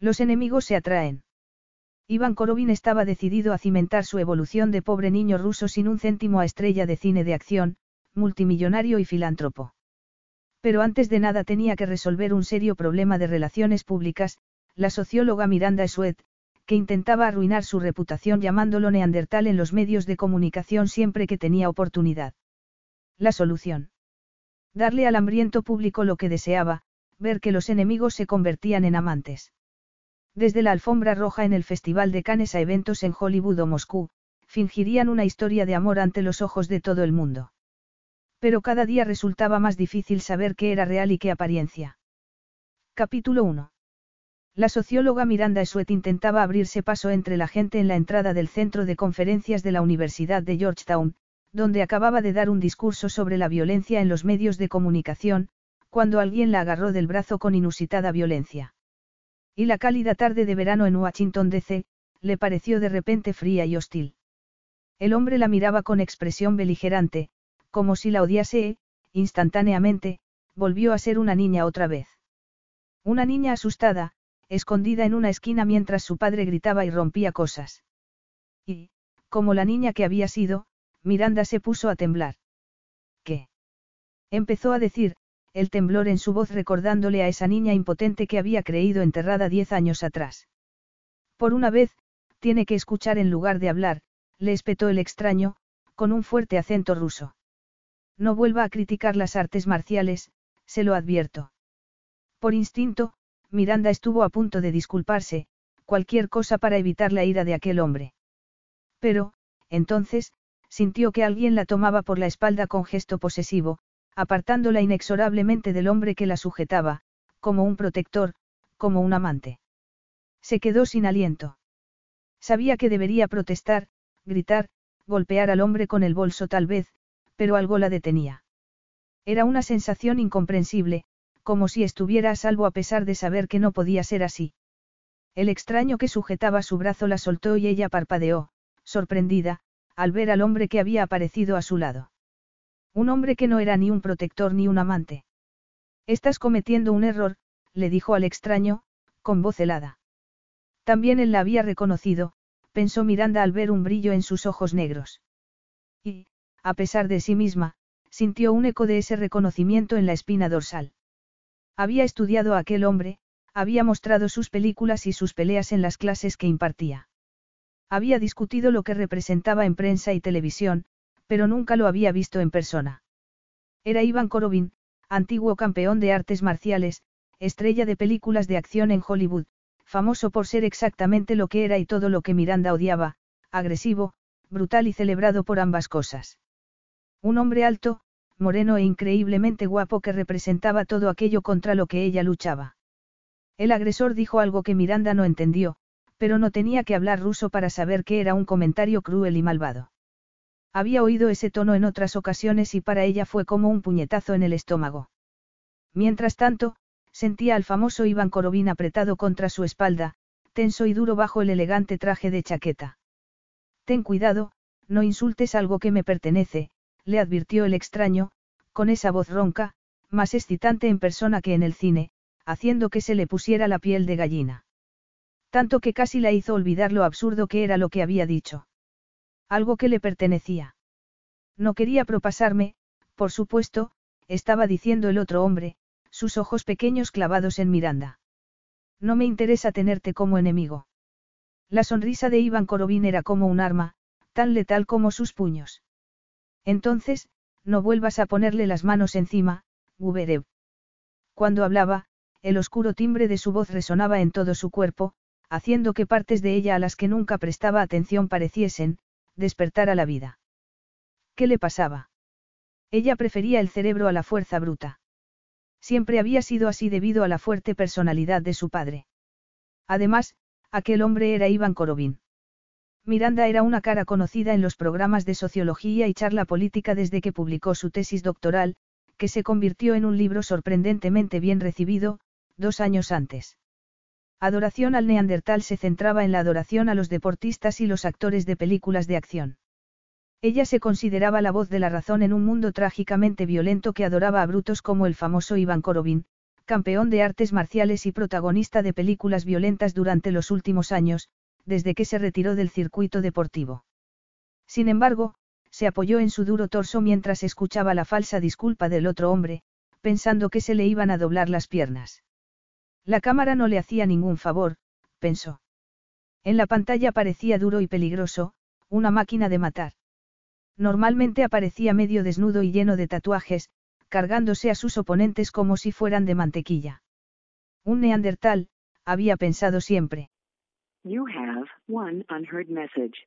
Los enemigos se atraen. Iván Korovin estaba decidido a cimentar su evolución de pobre niño ruso sin un céntimo a estrella de cine de acción, multimillonario y filántropo. Pero antes de nada tenía que resolver un serio problema de relaciones públicas, la socióloga Miranda Esuet, que intentaba arruinar su reputación llamándolo neandertal en los medios de comunicación siempre que tenía oportunidad. La solución. Darle al hambriento público lo que deseaba, ver que los enemigos se convertían en amantes. Desde la alfombra roja en el Festival de Cannes a eventos en Hollywood o Moscú, fingirían una historia de amor ante los ojos de todo el mundo. Pero cada día resultaba más difícil saber qué era real y qué apariencia. Capítulo 1. La socióloga Miranda Esuet intentaba abrirse paso entre la gente en la entrada del centro de conferencias de la Universidad de Georgetown, donde acababa de dar un discurso sobre la violencia en los medios de comunicación, cuando alguien la agarró del brazo con inusitada violencia. Y la cálida tarde de verano en Washington DC, le pareció de repente fría y hostil. El hombre la miraba con expresión beligerante, como si la odiase e, instantáneamente, volvió a ser una niña otra vez. Una niña asustada, escondida en una esquina mientras su padre gritaba y rompía cosas. Y, como la niña que había sido, Miranda se puso a temblar. ¿Qué? Empezó a decir, el temblor en su voz recordándole a esa niña impotente que había creído enterrada diez años atrás. Por una vez, tiene que escuchar en lugar de hablar, le espetó el extraño, con un fuerte acento ruso. No vuelva a criticar las artes marciales, se lo advierto. Por instinto, Miranda estuvo a punto de disculparse, cualquier cosa para evitar la ira de aquel hombre. Pero, entonces, sintió que alguien la tomaba por la espalda con gesto posesivo, apartándola inexorablemente del hombre que la sujetaba, como un protector, como un amante. Se quedó sin aliento. Sabía que debería protestar, gritar, golpear al hombre con el bolso tal vez, pero algo la detenía. Era una sensación incomprensible, como si estuviera a salvo a pesar de saber que no podía ser así. El extraño que sujetaba su brazo la soltó y ella parpadeó, sorprendida, al ver al hombre que había aparecido a su lado. Un hombre que no era ni un protector ni un amante. Estás cometiendo un error, le dijo al extraño, con voz helada. También él la había reconocido, pensó Miranda al ver un brillo en sus ojos negros. Y, a pesar de sí misma, sintió un eco de ese reconocimiento en la espina dorsal. Había estudiado a aquel hombre, había mostrado sus películas y sus peleas en las clases que impartía. Había discutido lo que representaba en prensa y televisión, pero nunca lo había visto en persona. Era Ivan Korovin, antiguo campeón de artes marciales, estrella de películas de acción en Hollywood, famoso por ser exactamente lo que era y todo lo que Miranda odiaba, agresivo, brutal y celebrado por ambas cosas. Un hombre alto, moreno e increíblemente guapo que representaba todo aquello contra lo que ella luchaba. El agresor dijo algo que Miranda no entendió, pero no tenía que hablar ruso para saber que era un comentario cruel y malvado. Había oído ese tono en otras ocasiones y para ella fue como un puñetazo en el estómago. Mientras tanto, sentía al famoso Iván Korovin apretado contra su espalda, tenso y duro bajo el elegante traje de chaqueta. Ten cuidado, no insultes algo que me pertenece, le advirtió el extraño, con esa voz ronca, más excitante en persona que en el cine, haciendo que se le pusiera la piel de gallina. Tanto que casi la hizo olvidar lo absurdo que era lo que había dicho. Algo que le pertenecía. No quería propasarme, por supuesto, estaba diciendo el otro hombre, sus ojos pequeños clavados en Miranda. No me interesa tenerte como enemigo. La sonrisa de Iván Korobin era como un arma, tan letal como sus puños. Entonces, no vuelvas a ponerle las manos encima, Guberev. Cuando hablaba, el oscuro timbre de su voz resonaba en todo su cuerpo, haciendo que partes de ella a las que nunca prestaba atención pareciesen, despertar a la vida. ¿Qué le pasaba? Ella prefería el cerebro a la fuerza bruta. Siempre había sido así debido a la fuerte personalidad de su padre. Además, aquel hombre era Iván Korobin. Miranda era una cara conocida en los programas de sociología y charla política desde que publicó su tesis doctoral, que se convirtió en un libro sorprendentemente bien recibido, dos años antes. Adoración al neandertal se centraba en la adoración a los deportistas y los actores de películas de acción. Ella se consideraba la voz de la razón en un mundo trágicamente violento que adoraba a brutos como el famoso Iván Korobin, campeón de artes marciales y protagonista de películas violentas durante los últimos años, desde que se retiró del circuito deportivo. Sin embargo, se apoyó en su duro torso mientras escuchaba la falsa disculpa del otro hombre, pensando que se le iban a doblar las piernas. La cámara no le hacía ningún favor, pensó. En la pantalla parecía duro y peligroso, una máquina de matar. Normalmente aparecía medio desnudo y lleno de tatuajes, cargándose a sus oponentes como si fueran de mantequilla. Un neandertal, había pensado siempre. You have one unheard message.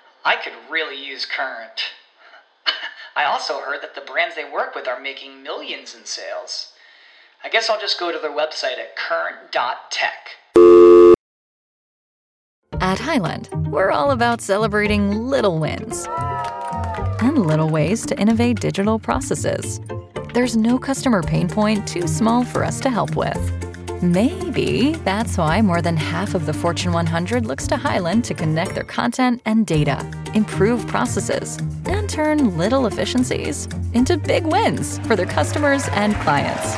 I could really use Current. I also heard that the brands they work with are making millions in sales. I guess I'll just go to their website at current.tech. At Highland, we're all about celebrating little wins and little ways to innovate digital processes. There's no customer pain point too small for us to help with. Maybe that's why more than half of the Fortune 100 looks to Highland to connect their content and data, improve processes, and turn little efficiencies into big wins for their customers and clients.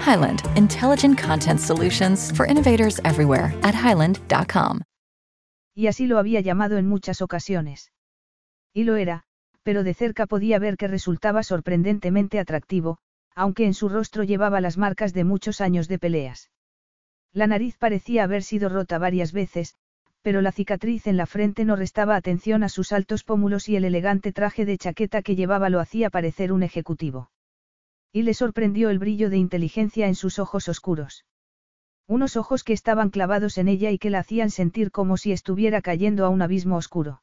Highland, intelligent content solutions for innovators everywhere at highland.com. Y así lo había llamado en muchas ocasiones. Y lo era, pero de cerca podía ver que resultaba sorprendentemente atractivo, aunque en su rostro llevaba las marcas de muchos años de peleas. La nariz parecía haber sido rota varias veces, pero la cicatriz en la frente no restaba atención a sus altos pómulos y el elegante traje de chaqueta que llevaba lo hacía parecer un ejecutivo. Y le sorprendió el brillo de inteligencia en sus ojos oscuros. Unos ojos que estaban clavados en ella y que la hacían sentir como si estuviera cayendo a un abismo oscuro.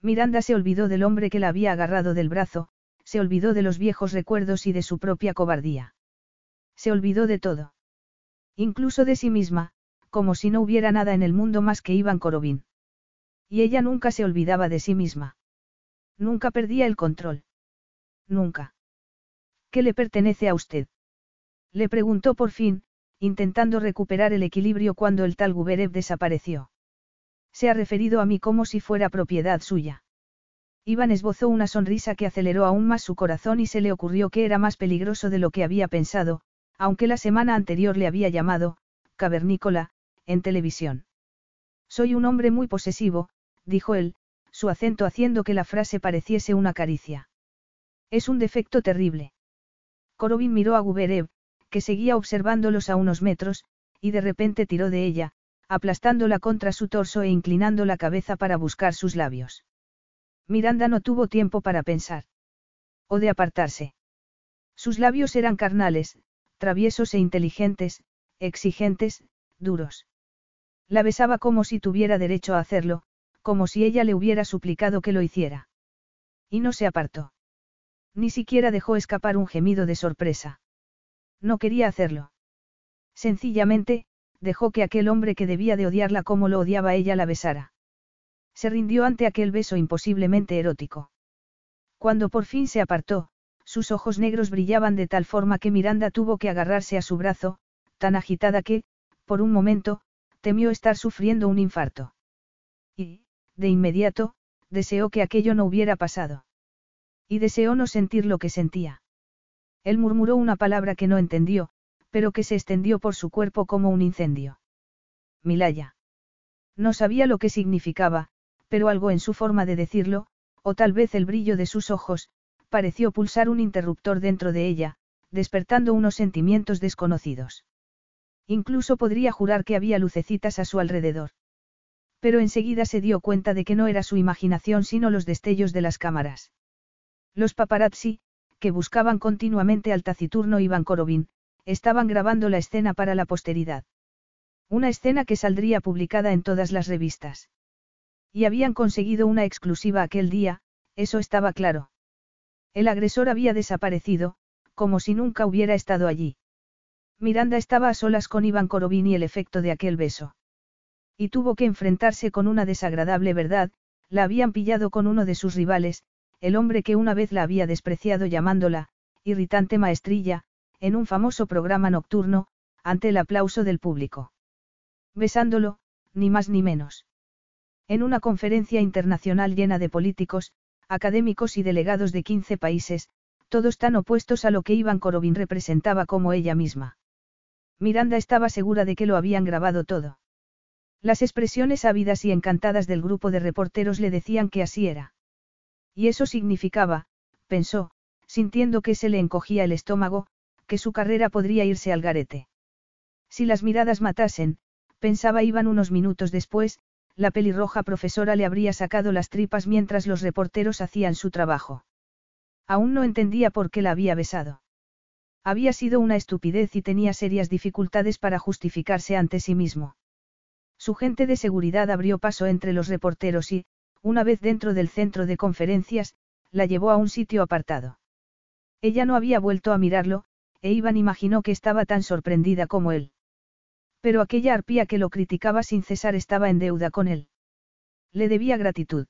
Miranda se olvidó del hombre que la había agarrado del brazo, se olvidó de los viejos recuerdos y de su propia cobardía. Se olvidó de todo. Incluso de sí misma, como si no hubiera nada en el mundo más que Iván Korobin. Y ella nunca se olvidaba de sí misma. Nunca perdía el control. Nunca. ¿Qué le pertenece a usted? Le preguntó por fin, intentando recuperar el equilibrio cuando el tal Guberev desapareció. Se ha referido a mí como si fuera propiedad suya. Iván esbozó una sonrisa que aceleró aún más su corazón y se le ocurrió que era más peligroso de lo que había pensado, aunque la semana anterior le había llamado, cavernícola, en televisión. Soy un hombre muy posesivo, dijo él, su acento haciendo que la frase pareciese una caricia. Es un defecto terrible. Korobin miró a Guberev, que seguía observándolos a unos metros, y de repente tiró de ella, aplastándola contra su torso e inclinando la cabeza para buscar sus labios. Miranda no tuvo tiempo para pensar. O de apartarse. Sus labios eran carnales, traviesos e inteligentes, exigentes, duros. La besaba como si tuviera derecho a hacerlo, como si ella le hubiera suplicado que lo hiciera. Y no se apartó. Ni siquiera dejó escapar un gemido de sorpresa. No quería hacerlo. Sencillamente, dejó que aquel hombre que debía de odiarla como lo odiaba ella la besara. Se rindió ante aquel beso imposiblemente erótico. Cuando por fin se apartó, sus ojos negros brillaban de tal forma que Miranda tuvo que agarrarse a su brazo, tan agitada que, por un momento, temió estar sufriendo un infarto. Y, de inmediato, deseó que aquello no hubiera pasado. Y deseó no sentir lo que sentía. Él murmuró una palabra que no entendió, pero que se extendió por su cuerpo como un incendio. Milaya. No sabía lo que significaba, pero algo en su forma de decirlo, o tal vez el brillo de sus ojos, pareció pulsar un interruptor dentro de ella, despertando unos sentimientos desconocidos. Incluso podría jurar que había lucecitas a su alrededor. Pero enseguida se dio cuenta de que no era su imaginación sino los destellos de las cámaras. Los paparazzi, que buscaban continuamente al taciturno Iván Korobin, estaban grabando la escena para la posteridad. Una escena que saldría publicada en todas las revistas. Y habían conseguido una exclusiva aquel día, eso estaba claro. El agresor había desaparecido, como si nunca hubiera estado allí. Miranda estaba a solas con Iván Korobin y el efecto de aquel beso. Y tuvo que enfrentarse con una desagradable verdad, la habían pillado con uno de sus rivales, el hombre que una vez la había despreciado llamándola, irritante maestrilla, en un famoso programa nocturno, ante el aplauso del público. Besándolo, ni más ni menos. En una conferencia internacional llena de políticos, académicos y delegados de 15 países, todos tan opuestos a lo que Iván Korobin representaba como ella misma. Miranda estaba segura de que lo habían grabado todo. Las expresiones ávidas y encantadas del grupo de reporteros le decían que así era. Y eso significaba, pensó, sintiendo que se le encogía el estómago, que su carrera podría irse al garete. Si las miradas matasen, pensaba Iván unos minutos después, la pelirroja profesora le habría sacado las tripas mientras los reporteros hacían su trabajo. Aún no entendía por qué la había besado. Había sido una estupidez y tenía serias dificultades para justificarse ante sí mismo. Su gente de seguridad abrió paso entre los reporteros y, una vez dentro del centro de conferencias, la llevó a un sitio apartado. Ella no había vuelto a mirarlo, e Iván imaginó que estaba tan sorprendida como él. Pero aquella arpía que lo criticaba sin cesar estaba en deuda con él. Le debía gratitud.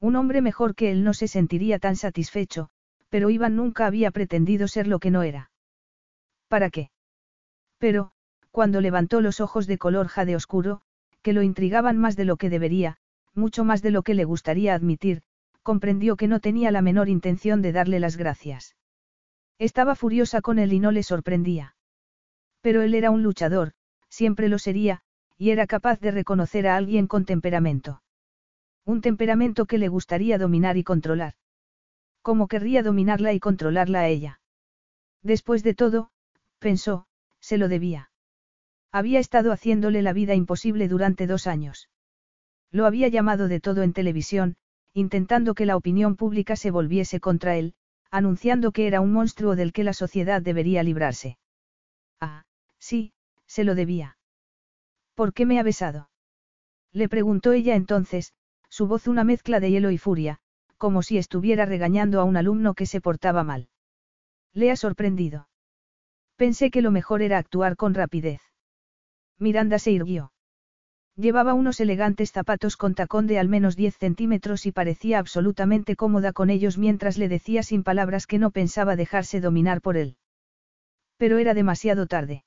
Un hombre mejor que él no se sentiría tan satisfecho, pero Iván nunca había pretendido ser lo que no era. ¿Para qué? Pero, cuando levantó los ojos de color jade oscuro, que lo intrigaban más de lo que debería, mucho más de lo que le gustaría admitir, comprendió que no tenía la menor intención de darle las gracias. Estaba furiosa con él y no le sorprendía. Pero él era un luchador, siempre lo sería, y era capaz de reconocer a alguien con temperamento. Un temperamento que le gustaría dominar y controlar. ¿Cómo querría dominarla y controlarla a ella? Después de todo, pensó, se lo debía. Había estado haciéndole la vida imposible durante dos años. Lo había llamado de todo en televisión, intentando que la opinión pública se volviese contra él, anunciando que era un monstruo del que la sociedad debería librarse. Ah, sí, se lo debía. ¿Por qué me ha besado? Le preguntó ella entonces, su voz una mezcla de hielo y furia, como si estuviera regañando a un alumno que se portaba mal. Le ha sorprendido. Pensé que lo mejor era actuar con rapidez. Miranda se irguió. Llevaba unos elegantes zapatos con tacón de al menos 10 centímetros y parecía absolutamente cómoda con ellos mientras le decía sin palabras que no pensaba dejarse dominar por él. Pero era demasiado tarde.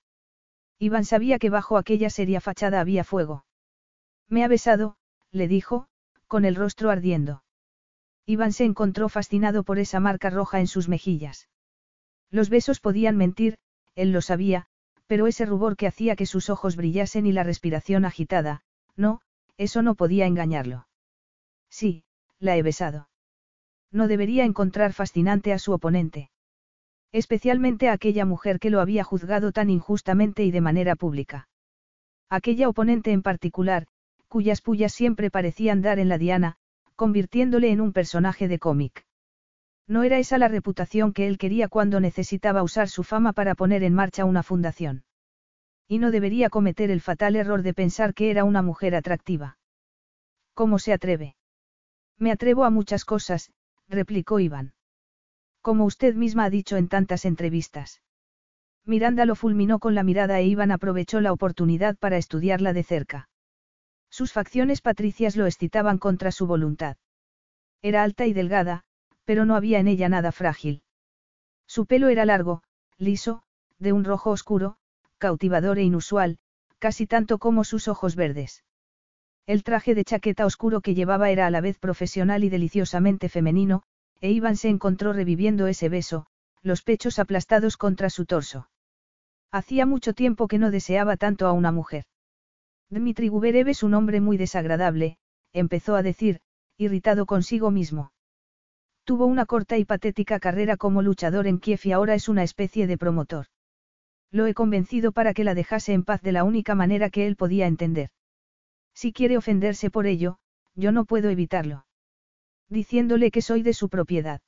Iván sabía que bajo aquella seria fachada había fuego. Me ha besado, le dijo, con el rostro ardiendo. Iván se encontró fascinado por esa marca roja en sus mejillas. Los besos podían mentir, él lo sabía, pero ese rubor que hacía que sus ojos brillasen y la respiración agitada, no, eso no podía engañarlo. Sí, la he besado. No debería encontrar fascinante a su oponente. Especialmente a aquella mujer que lo había juzgado tan injustamente y de manera pública. Aquella oponente en particular, cuyas pullas siempre parecían dar en la diana, convirtiéndole en un personaje de cómic. No era esa la reputación que él quería cuando necesitaba usar su fama para poner en marcha una fundación. Y no debería cometer el fatal error de pensar que era una mujer atractiva. ¿Cómo se atreve? Me atrevo a muchas cosas, replicó Iván. Como usted misma ha dicho en tantas entrevistas. Miranda lo fulminó con la mirada e Iván aprovechó la oportunidad para estudiarla de cerca. Sus facciones patricias lo excitaban contra su voluntad. Era alta y delgada, pero no había en ella nada frágil. Su pelo era largo, liso, de un rojo oscuro, cautivador e inusual, casi tanto como sus ojos verdes. El traje de chaqueta oscuro que llevaba era a la vez profesional y deliciosamente femenino, e Iván se encontró reviviendo ese beso, los pechos aplastados contra su torso. Hacía mucho tiempo que no deseaba tanto a una mujer. Dmitri Guberev es un hombre muy desagradable, empezó a decir, irritado consigo mismo. Tuvo una corta y patética carrera como luchador en Kiev y ahora es una especie de promotor. Lo he convencido para que la dejase en paz de la única manera que él podía entender. Si quiere ofenderse por ello, yo no puedo evitarlo. Diciéndole que soy de su propiedad.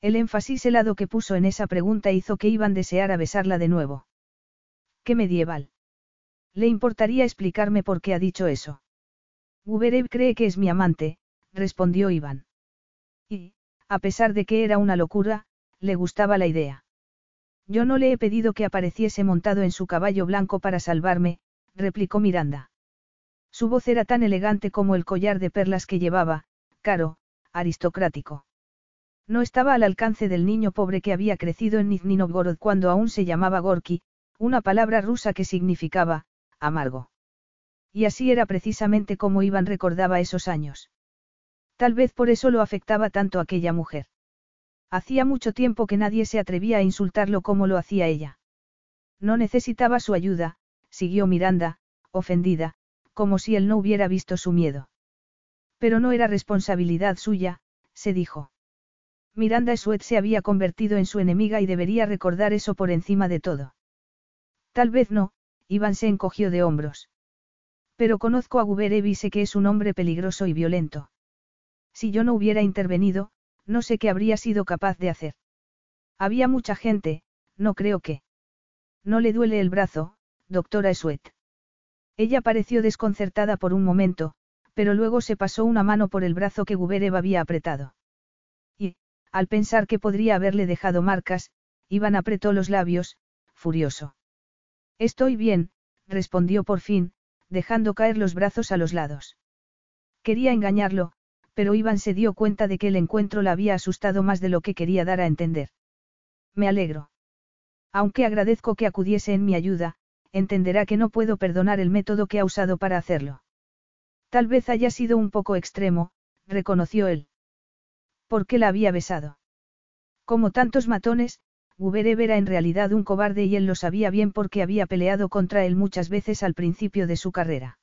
El énfasis helado que puso en esa pregunta hizo que Iván deseara besarla de nuevo. ¡Qué medieval! ¿Le importaría explicarme por qué ha dicho eso? Guberev cree que es mi amante, respondió Iván. Y, a pesar de que era una locura, le gustaba la idea. Yo no le he pedido que apareciese montado en su caballo blanco para salvarme, replicó Miranda. Su voz era tan elegante como el collar de perlas que llevaba, caro, aristocrático. No estaba al alcance del niño pobre que había crecido en Nizhny Novgorod cuando aún se llamaba Gorky, una palabra rusa que significaba, amargo. Y así era precisamente como Iván recordaba esos años. Tal vez por eso lo afectaba tanto aquella mujer. Hacía mucho tiempo que nadie se atrevía a insultarlo como lo hacía ella. No necesitaba su ayuda, siguió Miranda, ofendida, como si él no hubiera visto su miedo. Pero no era responsabilidad suya, se dijo. Miranda Sweet se había convertido en su enemiga y debería recordar eso por encima de todo. Tal vez no, Iván se encogió de hombros. Pero conozco a Guberev y sé que es un hombre peligroso y violento. Si yo no hubiera intervenido, no sé qué habría sido capaz de hacer. Había mucha gente, no creo que. No le duele el brazo, doctora Sweet. Ella pareció desconcertada por un momento, pero luego se pasó una mano por el brazo que Guberev había apretado. Y, al pensar que podría haberle dejado marcas, Iván apretó los labios, furioso. Estoy bien, respondió por fin, dejando caer los brazos a los lados. Quería engañarlo, pero Iván se dio cuenta de que el encuentro la había asustado más de lo que quería dar a entender. Me alegro. Aunque agradezco que acudiese en mi ayuda, entenderá que no puedo perdonar el método que ha usado para hacerlo. Tal vez haya sido un poco extremo, reconoció él. ¿Por qué la había besado? Como tantos matones, Guberev era en realidad un cobarde y él lo sabía bien porque había peleado contra él muchas veces al principio de su carrera.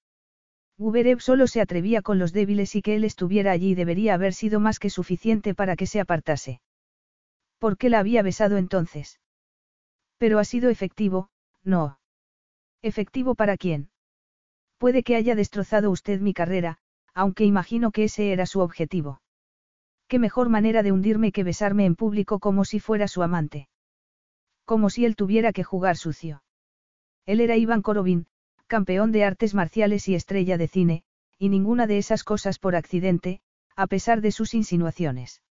Guberev solo se atrevía con los débiles y que él estuviera allí debería haber sido más que suficiente para que se apartase. ¿Por qué la había besado entonces? Pero ha sido efectivo, no. ¿Efectivo para quién? Puede que haya destrozado usted mi carrera, aunque imagino que ese era su objetivo. ¿Qué mejor manera de hundirme que besarme en público como si fuera su amante? Como si él tuviera que jugar sucio. Él era Iván Korovin, campeón de artes marciales y estrella de cine, y ninguna de esas cosas por accidente, a pesar de sus insinuaciones.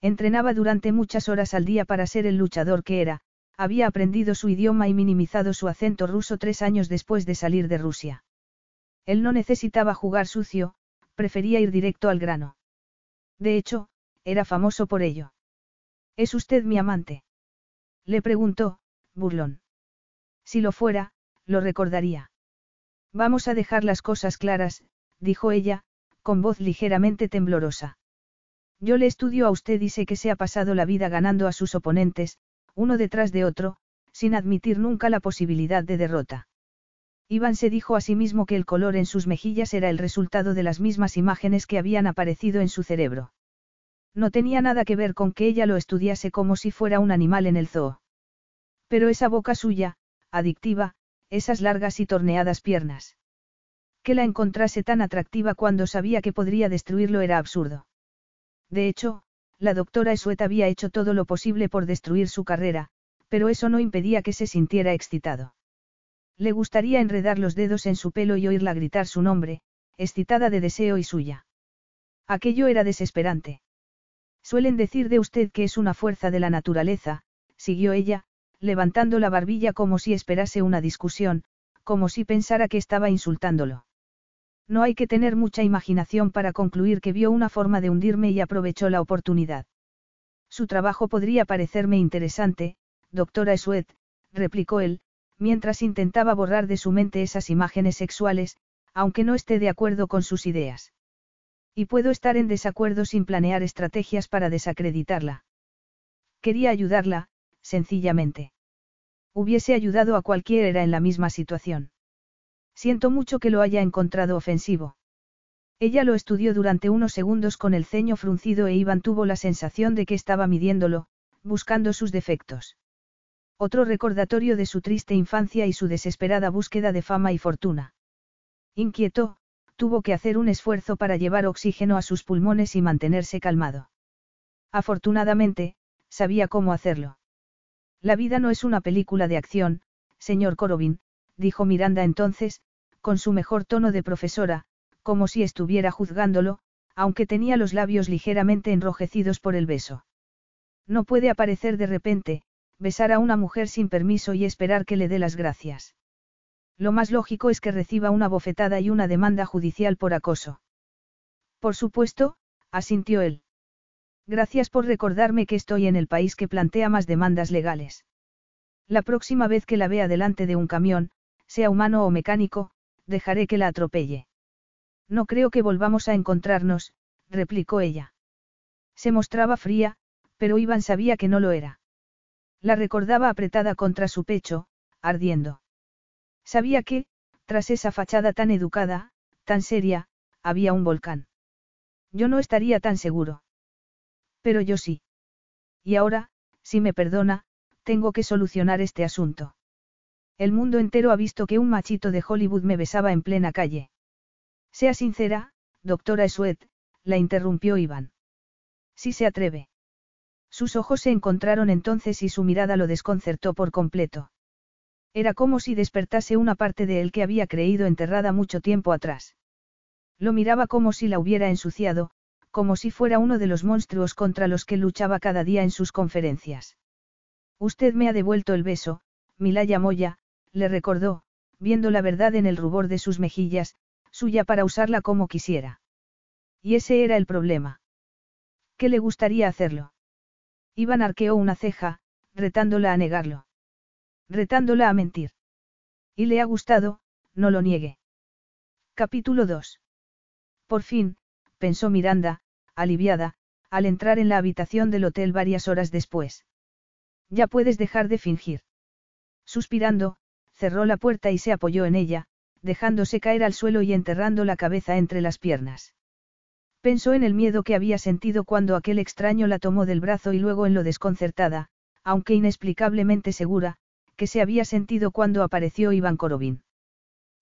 Entrenaba durante muchas horas al día para ser el luchador que era, había aprendido su idioma y minimizado su acento ruso tres años después de salir de Rusia. Él no necesitaba jugar sucio, prefería ir directo al grano. De hecho, era famoso por ello. ¿Es usted mi amante? Le preguntó, burlón. Si lo fuera, lo recordaría. Vamos a dejar las cosas claras, dijo ella, con voz ligeramente temblorosa. Yo le estudio a usted y sé que se ha pasado la vida ganando a sus oponentes, uno detrás de otro, sin admitir nunca la posibilidad de derrota. Iván se dijo a sí mismo que el color en sus mejillas era el resultado de las mismas imágenes que habían aparecido en su cerebro. No tenía nada que ver con que ella lo estudiase como si fuera un animal en el zoo. Pero esa boca suya, adictiva, esas largas y torneadas piernas. Que la encontrase tan atractiva cuando sabía que podría destruirlo era absurdo. De hecho, la doctora Esuet había hecho todo lo posible por destruir su carrera, pero eso no impedía que se sintiera excitado. Le gustaría enredar los dedos en su pelo y oírla gritar su nombre, excitada de deseo y suya. Aquello era desesperante. Suelen decir de usted que es una fuerza de la naturaleza, siguió ella, levantando la barbilla como si esperase una discusión, como si pensara que estaba insultándolo. No hay que tener mucha imaginación para concluir que vio una forma de hundirme y aprovechó la oportunidad. Su trabajo podría parecerme interesante, doctora Esuet, replicó él, mientras intentaba borrar de su mente esas imágenes sexuales, aunque no esté de acuerdo con sus ideas. Y puedo estar en desacuerdo sin planear estrategias para desacreditarla. Quería ayudarla, sencillamente. Hubiese ayudado a cualquiera en la misma situación. Siento mucho que lo haya encontrado ofensivo. Ella lo estudió durante unos segundos con el ceño fruncido e Iván tuvo la sensación de que estaba midiéndolo, buscando sus defectos. Otro recordatorio de su triste infancia y su desesperada búsqueda de fama y fortuna. Inquieto, tuvo que hacer un esfuerzo para llevar oxígeno a sus pulmones y mantenerse calmado. Afortunadamente, sabía cómo hacerlo. La vida no es una película de acción, señor Corobin, dijo Miranda entonces, con su mejor tono de profesora, como si estuviera juzgándolo, aunque tenía los labios ligeramente enrojecidos por el beso. No puede aparecer de repente, besar a una mujer sin permiso y esperar que le dé las gracias. Lo más lógico es que reciba una bofetada y una demanda judicial por acoso. Por supuesto, asintió él. Gracias por recordarme que estoy en el país que plantea más demandas legales. La próxima vez que la vea delante de un camión, sea humano o mecánico, dejaré que la atropelle. No creo que volvamos a encontrarnos, replicó ella. Se mostraba fría, pero Iván sabía que no lo era. La recordaba apretada contra su pecho, ardiendo. Sabía que, tras esa fachada tan educada, tan seria, había un volcán. Yo no estaría tan seguro. Pero yo sí. Y ahora, si me perdona, tengo que solucionar este asunto. El mundo entero ha visto que un machito de Hollywood me besaba en plena calle. Sea sincera, doctora Sweet, la interrumpió Iván. Si se atreve. Sus ojos se encontraron entonces y su mirada lo desconcertó por completo. Era como si despertase una parte de él que había creído enterrada mucho tiempo atrás. Lo miraba como si la hubiera ensuciado, como si fuera uno de los monstruos contra los que luchaba cada día en sus conferencias. Usted me ha devuelto el beso, Milaya Moya, le recordó, viendo la verdad en el rubor de sus mejillas, suya para usarla como quisiera. Y ese era el problema. ¿Qué le gustaría hacerlo? Iván arqueó una ceja, retándola a negarlo. Retándola a mentir. Y le ha gustado, no lo niegue. Capítulo 2. Por fin, pensó Miranda, aliviada, al entrar en la habitación del hotel varias horas después. Ya puedes dejar de fingir. Suspirando, cerró la puerta y se apoyó en ella, dejándose caer al suelo y enterrando la cabeza entre las piernas. Pensó en el miedo que había sentido cuando aquel extraño la tomó del brazo y luego en lo desconcertada, aunque inexplicablemente segura, que se había sentido cuando apareció Iván Korobin.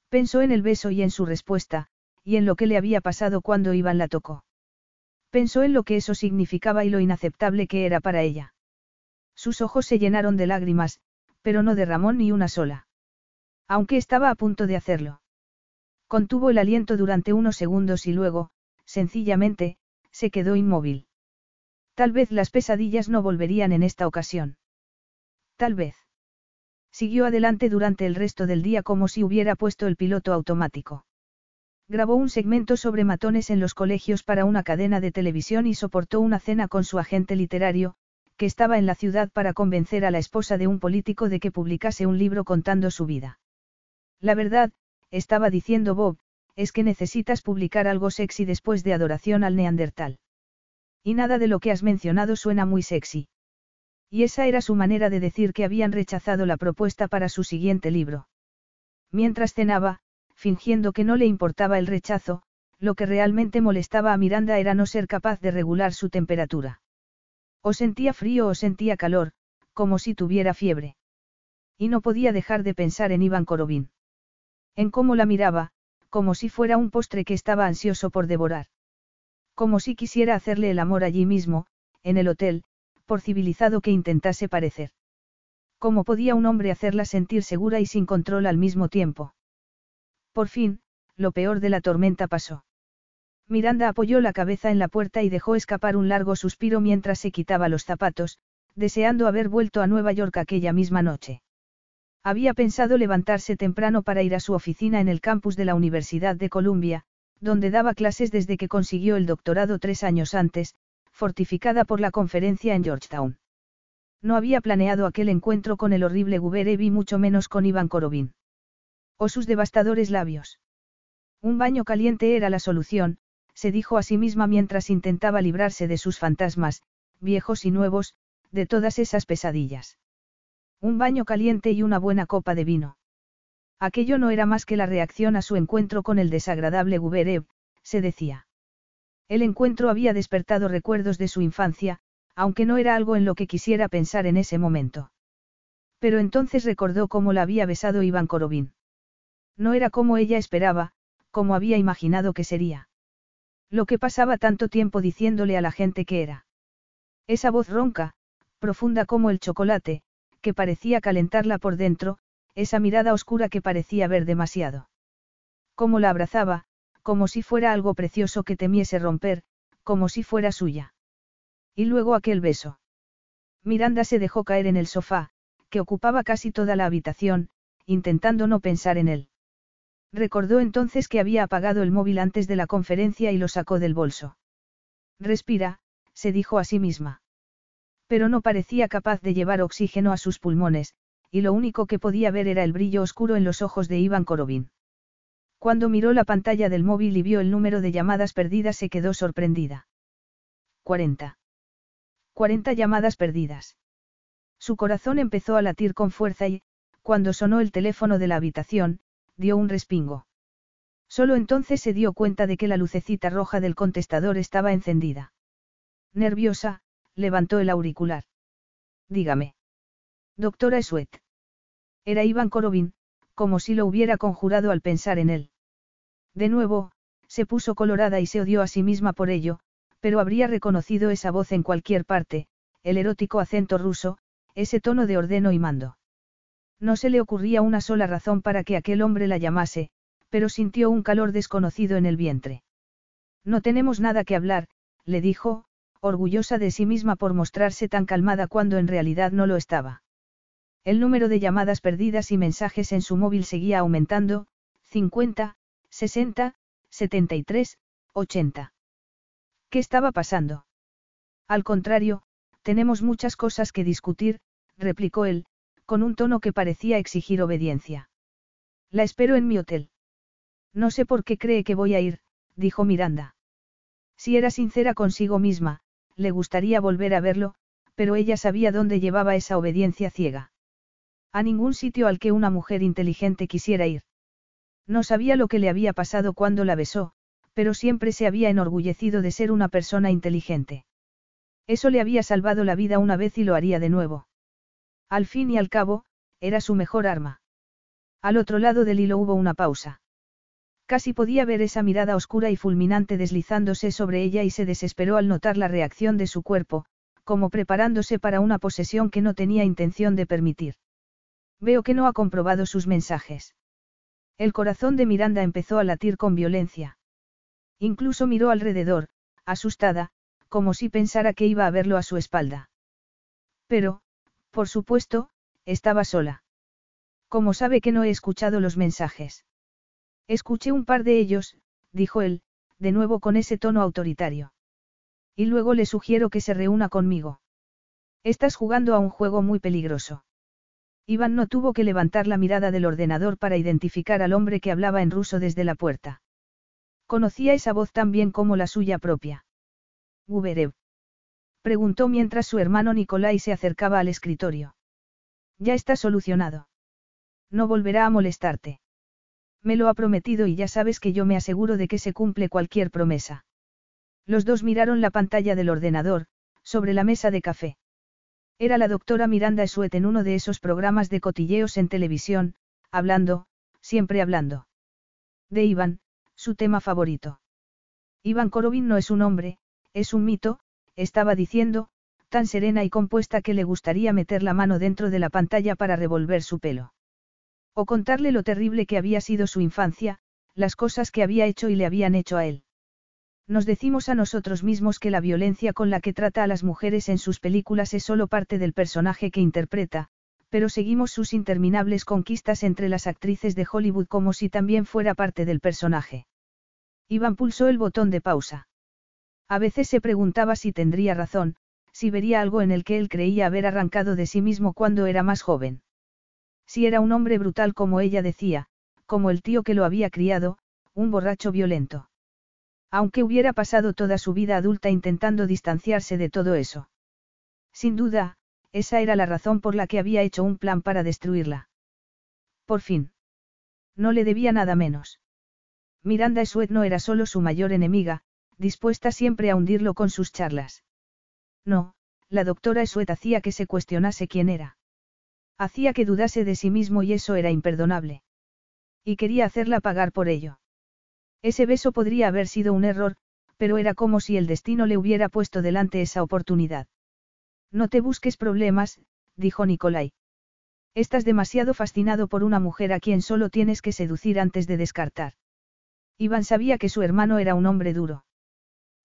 Pensó en el beso y en su respuesta, y en lo que le había pasado cuando Iván la tocó. Pensó en lo que eso significaba y lo inaceptable que era para ella. Sus ojos se llenaron de lágrimas, pero no derramó ni una sola. Aunque estaba a punto de hacerlo. Contuvo el aliento durante unos segundos y luego, sencillamente, se quedó inmóvil. Tal vez las pesadillas no volverían en esta ocasión. Tal vez. Siguió adelante durante el resto del día como si hubiera puesto el piloto automático. Grabó un segmento sobre matones en los colegios para una cadena de televisión y soportó una cena con su agente literario, que estaba en la ciudad para convencer a la esposa de un político de que publicase un libro contando su vida. La verdad, estaba diciendo Bob, es que necesitas publicar algo sexy después de adoración al neandertal. Y nada de lo que has mencionado suena muy sexy. Y esa era su manera de decir que habían rechazado la propuesta para su siguiente libro. Mientras cenaba, fingiendo que no le importaba el rechazo, lo que realmente molestaba a Miranda era no ser capaz de regular su temperatura. O sentía frío o sentía calor, como si tuviera fiebre. Y no podía dejar de pensar en Iván Korobin. En cómo la miraba, como si fuera un postre que estaba ansioso por devorar. Como si quisiera hacerle el amor allí mismo, en el hotel, por civilizado que intentase parecer. ¿Cómo podía un hombre hacerla sentir segura y sin control al mismo tiempo? Por fin, lo peor de la tormenta pasó. Miranda apoyó la cabeza en la puerta y dejó escapar un largo suspiro mientras se quitaba los zapatos, deseando haber vuelto a Nueva York aquella misma noche. Había pensado levantarse temprano para ir a su oficina en el campus de la Universidad de Columbia, donde daba clases desde que consiguió el doctorado tres años antes, fortificada por la conferencia en Georgetown. No había planeado aquel encuentro con el horrible Guberev y mucho menos con Iván Korobin. O sus devastadores labios. Un baño caliente era la solución, se dijo a sí misma mientras intentaba librarse de sus fantasmas, viejos y nuevos, de todas esas pesadillas. Un baño caliente y una buena copa de vino. Aquello no era más que la reacción a su encuentro con el desagradable Guberev, se decía. El encuentro había despertado recuerdos de su infancia, aunque no era algo en lo que quisiera pensar en ese momento. Pero entonces recordó cómo la había besado Iván Korobin. No era como ella esperaba, como había imaginado que sería. Lo que pasaba tanto tiempo diciéndole a la gente que era. Esa voz ronca, profunda como el chocolate, que parecía calentarla por dentro, esa mirada oscura que parecía ver demasiado. Como la abrazaba, como si fuera algo precioso que temiese romper, como si fuera suya. Y luego aquel beso. Miranda se dejó caer en el sofá, que ocupaba casi toda la habitación, intentando no pensar en él. Recordó entonces que había apagado el móvil antes de la conferencia y lo sacó del bolso. Respira, se dijo a sí misma. Pero no parecía capaz de llevar oxígeno a sus pulmones, y lo único que podía ver era el brillo oscuro en los ojos de Iván Korobin. Cuando miró la pantalla del móvil y vio el número de llamadas perdidas se quedó sorprendida. 40. 40 llamadas perdidas. Su corazón empezó a latir con fuerza y, cuando sonó el teléfono de la habitación, dio un respingo. Solo entonces se dio cuenta de que la lucecita roja del contestador estaba encendida. Nerviosa, levantó el auricular. Dígame. Doctora Esuet. Era Iván Korobin, como si lo hubiera conjurado al pensar en él. De nuevo, se puso colorada y se odió a sí misma por ello, pero habría reconocido esa voz en cualquier parte, el erótico acento ruso, ese tono de ordeno y mando. No se le ocurría una sola razón para que aquel hombre la llamase, pero sintió un calor desconocido en el vientre. No tenemos nada que hablar, le dijo, orgullosa de sí misma por mostrarse tan calmada cuando en realidad no lo estaba. El número de llamadas perdidas y mensajes en su móvil seguía aumentando, 50, 60, 73, 80. ¿Qué estaba pasando? Al contrario, tenemos muchas cosas que discutir, replicó él, con un tono que parecía exigir obediencia. La espero en mi hotel. No sé por qué cree que voy a ir, dijo Miranda. Si era sincera consigo misma, le gustaría volver a verlo, pero ella sabía dónde llevaba esa obediencia ciega. A ningún sitio al que una mujer inteligente quisiera ir. No sabía lo que le había pasado cuando la besó, pero siempre se había enorgullecido de ser una persona inteligente. Eso le había salvado la vida una vez y lo haría de nuevo. Al fin y al cabo, era su mejor arma. Al otro lado del hilo hubo una pausa. Casi podía ver esa mirada oscura y fulminante deslizándose sobre ella y se desesperó al notar la reacción de su cuerpo, como preparándose para una posesión que no tenía intención de permitir. Veo que no ha comprobado sus mensajes. El corazón de Miranda empezó a latir con violencia. Incluso miró alrededor, asustada, como si pensara que iba a verlo a su espalda. Pero, por supuesto, estaba sola. ¿Cómo sabe que no he escuchado los mensajes? Escuché un par de ellos, dijo él, de nuevo con ese tono autoritario. Y luego le sugiero que se reúna conmigo. Estás jugando a un juego muy peligroso. Iván no tuvo que levantar la mirada del ordenador para identificar al hombre que hablaba en ruso desde la puerta. Conocía esa voz tan bien como la suya propia. Guberev. Preguntó mientras su hermano Nikolai se acercaba al escritorio. Ya está solucionado. No volverá a molestarte. Me lo ha prometido y ya sabes que yo me aseguro de que se cumple cualquier promesa. Los dos miraron la pantalla del ordenador, sobre la mesa de café. Era la doctora Miranda Suet en uno de esos programas de cotilleos en televisión, hablando, siempre hablando. De Iván, su tema favorito. Iván Korobin no es un hombre, es un mito, estaba diciendo, tan serena y compuesta que le gustaría meter la mano dentro de la pantalla para revolver su pelo. O contarle lo terrible que había sido su infancia, las cosas que había hecho y le habían hecho a él. Nos decimos a nosotros mismos que la violencia con la que trata a las mujeres en sus películas es solo parte del personaje que interpreta, pero seguimos sus interminables conquistas entre las actrices de Hollywood como si también fuera parte del personaje. Iván pulsó el botón de pausa. A veces se preguntaba si tendría razón, si vería algo en el que él creía haber arrancado de sí mismo cuando era más joven. Si era un hombre brutal como ella decía, como el tío que lo había criado, un borracho violento. Aunque hubiera pasado toda su vida adulta intentando distanciarse de todo eso. Sin duda, esa era la razón por la que había hecho un plan para destruirla. Por fin. No le debía nada menos. Miranda Sweet no era solo su mayor enemiga, dispuesta siempre a hundirlo con sus charlas. No, la doctora Sweet hacía que se cuestionase quién era. Hacía que dudase de sí mismo y eso era imperdonable. Y quería hacerla pagar por ello. Ese beso podría haber sido un error, pero era como si el destino le hubiera puesto delante esa oportunidad. No te busques problemas, dijo Nicolai. Estás demasiado fascinado por una mujer a quien solo tienes que seducir antes de descartar. Iván sabía que su hermano era un hombre duro.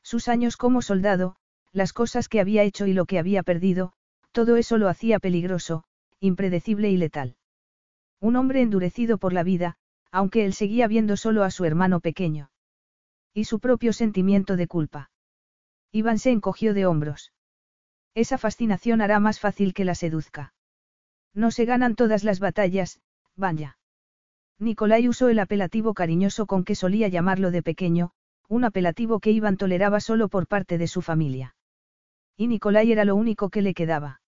Sus años como soldado, las cosas que había hecho y lo que había perdido, todo eso lo hacía peligroso, impredecible y letal. Un hombre endurecido por la vida, aunque él seguía viendo solo a su hermano pequeño. Y su propio sentimiento de culpa. Iván se encogió de hombros. Esa fascinación hará más fácil que la seduzca. No se ganan todas las batallas, vaya. Nicolai usó el apelativo cariñoso con que solía llamarlo de pequeño, un apelativo que Iván toleraba solo por parte de su familia. Y Nicolai era lo único que le quedaba.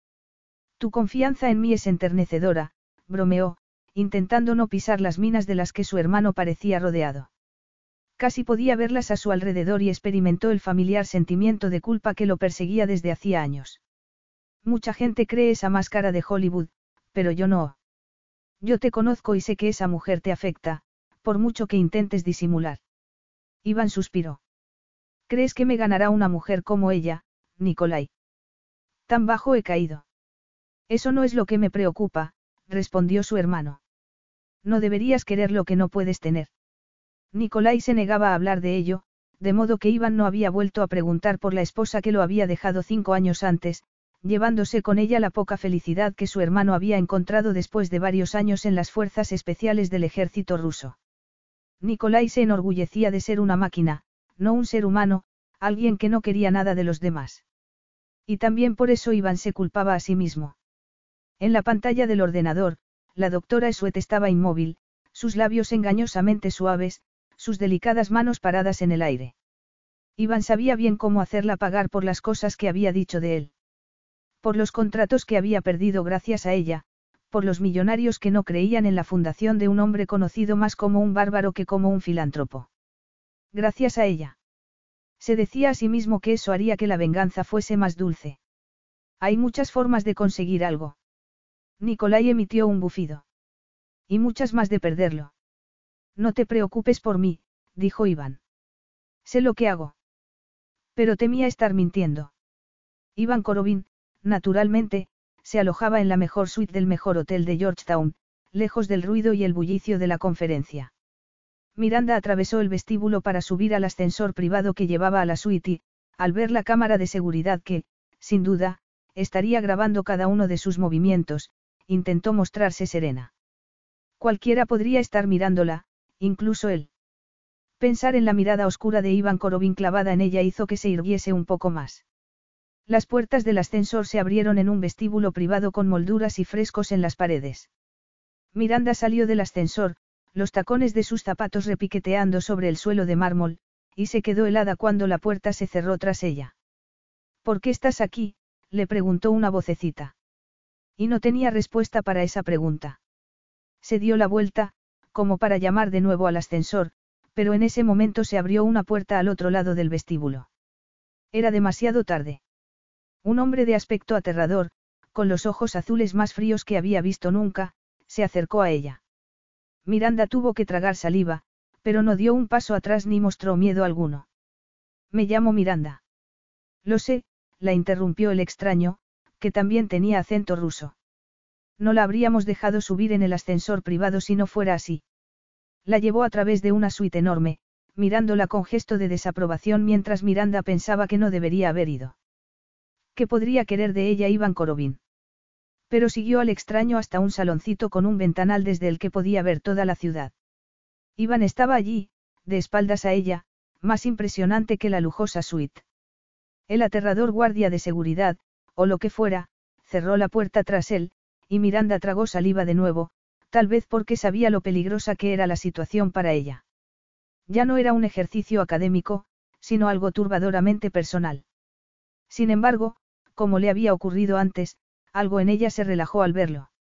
Tu confianza en mí es enternecedora, bromeó, intentando no pisar las minas de las que su hermano parecía rodeado. Casi podía verlas a su alrededor y experimentó el familiar sentimiento de culpa que lo perseguía desde hacía años. Mucha gente cree esa máscara de Hollywood, pero yo no. Yo te conozco y sé que esa mujer te afecta, por mucho que intentes disimular. Iván suspiró. ¿Crees que me ganará una mujer como ella, Nicolai? Tan bajo he caído. Eso no es lo que me preocupa, respondió su hermano. No deberías querer lo que no puedes tener. Nicolai se negaba a hablar de ello, de modo que Iván no había vuelto a preguntar por la esposa que lo había dejado cinco años antes, llevándose con ella la poca felicidad que su hermano había encontrado después de varios años en las fuerzas especiales del ejército ruso. Nicolai se enorgullecía de ser una máquina, no un ser humano, alguien que no quería nada de los demás. Y también por eso Iván se culpaba a sí mismo. En la pantalla del ordenador, la doctora Esuet estaba inmóvil, sus labios engañosamente suaves, sus delicadas manos paradas en el aire. Iván sabía bien cómo hacerla pagar por las cosas que había dicho de él. Por los contratos que había perdido gracias a ella, por los millonarios que no creían en la fundación de un hombre conocido más como un bárbaro que como un filántropo. Gracias a ella. Se decía a sí mismo que eso haría que la venganza fuese más dulce. Hay muchas formas de conseguir algo. Nicolai emitió un bufido. Y muchas más de perderlo. No te preocupes por mí, dijo Iván. Sé lo que hago. Pero temía estar mintiendo. Iván Korobin, naturalmente, se alojaba en la mejor suite del mejor hotel de Georgetown, lejos del ruido y el bullicio de la conferencia. Miranda atravesó el vestíbulo para subir al ascensor privado que llevaba a la suite y, al ver la cámara de seguridad que, sin duda, estaría grabando cada uno de sus movimientos, intentó mostrarse serena. Cualquiera podría estar mirándola, incluso él. Pensar en la mirada oscura de Iván Korobin clavada en ella hizo que se irguiese un poco más. Las puertas del ascensor se abrieron en un vestíbulo privado con molduras y frescos en las paredes. Miranda salió del ascensor, los tacones de sus zapatos repiqueteando sobre el suelo de mármol, y se quedó helada cuando la puerta se cerró tras ella. ¿Por qué estás aquí? le preguntó una vocecita. Y no tenía respuesta para esa pregunta. Se dio la vuelta, como para llamar de nuevo al ascensor, pero en ese momento se abrió una puerta al otro lado del vestíbulo. Era demasiado tarde. Un hombre de aspecto aterrador, con los ojos azules más fríos que había visto nunca, se acercó a ella. Miranda tuvo que tragar saliva, pero no dio un paso atrás ni mostró miedo alguno. Me llamo Miranda. Lo sé, la interrumpió el extraño, que también tenía acento ruso. No la habríamos dejado subir en el ascensor privado si no fuera así. La llevó a través de una suite enorme, mirándola con gesto de desaprobación mientras Miranda pensaba que no debería haber ido. ¿Qué podría querer de ella Iván Korobin? Pero siguió al extraño hasta un saloncito con un ventanal desde el que podía ver toda la ciudad. Iván estaba allí, de espaldas a ella, más impresionante que la lujosa suite. El aterrador guardia de seguridad, o lo que fuera, cerró la puerta tras él, y Miranda tragó saliva de nuevo, tal vez porque sabía lo peligrosa que era la situación para ella. Ya no era un ejercicio académico, sino algo turbadoramente personal. Sin embargo, como le había ocurrido antes, algo en ella se relajó al verlo.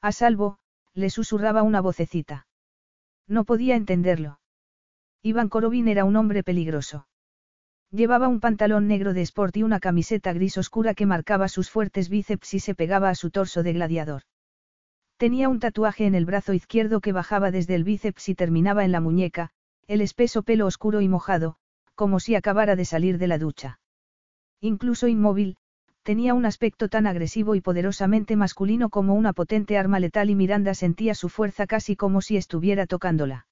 A salvo, le susurraba una vocecita. No podía entenderlo. Iván Korobin era un hombre peligroso. Llevaba un pantalón negro de sport y una camiseta gris oscura que marcaba sus fuertes bíceps y se pegaba a su torso de gladiador. Tenía un tatuaje en el brazo izquierdo que bajaba desde el bíceps y terminaba en la muñeca, el espeso pelo oscuro y mojado, como si acabara de salir de la ducha. Incluso inmóvil, tenía un aspecto tan agresivo y poderosamente masculino como una potente arma letal y Miranda sentía su fuerza casi como si estuviera tocándola.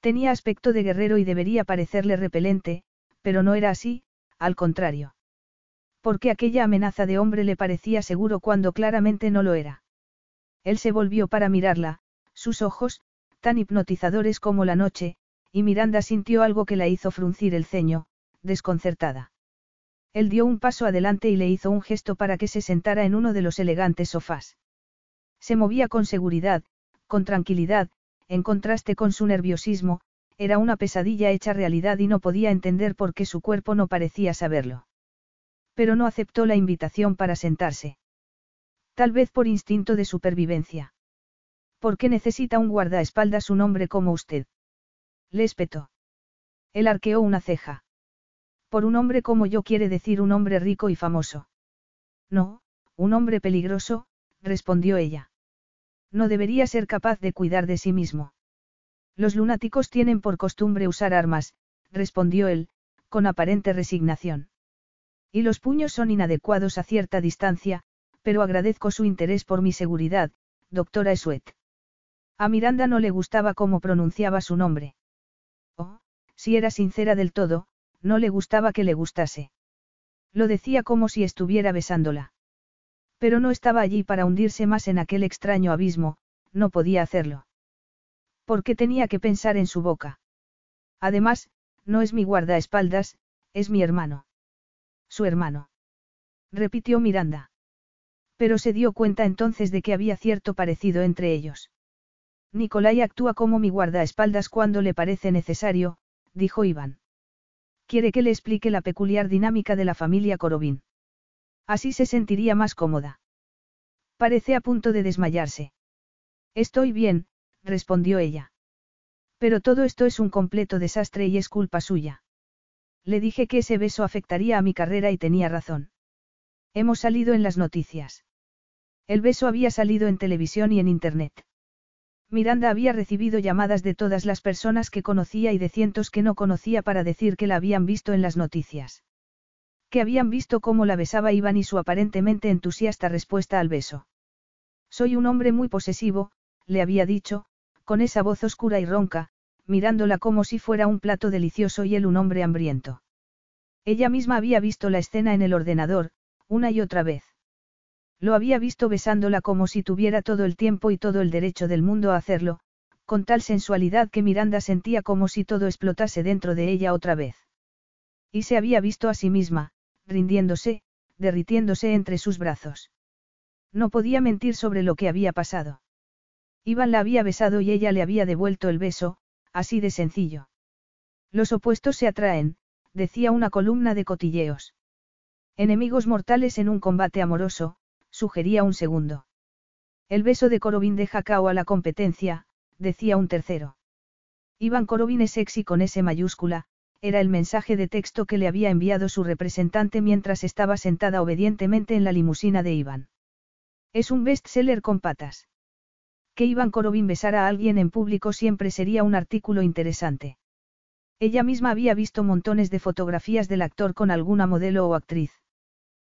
Tenía aspecto de guerrero y debería parecerle repelente, pero no era así, al contrario. Porque aquella amenaza de hombre le parecía seguro cuando claramente no lo era. Él se volvió para mirarla, sus ojos, tan hipnotizadores como la noche, y Miranda sintió algo que la hizo fruncir el ceño, desconcertada. Él dio un paso adelante y le hizo un gesto para que se sentara en uno de los elegantes sofás. Se movía con seguridad, con tranquilidad, en contraste con su nerviosismo, era una pesadilla hecha realidad y no podía entender por qué su cuerpo no parecía saberlo. Pero no aceptó la invitación para sentarse. Tal vez por instinto de supervivencia. ¿Por qué necesita un guardaespaldas un hombre como usted? Le espetó. Él arqueó una ceja. Por un hombre como yo quiere decir un hombre rico y famoso. No, un hombre peligroso, respondió ella. No debería ser capaz de cuidar de sí mismo. Los lunáticos tienen por costumbre usar armas, respondió él, con aparente resignación. Y los puños son inadecuados a cierta distancia, pero agradezco su interés por mi seguridad, doctora Esuet. A Miranda no le gustaba cómo pronunciaba su nombre. Oh, si era sincera del todo, no le gustaba que le gustase. Lo decía como si estuviera besándola. Pero no estaba allí para hundirse más en aquel extraño abismo, no podía hacerlo. ¿Por qué tenía que pensar en su boca? Además, no es mi guardaespaldas, es mi hermano. Su hermano. Repitió Miranda. Pero se dio cuenta entonces de que había cierto parecido entre ellos. Nicolai actúa como mi guardaespaldas cuando le parece necesario, dijo Iván. Quiere que le explique la peculiar dinámica de la familia Corobín. Así se sentiría más cómoda. Parece a punto de desmayarse. Estoy bien, respondió ella. Pero todo esto es un completo desastre y es culpa suya. Le dije que ese beso afectaría a mi carrera y tenía razón. Hemos salido en las noticias. El beso había salido en televisión y en Internet. Miranda había recibido llamadas de todas las personas que conocía y de cientos que no conocía para decir que la habían visto en las noticias. Que habían visto cómo la besaba Iván y su aparentemente entusiasta respuesta al beso. Soy un hombre muy posesivo, le había dicho, con esa voz oscura y ronca, mirándola como si fuera un plato delicioso y él un hombre hambriento. Ella misma había visto la escena en el ordenador, una y otra vez. Lo había visto besándola como si tuviera todo el tiempo y todo el derecho del mundo a hacerlo, con tal sensualidad que Miranda sentía como si todo explotase dentro de ella otra vez. Y se había visto a sí misma, rindiéndose, derritiéndose entre sus brazos. No podía mentir sobre lo que había pasado. Iván la había besado y ella le había devuelto el beso, así de sencillo. Los opuestos se atraen, decía una columna de cotilleos. Enemigos mortales en un combate amoroso, sugería un segundo. El beso de Corobin deja cao a la competencia, decía un tercero. Iván Corobin es sexy con S mayúscula, era el mensaje de texto que le había enviado su representante mientras estaba sentada obedientemente en la limusina de Iván. Es un bestseller con patas. Que Iván Corobin besara a alguien en público siempre sería un artículo interesante. Ella misma había visto montones de fotografías del actor con alguna modelo o actriz.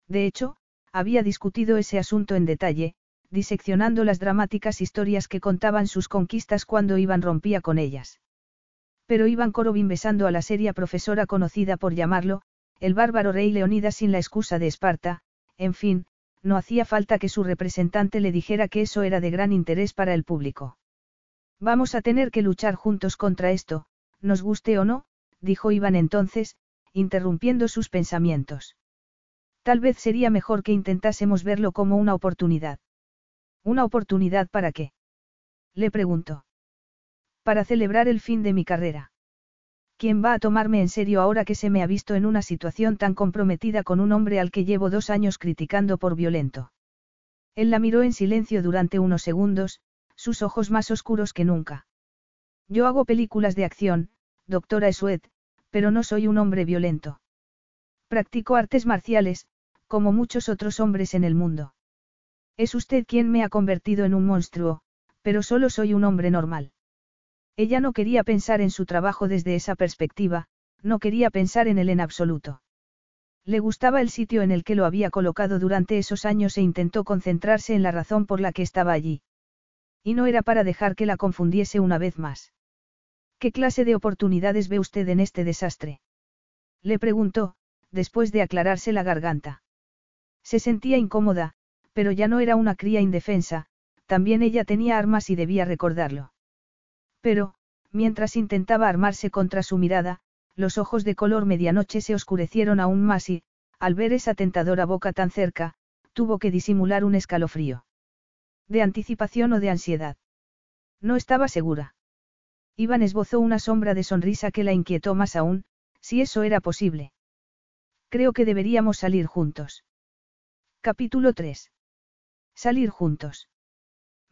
De hecho, había discutido ese asunto en detalle, diseccionando las dramáticas historias que contaban sus conquistas cuando Iván rompía con ellas. Pero Iván Korobin besando a la seria profesora conocida por llamarlo, el bárbaro rey Leonidas sin la excusa de Esparta, en fin, no hacía falta que su representante le dijera que eso era de gran interés para el público. Vamos a tener que luchar juntos contra esto, nos guste o no, dijo Iván entonces, interrumpiendo sus pensamientos. Tal vez sería mejor que intentásemos verlo como una oportunidad. ¿Una oportunidad para qué? Le preguntó. Para celebrar el fin de mi carrera. ¿Quién va a tomarme en serio ahora que se me ha visto en una situación tan comprometida con un hombre al que llevo dos años criticando por violento? Él la miró en silencio durante unos segundos, sus ojos más oscuros que nunca. Yo hago películas de acción, doctora Esuet, pero no soy un hombre violento. Practico artes marciales, como muchos otros hombres en el mundo. Es usted quien me ha convertido en un monstruo, pero solo soy un hombre normal. Ella no quería pensar en su trabajo desde esa perspectiva, no quería pensar en él en absoluto. Le gustaba el sitio en el que lo había colocado durante esos años e intentó concentrarse en la razón por la que estaba allí. Y no era para dejar que la confundiese una vez más. ¿Qué clase de oportunidades ve usted en este desastre? Le preguntó, después de aclararse la garganta. Se sentía incómoda, pero ya no era una cría indefensa, también ella tenía armas y debía recordarlo. Pero, mientras intentaba armarse contra su mirada, los ojos de color medianoche se oscurecieron aún más y, al ver esa tentadora boca tan cerca, tuvo que disimular un escalofrío. ¿De anticipación o de ansiedad? No estaba segura. Iván esbozó una sombra de sonrisa que la inquietó más aún, si eso era posible. Creo que deberíamos salir juntos. Capítulo 3. Salir juntos.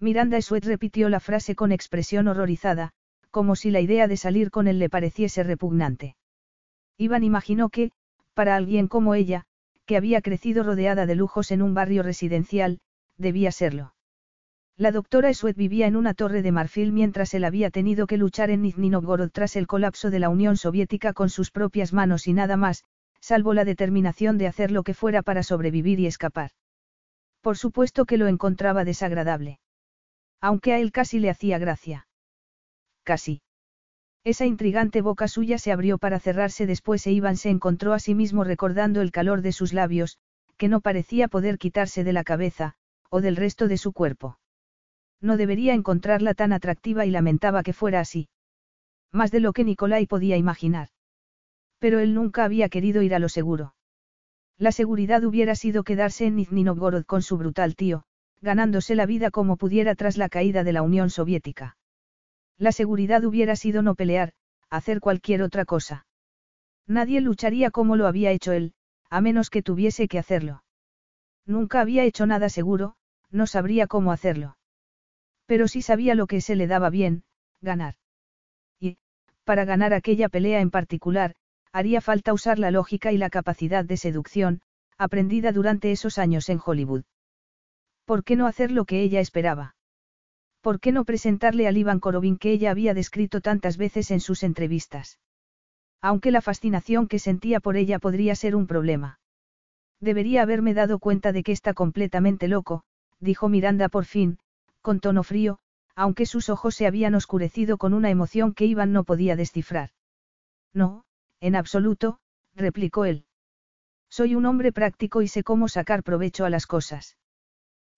Miranda Sweet repitió la frase con expresión horrorizada, como si la idea de salir con él le pareciese repugnante. Iván imaginó que, para alguien como ella, que había crecido rodeada de lujos en un barrio residencial, debía serlo. La doctora Sweet vivía en una torre de marfil mientras él había tenido que luchar en Nizhny Novgorod tras el colapso de la Unión Soviética con sus propias manos y nada más, salvo la determinación de hacer lo que fuera para sobrevivir y escapar. Por supuesto que lo encontraba desagradable. Aunque a él casi le hacía gracia. Casi. Esa intrigante boca suya se abrió para cerrarse después e Iván se encontró a sí mismo recordando el calor de sus labios, que no parecía poder quitarse de la cabeza, o del resto de su cuerpo. No debería encontrarla tan atractiva y lamentaba que fuera así. Más de lo que Nicolai podía imaginar. Pero él nunca había querido ir a lo seguro. La seguridad hubiera sido quedarse en Nizhny Novgorod con su brutal tío, ganándose la vida como pudiera tras la caída de la Unión Soviética. La seguridad hubiera sido no pelear, hacer cualquier otra cosa. Nadie lucharía como lo había hecho él, a menos que tuviese que hacerlo. Nunca había hecho nada seguro, no sabría cómo hacerlo. Pero sí sabía lo que se le daba bien, ganar. Y, para ganar aquella pelea en particular, haría falta usar la lógica y la capacidad de seducción, aprendida durante esos años en Hollywood. ¿Por qué no hacer lo que ella esperaba? ¿Por qué no presentarle al Iván Korobin que ella había descrito tantas veces en sus entrevistas? Aunque la fascinación que sentía por ella podría ser un problema. Debería haberme dado cuenta de que está completamente loco, dijo Miranda por fin, con tono frío, aunque sus ojos se habían oscurecido con una emoción que Iván no podía descifrar. No, en absoluto, replicó él. Soy un hombre práctico y sé cómo sacar provecho a las cosas.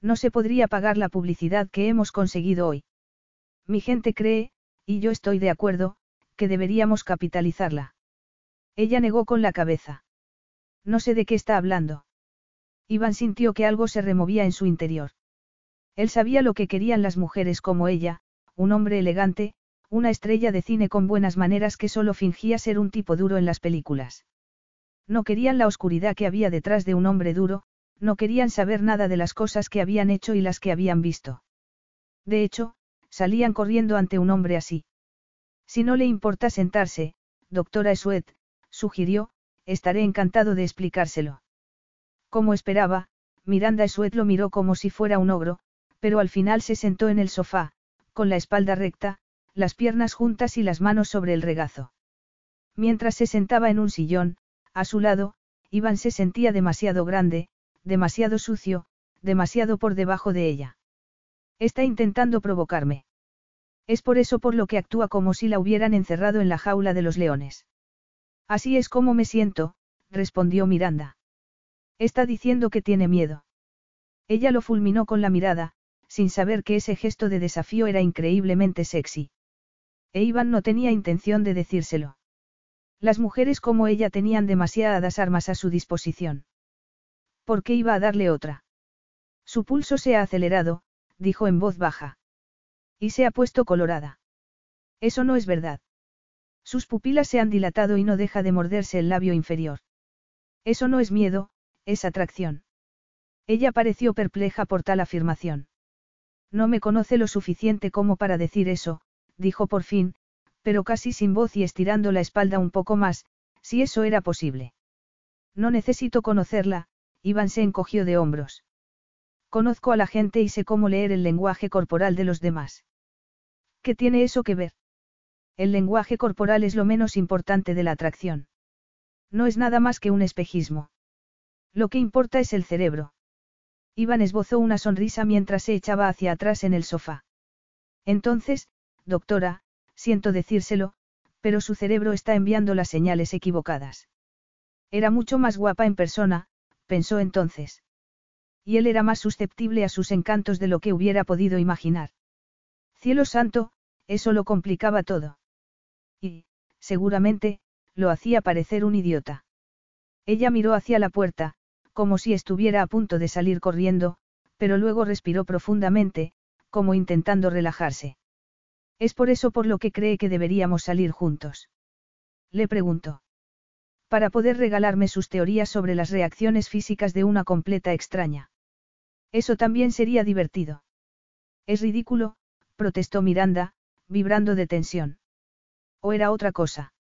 No se podría pagar la publicidad que hemos conseguido hoy. Mi gente cree, y yo estoy de acuerdo, que deberíamos capitalizarla. Ella negó con la cabeza. No sé de qué está hablando. Iván sintió que algo se removía en su interior. Él sabía lo que querían las mujeres como ella, un hombre elegante, una estrella de cine con buenas maneras que solo fingía ser un tipo duro en las películas. No querían la oscuridad que había detrás de un hombre duro, no querían saber nada de las cosas que habían hecho y las que habían visto. De hecho, salían corriendo ante un hombre así. Si no le importa sentarse, doctora Esuet, sugirió, estaré encantado de explicárselo. Como esperaba, Miranda Esuet lo miró como si fuera un ogro, pero al final se sentó en el sofá, con la espalda recta, las piernas juntas y las manos sobre el regazo. Mientras se sentaba en un sillón, a su lado, Iván se sentía demasiado grande, demasiado sucio, demasiado por debajo de ella. Está intentando provocarme. Es por eso por lo que actúa como si la hubieran encerrado en la jaula de los leones. Así es como me siento, respondió Miranda. Está diciendo que tiene miedo. Ella lo fulminó con la mirada, sin saber que ese gesto de desafío era increíblemente sexy. E Iván no tenía intención de decírselo. Las mujeres como ella tenían demasiadas armas a su disposición. ¿Por qué iba a darle otra? Su pulso se ha acelerado, dijo en voz baja. Y se ha puesto colorada. Eso no es verdad. Sus pupilas se han dilatado y no deja de morderse el labio inferior. Eso no es miedo, es atracción. Ella pareció perpleja por tal afirmación. No me conoce lo suficiente como para decir eso, dijo por fin, pero casi sin voz y estirando la espalda un poco más, si eso era posible. No necesito conocerla, Iván se encogió de hombros. Conozco a la gente y sé cómo leer el lenguaje corporal de los demás. ¿Qué tiene eso que ver? El lenguaje corporal es lo menos importante de la atracción. No es nada más que un espejismo. Lo que importa es el cerebro. Iván esbozó una sonrisa mientras se echaba hacia atrás en el sofá. Entonces, doctora, siento decírselo, pero su cerebro está enviando las señales equivocadas. Era mucho más guapa en persona, pensó entonces. Y él era más susceptible a sus encantos de lo que hubiera podido imaginar. Cielo santo, eso lo complicaba todo. Y, seguramente, lo hacía parecer un idiota. Ella miró hacia la puerta, como si estuviera a punto de salir corriendo, pero luego respiró profundamente, como intentando relajarse. Es por eso por lo que cree que deberíamos salir juntos. Le preguntó. Para poder regalarme sus teorías sobre las reacciones físicas de una completa extraña. Eso también sería divertido. Es ridículo, protestó Miranda, vibrando de tensión. ¿O era otra cosa?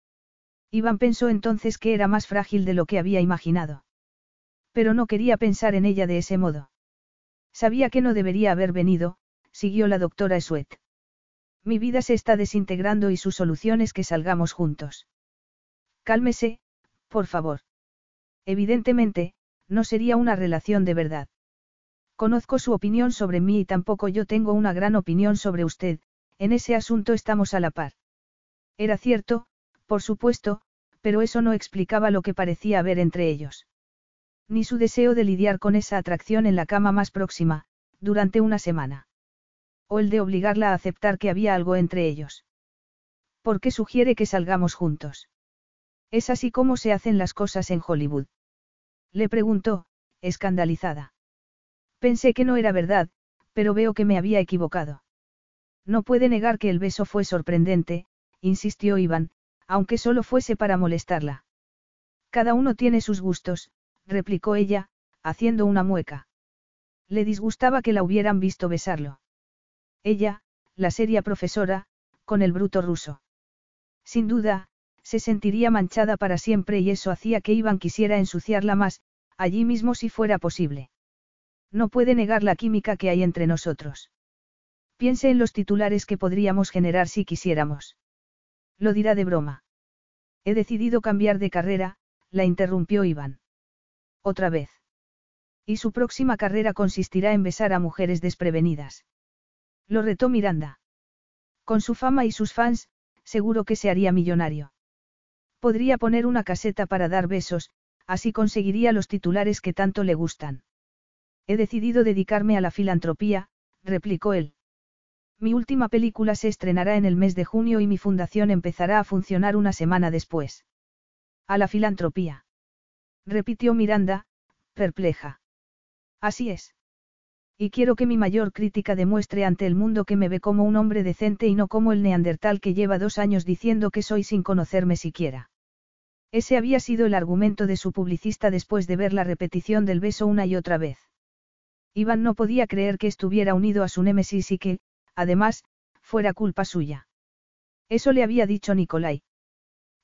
Iván pensó entonces que era más frágil de lo que había imaginado. Pero no quería pensar en ella de ese modo. Sabía que no debería haber venido, siguió la doctora Esuet. Mi vida se está desintegrando y su solución es que salgamos juntos. Cálmese, por favor. Evidentemente, no sería una relación de verdad. Conozco su opinión sobre mí y tampoco yo tengo una gran opinión sobre usted, en ese asunto estamos a la par. Era cierto, por supuesto, pero eso no explicaba lo que parecía haber entre ellos. Ni su deseo de lidiar con esa atracción en la cama más próxima, durante una semana. O el de obligarla a aceptar que había algo entre ellos. ¿Por qué sugiere que salgamos juntos? Es así como se hacen las cosas en Hollywood. Le preguntó, escandalizada. Pensé que no era verdad, pero veo que me había equivocado. No puede negar que el beso fue sorprendente, insistió Iván, aunque solo fuese para molestarla. Cada uno tiene sus gustos, replicó ella, haciendo una mueca. Le disgustaba que la hubieran visto besarlo. Ella, la seria profesora, con el bruto ruso. Sin duda, se sentiría manchada para siempre y eso hacía que Iván quisiera ensuciarla más, allí mismo si fuera posible. No puede negar la química que hay entre nosotros. Piense en los titulares que podríamos generar si quisiéramos. Lo dirá de broma. He decidido cambiar de carrera, la interrumpió Iván. Otra vez. Y su próxima carrera consistirá en besar a mujeres desprevenidas. Lo retó Miranda. Con su fama y sus fans, seguro que se haría millonario. Podría poner una caseta para dar besos, así conseguiría los titulares que tanto le gustan. He decidido dedicarme a la filantropía, replicó él. Mi última película se estrenará en el mes de junio y mi fundación empezará a funcionar una semana después. A la filantropía. Repitió Miranda, perpleja. Así es. Y quiero que mi mayor crítica demuestre ante el mundo que me ve como un hombre decente y no como el neandertal que lleva dos años diciendo que soy sin conocerme siquiera. Ese había sido el argumento de su publicista después de ver la repetición del beso una y otra vez. Iván no podía creer que estuviera unido a su némesis y que, además, fuera culpa suya. Eso le había dicho Nicolai.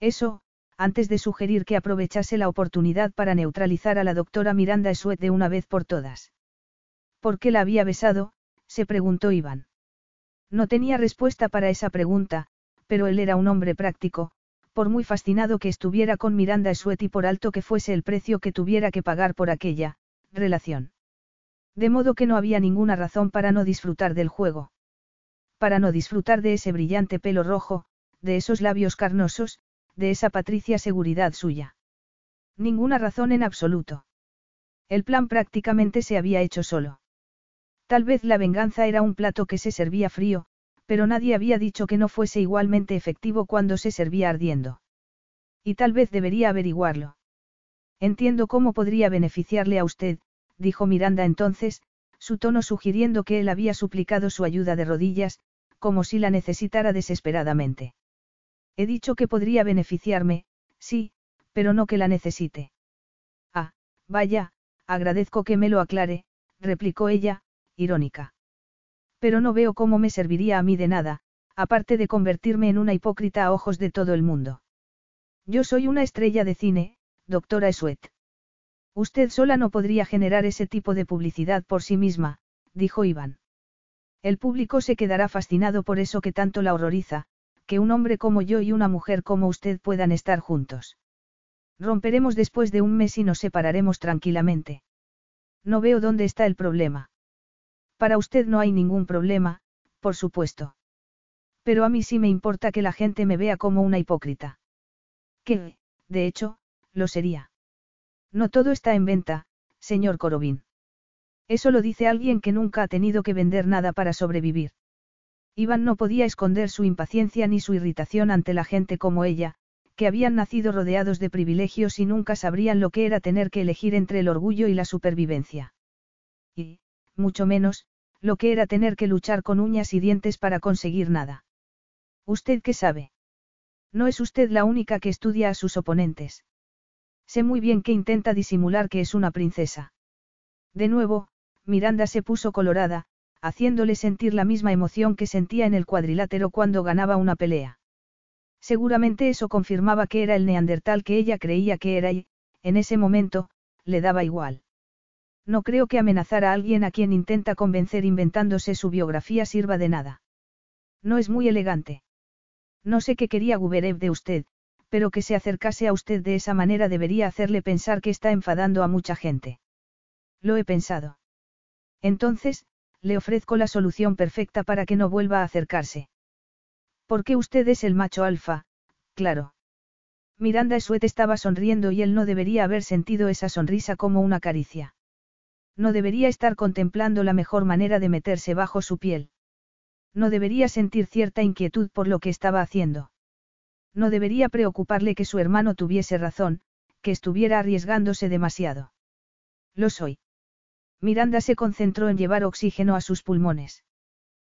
Eso, antes de sugerir que aprovechase la oportunidad para neutralizar a la doctora Miranda Esuet de una vez por todas. ¿Por qué la había besado? se preguntó Iván. No tenía respuesta para esa pregunta, pero él era un hombre práctico, por muy fascinado que estuviera con Miranda Esuet y por alto que fuese el precio que tuviera que pagar por aquella relación. De modo que no había ninguna razón para no disfrutar del juego. Para no disfrutar de ese brillante pelo rojo, de esos labios carnosos, de esa patricia seguridad suya. Ninguna razón en absoluto. El plan prácticamente se había hecho solo. Tal vez la venganza era un plato que se servía frío, pero nadie había dicho que no fuese igualmente efectivo cuando se servía ardiendo. Y tal vez debería averiguarlo. Entiendo cómo podría beneficiarle a usted, dijo Miranda entonces, su tono sugiriendo que él había suplicado su ayuda de rodillas, como si la necesitara desesperadamente. He dicho que podría beneficiarme, sí, pero no que la necesite. Ah, vaya, agradezco que me lo aclare, replicó ella, irónica. Pero no veo cómo me serviría a mí de nada, aparte de convertirme en una hipócrita a ojos de todo el mundo. Yo soy una estrella de cine, doctora Esuet. Usted sola no podría generar ese tipo de publicidad por sí misma, dijo Iván. El público se quedará fascinado por eso que tanto la horroriza, que un hombre como yo y una mujer como usted puedan estar juntos. Romperemos después de un mes y nos separaremos tranquilamente. No veo dónde está el problema. Para usted no hay ningún problema, por supuesto. Pero a mí sí me importa que la gente me vea como una hipócrita. Que, de hecho, lo sería. No todo está en venta, señor Corobín. Eso lo dice alguien que nunca ha tenido que vender nada para sobrevivir. Iván no podía esconder su impaciencia ni su irritación ante la gente como ella, que habían nacido rodeados de privilegios y nunca sabrían lo que era tener que elegir entre el orgullo y la supervivencia. Mucho menos, lo que era tener que luchar con uñas y dientes para conseguir nada. ¿Usted qué sabe? No es usted la única que estudia a sus oponentes. Sé muy bien que intenta disimular que es una princesa. De nuevo, Miranda se puso colorada, haciéndole sentir la misma emoción que sentía en el cuadrilátero cuando ganaba una pelea. Seguramente eso confirmaba que era el neandertal que ella creía que era y, en ese momento, le daba igual. No creo que amenazar a alguien a quien intenta convencer inventándose su biografía sirva de nada. No es muy elegante. No sé qué quería Guberev de usted, pero que se acercase a usted de esa manera debería hacerle pensar que está enfadando a mucha gente. Lo he pensado. Entonces, le ofrezco la solución perfecta para que no vuelva a acercarse. Porque usted es el macho alfa, claro. Miranda Suet estaba sonriendo y él no debería haber sentido esa sonrisa como una caricia. No debería estar contemplando la mejor manera de meterse bajo su piel. No debería sentir cierta inquietud por lo que estaba haciendo. No debería preocuparle que su hermano tuviese razón, que estuviera arriesgándose demasiado. Lo soy. Miranda se concentró en llevar oxígeno a sus pulmones.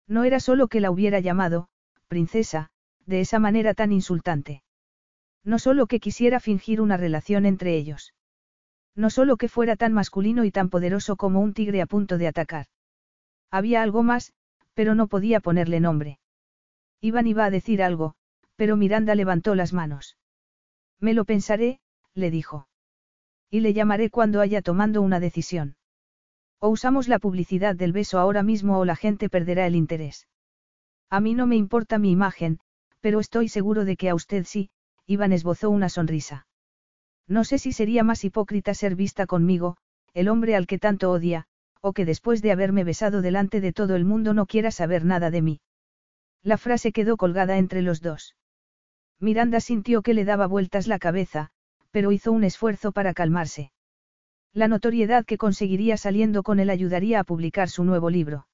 No era solo que la hubiera llamado, princesa, de esa manera tan insultante. No solo que quisiera fingir una relación entre ellos. No solo que fuera tan masculino y tan poderoso como un tigre a punto de atacar. Había algo más, pero no podía ponerle nombre. Iván iba a decir algo, pero Miranda levantó las manos. Me lo pensaré, le dijo. Y le llamaré cuando haya tomando una decisión. O usamos la publicidad del beso ahora mismo o la gente perderá el interés. A mí no me importa mi imagen, pero estoy seguro de que a usted sí, Iván esbozó una sonrisa. No sé si sería más hipócrita ser vista conmigo, el hombre al que tanto odia, o que después de haberme besado delante de todo el mundo no quiera saber nada de mí. La frase quedó colgada entre los dos. Miranda sintió que le daba vueltas la cabeza, pero hizo un esfuerzo para calmarse. La notoriedad que conseguiría saliendo con él ayudaría a publicar su nuevo libro.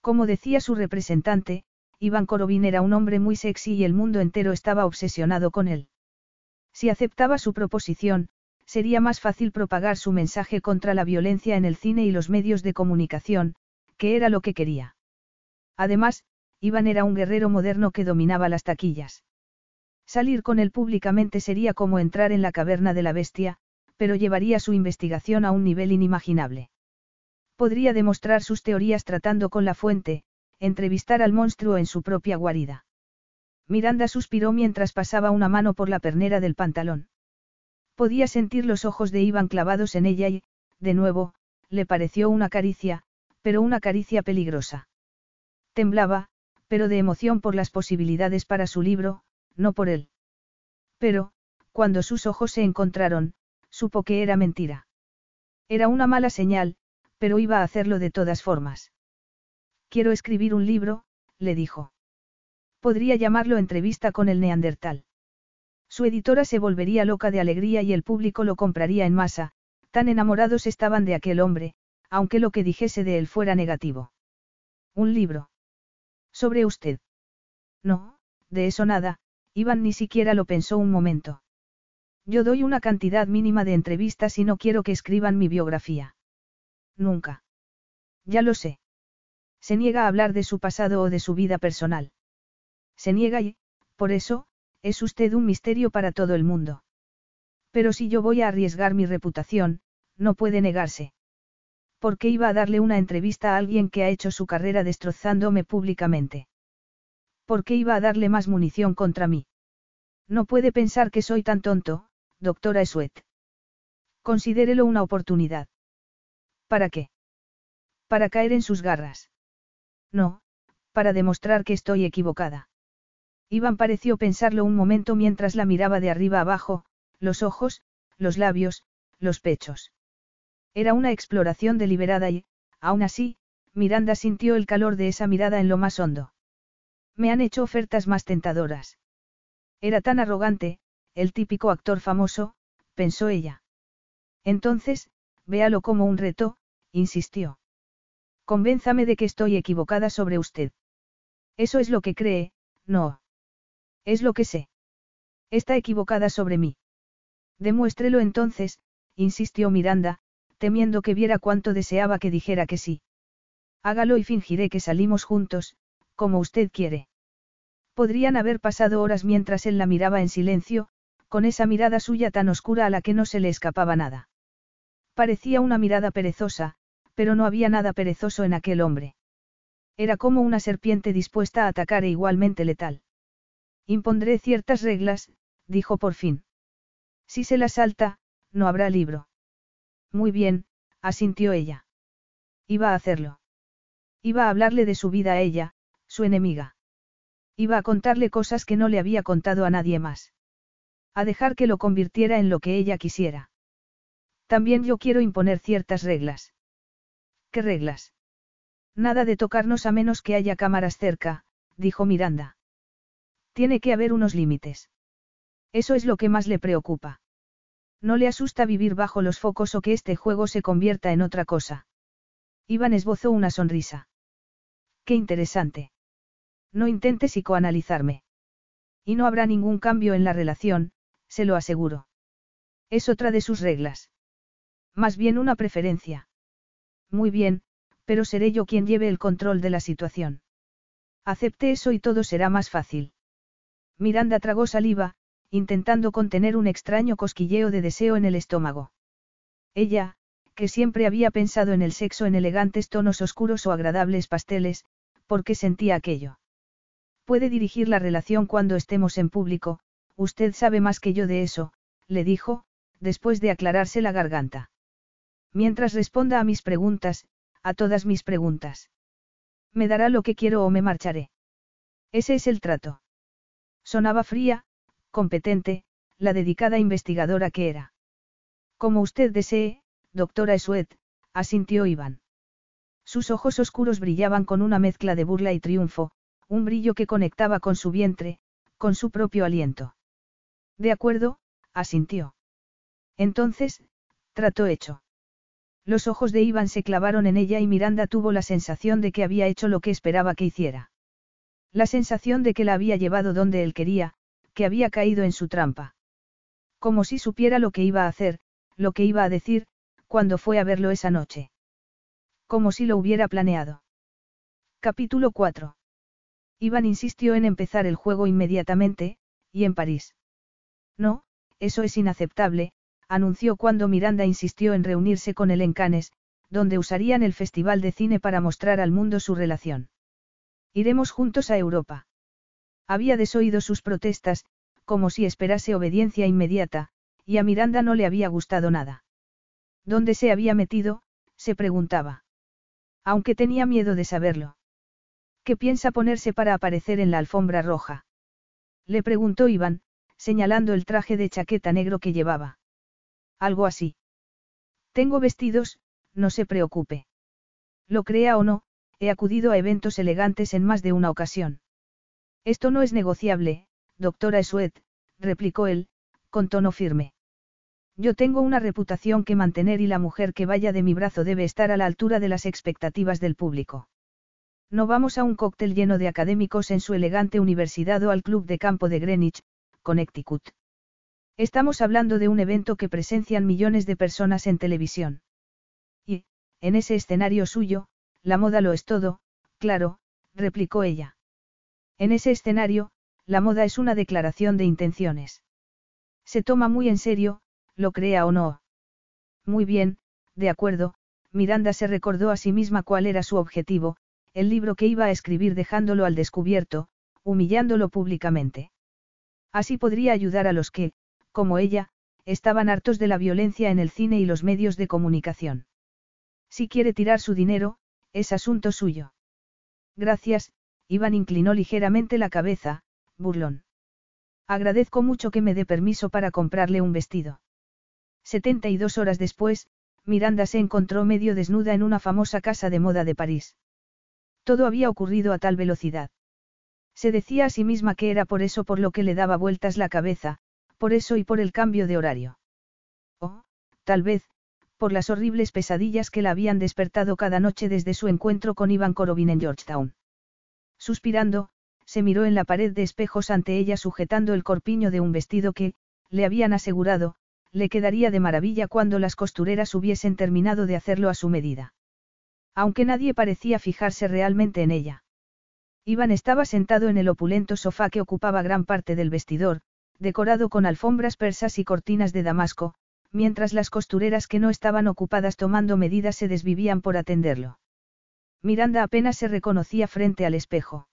Como decía su representante, Iván Korobin era un hombre muy sexy y el mundo entero estaba obsesionado con él. Si aceptaba su proposición, sería más fácil propagar su mensaje contra la violencia en el cine y los medios de comunicación, que era lo que quería. Además, Iván era un guerrero moderno que dominaba las taquillas. Salir con él públicamente sería como entrar en la caverna de la bestia, pero llevaría su investigación a un nivel inimaginable. Podría demostrar sus teorías tratando con la fuente, entrevistar al monstruo en su propia guarida. Miranda suspiró mientras pasaba una mano por la pernera del pantalón. Podía sentir los ojos de Iván clavados en ella y, de nuevo, le pareció una caricia, pero una caricia peligrosa. Temblaba, pero de emoción por las posibilidades para su libro, no por él. Pero, cuando sus ojos se encontraron, supo que era mentira. Era una mala señal, pero iba a hacerlo de todas formas. Quiero escribir un libro, le dijo. Podría llamarlo Entrevista con el Neandertal. Su editora se volvería loca de alegría y el público lo compraría en masa, tan enamorados estaban de aquel hombre, aunque lo que dijese de él fuera negativo. Un libro. Sobre usted. No, de eso nada, Iván ni siquiera lo pensó un momento. Yo doy una cantidad mínima de entrevistas y no quiero que escriban mi biografía. Nunca. Ya lo sé. Se niega a hablar de su pasado o de su vida personal. Se niega y, por eso, es usted un misterio para todo el mundo. Pero si yo voy a arriesgar mi reputación, no puede negarse. ¿Por qué iba a darle una entrevista a alguien que ha hecho su carrera destrozándome públicamente? ¿Por qué iba a darle más munición contra mí? No puede pensar que soy tan tonto, doctora Esuet. Considérelo una oportunidad. ¿Para qué? Para caer en sus garras. No, para demostrar que estoy equivocada. Iván pareció pensarlo un momento mientras la miraba de arriba abajo, los ojos, los labios, los pechos. Era una exploración deliberada y, aún así, Miranda sintió el calor de esa mirada en lo más hondo. Me han hecho ofertas más tentadoras. Era tan arrogante, el típico actor famoso, pensó ella. Entonces, véalo como un reto, insistió. Convénzame de que estoy equivocada sobre usted. Eso es lo que cree, no. Es lo que sé. Está equivocada sobre mí. Demuéstrelo entonces, insistió Miranda, temiendo que viera cuánto deseaba que dijera que sí. Hágalo y fingiré que salimos juntos, como usted quiere. Podrían haber pasado horas mientras él la miraba en silencio, con esa mirada suya tan oscura a la que no se le escapaba nada. Parecía una mirada perezosa, pero no había nada perezoso en aquel hombre. Era como una serpiente dispuesta a atacar e igualmente letal. Impondré ciertas reglas, dijo por fin. Si se las salta, no habrá libro. Muy bien, asintió ella. Iba a hacerlo. Iba a hablarle de su vida a ella, su enemiga. Iba a contarle cosas que no le había contado a nadie más. A dejar que lo convirtiera en lo que ella quisiera. También yo quiero imponer ciertas reglas. ¿Qué reglas? Nada de tocarnos a menos que haya cámaras cerca, dijo Miranda. Tiene que haber unos límites. Eso es lo que más le preocupa. No le asusta vivir bajo los focos o que este juego se convierta en otra cosa. Iván esbozó una sonrisa. Qué interesante. No intente psicoanalizarme. Y no habrá ningún cambio en la relación, se lo aseguro. Es otra de sus reglas. Más bien una preferencia. Muy bien, pero seré yo quien lleve el control de la situación. Acepte eso y todo será más fácil. Miranda tragó saliva, intentando contener un extraño cosquilleo de deseo en el estómago. Ella, que siempre había pensado en el sexo en elegantes tonos oscuros o agradables pasteles, porque sentía aquello. Puede dirigir la relación cuando estemos en público, usted sabe más que yo de eso, le dijo, después de aclararse la garganta. Mientras responda a mis preguntas, a todas mis preguntas. Me dará lo que quiero o me marcharé. Ese es el trato. Sonaba fría, competente, la dedicada investigadora que era. Como usted desee, doctora Esuet, asintió Iván. Sus ojos oscuros brillaban con una mezcla de burla y triunfo, un brillo que conectaba con su vientre, con su propio aliento. De acuerdo, asintió. Entonces, trato hecho. Los ojos de Iván se clavaron en ella y Miranda tuvo la sensación de que había hecho lo que esperaba que hiciera. La sensación de que la había llevado donde él quería, que había caído en su trampa. Como si supiera lo que iba a hacer, lo que iba a decir, cuando fue a verlo esa noche. Como si lo hubiera planeado. Capítulo 4. Iván insistió en empezar el juego inmediatamente, y en París. No, eso es inaceptable, anunció cuando Miranda insistió en reunirse con él en Cannes, donde usarían el Festival de Cine para mostrar al mundo su relación. Iremos juntos a Europa. Había desoído sus protestas, como si esperase obediencia inmediata, y a Miranda no le había gustado nada. ¿Dónde se había metido? se preguntaba. Aunque tenía miedo de saberlo. ¿Qué piensa ponerse para aparecer en la alfombra roja? Le preguntó Iván, señalando el traje de chaqueta negro que llevaba. Algo así. Tengo vestidos, no se preocupe. Lo crea o no, he acudido a eventos elegantes en más de una ocasión. Esto no es negociable, doctora Esuet, replicó él, con tono firme. Yo tengo una reputación que mantener y la mujer que vaya de mi brazo debe estar a la altura de las expectativas del público. No vamos a un cóctel lleno de académicos en su elegante universidad o al club de campo de Greenwich, Connecticut. Estamos hablando de un evento que presencian millones de personas en televisión. Y, en ese escenario suyo, la moda lo es todo, claro, replicó ella. En ese escenario, la moda es una declaración de intenciones. Se toma muy en serio, lo crea o no. Muy bien, de acuerdo, Miranda se recordó a sí misma cuál era su objetivo, el libro que iba a escribir dejándolo al descubierto, humillándolo públicamente. Así podría ayudar a los que, como ella, estaban hartos de la violencia en el cine y los medios de comunicación. Si quiere tirar su dinero, es asunto suyo. Gracias, Iván inclinó ligeramente la cabeza, burlón. Agradezco mucho que me dé permiso para comprarle un vestido. 72 horas después, Miranda se encontró medio desnuda en una famosa casa de moda de París. Todo había ocurrido a tal velocidad. Se decía a sí misma que era por eso por lo que le daba vueltas la cabeza, por eso y por el cambio de horario. O, tal vez, por las horribles pesadillas que la habían despertado cada noche desde su encuentro con Ivan Korovin en Georgetown. Suspirando, se miró en la pared de espejos ante ella sujetando el corpiño de un vestido que, le habían asegurado, le quedaría de maravilla cuando las costureras hubiesen terminado de hacerlo a su medida. Aunque nadie parecía fijarse realmente en ella. Iván estaba sentado en el opulento sofá que ocupaba gran parte del vestidor, decorado con alfombras persas y cortinas de damasco, mientras las costureras que no estaban ocupadas tomando medidas se desvivían por atenderlo. Miranda apenas se reconocía frente al espejo.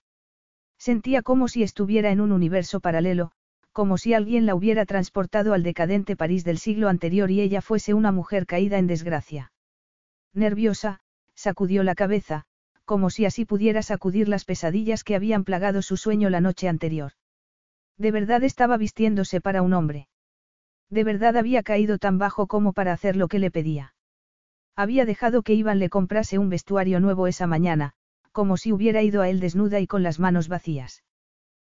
Sentía como si estuviera en un universo paralelo, como si alguien la hubiera transportado al decadente París del siglo anterior y ella fuese una mujer caída en desgracia. Nerviosa, sacudió la cabeza, como si así pudiera sacudir las pesadillas que habían plagado su sueño la noche anterior. De verdad estaba vistiéndose para un hombre. De verdad había caído tan bajo como para hacer lo que le pedía. Había dejado que Iván le comprase un vestuario nuevo esa mañana, como si hubiera ido a él desnuda y con las manos vacías.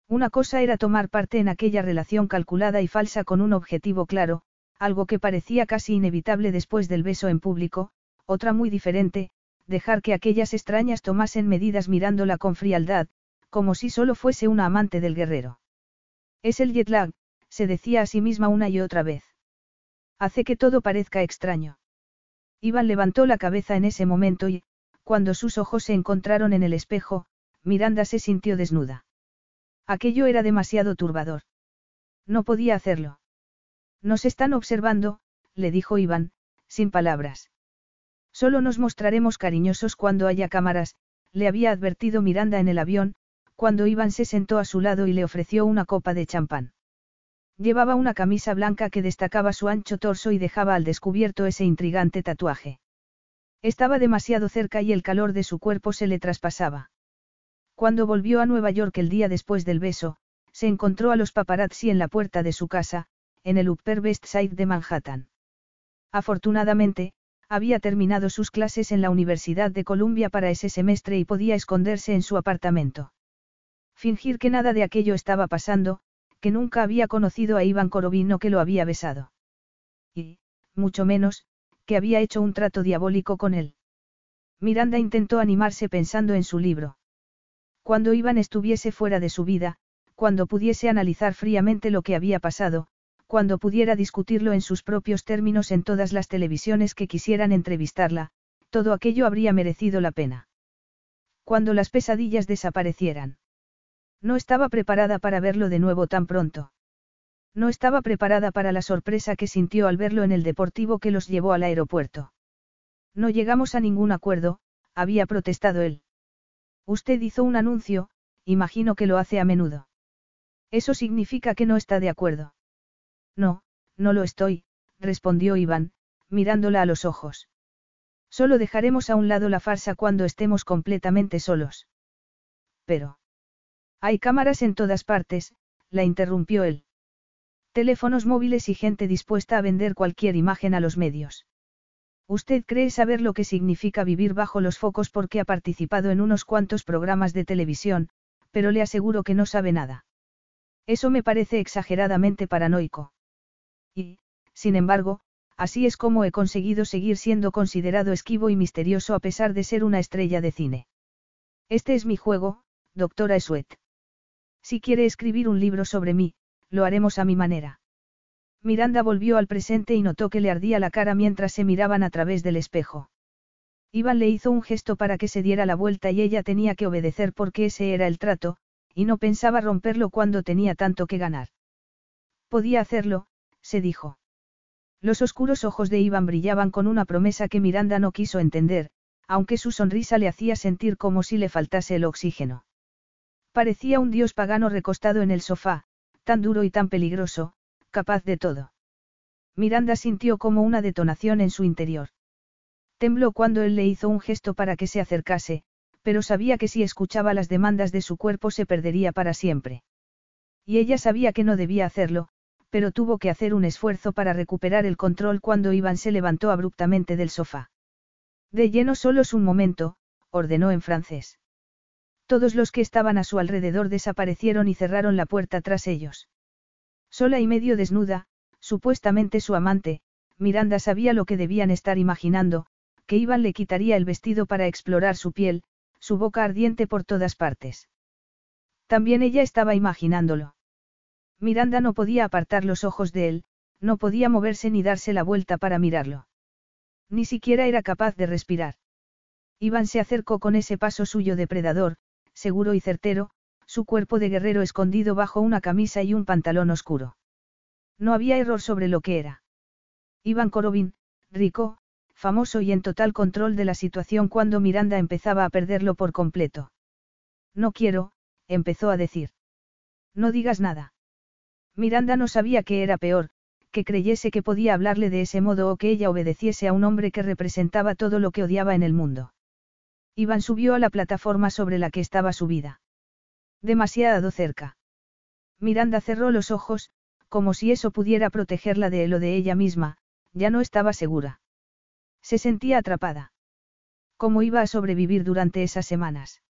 Una cosa era tomar parte en aquella relación calculada y falsa con un objetivo claro, algo que parecía casi inevitable después del beso en público, otra muy diferente, dejar que aquellas extrañas tomasen medidas mirándola con frialdad, como si solo fuese una amante del guerrero. Es el jet lag, se decía a sí misma una y otra vez. Hace que todo parezca extraño. Iván levantó la cabeza en ese momento y, cuando sus ojos se encontraron en el espejo, Miranda se sintió desnuda. Aquello era demasiado turbador. No podía hacerlo. Nos están observando, le dijo Iván, sin palabras. Solo nos mostraremos cariñosos cuando haya cámaras, le había advertido Miranda en el avión, cuando Iván se sentó a su lado y le ofreció una copa de champán. Llevaba una camisa blanca que destacaba su ancho torso y dejaba al descubierto ese intrigante tatuaje. Estaba demasiado cerca y el calor de su cuerpo se le traspasaba. Cuando volvió a Nueva York el día después del beso, se encontró a los paparazzi en la puerta de su casa, en el Upper West Side de Manhattan. Afortunadamente, había terminado sus clases en la Universidad de Columbia para ese semestre y podía esconderse en su apartamento. Fingir que nada de aquello estaba pasando, que nunca había conocido a Iván Korovino que lo había besado. Y, mucho menos, que había hecho un trato diabólico con él. Miranda intentó animarse pensando en su libro. Cuando Iván estuviese fuera de su vida, cuando pudiese analizar fríamente lo que había pasado, cuando pudiera discutirlo en sus propios términos en todas las televisiones que quisieran entrevistarla, todo aquello habría merecido la pena. Cuando las pesadillas desaparecieran. No estaba preparada para verlo de nuevo tan pronto. No estaba preparada para la sorpresa que sintió al verlo en el deportivo que los llevó al aeropuerto. No llegamos a ningún acuerdo, había protestado él. Usted hizo un anuncio, imagino que lo hace a menudo. Eso significa que no está de acuerdo. No, no lo estoy, respondió Iván, mirándola a los ojos. Solo dejaremos a un lado la farsa cuando estemos completamente solos. Pero. Hay cámaras en todas partes, la interrumpió él. Teléfonos móviles y gente dispuesta a vender cualquier imagen a los medios. Usted cree saber lo que significa vivir bajo los focos porque ha participado en unos cuantos programas de televisión, pero le aseguro que no sabe nada. Eso me parece exageradamente paranoico. Y, sin embargo, así es como he conseguido seguir siendo considerado esquivo y misterioso a pesar de ser una estrella de cine. Este es mi juego, doctora Esuet. Si quiere escribir un libro sobre mí, lo haremos a mi manera. Miranda volvió al presente y notó que le ardía la cara mientras se miraban a través del espejo. Iván le hizo un gesto para que se diera la vuelta y ella tenía que obedecer porque ese era el trato, y no pensaba romperlo cuando tenía tanto que ganar. Podía hacerlo, se dijo. Los oscuros ojos de Iván brillaban con una promesa que Miranda no quiso entender, aunque su sonrisa le hacía sentir como si le faltase el oxígeno. Parecía un dios pagano recostado en el sofá, tan duro y tan peligroso, capaz de todo. Miranda sintió como una detonación en su interior. Tembló cuando él le hizo un gesto para que se acercase, pero sabía que si escuchaba las demandas de su cuerpo se perdería para siempre. Y ella sabía que no debía hacerlo, pero tuvo que hacer un esfuerzo para recuperar el control cuando Iván se levantó abruptamente del sofá. De lleno solos un momento, ordenó en francés. Todos los que estaban a su alrededor desaparecieron y cerraron la puerta tras ellos. Sola y medio desnuda, supuestamente su amante, Miranda sabía lo que debían estar imaginando, que Iván le quitaría el vestido para explorar su piel, su boca ardiente por todas partes. También ella estaba imaginándolo. Miranda no podía apartar los ojos de él, no podía moverse ni darse la vuelta para mirarlo. Ni siquiera era capaz de respirar. Iván se acercó con ese paso suyo depredador, seguro y certero, su cuerpo de guerrero escondido bajo una camisa y un pantalón oscuro. No había error sobre lo que era. Iván Korobin, rico, famoso y en total control de la situación cuando Miranda empezaba a perderlo por completo. No quiero, empezó a decir. No digas nada. Miranda no sabía que era peor, que creyese que podía hablarle de ese modo o que ella obedeciese a un hombre que representaba todo lo que odiaba en el mundo. Iván subió a la plataforma sobre la que estaba subida. Demasiado cerca. Miranda cerró los ojos, como si eso pudiera protegerla de él o de ella misma, ya no estaba segura. Se sentía atrapada. ¿Cómo iba a sobrevivir durante esas semanas?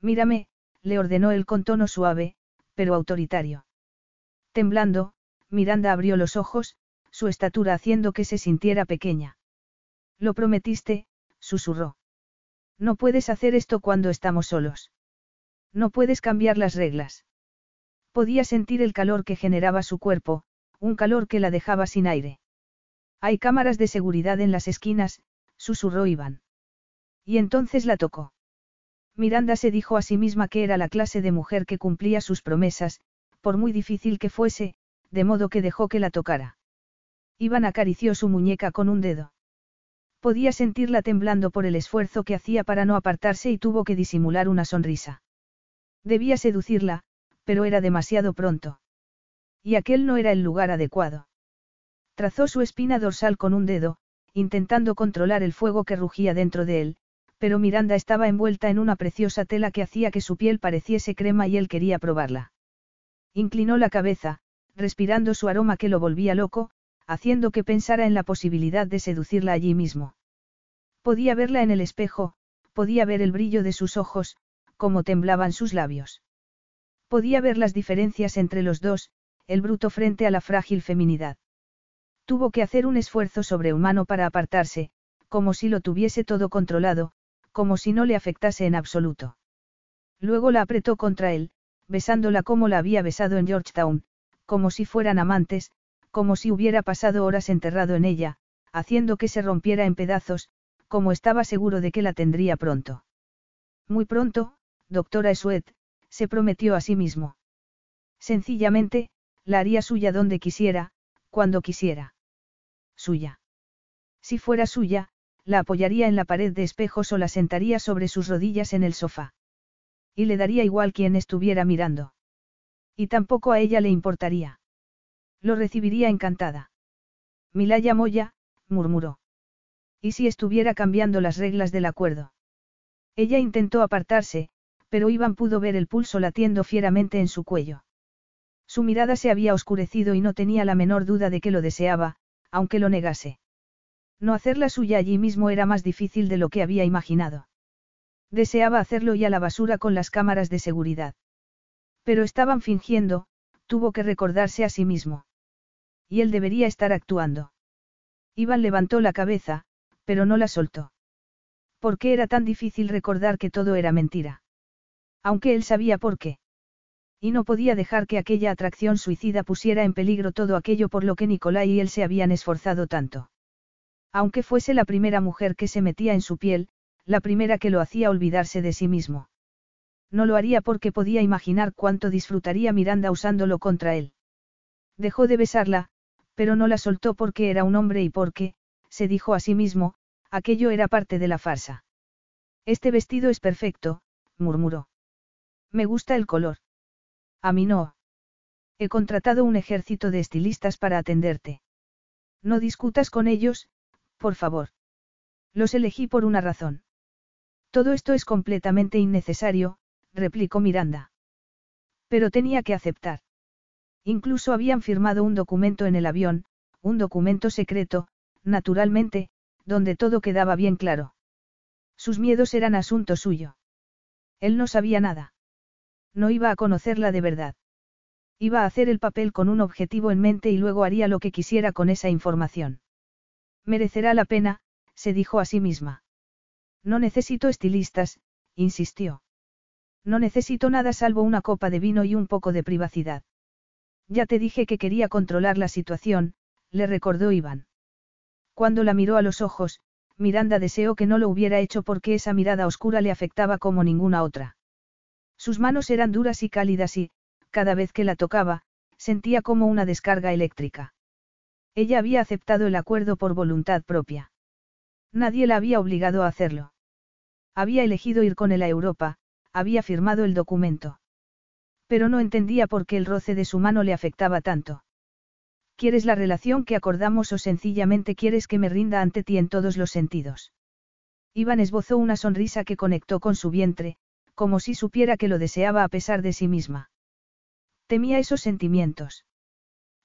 Mírame, le ordenó él con tono suave, pero autoritario. Temblando, Miranda abrió los ojos, su estatura haciendo que se sintiera pequeña. Lo prometiste, susurró. No puedes hacer esto cuando estamos solos. No puedes cambiar las reglas. Podía sentir el calor que generaba su cuerpo, un calor que la dejaba sin aire. Hay cámaras de seguridad en las esquinas, susurró Iván. Y entonces la tocó. Miranda se dijo a sí misma que era la clase de mujer que cumplía sus promesas, por muy difícil que fuese, de modo que dejó que la tocara. Iván acarició su muñeca con un dedo. Podía sentirla temblando por el esfuerzo que hacía para no apartarse y tuvo que disimular una sonrisa. Debía seducirla, pero era demasiado pronto. Y aquel no era el lugar adecuado. Trazó su espina dorsal con un dedo, intentando controlar el fuego que rugía dentro de él, pero Miranda estaba envuelta en una preciosa tela que hacía que su piel pareciese crema y él quería probarla. Inclinó la cabeza, respirando su aroma que lo volvía loco, haciendo que pensara en la posibilidad de seducirla allí mismo. Podía verla en el espejo, podía ver el brillo de sus ojos, cómo temblaban sus labios. Podía ver las diferencias entre los dos, el bruto frente a la frágil feminidad. Tuvo que hacer un esfuerzo sobrehumano para apartarse, como si lo tuviese todo controlado, como si no le afectase en absoluto. Luego la apretó contra él, besándola como la había besado en Georgetown, como si fueran amantes, como si hubiera pasado horas enterrado en ella, haciendo que se rompiera en pedazos, como estaba seguro de que la tendría pronto. Muy pronto, doctora Esuet, se prometió a sí mismo. Sencillamente, la haría suya donde quisiera, cuando quisiera. Suya. Si fuera suya, la apoyaría en la pared de espejos o la sentaría sobre sus rodillas en el sofá. Y le daría igual quien estuviera mirando. Y tampoco a ella le importaría. Lo recibiría encantada. Milaya Moya, murmuró. ¿Y si estuviera cambiando las reglas del acuerdo? Ella intentó apartarse, pero Iván pudo ver el pulso latiendo fieramente en su cuello. Su mirada se había oscurecido y no tenía la menor duda de que lo deseaba, aunque lo negase. No hacerla suya allí mismo era más difícil de lo que había imaginado. Deseaba hacerlo y a la basura con las cámaras de seguridad. Pero estaban fingiendo, tuvo que recordarse a sí mismo. Y él debería estar actuando. Iván levantó la cabeza, pero no la soltó. ¿Por qué era tan difícil recordar que todo era mentira? Aunque él sabía por qué. Y no podía dejar que aquella atracción suicida pusiera en peligro todo aquello por lo que Nicolai y él se habían esforzado tanto. Aunque fuese la primera mujer que se metía en su piel, la primera que lo hacía olvidarse de sí mismo. No lo haría porque podía imaginar cuánto disfrutaría Miranda usándolo contra él. Dejó de besarla, pero no la soltó porque era un hombre y porque, se dijo a sí mismo, aquello era parte de la farsa. Este vestido es perfecto, murmuró. Me gusta el color. A mí no. He contratado un ejército de estilistas para atenderte. No discutas con ellos, por favor. Los elegí por una razón. Todo esto es completamente innecesario, replicó Miranda. Pero tenía que aceptar. Incluso habían firmado un documento en el avión, un documento secreto, naturalmente, donde todo quedaba bien claro. Sus miedos eran asunto suyo. Él no sabía nada. No iba a conocerla de verdad. Iba a hacer el papel con un objetivo en mente y luego haría lo que quisiera con esa información. Merecerá la pena, se dijo a sí misma. No necesito estilistas, insistió. No necesito nada salvo una copa de vino y un poco de privacidad. Ya te dije que quería controlar la situación, le recordó Iván. Cuando la miró a los ojos, Miranda deseó que no lo hubiera hecho porque esa mirada oscura le afectaba como ninguna otra. Sus manos eran duras y cálidas y, cada vez que la tocaba, sentía como una descarga eléctrica. Ella había aceptado el acuerdo por voluntad propia. Nadie la había obligado a hacerlo. Había elegido ir con él a Europa, había firmado el documento. Pero no entendía por qué el roce de su mano le afectaba tanto. ¿Quieres la relación que acordamos o sencillamente quieres que me rinda ante ti en todos los sentidos? Iván esbozó una sonrisa que conectó con su vientre, como si supiera que lo deseaba a pesar de sí misma. Temía esos sentimientos.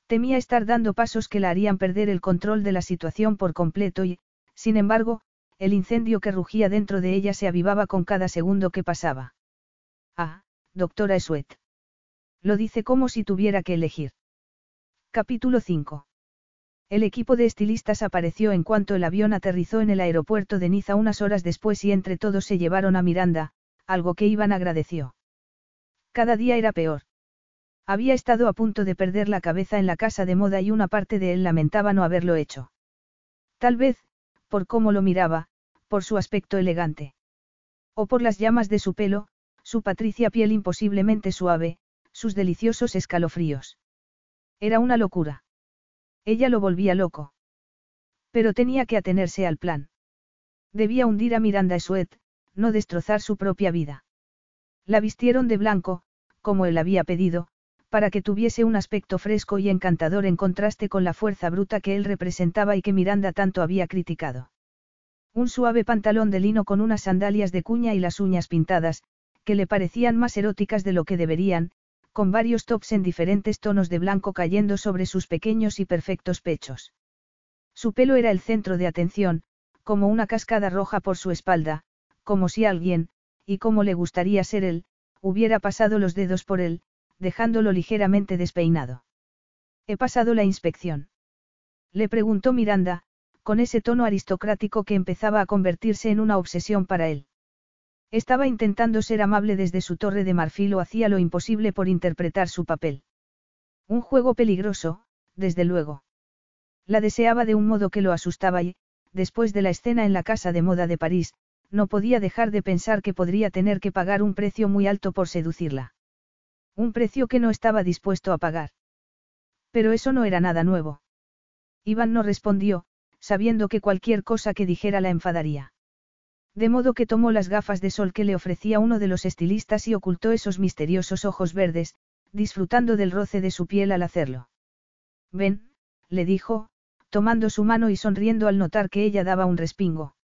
Temía estar dando pasos que la harían perder el control de la situación por completo y, sin embargo, el incendio que rugía dentro de ella se avivaba con cada segundo que pasaba. Ah, doctora Esuet. Lo dice como si tuviera que elegir. Capítulo 5. El equipo de estilistas apareció en cuanto el avión aterrizó en el aeropuerto de Niza unas horas después y entre todos se llevaron a Miranda, algo que Iván agradeció. Cada día era peor. Había estado a punto de perder la cabeza en la casa de moda y una parte de él lamentaba no haberlo hecho. Tal vez, por cómo lo miraba, por su aspecto elegante. O por las llamas de su pelo, su patricia piel imposiblemente suave, sus deliciosos escalofríos. Era una locura. Ella lo volvía loco. Pero tenía que atenerse al plan. Debía hundir a Miranda Suet, no destrozar su propia vida. La vistieron de blanco, como él había pedido, para que tuviese un aspecto fresco y encantador en contraste con la fuerza bruta que él representaba y que Miranda tanto había criticado. Un suave pantalón de lino con unas sandalias de cuña y las uñas pintadas, que le parecían más eróticas de lo que deberían, con varios tops en diferentes tonos de blanco cayendo sobre sus pequeños y perfectos pechos. Su pelo era el centro de atención, como una cascada roja por su espalda, como si alguien, y como le gustaría ser él, hubiera pasado los dedos por él, dejándolo ligeramente despeinado. He pasado la inspección. Le preguntó Miranda, con ese tono aristocrático que empezaba a convertirse en una obsesión para él. Estaba intentando ser amable desde su torre de marfil o hacía lo imposible por interpretar su papel. Un juego peligroso, desde luego. La deseaba de un modo que lo asustaba y, después de la escena en la casa de moda de París, no podía dejar de pensar que podría tener que pagar un precio muy alto por seducirla. Un precio que no estaba dispuesto a pagar. Pero eso no era nada nuevo. Iván no respondió, sabiendo que cualquier cosa que dijera la enfadaría. De modo que tomó las gafas de sol que le ofrecía uno de los estilistas y ocultó esos misteriosos ojos verdes, disfrutando del roce de su piel al hacerlo. Ven, le dijo, tomando su mano y sonriendo al notar que ella daba un respingo.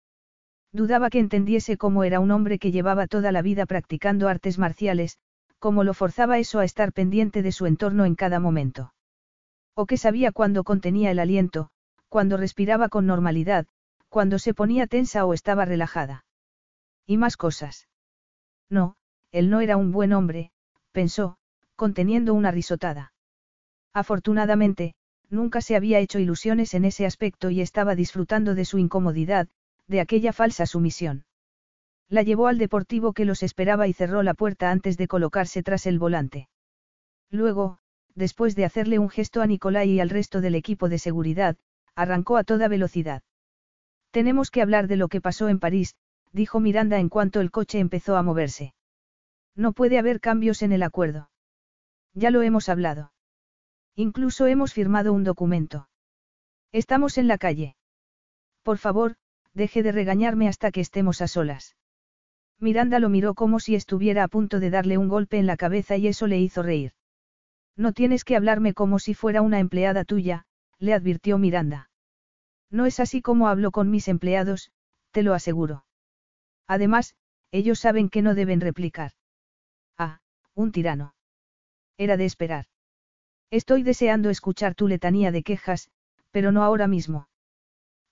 Dudaba que entendiese cómo era un hombre que llevaba toda la vida practicando artes marciales, cómo lo forzaba eso a estar pendiente de su entorno en cada momento. O que sabía cuándo contenía el aliento, cuando respiraba con normalidad, cuando se ponía tensa o estaba relajada. Y más cosas. No, él no era un buen hombre, pensó, conteniendo una risotada. Afortunadamente, nunca se había hecho ilusiones en ese aspecto y estaba disfrutando de su incomodidad, de aquella falsa sumisión. La llevó al deportivo que los esperaba y cerró la puerta antes de colocarse tras el volante. Luego, después de hacerle un gesto a Nicolai y al resto del equipo de seguridad, arrancó a toda velocidad. Tenemos que hablar de lo que pasó en París, dijo Miranda en cuanto el coche empezó a moverse. No puede haber cambios en el acuerdo. Ya lo hemos hablado. Incluso hemos firmado un documento. Estamos en la calle. Por favor, deje de regañarme hasta que estemos a solas. Miranda lo miró como si estuviera a punto de darle un golpe en la cabeza y eso le hizo reír. No tienes que hablarme como si fuera una empleada tuya, le advirtió Miranda. No es así como hablo con mis empleados, te lo aseguro. Además, ellos saben que no deben replicar. Ah, un tirano. Era de esperar. Estoy deseando escuchar tu letanía de quejas, pero no ahora mismo.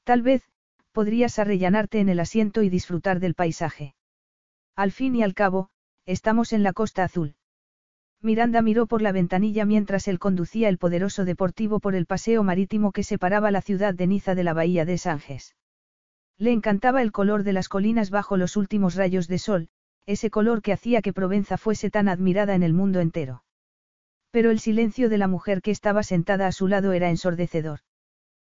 Tal vez, podrías arrellanarte en el asiento y disfrutar del paisaje. Al fin y al cabo, estamos en la Costa Azul. Miranda miró por la ventanilla mientras él conducía el poderoso deportivo por el paseo marítimo que separaba la ciudad de Niza de la bahía de Sanjes. Le encantaba el color de las colinas bajo los últimos rayos de sol, ese color que hacía que Provenza fuese tan admirada en el mundo entero. Pero el silencio de la mujer que estaba sentada a su lado era ensordecedor.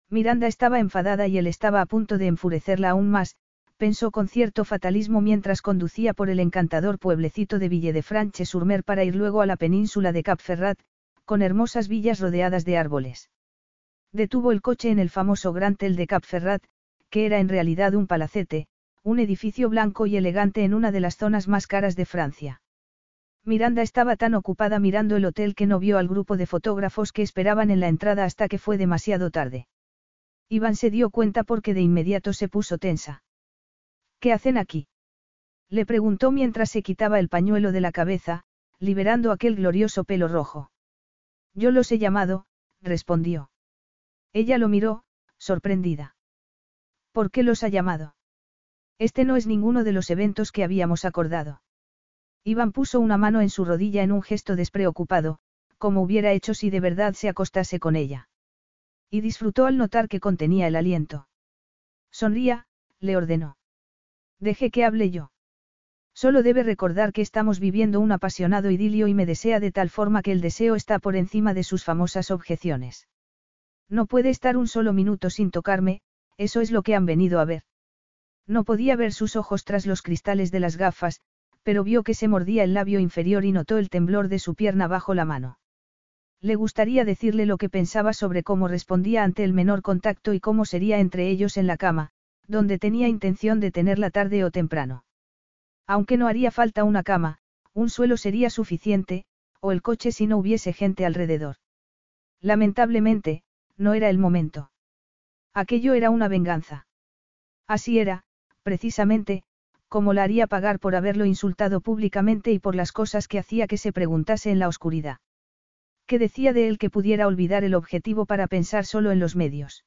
Miranda estaba enfadada y él estaba a punto de enfurecerla aún más, pensó con cierto fatalismo mientras conducía por el encantador pueblecito de Ville de Franche-sur-Mer para ir luego a la península de Cap Ferrat, con hermosas villas rodeadas de árboles. Detuvo el coche en el famoso Gran Tel de Cap Ferrat, que era en realidad un palacete, un edificio blanco y elegante en una de las zonas más caras de Francia. Miranda estaba tan ocupada mirando el hotel que no vio al grupo de fotógrafos que esperaban en la entrada hasta que fue demasiado tarde. Iván se dio cuenta porque de inmediato se puso tensa. ¿Qué hacen aquí? Le preguntó mientras se quitaba el pañuelo de la cabeza, liberando aquel glorioso pelo rojo. Yo los he llamado, respondió. Ella lo miró, sorprendida. ¿Por qué los ha llamado? Este no es ninguno de los eventos que habíamos acordado. Iván puso una mano en su rodilla en un gesto despreocupado, como hubiera hecho si de verdad se acostase con ella. Y disfrutó al notar que contenía el aliento. Sonría, le ordenó. Deje que hable yo. Solo debe recordar que estamos viviendo un apasionado idilio y me desea de tal forma que el deseo está por encima de sus famosas objeciones. No puede estar un solo minuto sin tocarme, eso es lo que han venido a ver. No podía ver sus ojos tras los cristales de las gafas, pero vio que se mordía el labio inferior y notó el temblor de su pierna bajo la mano. Le gustaría decirle lo que pensaba sobre cómo respondía ante el menor contacto y cómo sería entre ellos en la cama, donde tenía intención de tenerla tarde o temprano. Aunque no haría falta una cama, un suelo sería suficiente, o el coche si no hubiese gente alrededor. Lamentablemente, no era el momento. Aquello era una venganza. Así era, precisamente, como la haría pagar por haberlo insultado públicamente y por las cosas que hacía que se preguntase en la oscuridad. ¿Qué decía de él que pudiera olvidar el objetivo para pensar solo en los medios?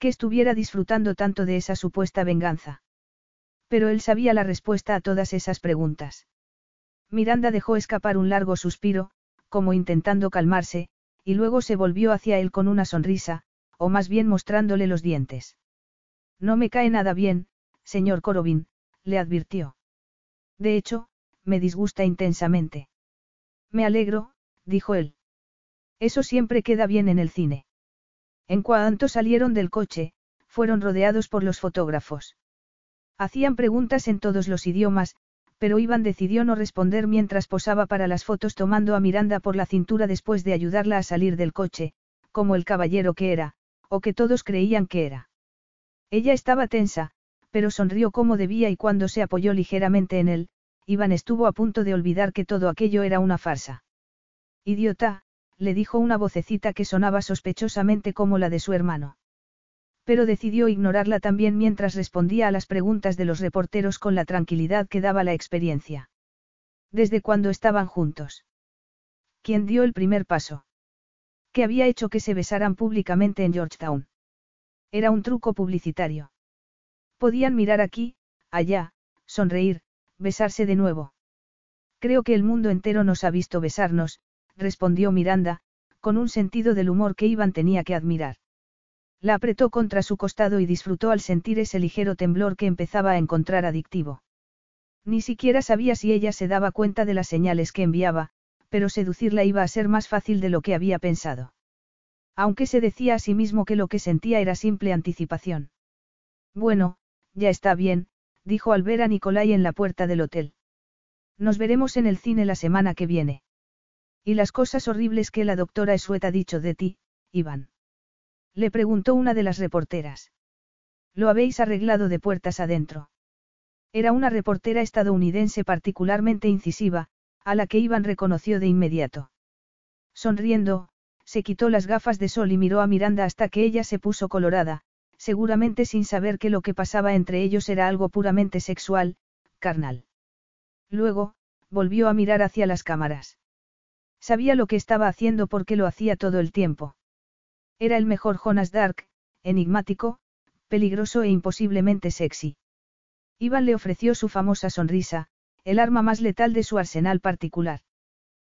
Que estuviera disfrutando tanto de esa supuesta venganza. Pero él sabía la respuesta a todas esas preguntas. Miranda dejó escapar un largo suspiro, como intentando calmarse, y luego se volvió hacia él con una sonrisa, o más bien mostrándole los dientes. No me cae nada bien, señor Corobin, le advirtió. De hecho, me disgusta intensamente. Me alegro, dijo él. Eso siempre queda bien en el cine. En cuanto salieron del coche, fueron rodeados por los fotógrafos. Hacían preguntas en todos los idiomas, pero Iván decidió no responder mientras posaba para las fotos tomando a Miranda por la cintura después de ayudarla a salir del coche, como el caballero que era, o que todos creían que era. Ella estaba tensa, pero sonrió como debía y cuando se apoyó ligeramente en él, Iván estuvo a punto de olvidar que todo aquello era una farsa. Idiota, le dijo una vocecita que sonaba sospechosamente como la de su hermano. Pero decidió ignorarla también mientras respondía a las preguntas de los reporteros con la tranquilidad que daba la experiencia. ¿Desde cuándo estaban juntos? ¿Quién dio el primer paso? ¿Qué había hecho que se besaran públicamente en Georgetown? Era un truco publicitario. Podían mirar aquí, allá, sonreír, besarse de nuevo. Creo que el mundo entero nos ha visto besarnos, respondió Miranda, con un sentido del humor que Iván tenía que admirar. La apretó contra su costado y disfrutó al sentir ese ligero temblor que empezaba a encontrar adictivo. Ni siquiera sabía si ella se daba cuenta de las señales que enviaba, pero seducirla iba a ser más fácil de lo que había pensado. Aunque se decía a sí mismo que lo que sentía era simple anticipación. Bueno, ya está bien, dijo al ver a Nicolai en la puerta del hotel. Nos veremos en el cine la semana que viene. ¿Y las cosas horribles que la doctora Esuet ha dicho de ti, Iván? Le preguntó una de las reporteras. Lo habéis arreglado de puertas adentro. Era una reportera estadounidense particularmente incisiva, a la que Iván reconoció de inmediato. Sonriendo, se quitó las gafas de sol y miró a Miranda hasta que ella se puso colorada, seguramente sin saber que lo que pasaba entre ellos era algo puramente sexual, carnal. Luego, volvió a mirar hacia las cámaras. Sabía lo que estaba haciendo porque lo hacía todo el tiempo. Era el mejor Jonas Dark, enigmático, peligroso e imposiblemente sexy. Iván le ofreció su famosa sonrisa, el arma más letal de su arsenal particular.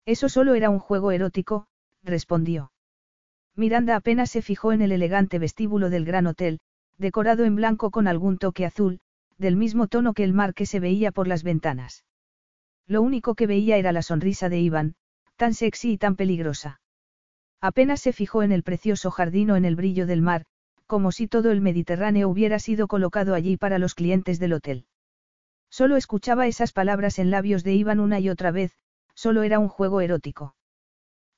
Eso solo era un juego erótico, respondió. Miranda apenas se fijó en el elegante vestíbulo del gran hotel, decorado en blanco con algún toque azul, del mismo tono que el mar que se veía por las ventanas. Lo único que veía era la sonrisa de Iván, tan sexy y tan peligrosa. Apenas se fijó en el precioso jardín o en el brillo del mar, como si todo el Mediterráneo hubiera sido colocado allí para los clientes del hotel. Solo escuchaba esas palabras en labios de Iván una y otra vez, solo era un juego erótico.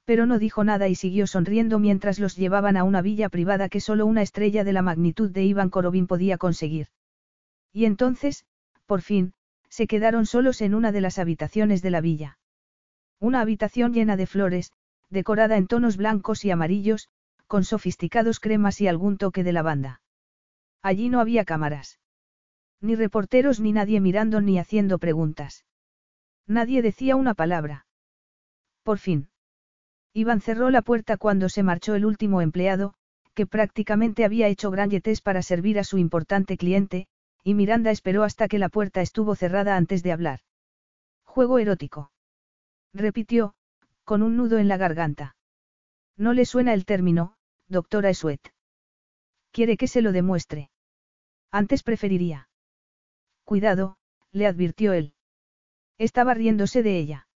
Pero no dijo nada y siguió sonriendo mientras los llevaban a una villa privada que solo una estrella de la magnitud de Iván Korobin podía conseguir. Y entonces, por fin, se quedaron solos en una de las habitaciones de la villa. Una habitación llena de flores, decorada en tonos blancos y amarillos, con sofisticados cremas y algún toque de lavanda. Allí no había cámaras. Ni reporteros ni nadie mirando ni haciendo preguntas. Nadie decía una palabra. Por fin. Iván cerró la puerta cuando se marchó el último empleado, que prácticamente había hecho granjetes para servir a su importante cliente, y Miranda esperó hasta que la puerta estuvo cerrada antes de hablar. Juego erótico. Repitió, con un nudo en la garganta. No le suena el término, doctora Esuet. Quiere que se lo demuestre. Antes preferiría. Cuidado, le advirtió él. Estaba riéndose de ella.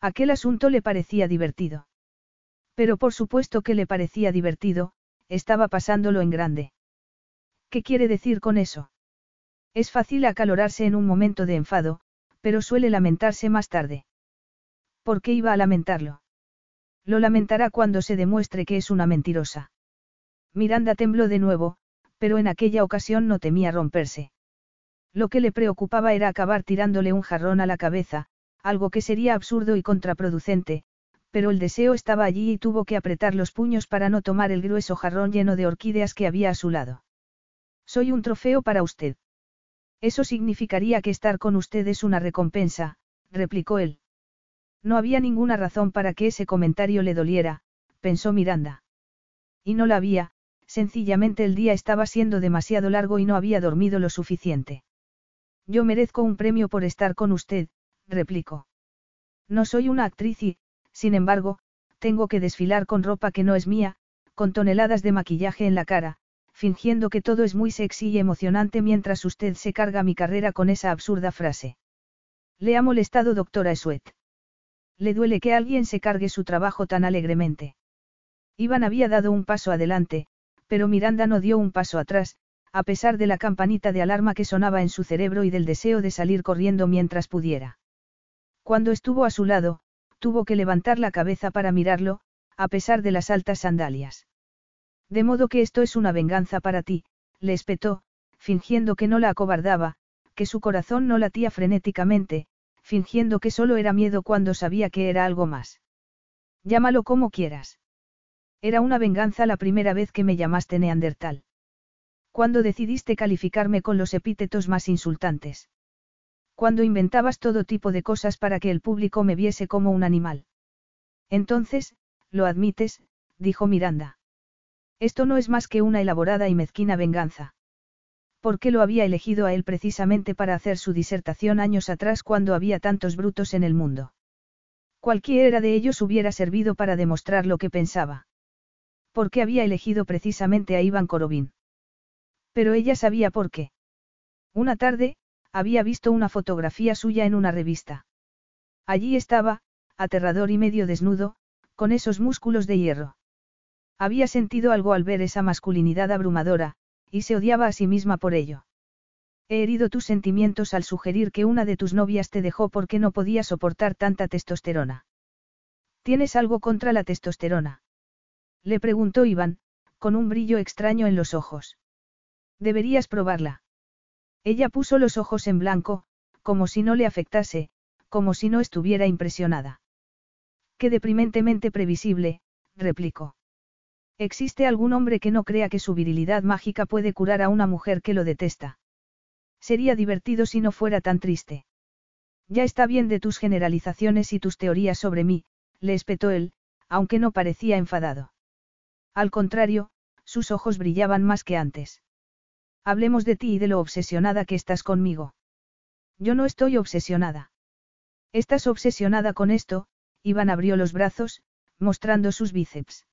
Aquel asunto le parecía divertido. Pero por supuesto que le parecía divertido, estaba pasándolo en grande. ¿Qué quiere decir con eso? Es fácil acalorarse en un momento de enfado, pero suele lamentarse más tarde. ¿Por qué iba a lamentarlo? Lo lamentará cuando se demuestre que es una mentirosa. Miranda tembló de nuevo, pero en aquella ocasión no temía romperse. Lo que le preocupaba era acabar tirándole un jarrón a la cabeza, algo que sería absurdo y contraproducente, pero el deseo estaba allí y tuvo que apretar los puños para no tomar el grueso jarrón lleno de orquídeas que había a su lado. Soy un trofeo para usted. Eso significaría que estar con usted es una recompensa, replicó él. No había ninguna razón para que ese comentario le doliera, pensó Miranda. Y no la había, sencillamente el día estaba siendo demasiado largo y no había dormido lo suficiente. Yo merezco un premio por estar con usted, replicó. No soy una actriz y, sin embargo, tengo que desfilar con ropa que no es mía, con toneladas de maquillaje en la cara, fingiendo que todo es muy sexy y emocionante mientras usted se carga mi carrera con esa absurda frase. Le ha molestado doctora Esuet. Le duele que alguien se cargue su trabajo tan alegremente. Iván había dado un paso adelante, pero Miranda no dio un paso atrás, a pesar de la campanita de alarma que sonaba en su cerebro y del deseo de salir corriendo mientras pudiera. Cuando estuvo a su lado, tuvo que levantar la cabeza para mirarlo, a pesar de las altas sandalias. De modo que esto es una venganza para ti, le espetó, fingiendo que no la acobardaba, que su corazón no latía frenéticamente, fingiendo que solo era miedo cuando sabía que era algo más. Llámalo como quieras. Era una venganza la primera vez que me llamaste Neandertal. Cuando decidiste calificarme con los epítetos más insultantes. Cuando inventabas todo tipo de cosas para que el público me viese como un animal. Entonces, lo admites, dijo Miranda. Esto no es más que una elaborada y mezquina venganza. ¿Por qué lo había elegido a él precisamente para hacer su disertación años atrás cuando había tantos brutos en el mundo? Cualquiera de ellos hubiera servido para demostrar lo que pensaba. ¿Por qué había elegido precisamente a Iván Korobin? Pero ella sabía por qué. Una tarde, había visto una fotografía suya en una revista. Allí estaba, aterrador y medio desnudo, con esos músculos de hierro. Había sentido algo al ver esa masculinidad abrumadora, y se odiaba a sí misma por ello. He herido tus sentimientos al sugerir que una de tus novias te dejó porque no podía soportar tanta testosterona. ¿Tienes algo contra la testosterona? Le preguntó Iván, con un brillo extraño en los ojos. Deberías probarla. Ella puso los ojos en blanco, como si no le afectase, como si no estuviera impresionada. Qué deprimentemente previsible, replicó. ¿Existe algún hombre que no crea que su virilidad mágica puede curar a una mujer que lo detesta? Sería divertido si no fuera tan triste. Ya está bien de tus generalizaciones y tus teorías sobre mí, le espetó él, aunque no parecía enfadado. Al contrario, sus ojos brillaban más que antes. Hablemos de ti y de lo obsesionada que estás conmigo. Yo no estoy obsesionada. Estás obsesionada con esto, Iván abrió los brazos, mostrando sus bíceps.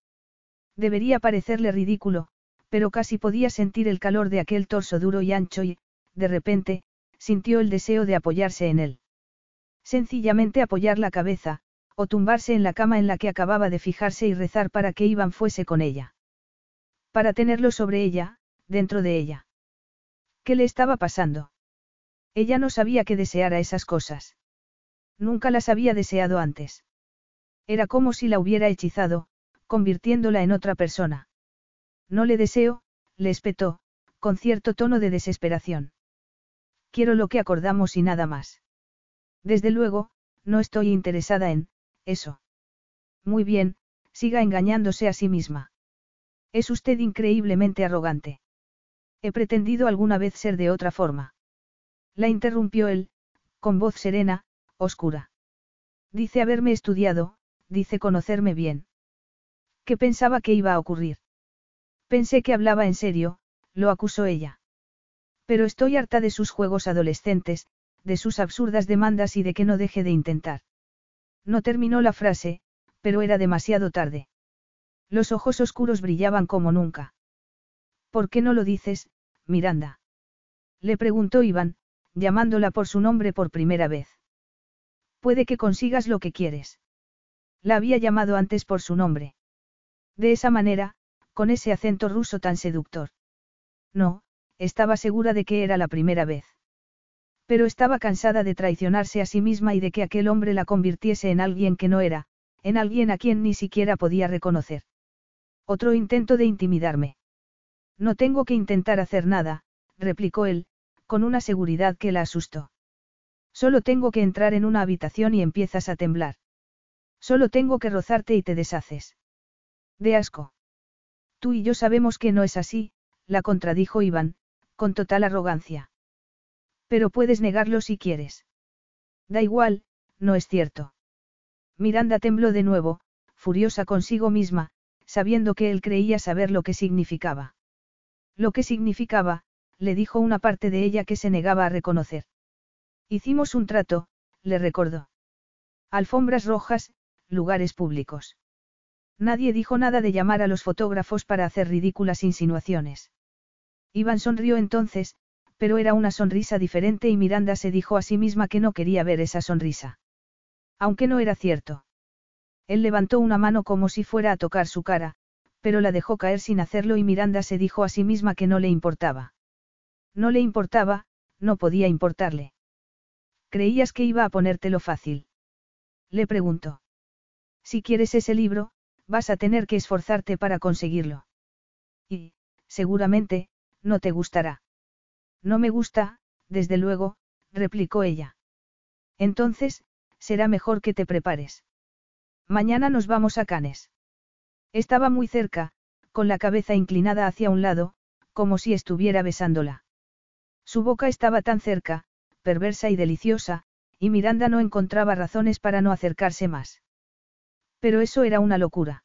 Debería parecerle ridículo, pero casi podía sentir el calor de aquel torso duro y ancho y, de repente, sintió el deseo de apoyarse en él. Sencillamente apoyar la cabeza, o tumbarse en la cama en la que acababa de fijarse y rezar para que Iván fuese con ella. Para tenerlo sobre ella, dentro de ella. ¿Qué le estaba pasando? Ella no sabía que deseara esas cosas. Nunca las había deseado antes. Era como si la hubiera hechizado, convirtiéndola en otra persona. No le deseo, le espetó, con cierto tono de desesperación. Quiero lo que acordamos y nada más. Desde luego, no estoy interesada en, eso. Muy bien, siga engañándose a sí misma. Es usted increíblemente arrogante. He pretendido alguna vez ser de otra forma. La interrumpió él, con voz serena, oscura. Dice haberme estudiado, dice conocerme bien. ¿Qué pensaba que iba a ocurrir? Pensé que hablaba en serio, lo acusó ella. Pero estoy harta de sus juegos adolescentes, de sus absurdas demandas y de que no deje de intentar. No terminó la frase, pero era demasiado tarde. Los ojos oscuros brillaban como nunca. ¿Por qué no lo dices, Miranda? Le preguntó Iván, llamándola por su nombre por primera vez. Puede que consigas lo que quieres. La había llamado antes por su nombre. De esa manera, con ese acento ruso tan seductor. No, estaba segura de que era la primera vez. Pero estaba cansada de traicionarse a sí misma y de que aquel hombre la convirtiese en alguien que no era, en alguien a quien ni siquiera podía reconocer. Otro intento de intimidarme. No tengo que intentar hacer nada, replicó él, con una seguridad que la asustó. Solo tengo que entrar en una habitación y empiezas a temblar. Solo tengo que rozarte y te deshaces. De asco. Tú y yo sabemos que no es así, la contradijo Iván, con total arrogancia. Pero puedes negarlo si quieres. Da igual, no es cierto. Miranda tembló de nuevo, furiosa consigo misma, sabiendo que él creía saber lo que significaba. Lo que significaba, le dijo una parte de ella que se negaba a reconocer. Hicimos un trato, le recordó. Alfombras rojas, lugares públicos. Nadie dijo nada de llamar a los fotógrafos para hacer ridículas insinuaciones. Iván sonrió entonces, pero era una sonrisa diferente y Miranda se dijo a sí misma que no quería ver esa sonrisa. Aunque no era cierto. Él levantó una mano como si fuera a tocar su cara, pero la dejó caer sin hacerlo y Miranda se dijo a sí misma que no le importaba. No le importaba, no podía importarle. ¿Creías que iba a ponértelo fácil? Le preguntó. Si quieres ese libro, vas a tener que esforzarte para conseguirlo. Y, seguramente, no te gustará. No me gusta, desde luego, replicó ella. Entonces, será mejor que te prepares. Mañana nos vamos a Canes. Estaba muy cerca, con la cabeza inclinada hacia un lado, como si estuviera besándola. Su boca estaba tan cerca, perversa y deliciosa, y Miranda no encontraba razones para no acercarse más. Pero eso era una locura.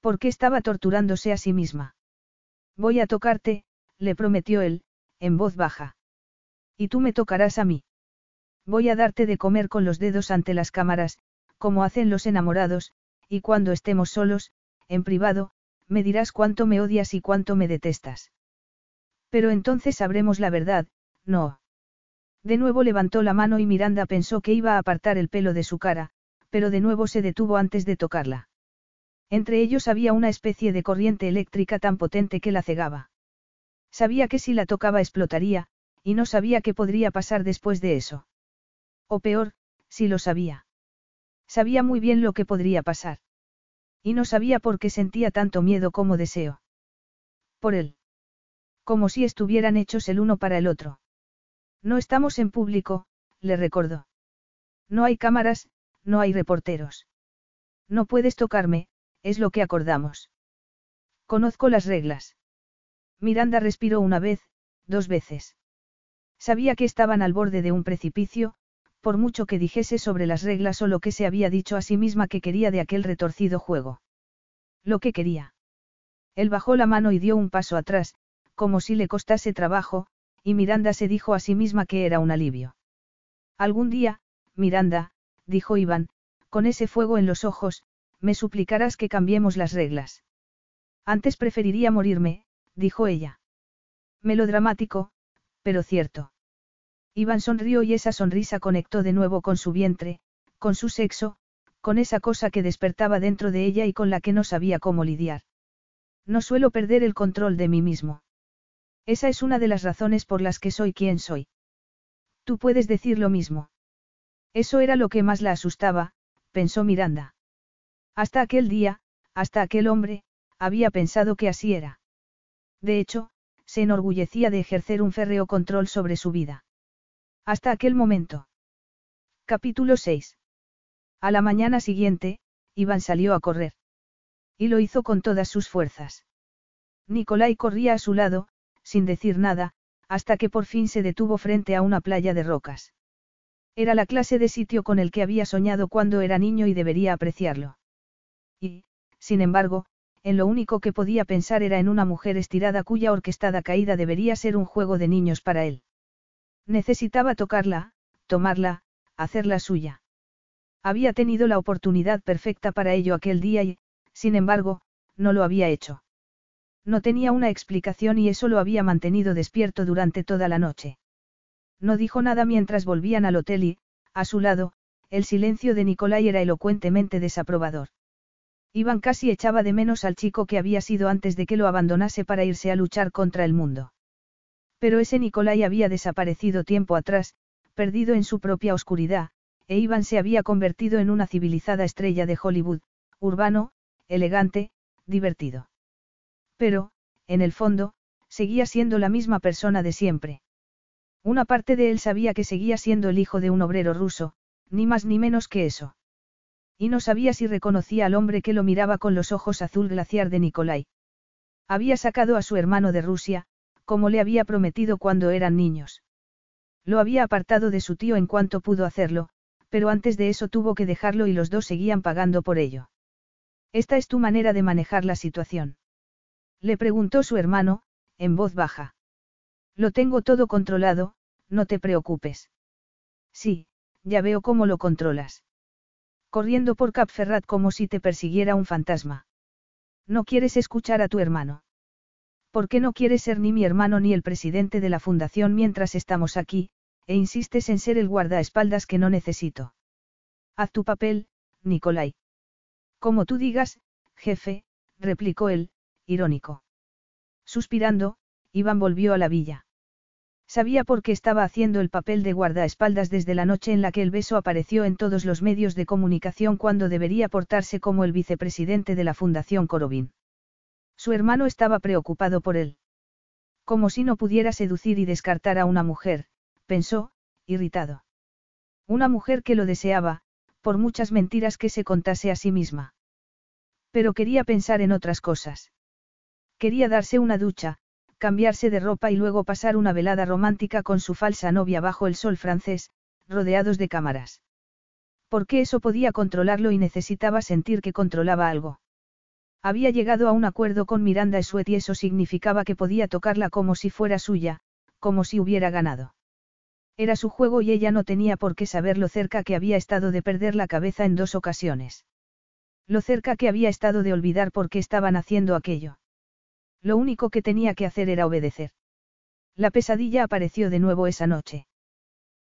¿Por qué estaba torturándose a sí misma? Voy a tocarte, le prometió él, en voz baja. Y tú me tocarás a mí. Voy a darte de comer con los dedos ante las cámaras, como hacen los enamorados, y cuando estemos solos, en privado, me dirás cuánto me odias y cuánto me detestas. Pero entonces sabremos la verdad, no. De nuevo levantó la mano y Miranda pensó que iba a apartar el pelo de su cara, pero de nuevo se detuvo antes de tocarla. Entre ellos había una especie de corriente eléctrica tan potente que la cegaba. Sabía que si la tocaba explotaría, y no sabía qué podría pasar después de eso. O peor, si lo sabía. Sabía muy bien lo que podría pasar. Y no sabía por qué sentía tanto miedo como deseo. Por él. Como si estuvieran hechos el uno para el otro. No estamos en público, le recordó. No hay cámaras, no hay reporteros. No puedes tocarme, es lo que acordamos. Conozco las reglas. Miranda respiró una vez, dos veces. Sabía que estaban al borde de un precipicio, por mucho que dijese sobre las reglas o lo que se había dicho a sí misma que quería de aquel retorcido juego. Lo que quería. Él bajó la mano y dio un paso atrás, como si le costase trabajo, y Miranda se dijo a sí misma que era un alivio. Algún día, Miranda, dijo Iván, con ese fuego en los ojos, me suplicarás que cambiemos las reglas. Antes preferiría morirme, dijo ella. Melodramático, pero cierto. Iván sonrió y esa sonrisa conectó de nuevo con su vientre, con su sexo, con esa cosa que despertaba dentro de ella y con la que no sabía cómo lidiar. No suelo perder el control de mí mismo. Esa es una de las razones por las que soy quien soy. Tú puedes decir lo mismo. Eso era lo que más la asustaba, pensó Miranda. Hasta aquel día, hasta aquel hombre, había pensado que así era. De hecho, se enorgullecía de ejercer un férreo control sobre su vida. Hasta aquel momento. Capítulo 6. A la mañana siguiente, Iván salió a correr. Y lo hizo con todas sus fuerzas. Nicolai corría a su lado, sin decir nada, hasta que por fin se detuvo frente a una playa de rocas. Era la clase de sitio con el que había soñado cuando era niño y debería apreciarlo. Y, sin embargo, en lo único que podía pensar era en una mujer estirada cuya orquestada caída debería ser un juego de niños para él. Necesitaba tocarla, tomarla, hacerla suya. Había tenido la oportunidad perfecta para ello aquel día y, sin embargo, no lo había hecho. No tenía una explicación y eso lo había mantenido despierto durante toda la noche. No dijo nada mientras volvían al hotel y, a su lado, el silencio de Nicolai era elocuentemente desaprobador. Iván casi echaba de menos al chico que había sido antes de que lo abandonase para irse a luchar contra el mundo. Pero ese Nicolai había desaparecido tiempo atrás, perdido en su propia oscuridad, e Iván se había convertido en una civilizada estrella de Hollywood, urbano, elegante, divertido. Pero, en el fondo, seguía siendo la misma persona de siempre. Una parte de él sabía que seguía siendo el hijo de un obrero ruso, ni más ni menos que eso. Y no sabía si reconocía al hombre que lo miraba con los ojos azul glaciar de Nikolai. Había sacado a su hermano de Rusia, como le había prometido cuando eran niños. Lo había apartado de su tío en cuanto pudo hacerlo, pero antes de eso tuvo que dejarlo y los dos seguían pagando por ello. Esta es tu manera de manejar la situación. Le preguntó su hermano, en voz baja. Lo tengo todo controlado, no te preocupes. Sí, ya veo cómo lo controlas corriendo por Cap Ferrat como si te persiguiera un fantasma. No quieres escuchar a tu hermano. ¿Por qué no quieres ser ni mi hermano ni el presidente de la fundación mientras estamos aquí, e insistes en ser el guardaespaldas que no necesito? Haz tu papel, Nicolai. Como tú digas, jefe, replicó él, irónico. Suspirando, Iván volvió a la villa. Sabía por qué estaba haciendo el papel de guardaespaldas desde la noche en la que el beso apareció en todos los medios de comunicación cuando debería portarse como el vicepresidente de la Fundación Corobin. Su hermano estaba preocupado por él. Como si no pudiera seducir y descartar a una mujer, pensó, irritado. Una mujer que lo deseaba, por muchas mentiras que se contase a sí misma. Pero quería pensar en otras cosas. Quería darse una ducha, cambiarse de ropa y luego pasar una velada romántica con su falsa novia bajo el sol francés, rodeados de cámaras. Porque eso podía controlarlo y necesitaba sentir que controlaba algo. Había llegado a un acuerdo con Miranda Sweet y eso significaba que podía tocarla como si fuera suya, como si hubiera ganado. Era su juego y ella no tenía por qué saber lo cerca que había estado de perder la cabeza en dos ocasiones. Lo cerca que había estado de olvidar por qué estaban haciendo aquello. Lo único que tenía que hacer era obedecer. La pesadilla apareció de nuevo esa noche.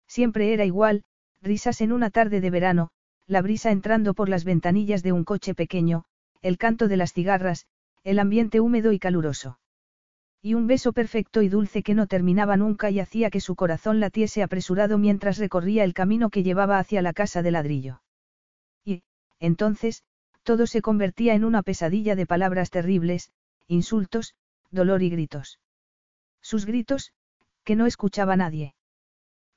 Siempre era igual, risas en una tarde de verano, la brisa entrando por las ventanillas de un coche pequeño, el canto de las cigarras, el ambiente húmedo y caluroso. Y un beso perfecto y dulce que no terminaba nunca y hacía que su corazón latiese apresurado mientras recorría el camino que llevaba hacia la casa de ladrillo. Y, entonces, todo se convertía en una pesadilla de palabras terribles, insultos, dolor y gritos. Sus gritos, que no escuchaba nadie.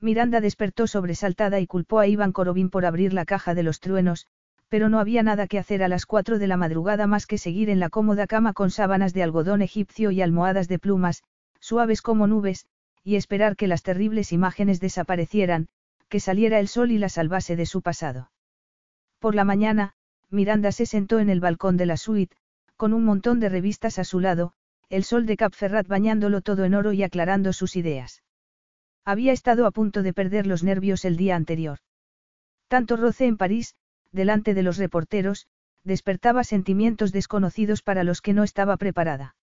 Miranda despertó sobresaltada y culpó a Iván Korobin por abrir la caja de los truenos, pero no había nada que hacer a las cuatro de la madrugada más que seguir en la cómoda cama con sábanas de algodón egipcio y almohadas de plumas, suaves como nubes, y esperar que las terribles imágenes desaparecieran, que saliera el sol y la salvase de su pasado. Por la mañana, Miranda se sentó en el balcón de la suite, con un montón de revistas a su lado, el sol de Cap Ferrat bañándolo todo en oro y aclarando sus ideas. Había estado a punto de perder los nervios el día anterior. Tanto roce en París, delante de los reporteros, despertaba sentimientos desconocidos para los que no estaba preparada.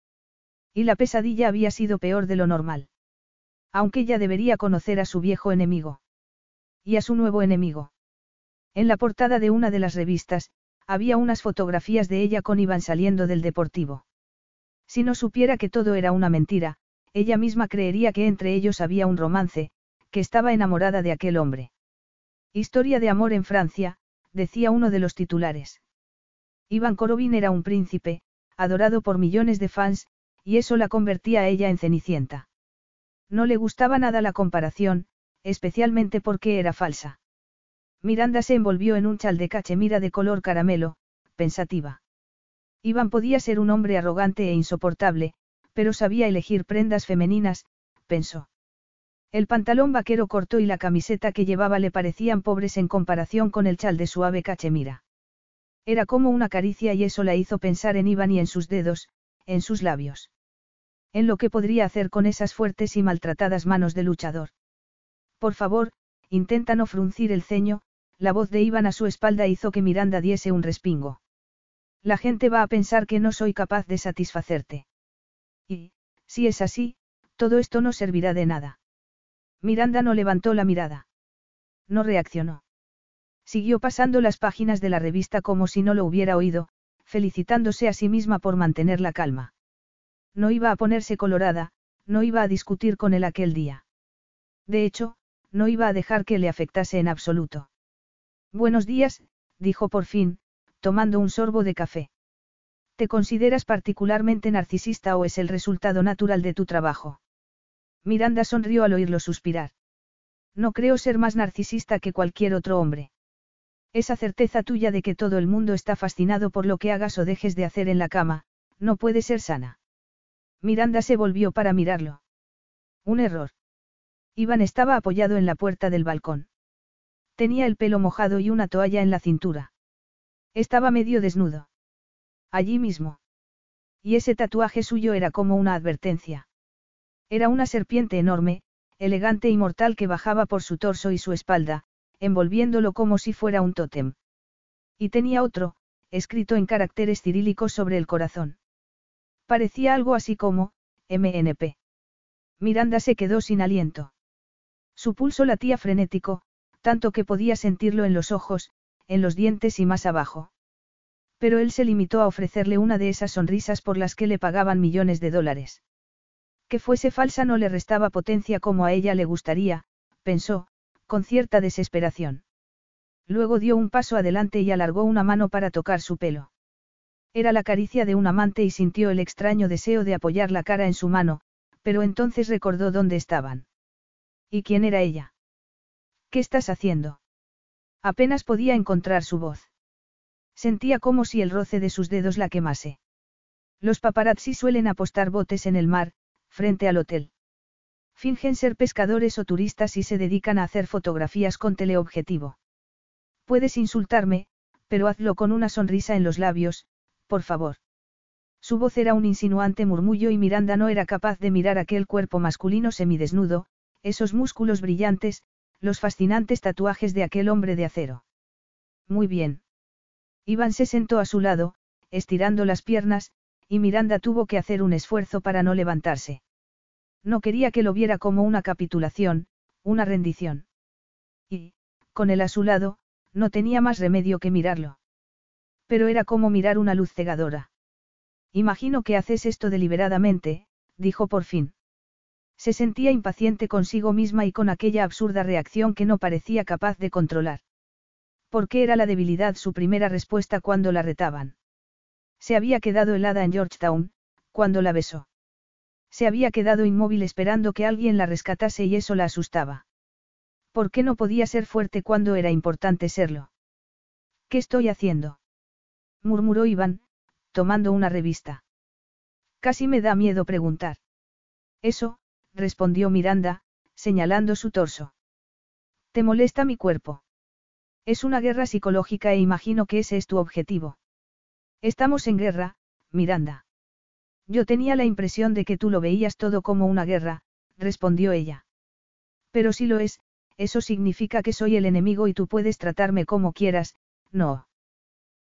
Y la pesadilla había sido peor de lo normal. Aunque ya debería conocer a su viejo enemigo. Y a su nuevo enemigo. En la portada de una de las revistas, había unas fotografías de ella con Iván saliendo del deportivo. Si no supiera que todo era una mentira, ella misma creería que entre ellos había un romance, que estaba enamorada de aquel hombre. Historia de amor en Francia, decía uno de los titulares. Iván Korobin era un príncipe, adorado por millones de fans, y eso la convertía a ella en Cenicienta. No le gustaba nada la comparación, especialmente porque era falsa. Miranda se envolvió en un chal de cachemira de color caramelo, pensativa. Iván podía ser un hombre arrogante e insoportable, pero sabía elegir prendas femeninas, pensó. El pantalón vaquero corto y la camiseta que llevaba le parecían pobres en comparación con el chal de suave cachemira. Era como una caricia y eso la hizo pensar en Iván y en sus dedos, en sus labios. En lo que podría hacer con esas fuertes y maltratadas manos de luchador. Por favor, intenta no fruncir el ceño, la voz de Iván a su espalda hizo que Miranda diese un respingo. La gente va a pensar que no soy capaz de satisfacerte. Y, si es así, todo esto no servirá de nada. Miranda no levantó la mirada. No reaccionó. Siguió pasando las páginas de la revista como si no lo hubiera oído, felicitándose a sí misma por mantener la calma. No iba a ponerse colorada, no iba a discutir con él aquel día. De hecho, no iba a dejar que le afectase en absoluto. Buenos días, dijo por fin, tomando un sorbo de café. ¿Te consideras particularmente narcisista o es el resultado natural de tu trabajo? Miranda sonrió al oírlo suspirar. No creo ser más narcisista que cualquier otro hombre. Esa certeza tuya de que todo el mundo está fascinado por lo que hagas o dejes de hacer en la cama, no puede ser sana. Miranda se volvió para mirarlo. Un error. Iván estaba apoyado en la puerta del balcón. Tenía el pelo mojado y una toalla en la cintura. Estaba medio desnudo. Allí mismo. Y ese tatuaje suyo era como una advertencia. Era una serpiente enorme, elegante y mortal que bajaba por su torso y su espalda, envolviéndolo como si fuera un tótem. Y tenía otro, escrito en caracteres cirílicos sobre el corazón. Parecía algo así como, MNP. Miranda se quedó sin aliento. Su pulso latía frenético, tanto que podía sentirlo en los ojos, en los dientes y más abajo. Pero él se limitó a ofrecerle una de esas sonrisas por las que le pagaban millones de dólares. Que fuese falsa no le restaba potencia como a ella le gustaría, pensó, con cierta desesperación. Luego dio un paso adelante y alargó una mano para tocar su pelo. Era la caricia de un amante y sintió el extraño deseo de apoyar la cara en su mano, pero entonces recordó dónde estaban. ¿Y quién era ella? ¿Qué estás haciendo? Apenas podía encontrar su voz. Sentía como si el roce de sus dedos la quemase. Los paparazzi suelen apostar botes en el mar, frente al hotel. Fingen ser pescadores o turistas y se dedican a hacer fotografías con teleobjetivo. Puedes insultarme, pero hazlo con una sonrisa en los labios, por favor. Su voz era un insinuante murmullo y Miranda no era capaz de mirar aquel cuerpo masculino semidesnudo, esos músculos brillantes, los fascinantes tatuajes de aquel hombre de acero. Muy bien. Iván se sentó a su lado, estirando las piernas, y Miranda tuvo que hacer un esfuerzo para no levantarse. No quería que lo viera como una capitulación, una rendición. Y, con él a su lado, no tenía más remedio que mirarlo. Pero era como mirar una luz cegadora. Imagino que haces esto deliberadamente, dijo por fin. Se sentía impaciente consigo misma y con aquella absurda reacción que no parecía capaz de controlar. ¿Por qué era la debilidad su primera respuesta cuando la retaban? Se había quedado helada en Georgetown, cuando la besó. Se había quedado inmóvil esperando que alguien la rescatase y eso la asustaba. ¿Por qué no podía ser fuerte cuando era importante serlo? ¿Qué estoy haciendo? murmuró Iván, tomando una revista. Casi me da miedo preguntar. Eso, respondió Miranda, señalando su torso. ¿Te molesta mi cuerpo? Es una guerra psicológica e imagino que ese es tu objetivo. Estamos en guerra, Miranda. Yo tenía la impresión de que tú lo veías todo como una guerra, respondió ella. Pero si lo es, eso significa que soy el enemigo y tú puedes tratarme como quieras, no.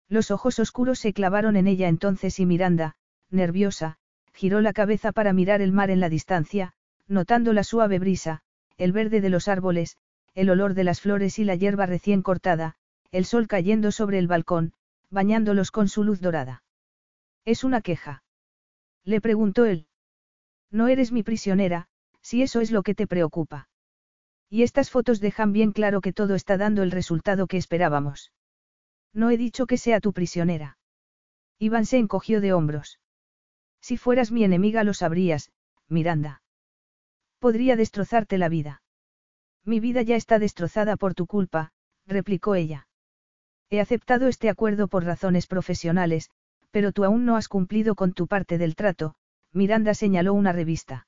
Los ojos oscuros se clavaron en ella entonces y Miranda, nerviosa, giró la cabeza para mirar el mar en la distancia, notando la suave brisa, el verde de los árboles, el olor de las flores y la hierba recién cortada, el sol cayendo sobre el balcón, bañándolos con su luz dorada. ¿Es una queja? Le preguntó él. No eres mi prisionera, si eso es lo que te preocupa. Y estas fotos dejan bien claro que todo está dando el resultado que esperábamos. No he dicho que sea tu prisionera. Iván se encogió de hombros. Si fueras mi enemiga lo sabrías, Miranda. Podría destrozarte la vida. Mi vida ya está destrozada por tu culpa, replicó ella. He aceptado este acuerdo por razones profesionales, pero tú aún no has cumplido con tu parte del trato, Miranda señaló una revista.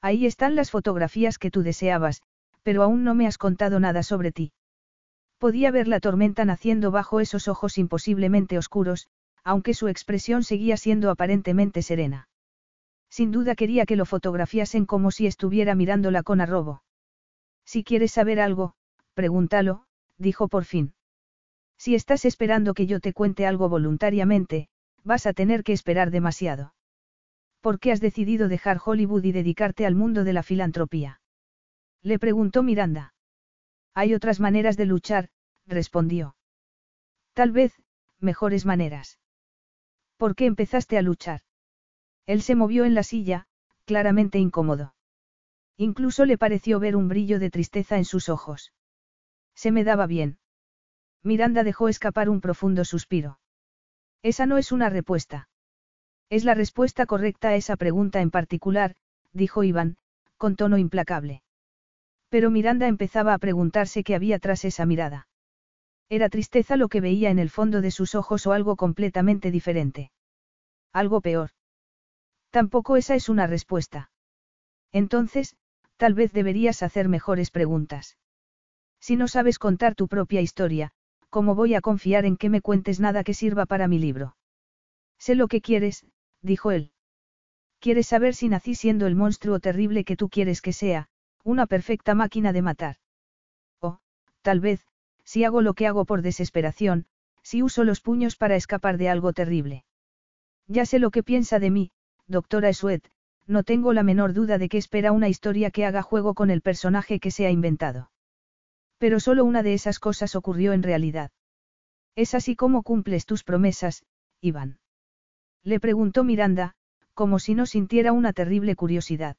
Ahí están las fotografías que tú deseabas, pero aún no me has contado nada sobre ti. Podía ver la tormenta naciendo bajo esos ojos imposiblemente oscuros, aunque su expresión seguía siendo aparentemente serena. Sin duda quería que lo fotografiasen como si estuviera mirándola con arrobo. Si quieres saber algo, pregúntalo, dijo por fin. Si estás esperando que yo te cuente algo voluntariamente, vas a tener que esperar demasiado. ¿Por qué has decidido dejar Hollywood y dedicarte al mundo de la filantropía? Le preguntó Miranda. Hay otras maneras de luchar, respondió. Tal vez, mejores maneras. ¿Por qué empezaste a luchar? Él se movió en la silla, claramente incómodo. Incluso le pareció ver un brillo de tristeza en sus ojos. Se me daba bien. Miranda dejó escapar un profundo suspiro. Esa no es una respuesta. Es la respuesta correcta a esa pregunta en particular, dijo Iván, con tono implacable. Pero Miranda empezaba a preguntarse qué había tras esa mirada. Era tristeza lo que veía en el fondo de sus ojos o algo completamente diferente. Algo peor. Tampoco esa es una respuesta. Entonces, tal vez deberías hacer mejores preguntas. Si no sabes contar tu propia historia, ¿cómo voy a confiar en que me cuentes nada que sirva para mi libro? Sé lo que quieres, dijo él. Quieres saber si nací siendo el monstruo terrible que tú quieres que sea, una perfecta máquina de matar. O, tal vez, si hago lo que hago por desesperación, si uso los puños para escapar de algo terrible. Ya sé lo que piensa de mí, doctora Esuet, no tengo la menor duda de que espera una historia que haga juego con el personaje que se ha inventado. Pero solo una de esas cosas ocurrió en realidad. ¿Es así como cumples tus promesas, Iván? Le preguntó Miranda, como si no sintiera una terrible curiosidad.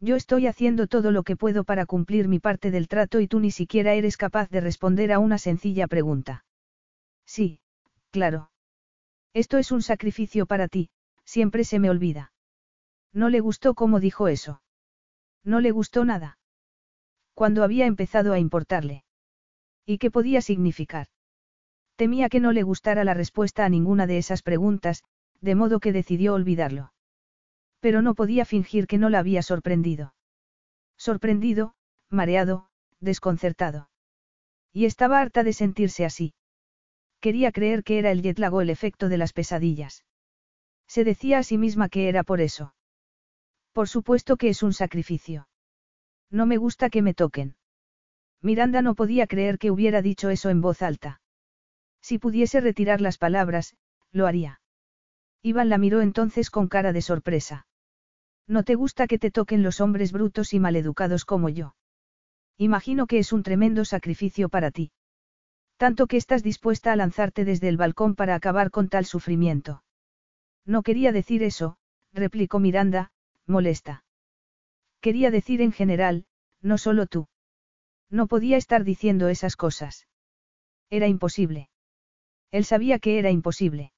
Yo estoy haciendo todo lo que puedo para cumplir mi parte del trato y tú ni siquiera eres capaz de responder a una sencilla pregunta. Sí, claro. Esto es un sacrificio para ti, siempre se me olvida. No le gustó cómo dijo eso. No le gustó nada. Cuando había empezado a importarle. ¿Y qué podía significar? Temía que no le gustara la respuesta a ninguna de esas preguntas, de modo que decidió olvidarlo. Pero no podía fingir que no la había sorprendido. Sorprendido, mareado, desconcertado. Y estaba harta de sentirse así. Quería creer que era el jet el efecto de las pesadillas. Se decía a sí misma que era por eso. Por supuesto que es un sacrificio. No me gusta que me toquen. Miranda no podía creer que hubiera dicho eso en voz alta. Si pudiese retirar las palabras, lo haría. Iván la miró entonces con cara de sorpresa. No te gusta que te toquen los hombres brutos y maleducados como yo. Imagino que es un tremendo sacrificio para ti. Tanto que estás dispuesta a lanzarte desde el balcón para acabar con tal sufrimiento. No quería decir eso, replicó Miranda, molesta. Quería decir en general, no solo tú. No podía estar diciendo esas cosas. Era imposible. Él sabía que era imposible.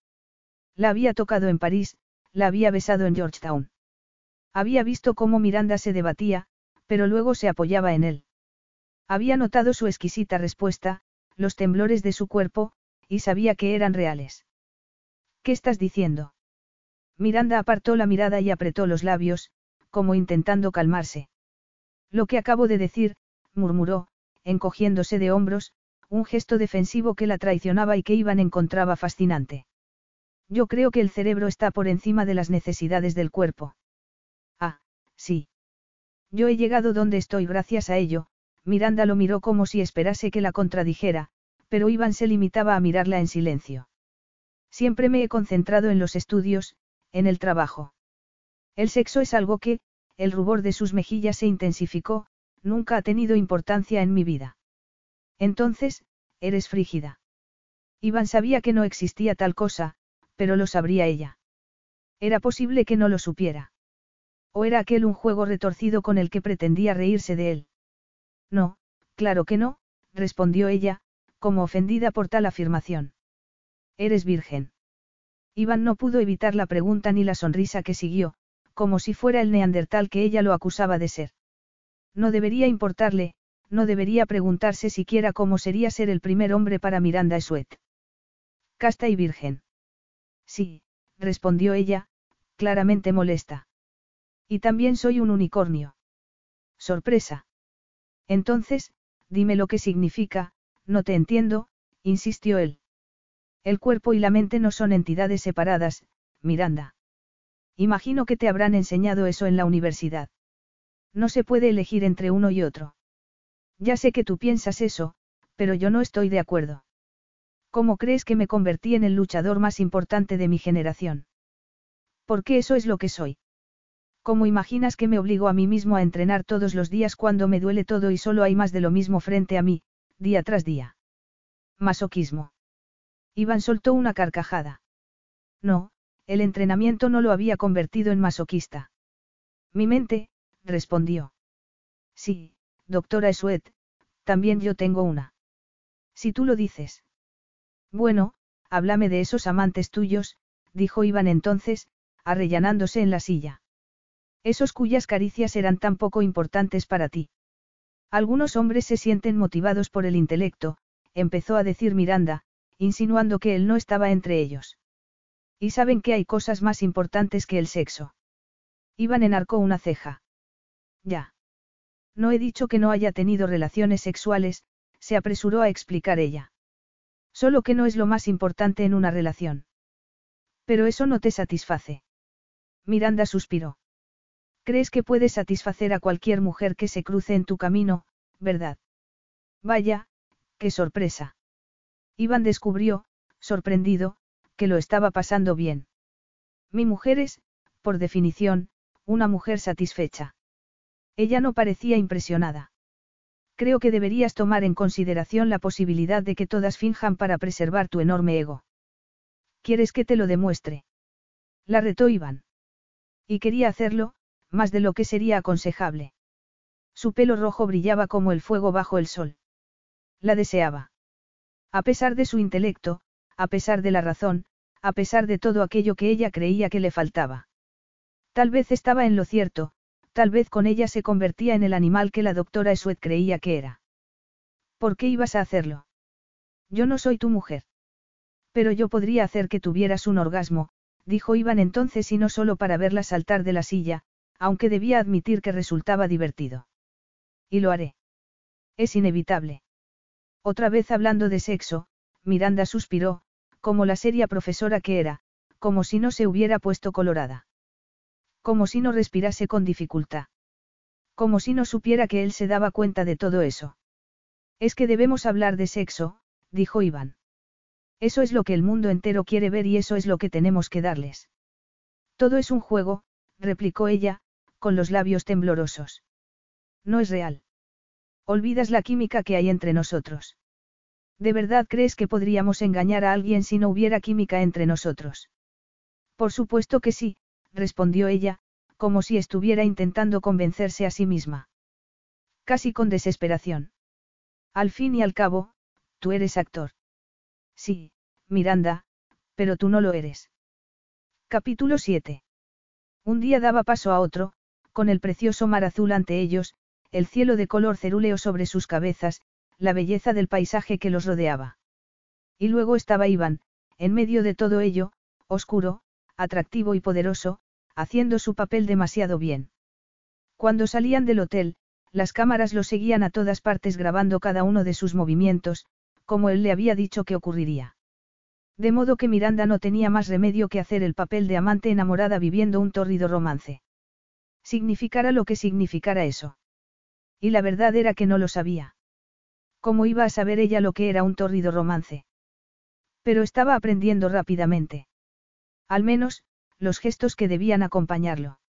La había tocado en París, la había besado en Georgetown. Había visto cómo Miranda se debatía, pero luego se apoyaba en él. Había notado su exquisita respuesta, los temblores de su cuerpo, y sabía que eran reales. ¿Qué estás diciendo? Miranda apartó la mirada y apretó los labios, como intentando calmarse. Lo que acabo de decir, murmuró, encogiéndose de hombros, un gesto defensivo que la traicionaba y que Iván encontraba fascinante. Yo creo que el cerebro está por encima de las necesidades del cuerpo. Ah, sí. Yo he llegado donde estoy gracias a ello, Miranda lo miró como si esperase que la contradijera, pero Iván se limitaba a mirarla en silencio. Siempre me he concentrado en los estudios, en el trabajo. El sexo es algo que, el rubor de sus mejillas se intensificó, nunca ha tenido importancia en mi vida. Entonces, eres frígida. Iván sabía que no existía tal cosa, pero lo sabría ella. Era posible que no lo supiera. ¿O era aquel un juego retorcido con el que pretendía reírse de él? No, claro que no, respondió ella, como ofendida por tal afirmación. Eres virgen. Iván no pudo evitar la pregunta ni la sonrisa que siguió, como si fuera el neandertal que ella lo acusaba de ser. No debería importarle, no debería preguntarse siquiera cómo sería ser el primer hombre para Miranda Esuet. Casta y virgen. Sí, respondió ella, claramente molesta. Y también soy un unicornio. Sorpresa. Entonces, dime lo que significa, no te entiendo, insistió él. El cuerpo y la mente no son entidades separadas, Miranda. Imagino que te habrán enseñado eso en la universidad. No se puede elegir entre uno y otro. Ya sé que tú piensas eso, pero yo no estoy de acuerdo. ¿Cómo crees que me convertí en el luchador más importante de mi generación? Porque eso es lo que soy. ¿Cómo imaginas que me obligo a mí mismo a entrenar todos los días cuando me duele todo y solo hay más de lo mismo frente a mí, día tras día? Masoquismo. Iván soltó una carcajada. No, el entrenamiento no lo había convertido en masoquista. Mi mente, respondió. Sí, doctora Esuet, también yo tengo una. Si tú lo dices. Bueno, háblame de esos amantes tuyos, dijo Iván entonces, arrellanándose en la silla. Esos cuyas caricias eran tan poco importantes para ti. Algunos hombres se sienten motivados por el intelecto, empezó a decir Miranda, insinuando que él no estaba entre ellos. Y saben que hay cosas más importantes que el sexo. Iván enarcó una ceja. Ya. No he dicho que no haya tenido relaciones sexuales, se apresuró a explicar ella. Solo que no es lo más importante en una relación. Pero eso no te satisface. Miranda suspiró. Crees que puedes satisfacer a cualquier mujer que se cruce en tu camino, ¿verdad? Vaya, qué sorpresa. Iván descubrió, sorprendido, que lo estaba pasando bien. Mi mujer es, por definición, una mujer satisfecha. Ella no parecía impresionada. Creo que deberías tomar en consideración la posibilidad de que todas finjan para preservar tu enorme ego. ¿Quieres que te lo demuestre? La retó Iván. Y quería hacerlo, más de lo que sería aconsejable. Su pelo rojo brillaba como el fuego bajo el sol. La deseaba. A pesar de su intelecto, a pesar de la razón, a pesar de todo aquello que ella creía que le faltaba. Tal vez estaba en lo cierto, tal vez con ella se convertía en el animal que la doctora Esuet creía que era. ¿Por qué ibas a hacerlo? Yo no soy tu mujer. Pero yo podría hacer que tuvieras un orgasmo, dijo Iván entonces y no solo para verla saltar de la silla, aunque debía admitir que resultaba divertido. Y lo haré. Es inevitable. Otra vez hablando de sexo, Miranda suspiró, como la seria profesora que era, como si no se hubiera puesto colorada. Como si no respirase con dificultad. Como si no supiera que él se daba cuenta de todo eso. Es que debemos hablar de sexo, dijo Iván. Eso es lo que el mundo entero quiere ver y eso es lo que tenemos que darles. Todo es un juego, replicó ella, con los labios temblorosos. No es real. Olvidas la química que hay entre nosotros. ¿De verdad crees que podríamos engañar a alguien si no hubiera química entre nosotros? Por supuesto que sí, respondió ella, como si estuviera intentando convencerse a sí misma. Casi con desesperación. Al fin y al cabo, tú eres actor. Sí, Miranda, pero tú no lo eres. Capítulo 7. Un día daba paso a otro, con el precioso mar azul ante ellos, el cielo de color cerúleo sobre sus cabezas, la belleza del paisaje que los rodeaba. Y luego estaba Iván, en medio de todo ello, oscuro, atractivo y poderoso, haciendo su papel demasiado bien. Cuando salían del hotel, las cámaras lo seguían a todas partes grabando cada uno de sus movimientos, como él le había dicho que ocurriría. De modo que Miranda no tenía más remedio que hacer el papel de amante enamorada viviendo un tórrido romance. Significara lo que significara eso. Y la verdad era que no lo sabía. ¿Cómo iba a saber ella lo que era un tórrido romance? Pero estaba aprendiendo rápidamente. Al menos, los gestos que debían acompañarlo.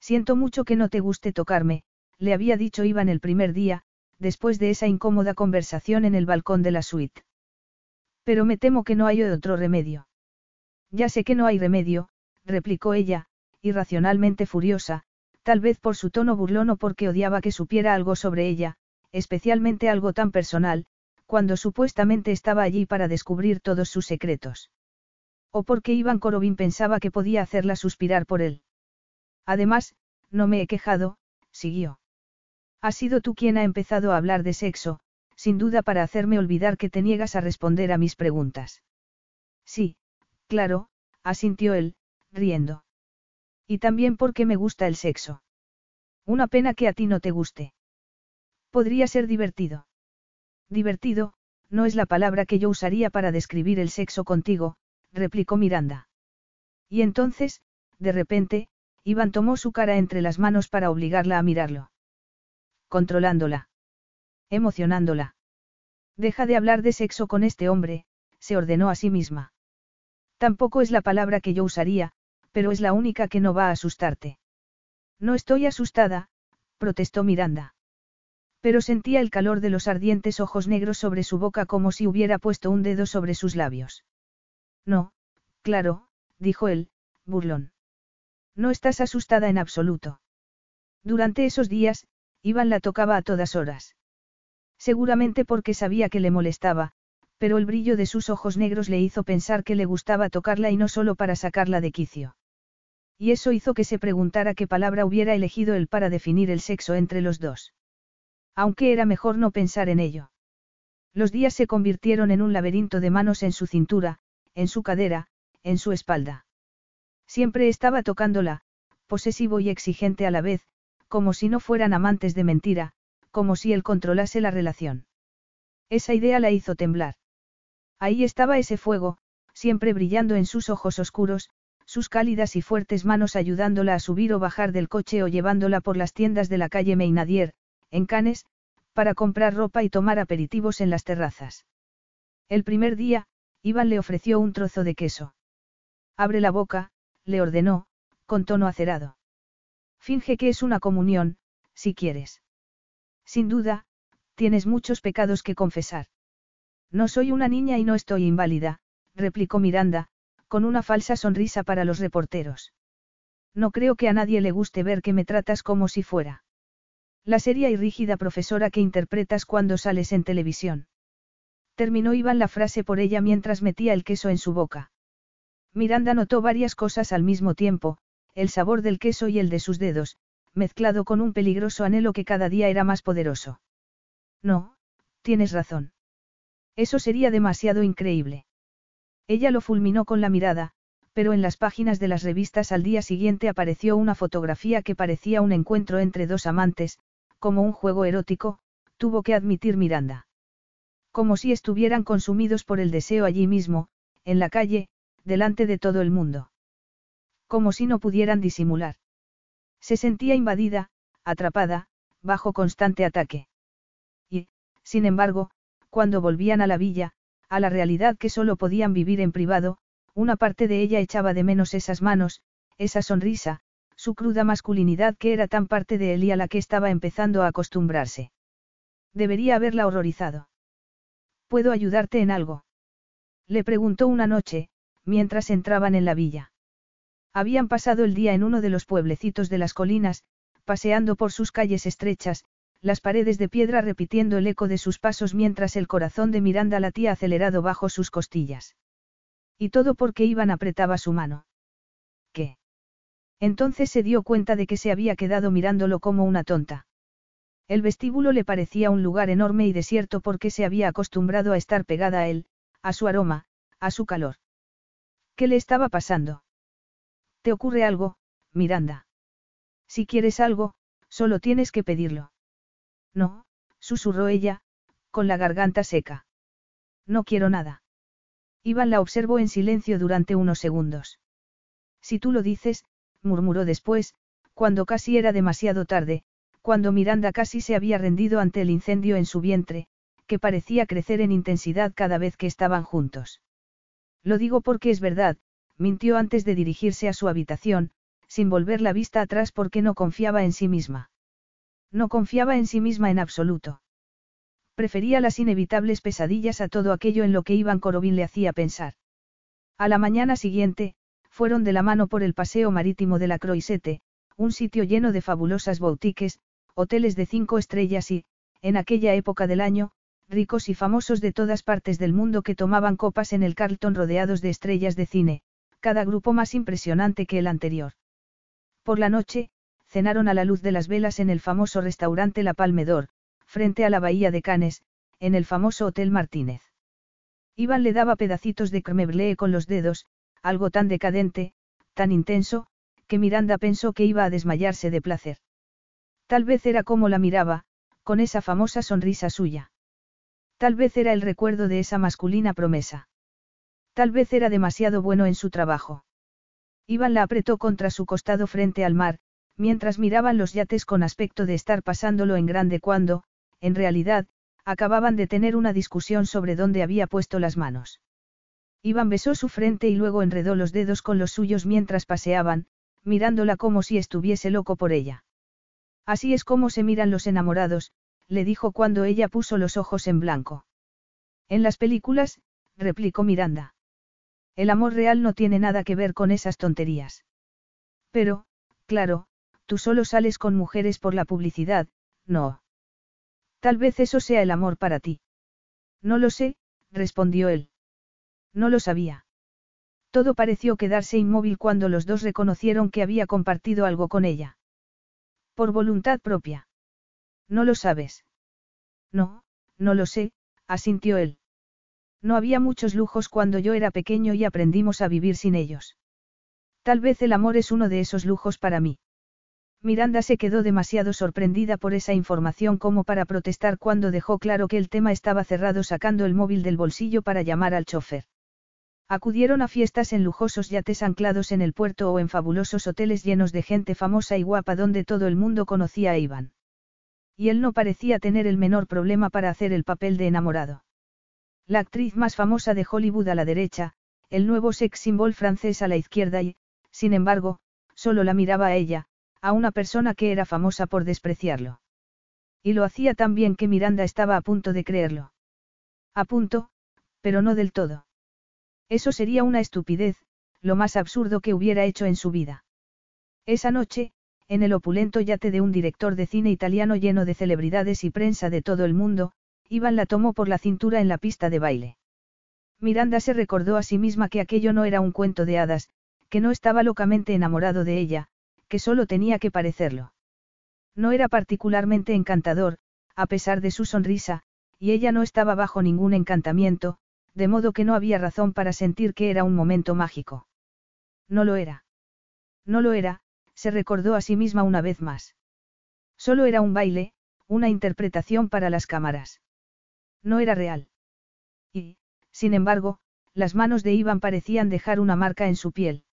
Siento mucho que no te guste tocarme, le había dicho Iván el primer día, después de esa incómoda conversación en el balcón de la suite. Pero me temo que no hay otro remedio. Ya sé que no hay remedio, replicó ella, irracionalmente furiosa, tal vez por su tono burlón o porque odiaba que supiera algo sobre ella, especialmente algo tan personal, cuando supuestamente estaba allí para descubrir todos sus secretos. O porque Iván Korobin pensaba que podía hacerla suspirar por él. Además, no me he quejado, siguió. Has sido tú quien ha empezado a hablar de sexo, sin duda para hacerme olvidar que te niegas a responder a mis preguntas. Sí, claro, asintió él, riendo. Y también porque me gusta el sexo. Una pena que a ti no te guste. Podría ser divertido. Divertido, no es la palabra que yo usaría para describir el sexo contigo, replicó Miranda. Y entonces, de repente, Iván tomó su cara entre las manos para obligarla a mirarlo. Controlándola. Emocionándola. Deja de hablar de sexo con este hombre, se ordenó a sí misma. Tampoco es la palabra que yo usaría, pero es la única que no va a asustarte. No estoy asustada, protestó Miranda. Pero sentía el calor de los ardientes ojos negros sobre su boca como si hubiera puesto un dedo sobre sus labios. No, claro, dijo él, burlón. No estás asustada en absoluto. Durante esos días, Iván la tocaba a todas horas. Seguramente porque sabía que le molestaba, pero el brillo de sus ojos negros le hizo pensar que le gustaba tocarla y no solo para sacarla de quicio. Y eso hizo que se preguntara qué palabra hubiera elegido él para definir el sexo entre los dos. Aunque era mejor no pensar en ello. Los días se convirtieron en un laberinto de manos en su cintura, en su cadera, en su espalda. Siempre estaba tocándola, posesivo y exigente a la vez, como si no fueran amantes de mentira, como si él controlase la relación. Esa idea la hizo temblar. Ahí estaba ese fuego, siempre brillando en sus ojos oscuros, sus cálidas y fuertes manos ayudándola a subir o bajar del coche o llevándola por las tiendas de la calle Meinadier, en Cannes, para comprar ropa y tomar aperitivos en las terrazas. El primer día, Iván le ofreció un trozo de queso. Abre la boca, le ordenó, con tono acerado. Finge que es una comunión, si quieres. Sin duda, tienes muchos pecados que confesar. No soy una niña y no estoy inválida, replicó Miranda, con una falsa sonrisa para los reporteros. No creo que a nadie le guste ver que me tratas como si fuera. La seria y rígida profesora que interpretas cuando sales en televisión. Terminó Iván la frase por ella mientras metía el queso en su boca. Miranda notó varias cosas al mismo tiempo, el sabor del queso y el de sus dedos, mezclado con un peligroso anhelo que cada día era más poderoso. No, tienes razón. Eso sería demasiado increíble. Ella lo fulminó con la mirada, pero en las páginas de las revistas al día siguiente apareció una fotografía que parecía un encuentro entre dos amantes, como un juego erótico, tuvo que admitir Miranda. Como si estuvieran consumidos por el deseo allí mismo, en la calle, delante de todo el mundo. Como si no pudieran disimular. Se sentía invadida, atrapada, bajo constante ataque. Y, sin embargo, cuando volvían a la villa, a la realidad que solo podían vivir en privado, una parte de ella echaba de menos esas manos, esa sonrisa, su cruda masculinidad que era tan parte de él y a la que estaba empezando a acostumbrarse. Debería haberla horrorizado. ¿Puedo ayudarte en algo? Le preguntó una noche, mientras entraban en la villa. Habían pasado el día en uno de los pueblecitos de las colinas, paseando por sus calles estrechas, las paredes de piedra repitiendo el eco de sus pasos mientras el corazón de Miranda latía acelerado bajo sus costillas. Y todo porque Iván apretaba su mano. ¿Qué? Entonces se dio cuenta de que se había quedado mirándolo como una tonta. El vestíbulo le parecía un lugar enorme y desierto porque se había acostumbrado a estar pegada a él, a su aroma, a su calor. ¿Qué le estaba pasando? ¿Te ocurre algo, Miranda? Si quieres algo, solo tienes que pedirlo. No, susurró ella, con la garganta seca. No quiero nada. Iván la observó en silencio durante unos segundos. Si tú lo dices, murmuró después, cuando casi era demasiado tarde, cuando Miranda casi se había rendido ante el incendio en su vientre, que parecía crecer en intensidad cada vez que estaban juntos. Lo digo porque es verdad, mintió antes de dirigirse a su habitación, sin volver la vista atrás porque no confiaba en sí misma. No confiaba en sí misma en absoluto. Prefería las inevitables pesadillas a todo aquello en lo que Iván Corobín le hacía pensar. A la mañana siguiente, fueron de la mano por el paseo marítimo de la Croisette, un sitio lleno de fabulosas boutiques, hoteles de cinco estrellas y, en aquella época del año, ricos y famosos de todas partes del mundo que tomaban copas en el Carlton rodeados de estrellas de cine, cada grupo más impresionante que el anterior. Por la noche, cenaron a la luz de las velas en el famoso restaurante La Palmedor, frente a la bahía de Canes, en el famoso Hotel Martínez. Iván le daba pedacitos de creme con los dedos, algo tan decadente, tan intenso, que Miranda pensó que iba a desmayarse de placer. Tal vez era como la miraba, con esa famosa sonrisa suya. Tal vez era el recuerdo de esa masculina promesa. Tal vez era demasiado bueno en su trabajo. Iván la apretó contra su costado frente al mar, mientras miraban los yates con aspecto de estar pasándolo en grande cuando, en realidad, acababan de tener una discusión sobre dónde había puesto las manos. Iván besó su frente y luego enredó los dedos con los suyos mientras paseaban, mirándola como si estuviese loco por ella. Así es como se miran los enamorados, le dijo cuando ella puso los ojos en blanco. En las películas, replicó Miranda. El amor real no tiene nada que ver con esas tonterías. Pero, claro, tú solo sales con mujeres por la publicidad, no. Tal vez eso sea el amor para ti. No lo sé, respondió él. No lo sabía. Todo pareció quedarse inmóvil cuando los dos reconocieron que había compartido algo con ella. Por voluntad propia. No lo sabes. No, no lo sé, asintió él. No había muchos lujos cuando yo era pequeño y aprendimos a vivir sin ellos. Tal vez el amor es uno de esos lujos para mí. Miranda se quedó demasiado sorprendida por esa información como para protestar cuando dejó claro que el tema estaba cerrado sacando el móvil del bolsillo para llamar al chofer. Acudieron a fiestas en lujosos yates anclados en el puerto o en fabulosos hoteles llenos de gente famosa y guapa donde todo el mundo conocía a Iván. Y él no parecía tener el menor problema para hacer el papel de enamorado. La actriz más famosa de Hollywood a la derecha, el nuevo sex symbol francés a la izquierda y, sin embargo, solo la miraba a ella, a una persona que era famosa por despreciarlo. Y lo hacía tan bien que Miranda estaba a punto de creerlo. A punto, pero no del todo. Eso sería una estupidez, lo más absurdo que hubiera hecho en su vida. Esa noche, en el opulento yate de un director de cine italiano lleno de celebridades y prensa de todo el mundo, Iván la tomó por la cintura en la pista de baile. Miranda se recordó a sí misma que aquello no era un cuento de hadas, que no estaba locamente enamorado de ella, que solo tenía que parecerlo. No era particularmente encantador, a pesar de su sonrisa, y ella no estaba bajo ningún encantamiento, de modo que no había razón para sentir que era un momento mágico. No lo era. No lo era, se recordó a sí misma una vez más. Solo era un baile, una interpretación para las cámaras. No era real. Y, sin embargo, las manos de Iván parecían dejar una marca en su piel.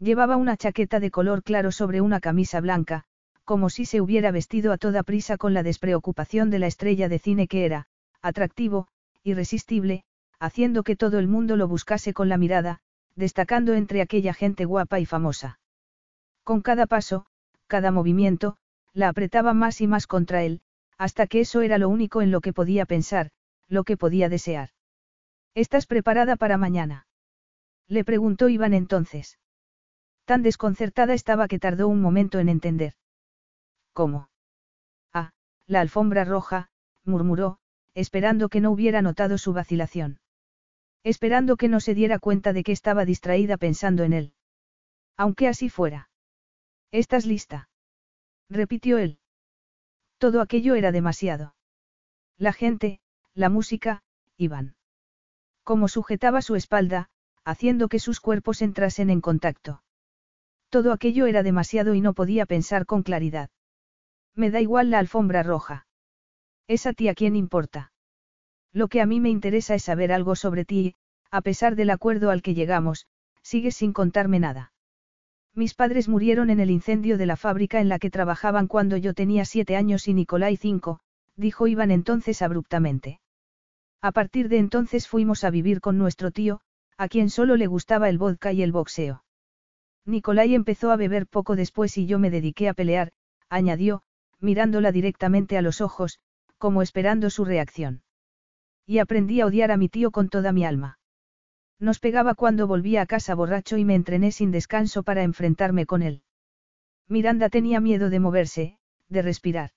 Llevaba una chaqueta de color claro sobre una camisa blanca, como si se hubiera vestido a toda prisa con la despreocupación de la estrella de cine que era, atractivo, irresistible, haciendo que todo el mundo lo buscase con la mirada, destacando entre aquella gente guapa y famosa. Con cada paso, cada movimiento, la apretaba más y más contra él, hasta que eso era lo único en lo que podía pensar, lo que podía desear. ¿Estás preparada para mañana? Le preguntó Iván entonces. Tan desconcertada estaba que tardó un momento en entender. ¿Cómo? Ah, la alfombra roja, murmuró, esperando que no hubiera notado su vacilación. Esperando que no se diera cuenta de que estaba distraída pensando en él. Aunque así fuera. ¿Estás lista? repitió él. Todo aquello era demasiado. La gente, la música, iban. Como sujetaba su espalda, haciendo que sus cuerpos entrasen en contacto. Todo aquello era demasiado y no podía pensar con claridad. Me da igual la alfombra roja. ¿Es a ti a quién importa? Lo que a mí me interesa es saber algo sobre ti y, a pesar del acuerdo al que llegamos, sigues sin contarme nada. Mis padres murieron en el incendio de la fábrica en la que trabajaban cuando yo tenía siete años y Nicolai cinco, dijo Iván entonces abruptamente. A partir de entonces fuimos a vivir con nuestro tío, a quien solo le gustaba el vodka y el boxeo. Nicolai empezó a beber poco después y yo me dediqué a pelear, añadió, mirándola directamente a los ojos, como esperando su reacción. Y aprendí a odiar a mi tío con toda mi alma. Nos pegaba cuando volvía a casa borracho y me entrené sin descanso para enfrentarme con él. Miranda tenía miedo de moverse, de respirar.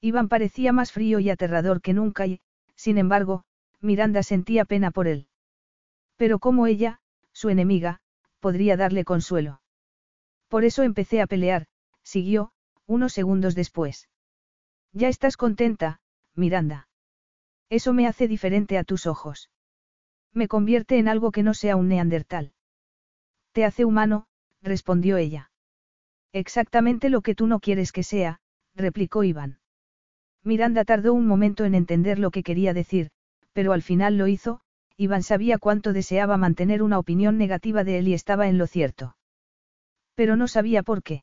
Iván parecía más frío y aterrador que nunca y, sin embargo, Miranda sentía pena por él. Pero como ella, su enemiga, podría darle consuelo. Por eso empecé a pelear, siguió, unos segundos después. Ya estás contenta, Miranda. Eso me hace diferente a tus ojos. Me convierte en algo que no sea un neandertal. Te hace humano, respondió ella. Exactamente lo que tú no quieres que sea, replicó Iván. Miranda tardó un momento en entender lo que quería decir, pero al final lo hizo, Iván sabía cuánto deseaba mantener una opinión negativa de él y estaba en lo cierto. Pero no sabía por qué.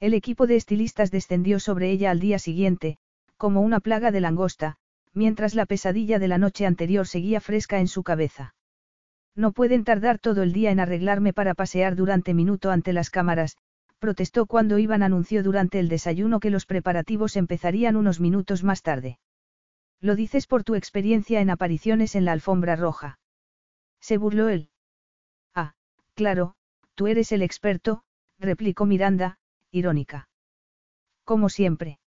El equipo de estilistas descendió sobre ella al día siguiente, como una plaga de langosta, mientras la pesadilla de la noche anterior seguía fresca en su cabeza. No pueden tardar todo el día en arreglarme para pasear durante minuto ante las cámaras, protestó cuando Iván anunció durante el desayuno que los preparativos empezarían unos minutos más tarde. Lo dices por tu experiencia en apariciones en la alfombra roja. Se burló él. Ah, claro, tú eres el experto, replicó Miranda, irónica. Como siempre.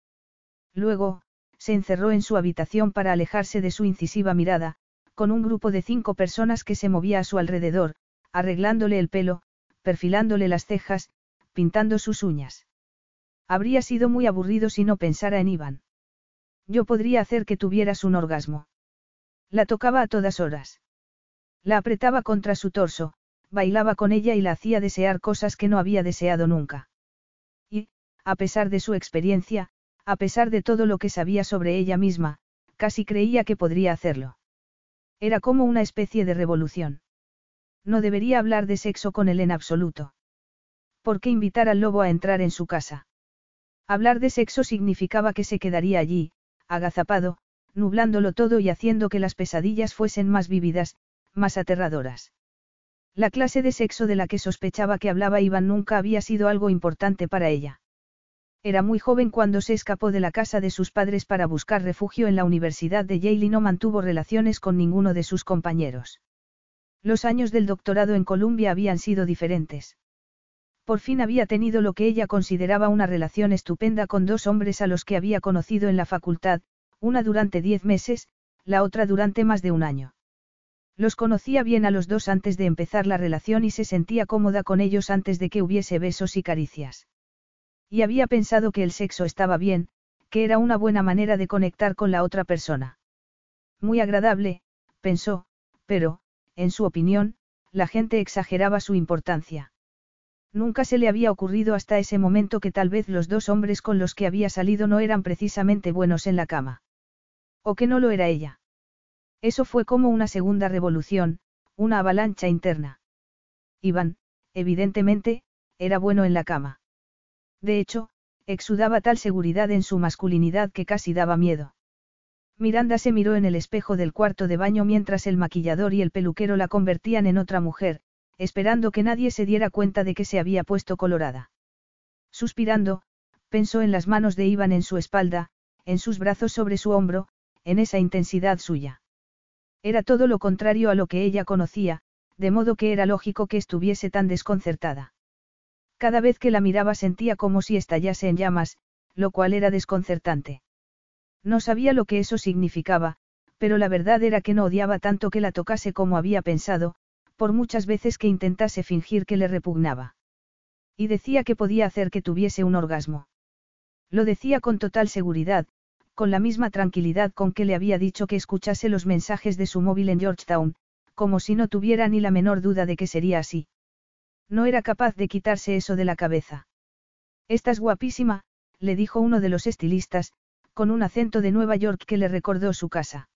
Luego, se encerró en su habitación para alejarse de su incisiva mirada, con un grupo de cinco personas que se movía a su alrededor, arreglándole el pelo, perfilándole las cejas, pintando sus uñas. Habría sido muy aburrido si no pensara en Iván. Yo podría hacer que tuvieras un orgasmo. La tocaba a todas horas. La apretaba contra su torso, bailaba con ella y la hacía desear cosas que no había deseado nunca. Y, a pesar de su experiencia, a pesar de todo lo que sabía sobre ella misma, casi creía que podría hacerlo. Era como una especie de revolución. No debería hablar de sexo con él en absoluto. ¿Por qué invitar al lobo a entrar en su casa? Hablar de sexo significaba que se quedaría allí, agazapado, nublándolo todo y haciendo que las pesadillas fuesen más vívidas, más aterradoras. La clase de sexo de la que sospechaba que hablaba Iván nunca había sido algo importante para ella. Era muy joven cuando se escapó de la casa de sus padres para buscar refugio en la Universidad de Yale y no mantuvo relaciones con ninguno de sus compañeros. Los años del doctorado en Columbia habían sido diferentes. Por fin había tenido lo que ella consideraba una relación estupenda con dos hombres a los que había conocido en la facultad, una durante diez meses, la otra durante más de un año. Los conocía bien a los dos antes de empezar la relación y se sentía cómoda con ellos antes de que hubiese besos y caricias. Y había pensado que el sexo estaba bien, que era una buena manera de conectar con la otra persona. Muy agradable, pensó, pero, en su opinión, la gente exageraba su importancia. Nunca se le había ocurrido hasta ese momento que tal vez los dos hombres con los que había salido no eran precisamente buenos en la cama. O que no lo era ella. Eso fue como una segunda revolución, una avalancha interna. Iván, evidentemente, era bueno en la cama. De hecho, exudaba tal seguridad en su masculinidad que casi daba miedo. Miranda se miró en el espejo del cuarto de baño mientras el maquillador y el peluquero la convertían en otra mujer, esperando que nadie se diera cuenta de que se había puesto colorada. Suspirando, pensó en las manos de Iván en su espalda, en sus brazos sobre su hombro, en esa intensidad suya. Era todo lo contrario a lo que ella conocía, de modo que era lógico que estuviese tan desconcertada. Cada vez que la miraba sentía como si estallase en llamas, lo cual era desconcertante. No sabía lo que eso significaba, pero la verdad era que no odiaba tanto que la tocase como había pensado, por muchas veces que intentase fingir que le repugnaba. Y decía que podía hacer que tuviese un orgasmo. Lo decía con total seguridad, con la misma tranquilidad con que le había dicho que escuchase los mensajes de su móvil en Georgetown, como si no tuviera ni la menor duda de que sería así. No era capaz de quitarse eso de la cabeza. Estás guapísima, le dijo uno de los estilistas, con un acento de Nueva York que le recordó su casa.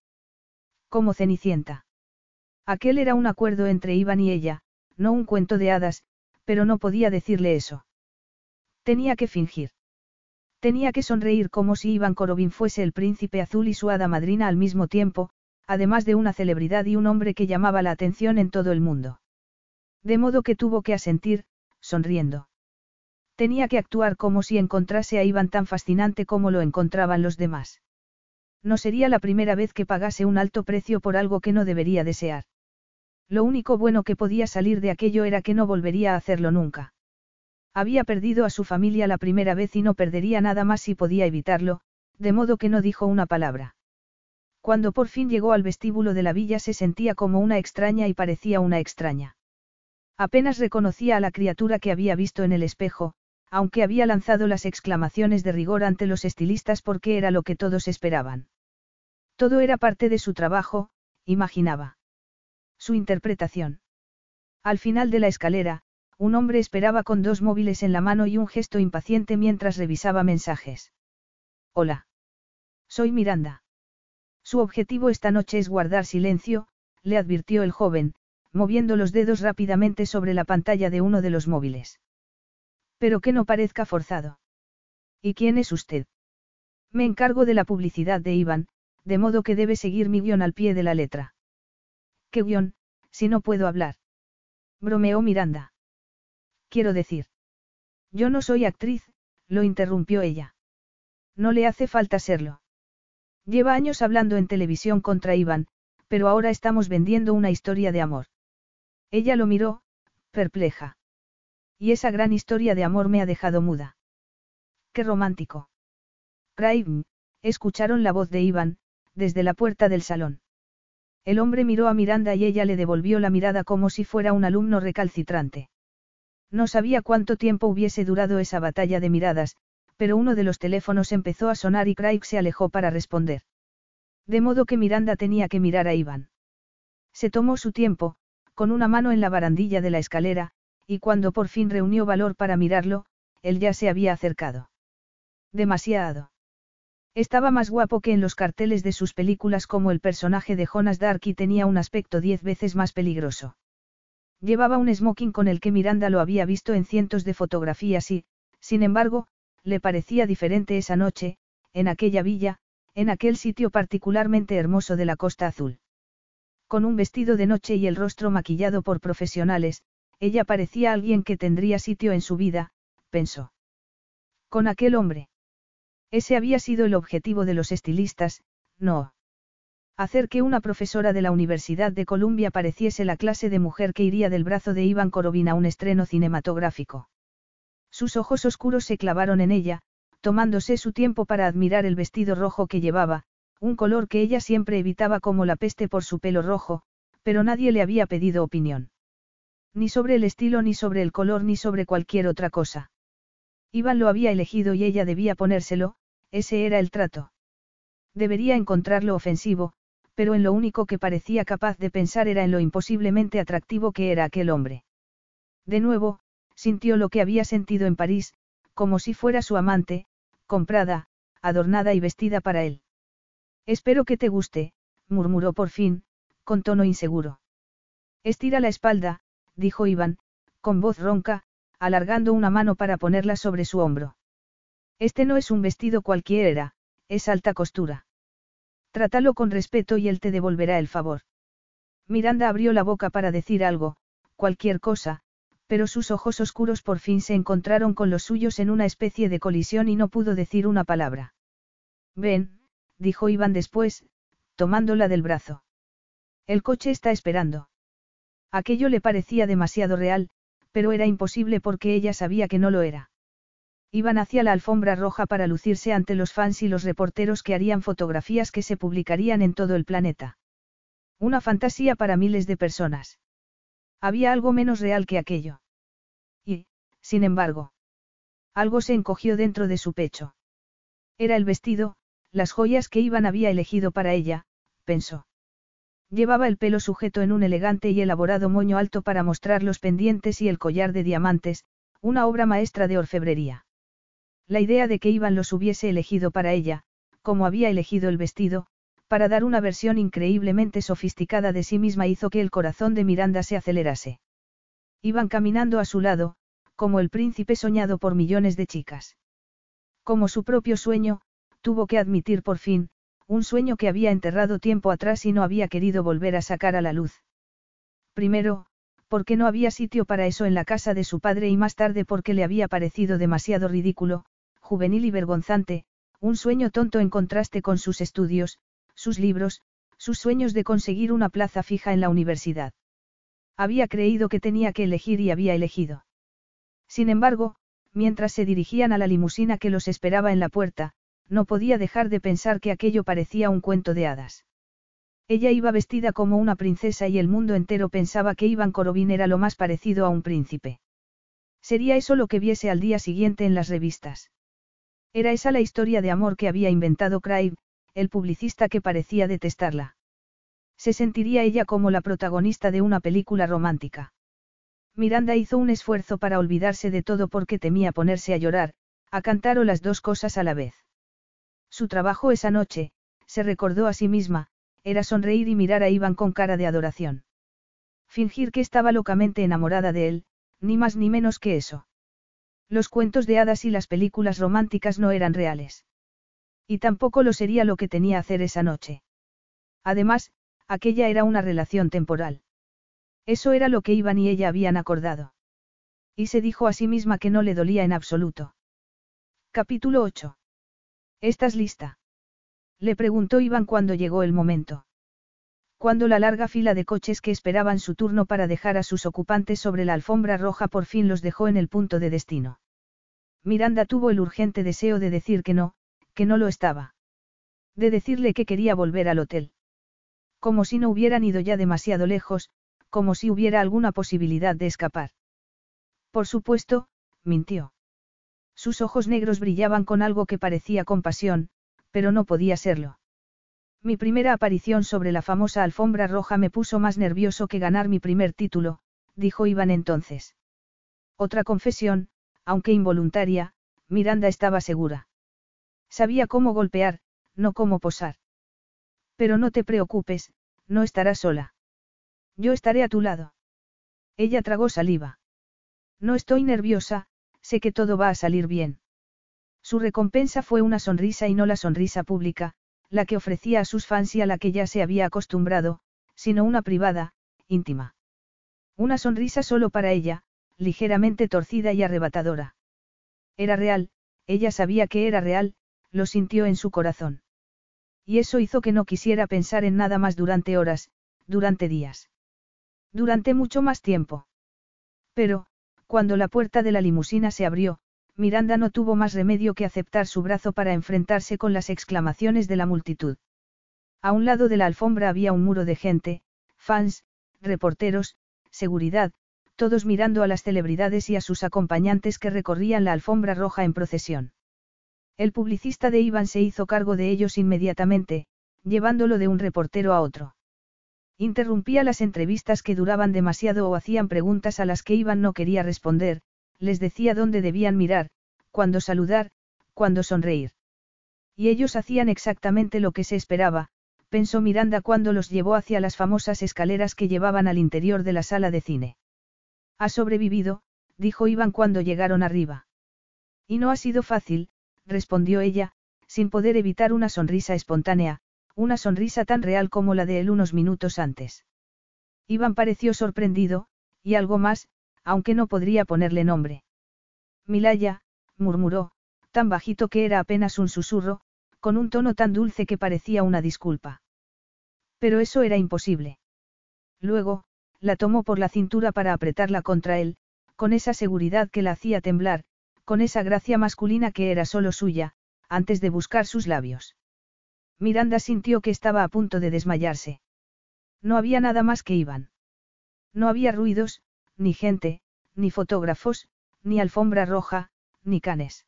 Como Cenicienta. Aquel era un acuerdo entre Iván y ella, no un cuento de hadas, pero no podía decirle eso. Tenía que fingir. Tenía que sonreír como si Iván Korobin fuese el príncipe azul y su hada madrina al mismo tiempo, además de una celebridad y un hombre que llamaba la atención en todo el mundo. De modo que tuvo que asentir, sonriendo. Tenía que actuar como si encontrase a Iván tan fascinante como lo encontraban los demás. No sería la primera vez que pagase un alto precio por algo que no debería desear. Lo único bueno que podía salir de aquello era que no volvería a hacerlo nunca. Había perdido a su familia la primera vez y no perdería nada más si podía evitarlo, de modo que no dijo una palabra. Cuando por fin llegó al vestíbulo de la villa se sentía como una extraña y parecía una extraña. Apenas reconocía a la criatura que había visto en el espejo, aunque había lanzado las exclamaciones de rigor ante los estilistas porque era lo que todos esperaban. Todo era parte de su trabajo, imaginaba. Su interpretación. Al final de la escalera, un hombre esperaba con dos móviles en la mano y un gesto impaciente mientras revisaba mensajes. Hola. Soy Miranda. Su objetivo esta noche es guardar silencio, le advirtió el joven, moviendo los dedos rápidamente sobre la pantalla de uno de los móviles. Pero que no parezca forzado. ¿Y quién es usted? Me encargo de la publicidad de Iván, de modo que debe seguir mi guion al pie de la letra. ¿Qué guion, si no puedo hablar? Bromeó Miranda. Quiero decir. Yo no soy actriz, lo interrumpió ella. No le hace falta serlo. Lleva años hablando en televisión contra Iván, pero ahora estamos vendiendo una historia de amor. Ella lo miró, perpleja. Y esa gran historia de amor me ha dejado muda. Qué romántico. Craig, escucharon la voz de Iván, desde la puerta del salón. El hombre miró a Miranda y ella le devolvió la mirada como si fuera un alumno recalcitrante. No sabía cuánto tiempo hubiese durado esa batalla de miradas, pero uno de los teléfonos empezó a sonar y Craig se alejó para responder. De modo que Miranda tenía que mirar a Iván. Se tomó su tiempo, con una mano en la barandilla de la escalera, y cuando por fin reunió valor para mirarlo, él ya se había acercado. Demasiado. Estaba más guapo que en los carteles de sus películas como el personaje de Jonas Dark y tenía un aspecto diez veces más peligroso. Llevaba un smoking con el que Miranda lo había visto en cientos de fotografías y, sin embargo, le parecía diferente esa noche, en aquella villa, en aquel sitio particularmente hermoso de la Costa Azul. Con un vestido de noche y el rostro maquillado por profesionales, ella parecía alguien que tendría sitio en su vida, pensó. Con aquel hombre. Ese había sido el objetivo de los estilistas, no. Hacer que una profesora de la Universidad de Columbia pareciese la clase de mujer que iría del brazo de Iván Korovin a un estreno cinematográfico. Sus ojos oscuros se clavaron en ella, tomándose su tiempo para admirar el vestido rojo que llevaba, un color que ella siempre evitaba como la peste por su pelo rojo, pero nadie le había pedido opinión. Ni sobre el estilo, ni sobre el color, ni sobre cualquier otra cosa. Iván lo había elegido y ella debía ponérselo, ese era el trato. Debería encontrarlo ofensivo, pero en lo único que parecía capaz de pensar era en lo imposiblemente atractivo que era aquel hombre. De nuevo, sintió lo que había sentido en París, como si fuera su amante, comprada, adornada y vestida para él. Espero que te guste, murmuró por fin, con tono inseguro. Estira la espalda, dijo Iván, con voz ronca, alargando una mano para ponerla sobre su hombro. Este no es un vestido cualquiera, es alta costura. Trátalo con respeto y él te devolverá el favor. Miranda abrió la boca para decir algo, cualquier cosa, pero sus ojos oscuros por fin se encontraron con los suyos en una especie de colisión y no pudo decir una palabra. Ven, dijo Iván después, tomándola del brazo. El coche está esperando. Aquello le parecía demasiado real, pero era imposible porque ella sabía que no lo era. Iban hacia la alfombra roja para lucirse ante los fans y los reporteros que harían fotografías que se publicarían en todo el planeta. Una fantasía para miles de personas. Había algo menos real que aquello. Y, sin embargo, algo se encogió dentro de su pecho. Era el vestido, las joyas que Iván había elegido para ella, pensó. Llevaba el pelo sujeto en un elegante y elaborado moño alto para mostrar los pendientes y el collar de diamantes, una obra maestra de orfebrería. La idea de que Iván los hubiese elegido para ella, como había elegido el vestido, para dar una versión increíblemente sofisticada de sí misma hizo que el corazón de Miranda se acelerase. Iban caminando a su lado, como el príncipe soñado por millones de chicas. Como su propio sueño, tuvo que admitir por fin, un sueño que había enterrado tiempo atrás y no había querido volver a sacar a la luz. Primero, porque no había sitio para eso en la casa de su padre y más tarde porque le había parecido demasiado ridículo, juvenil y vergonzante, un sueño tonto en contraste con sus estudios, sus libros, sus sueños de conseguir una plaza fija en la universidad. Había creído que tenía que elegir y había elegido. Sin embargo, mientras se dirigían a la limusina que los esperaba en la puerta, no podía dejar de pensar que aquello parecía un cuento de hadas. Ella iba vestida como una princesa y el mundo entero pensaba que Iván Korobin era lo más parecido a un príncipe. Sería eso lo que viese al día siguiente en las revistas. Era esa la historia de amor que había inventado Craig, el publicista que parecía detestarla. Se sentiría ella como la protagonista de una película romántica. Miranda hizo un esfuerzo para olvidarse de todo porque temía ponerse a llorar, a cantar o las dos cosas a la vez. Su trabajo esa noche, se recordó a sí misma, era sonreír y mirar a Iván con cara de adoración. Fingir que estaba locamente enamorada de él, ni más ni menos que eso. Los cuentos de hadas y las películas románticas no eran reales. Y tampoco lo sería lo que tenía hacer esa noche. Además, aquella era una relación temporal. Eso era lo que Iván y ella habían acordado. Y se dijo a sí misma que no le dolía en absoluto. Capítulo 8. ¿Estás lista? Le preguntó Iván cuando llegó el momento. Cuando la larga fila de coches que esperaban su turno para dejar a sus ocupantes sobre la alfombra roja por fin los dejó en el punto de destino. Miranda tuvo el urgente deseo de decir que no, que no lo estaba. De decirle que quería volver al hotel. Como si no hubieran ido ya demasiado lejos, como si hubiera alguna posibilidad de escapar. Por supuesto, mintió. Sus ojos negros brillaban con algo que parecía compasión, pero no podía serlo. Mi primera aparición sobre la famosa alfombra roja me puso más nervioso que ganar mi primer título, dijo Iván entonces. Otra confesión, aunque involuntaria, Miranda estaba segura. Sabía cómo golpear, no cómo posar. Pero no te preocupes, no estarás sola. Yo estaré a tu lado. Ella tragó saliva. No estoy nerviosa, sé que todo va a salir bien. Su recompensa fue una sonrisa y no la sonrisa pública, la que ofrecía a sus fans y a la que ya se había acostumbrado, sino una privada, íntima. Una sonrisa solo para ella, ligeramente torcida y arrebatadora. Era real, ella sabía que era real, lo sintió en su corazón. Y eso hizo que no quisiera pensar en nada más durante horas, durante días. Durante mucho más tiempo. Pero, cuando la puerta de la limusina se abrió, Miranda no tuvo más remedio que aceptar su brazo para enfrentarse con las exclamaciones de la multitud. A un lado de la alfombra había un muro de gente, fans, reporteros, seguridad, todos mirando a las celebridades y a sus acompañantes que recorrían la alfombra roja en procesión. El publicista de Iván se hizo cargo de ellos inmediatamente, llevándolo de un reportero a otro. Interrumpía las entrevistas que duraban demasiado o hacían preguntas a las que Iván no quería responder, les decía dónde debían mirar, cuándo saludar, cuándo sonreír. Y ellos hacían exactamente lo que se esperaba, pensó Miranda cuando los llevó hacia las famosas escaleras que llevaban al interior de la sala de cine. Ha sobrevivido, dijo Iván cuando llegaron arriba. Y no ha sido fácil, respondió ella, sin poder evitar una sonrisa espontánea, una sonrisa tan real como la de él unos minutos antes. Iván pareció sorprendido, y algo más, aunque no podría ponerle nombre. Milaya, murmuró, tan bajito que era apenas un susurro, con un tono tan dulce que parecía una disculpa. Pero eso era imposible. Luego, la tomó por la cintura para apretarla contra él, con esa seguridad que la hacía temblar, con esa gracia masculina que era solo suya, antes de buscar sus labios. Miranda sintió que estaba a punto de desmayarse. No había nada más que iban. No había ruidos, ni gente, ni fotógrafos, ni alfombra roja, ni canes.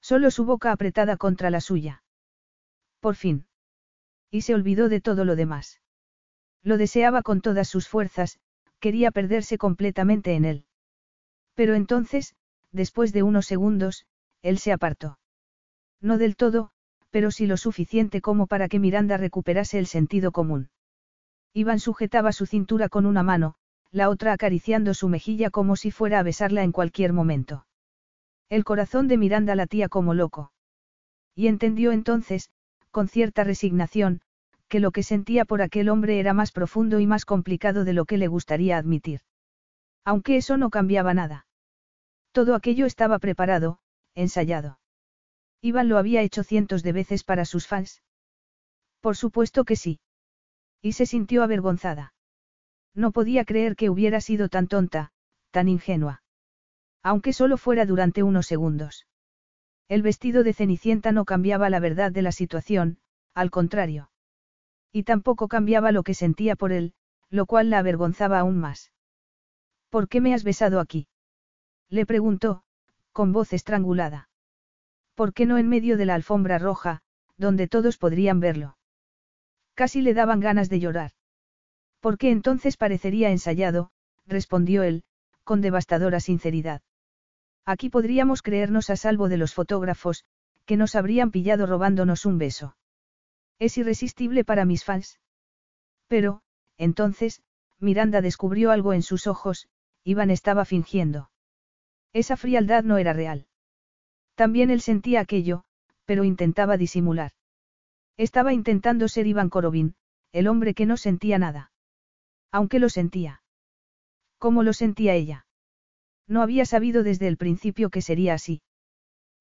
Solo su boca apretada contra la suya. Por fin. Y se olvidó de todo lo demás. Lo deseaba con todas sus fuerzas, quería perderse completamente en él. Pero entonces, después de unos segundos, él se apartó. No del todo, pero sí lo suficiente como para que Miranda recuperase el sentido común. Iván sujetaba su cintura con una mano, la otra acariciando su mejilla como si fuera a besarla en cualquier momento. El corazón de Miranda latía como loco. Y entendió entonces, con cierta resignación, que lo que sentía por aquel hombre era más profundo y más complicado de lo que le gustaría admitir. Aunque eso no cambiaba nada. Todo aquello estaba preparado, ensayado. Iván lo había hecho cientos de veces para sus fans. Por supuesto que sí. Y se sintió avergonzada. No podía creer que hubiera sido tan tonta, tan ingenua. Aunque solo fuera durante unos segundos. El vestido de Cenicienta no cambiaba la verdad de la situación, al contrario. Y tampoco cambiaba lo que sentía por él, lo cual la avergonzaba aún más. ¿Por qué me has besado aquí? Le preguntó, con voz estrangulada. ¿Por qué no en medio de la alfombra roja, donde todos podrían verlo? Casi le daban ganas de llorar. ¿Por qué entonces parecería ensayado? respondió él, con devastadora sinceridad. Aquí podríamos creernos a salvo de los fotógrafos, que nos habrían pillado robándonos un beso. Es irresistible para mis fans. Pero, entonces, Miranda descubrió algo en sus ojos, Iván estaba fingiendo. Esa frialdad no era real. También él sentía aquello, pero intentaba disimular. Estaba intentando ser Iván Korovin, el hombre que no sentía nada. Aunque lo sentía. ¿Cómo lo sentía ella? No había sabido desde el principio que sería así.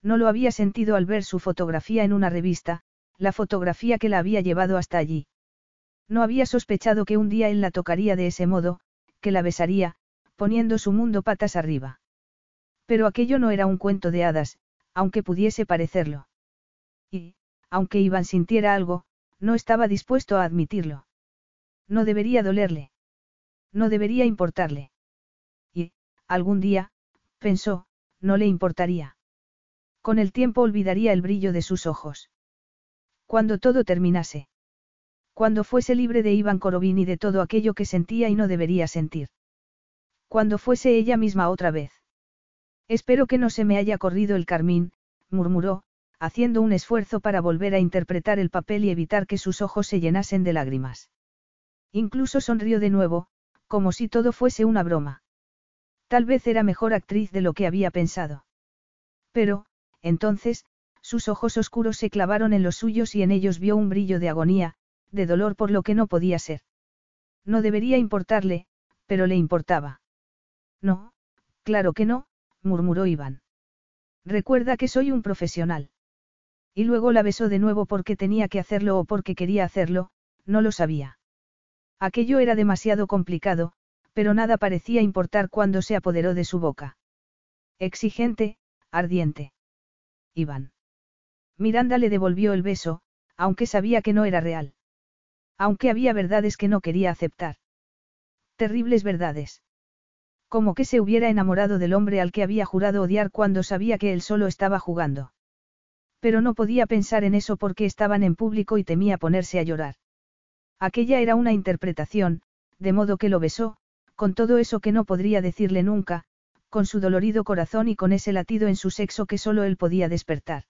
No lo había sentido al ver su fotografía en una revista, la fotografía que la había llevado hasta allí. No había sospechado que un día él la tocaría de ese modo, que la besaría, poniendo su mundo patas arriba. Pero aquello no era un cuento de hadas, aunque pudiese parecerlo. Y, aunque Iván sintiera algo, no estaba dispuesto a admitirlo. No debería dolerle. No debería importarle. Y, algún día, pensó, no le importaría. Con el tiempo olvidaría el brillo de sus ojos. Cuando todo terminase. Cuando fuese libre de Iván Korovin y de todo aquello que sentía y no debería sentir. Cuando fuese ella misma otra vez. Espero que no se me haya corrido el carmín, murmuró, haciendo un esfuerzo para volver a interpretar el papel y evitar que sus ojos se llenasen de lágrimas. Incluso sonrió de nuevo, como si todo fuese una broma. Tal vez era mejor actriz de lo que había pensado. Pero, entonces, sus ojos oscuros se clavaron en los suyos y en ellos vio un brillo de agonía, de dolor por lo que no podía ser. No debería importarle, pero le importaba. No, claro que no, murmuró Iván. Recuerda que soy un profesional. Y luego la besó de nuevo porque tenía que hacerlo o porque quería hacerlo, no lo sabía. Aquello era demasiado complicado, pero nada parecía importar cuando se apoderó de su boca. Exigente, ardiente. Iván. Miranda le devolvió el beso, aunque sabía que no era real. Aunque había verdades que no quería aceptar. Terribles verdades. Como que se hubiera enamorado del hombre al que había jurado odiar cuando sabía que él solo estaba jugando. Pero no podía pensar en eso porque estaban en público y temía ponerse a llorar. Aquella era una interpretación, de modo que lo besó, con todo eso que no podría decirle nunca, con su dolorido corazón y con ese latido en su sexo que solo él podía despertar.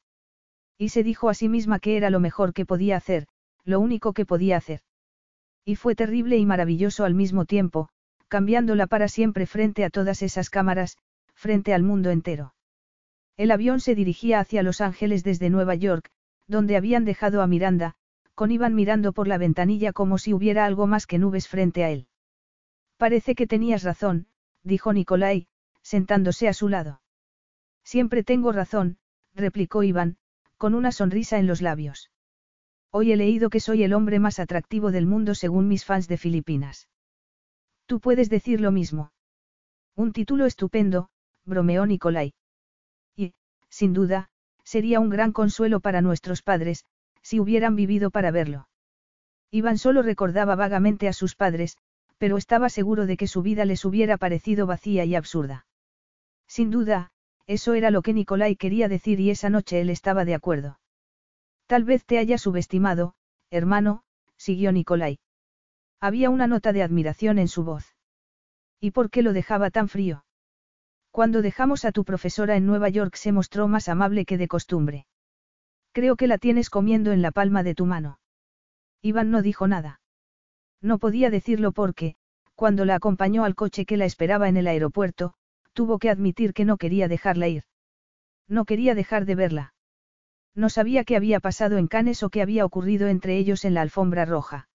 Y se dijo a sí misma que era lo mejor que podía hacer, lo único que podía hacer. Y fue terrible y maravilloso al mismo tiempo, cambiándola para siempre frente a todas esas cámaras, frente al mundo entero. El avión se dirigía hacia Los Ángeles desde Nueva York, donde habían dejado a Miranda, con Iván mirando por la ventanilla como si hubiera algo más que nubes frente a él. Parece que tenías razón, dijo Nicolai, sentándose a su lado. Siempre tengo razón, replicó Iván, con una sonrisa en los labios. Hoy he leído que soy el hombre más atractivo del mundo según mis fans de Filipinas. Tú puedes decir lo mismo. Un título estupendo, bromeó Nicolai. Y, sin duda, sería un gran consuelo para nuestros padres, si hubieran vivido para verlo. Iván solo recordaba vagamente a sus padres, pero estaba seguro de que su vida les hubiera parecido vacía y absurda. Sin duda, eso era lo que Nicolai quería decir y esa noche él estaba de acuerdo. Tal vez te haya subestimado, hermano, siguió Nicolai. Había una nota de admiración en su voz. ¿Y por qué lo dejaba tan frío? Cuando dejamos a tu profesora en Nueva York se mostró más amable que de costumbre. Creo que la tienes comiendo en la palma de tu mano. Iván no dijo nada. No podía decirlo porque, cuando la acompañó al coche que la esperaba en el aeropuerto, tuvo que admitir que no quería dejarla ir. No quería dejar de verla. No sabía qué había pasado en Cannes o qué había ocurrido entre ellos en la alfombra roja.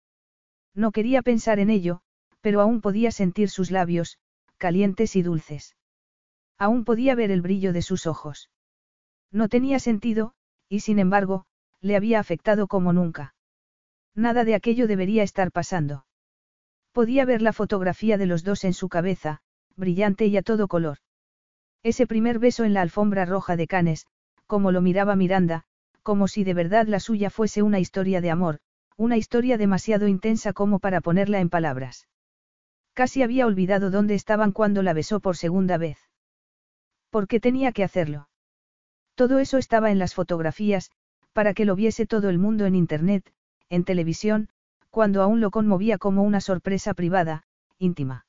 No quería pensar en ello, pero aún podía sentir sus labios, calientes y dulces. Aún podía ver el brillo de sus ojos. No tenía sentido, y sin embargo, le había afectado como nunca. Nada de aquello debería estar pasando. Podía ver la fotografía de los dos en su cabeza, brillante y a todo color. Ese primer beso en la alfombra roja de Canes, como lo miraba Miranda, como si de verdad la suya fuese una historia de amor, una historia demasiado intensa como para ponerla en palabras. Casi había olvidado dónde estaban cuando la besó por segunda vez. ¿Por qué tenía que hacerlo? Todo eso estaba en las fotografías, para que lo viese todo el mundo en Internet, en televisión, cuando aún lo conmovía como una sorpresa privada, íntima.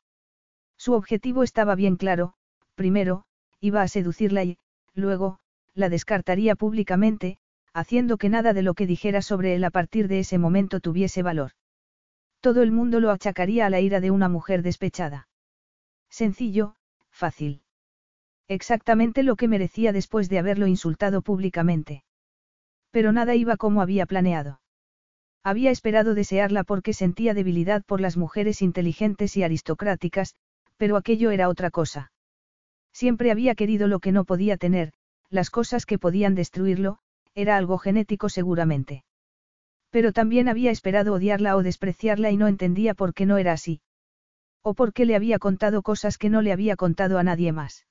Su objetivo estaba bien claro, primero, iba a seducirla y, luego, la descartaría públicamente, haciendo que nada de lo que dijera sobre él a partir de ese momento tuviese valor. Todo el mundo lo achacaría a la ira de una mujer despechada. Sencillo, fácil. Exactamente lo que merecía después de haberlo insultado públicamente. Pero nada iba como había planeado. Había esperado desearla porque sentía debilidad por las mujeres inteligentes y aristocráticas, pero aquello era otra cosa. Siempre había querido lo que no podía tener, las cosas que podían destruirlo, era algo genético seguramente. Pero también había esperado odiarla o despreciarla y no entendía por qué no era así. O por qué le había contado cosas que no le había contado a nadie más.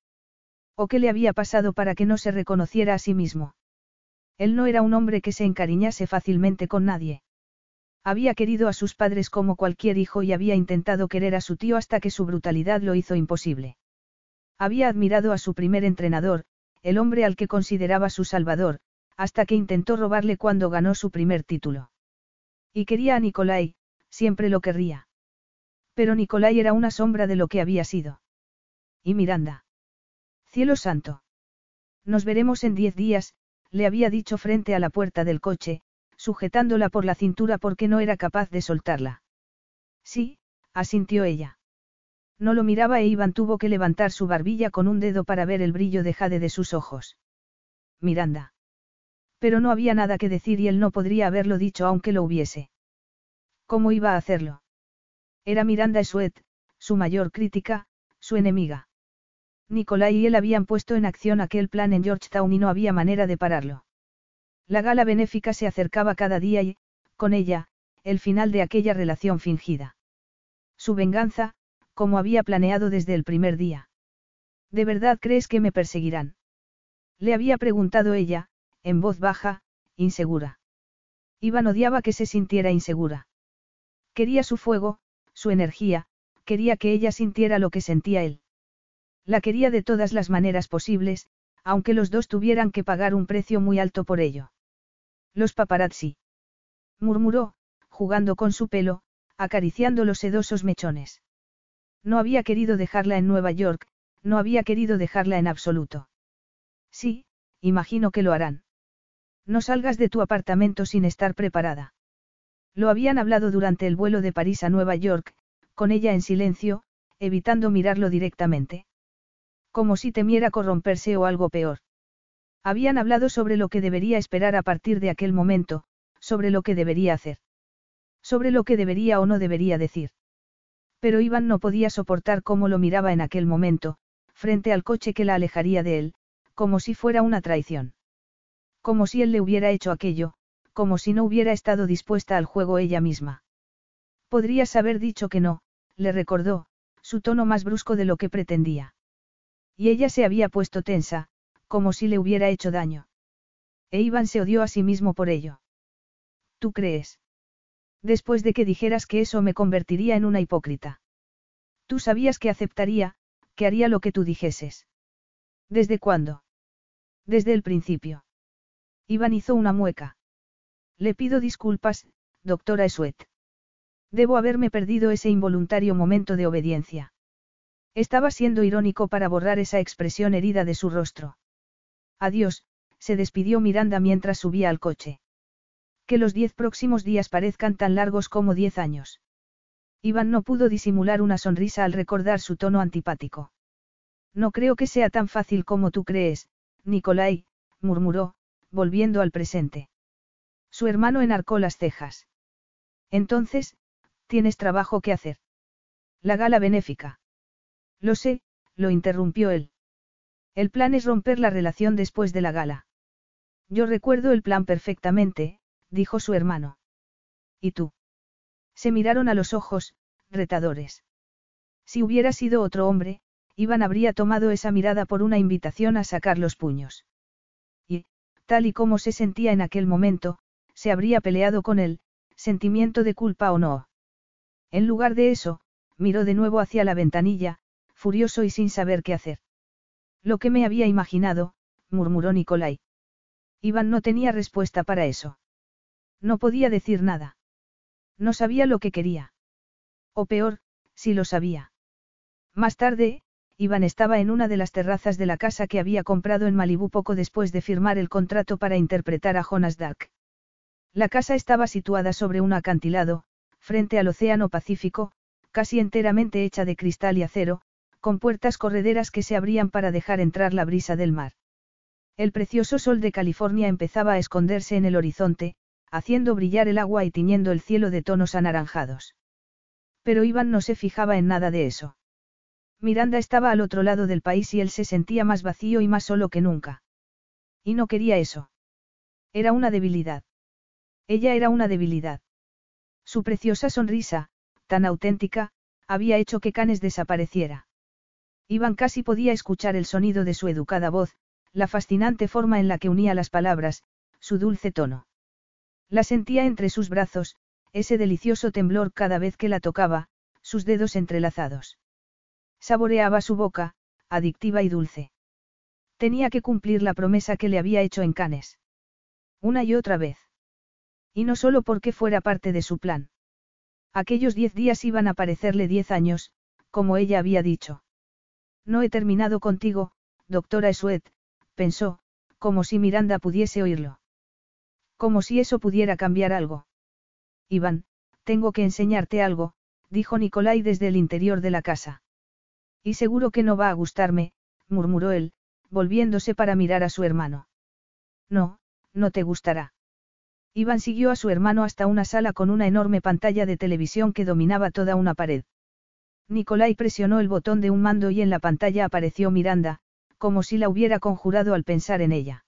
O qué le había pasado para que no se reconociera a sí mismo. Él no era un hombre que se encariñase fácilmente con nadie. Había querido a sus padres como cualquier hijo y había intentado querer a su tío hasta que su brutalidad lo hizo imposible. Había admirado a su primer entrenador, el hombre al que consideraba su salvador, hasta que intentó robarle cuando ganó su primer título. Y quería a Nicolai, siempre lo querría. Pero Nicolai era una sombra de lo que había sido. Y Miranda. Cielo santo. Nos veremos en diez días, le había dicho frente a la puerta del coche, sujetándola por la cintura porque no era capaz de soltarla. Sí, asintió ella. No lo miraba e Iván tuvo que levantar su barbilla con un dedo para ver el brillo de jade de sus ojos. Miranda. Pero no había nada que decir y él no podría haberlo dicho aunque lo hubiese. ¿Cómo iba a hacerlo? Era Miranda Sweet, su mayor crítica, su enemiga. Nicolai y él habían puesto en acción aquel plan en Georgetown y no había manera de pararlo. La gala benéfica se acercaba cada día y, con ella, el final de aquella relación fingida. Su venganza, como había planeado desde el primer día. ¿De verdad crees que me perseguirán? Le había preguntado ella, en voz baja, insegura. Iván odiaba que se sintiera insegura. Quería su fuego, su energía, quería que ella sintiera lo que sentía él. La quería de todas las maneras posibles, aunque los dos tuvieran que pagar un precio muy alto por ello. Los paparazzi. Murmuró, jugando con su pelo, acariciando los sedosos mechones. No había querido dejarla en Nueva York, no había querido dejarla en absoluto. Sí, imagino que lo harán. No salgas de tu apartamento sin estar preparada. Lo habían hablado durante el vuelo de París a Nueva York, con ella en silencio, evitando mirarlo directamente. Como si temiera corromperse o algo peor. Habían hablado sobre lo que debería esperar a partir de aquel momento, sobre lo que debería hacer. Sobre lo que debería o no debería decir. Pero Iván no podía soportar cómo lo miraba en aquel momento, frente al coche que la alejaría de él, como si fuera una traición. Como si él le hubiera hecho aquello, como si no hubiera estado dispuesta al juego ella misma. Podrías haber dicho que no, le recordó, su tono más brusco de lo que pretendía. Y ella se había puesto tensa, como si le hubiera hecho daño. E Iván se odió a sí mismo por ello. ¿Tú crees? Después de que dijeras que eso me convertiría en una hipócrita. Tú sabías que aceptaría, que haría lo que tú dijeses. ¿Desde cuándo? Desde el principio. Iván hizo una mueca. Le pido disculpas, doctora Esuet. Debo haberme perdido ese involuntario momento de obediencia. Estaba siendo irónico para borrar esa expresión herida de su rostro. Adiós, se despidió Miranda mientras subía al coche. Que los diez próximos días parezcan tan largos como diez años. Iván no pudo disimular una sonrisa al recordar su tono antipático. No creo que sea tan fácil como tú crees, Nicolai, murmuró, volviendo al presente. Su hermano enarcó las cejas. Entonces, tienes trabajo que hacer. La gala benéfica. Lo sé, lo interrumpió él. El plan es romper la relación después de la gala. Yo recuerdo el plan perfectamente, dijo su hermano. ¿Y tú? Se miraron a los ojos, retadores. Si hubiera sido otro hombre, Iván habría tomado esa mirada por una invitación a sacar los puños. Tal y como se sentía en aquel momento, se habría peleado con él, sentimiento de culpa o no. En lugar de eso, miró de nuevo hacia la ventanilla, furioso y sin saber qué hacer. Lo que me había imaginado, murmuró Nicolai. Iván no tenía respuesta para eso. No podía decir nada. No sabía lo que quería. O peor, si lo sabía. Más tarde, Iván estaba en una de las terrazas de la casa que había comprado en Malibú poco después de firmar el contrato para interpretar a Jonas Dark. La casa estaba situada sobre un acantilado, frente al Océano Pacífico, casi enteramente hecha de cristal y acero, con puertas correderas que se abrían para dejar entrar la brisa del mar. El precioso sol de California empezaba a esconderse en el horizonte, haciendo brillar el agua y tiñendo el cielo de tonos anaranjados. Pero Iván no se fijaba en nada de eso. Miranda estaba al otro lado del país y él se sentía más vacío y más solo que nunca. Y no quería eso. Era una debilidad. Ella era una debilidad. Su preciosa sonrisa, tan auténtica, había hecho que Canes desapareciera. Iván casi podía escuchar el sonido de su educada voz, la fascinante forma en la que unía las palabras, su dulce tono. La sentía entre sus brazos, ese delicioso temblor cada vez que la tocaba, sus dedos entrelazados. Saboreaba su boca, adictiva y dulce. Tenía que cumplir la promesa que le había hecho en Canes. Una y otra vez. Y no solo porque fuera parte de su plan. Aquellos diez días iban a parecerle diez años, como ella había dicho. No he terminado contigo, doctora Esuet, pensó, como si Miranda pudiese oírlo. Como si eso pudiera cambiar algo. Iván, tengo que enseñarte algo, dijo Nicolai desde el interior de la casa. Y seguro que no va a gustarme, murmuró él, volviéndose para mirar a su hermano. No, no te gustará. Iván siguió a su hermano hasta una sala con una enorme pantalla de televisión que dominaba toda una pared. Nicolai presionó el botón de un mando y en la pantalla apareció Miranda, como si la hubiera conjurado al pensar en ella.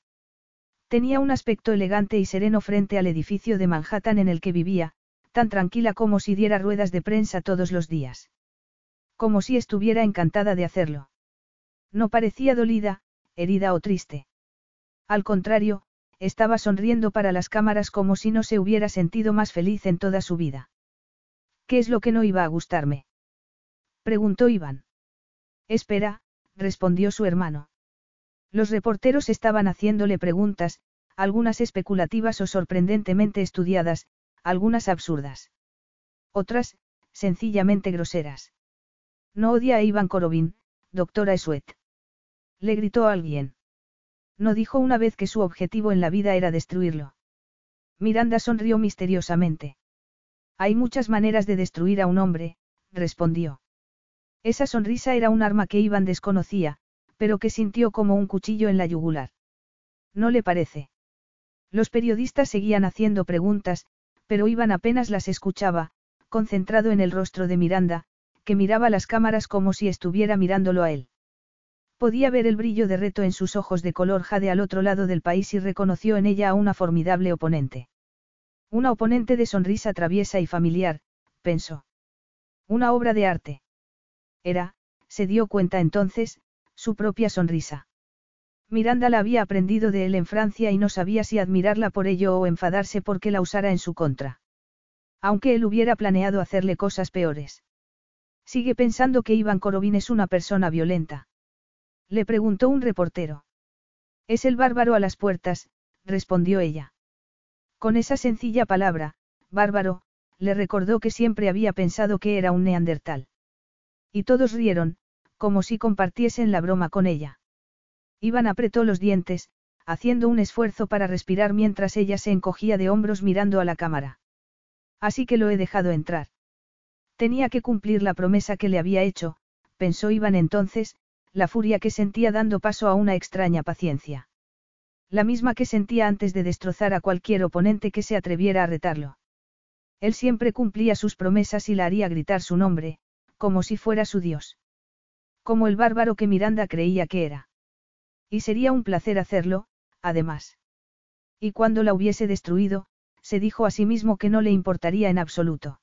Tenía un aspecto elegante y sereno frente al edificio de Manhattan en el que vivía, tan tranquila como si diera ruedas de prensa todos los días. Como si estuviera encantada de hacerlo. No parecía dolida, herida o triste. Al contrario, estaba sonriendo para las cámaras como si no se hubiera sentido más feliz en toda su vida. ¿Qué es lo que no iba a gustarme? Preguntó Iván. Espera, respondió su hermano. Los reporteros estaban haciéndole preguntas, algunas especulativas o sorprendentemente estudiadas, algunas absurdas. Otras, sencillamente groseras. No odia a Iván Korobin, doctora Esuet. Le gritó a alguien. No dijo una vez que su objetivo en la vida era destruirlo. Miranda sonrió misteriosamente. Hay muchas maneras de destruir a un hombre, respondió. Esa sonrisa era un arma que Iván desconocía, pero que sintió como un cuchillo en la yugular. ¿No le parece? Los periodistas seguían haciendo preguntas, pero Iván apenas las escuchaba, concentrado en el rostro de Miranda, que miraba las cámaras como si estuviera mirándolo a él. Podía ver el brillo de reto en sus ojos de color jade al otro lado del país y reconoció en ella a una formidable oponente. Una oponente de sonrisa traviesa y familiar, pensó. Una obra de arte. era, se dio cuenta entonces, su propia sonrisa. Miranda la había aprendido de él en Francia y no sabía si admirarla por ello o enfadarse porque la usara en su contra. Aunque él hubiera planeado hacerle cosas peores. Sigue pensando que Iván Korobin es una persona violenta. Le preguntó un reportero. Es el bárbaro a las puertas, respondió ella. Con esa sencilla palabra, bárbaro, le recordó que siempre había pensado que era un neandertal. Y todos rieron, como si compartiesen la broma con ella. Iván apretó los dientes, haciendo un esfuerzo para respirar mientras ella se encogía de hombros mirando a la cámara. Así que lo he dejado entrar. Tenía que cumplir la promesa que le había hecho, pensó Iván entonces, la furia que sentía dando paso a una extraña paciencia. La misma que sentía antes de destrozar a cualquier oponente que se atreviera a retarlo. Él siempre cumplía sus promesas y la haría gritar su nombre, como si fuera su dios. Como el bárbaro que Miranda creía que era. Y sería un placer hacerlo, además. Y cuando la hubiese destruido, se dijo a sí mismo que no le importaría en absoluto.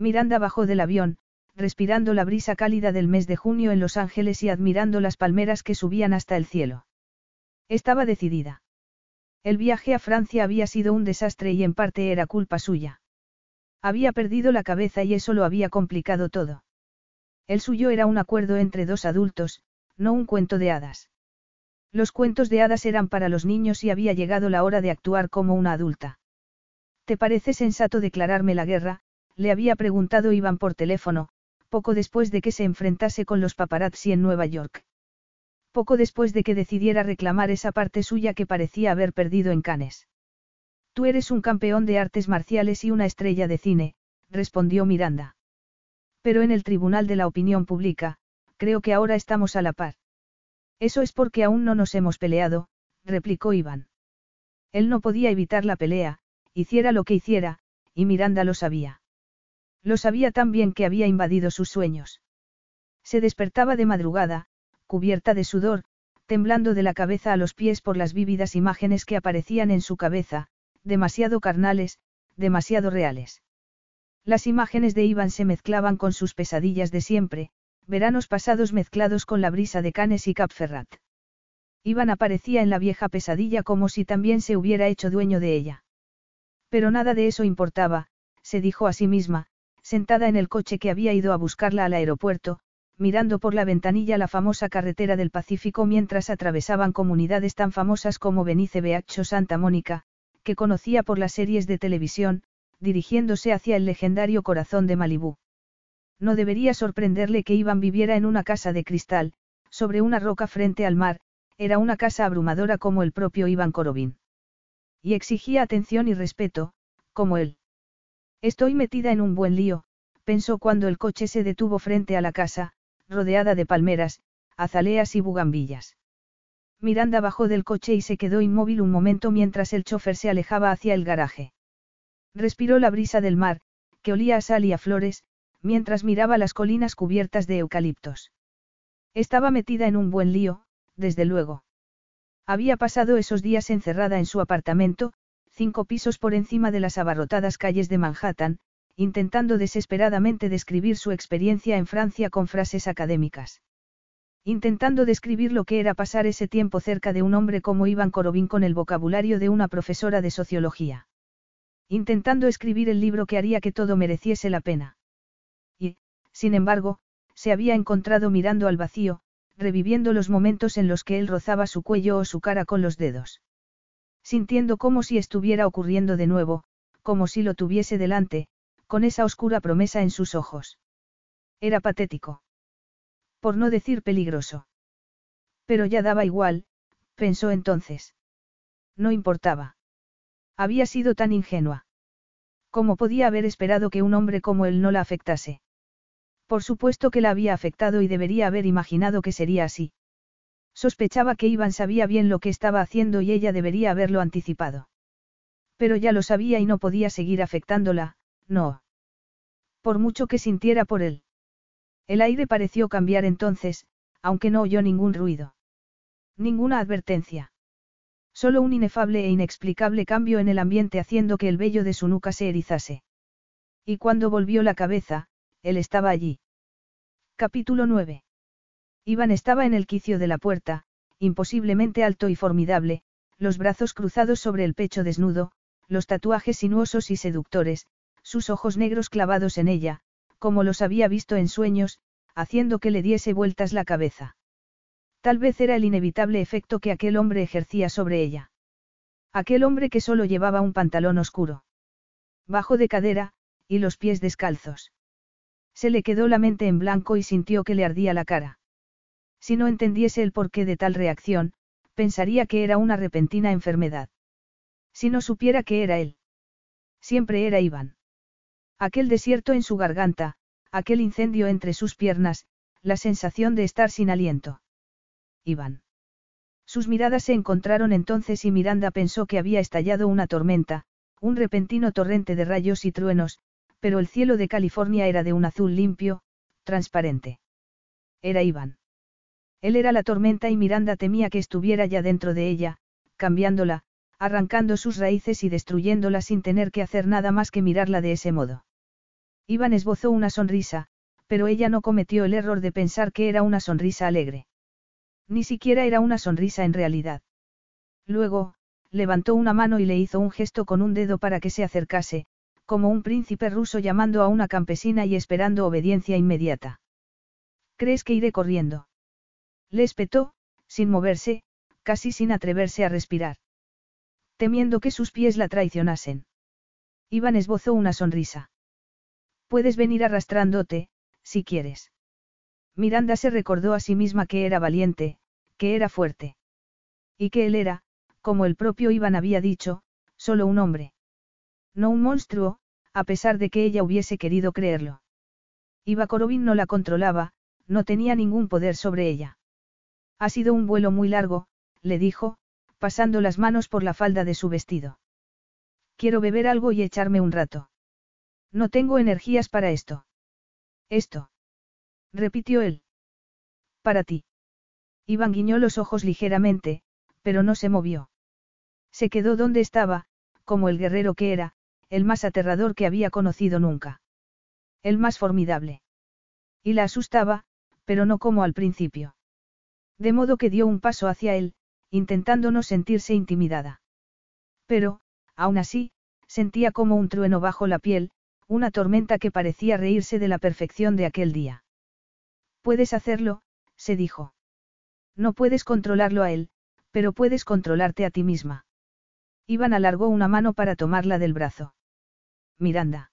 Miranda bajó del avión, respirando la brisa cálida del mes de junio en Los Ángeles y admirando las palmeras que subían hasta el cielo. Estaba decidida. El viaje a Francia había sido un desastre y en parte era culpa suya. Había perdido la cabeza y eso lo había complicado todo. El suyo era un acuerdo entre dos adultos, no un cuento de hadas. Los cuentos de hadas eran para los niños y había llegado la hora de actuar como una adulta. ¿Te parece sensato declararme la guerra? Le había preguntado Iván por teléfono, poco después de que se enfrentase con los paparazzi en Nueva York. Poco después de que decidiera reclamar esa parte suya que parecía haber perdido en Cannes. Tú eres un campeón de artes marciales y una estrella de cine, respondió Miranda. Pero en el Tribunal de la Opinión Pública, creo que ahora estamos a la par. Eso es porque aún no nos hemos peleado, replicó Iván. Él no podía evitar la pelea, hiciera lo que hiciera, y Miranda lo sabía. Lo sabía tan bien que había invadido sus sueños. Se despertaba de madrugada, cubierta de sudor, temblando de la cabeza a los pies por las vívidas imágenes que aparecían en su cabeza, demasiado carnales, demasiado reales. Las imágenes de Iván se mezclaban con sus pesadillas de siempre, veranos pasados mezclados con la brisa de Canes y Capferrat. Iván aparecía en la vieja pesadilla como si también se hubiera hecho dueño de ella. Pero nada de eso importaba, se dijo a sí misma, sentada en el coche que había ido a buscarla al aeropuerto, mirando por la ventanilla la famosa carretera del Pacífico mientras atravesaban comunidades tan famosas como Benice Beach o Santa Mónica, que conocía por las series de televisión, dirigiéndose hacia el legendario corazón de Malibú. No debería sorprenderle que Iván viviera en una casa de cristal, sobre una roca frente al mar, era una casa abrumadora como el propio Iván Korobin. Y exigía atención y respeto, como él. Estoy metida en un buen lío, pensó cuando el coche se detuvo frente a la casa, rodeada de palmeras, azaleas y bugambillas. Miranda bajó del coche y se quedó inmóvil un momento mientras el chofer se alejaba hacia el garaje. Respiró la brisa del mar, que olía a sal y a flores, mientras miraba las colinas cubiertas de eucaliptos. Estaba metida en un buen lío, desde luego. Había pasado esos días encerrada en su apartamento, cinco pisos por encima de las abarrotadas calles de Manhattan, intentando desesperadamente describir su experiencia en Francia con frases académicas. Intentando describir lo que era pasar ese tiempo cerca de un hombre como Iván Korobin con el vocabulario de una profesora de sociología. Intentando escribir el libro que haría que todo mereciese la pena. Y, sin embargo, se había encontrado mirando al vacío, reviviendo los momentos en los que él rozaba su cuello o su cara con los dedos. Sintiendo como si estuviera ocurriendo de nuevo, como si lo tuviese delante, con esa oscura promesa en sus ojos. Era patético. Por no decir peligroso. Pero ya daba igual, pensó entonces. No importaba. Había sido tan ingenua. ¿Cómo podía haber esperado que un hombre como él no la afectase? Por supuesto que la había afectado y debería haber imaginado que sería así. Sospechaba que Iván sabía bien lo que estaba haciendo y ella debería haberlo anticipado. Pero ya lo sabía y no podía seguir afectándola, no. Por mucho que sintiera por él. El aire pareció cambiar entonces, aunque no oyó ningún ruido. Ninguna advertencia. Solo un inefable e inexplicable cambio en el ambiente haciendo que el vello de su nuca se erizase. Y cuando volvió la cabeza, él estaba allí. Capítulo 9. Iván estaba en el quicio de la puerta, imposiblemente alto y formidable, los brazos cruzados sobre el pecho desnudo, los tatuajes sinuosos y seductores, sus ojos negros clavados en ella, como los había visto en sueños, haciendo que le diese vueltas la cabeza. Tal vez era el inevitable efecto que aquel hombre ejercía sobre ella. Aquel hombre que solo llevaba un pantalón oscuro. Bajo de cadera, y los pies descalzos. Se le quedó la mente en blanco y sintió que le ardía la cara. Si no entendiese el porqué de tal reacción, pensaría que era una repentina enfermedad. Si no supiera que era él. Siempre era Iván. Aquel desierto en su garganta, aquel incendio entre sus piernas, la sensación de estar sin aliento. Iván. Sus miradas se encontraron entonces y Miranda pensó que había estallado una tormenta, un repentino torrente de rayos y truenos, pero el cielo de California era de un azul limpio, transparente. Era Iván. Él era la tormenta y Miranda temía que estuviera ya dentro de ella, cambiándola, arrancando sus raíces y destruyéndola sin tener que hacer nada más que mirarla de ese modo. Iván esbozó una sonrisa, pero ella no cometió el error de pensar que era una sonrisa alegre. Ni siquiera era una sonrisa en realidad. Luego, levantó una mano y le hizo un gesto con un dedo para que se acercase, como un príncipe ruso llamando a una campesina y esperando obediencia inmediata. ¿Crees que iré corriendo? Le espetó, sin moverse, casi sin atreverse a respirar. Temiendo que sus pies la traicionasen. Iván esbozó una sonrisa. Puedes venir arrastrándote, si quieres. Miranda se recordó a sí misma que era valiente, que era fuerte. Y que él era, como el propio Iván había dicho, solo un hombre. No un monstruo, a pesar de que ella hubiese querido creerlo. Iva Korovin no la controlaba, no tenía ningún poder sobre ella. Ha sido un vuelo muy largo, le dijo, pasando las manos por la falda de su vestido. Quiero beber algo y echarme un rato. No tengo energías para esto. Esto. Repitió él. Para ti. Iván guiñó los ojos ligeramente, pero no se movió. Se quedó donde estaba, como el guerrero que era, el más aterrador que había conocido nunca. El más formidable. Y la asustaba, pero no como al principio. De modo que dio un paso hacia él, intentando no sentirse intimidada. Pero, aún así, sentía como un trueno bajo la piel, una tormenta que parecía reírse de la perfección de aquel día. Puedes hacerlo, se dijo. No puedes controlarlo a él, pero puedes controlarte a ti misma. Iván alargó una mano para tomarla del brazo. Miranda.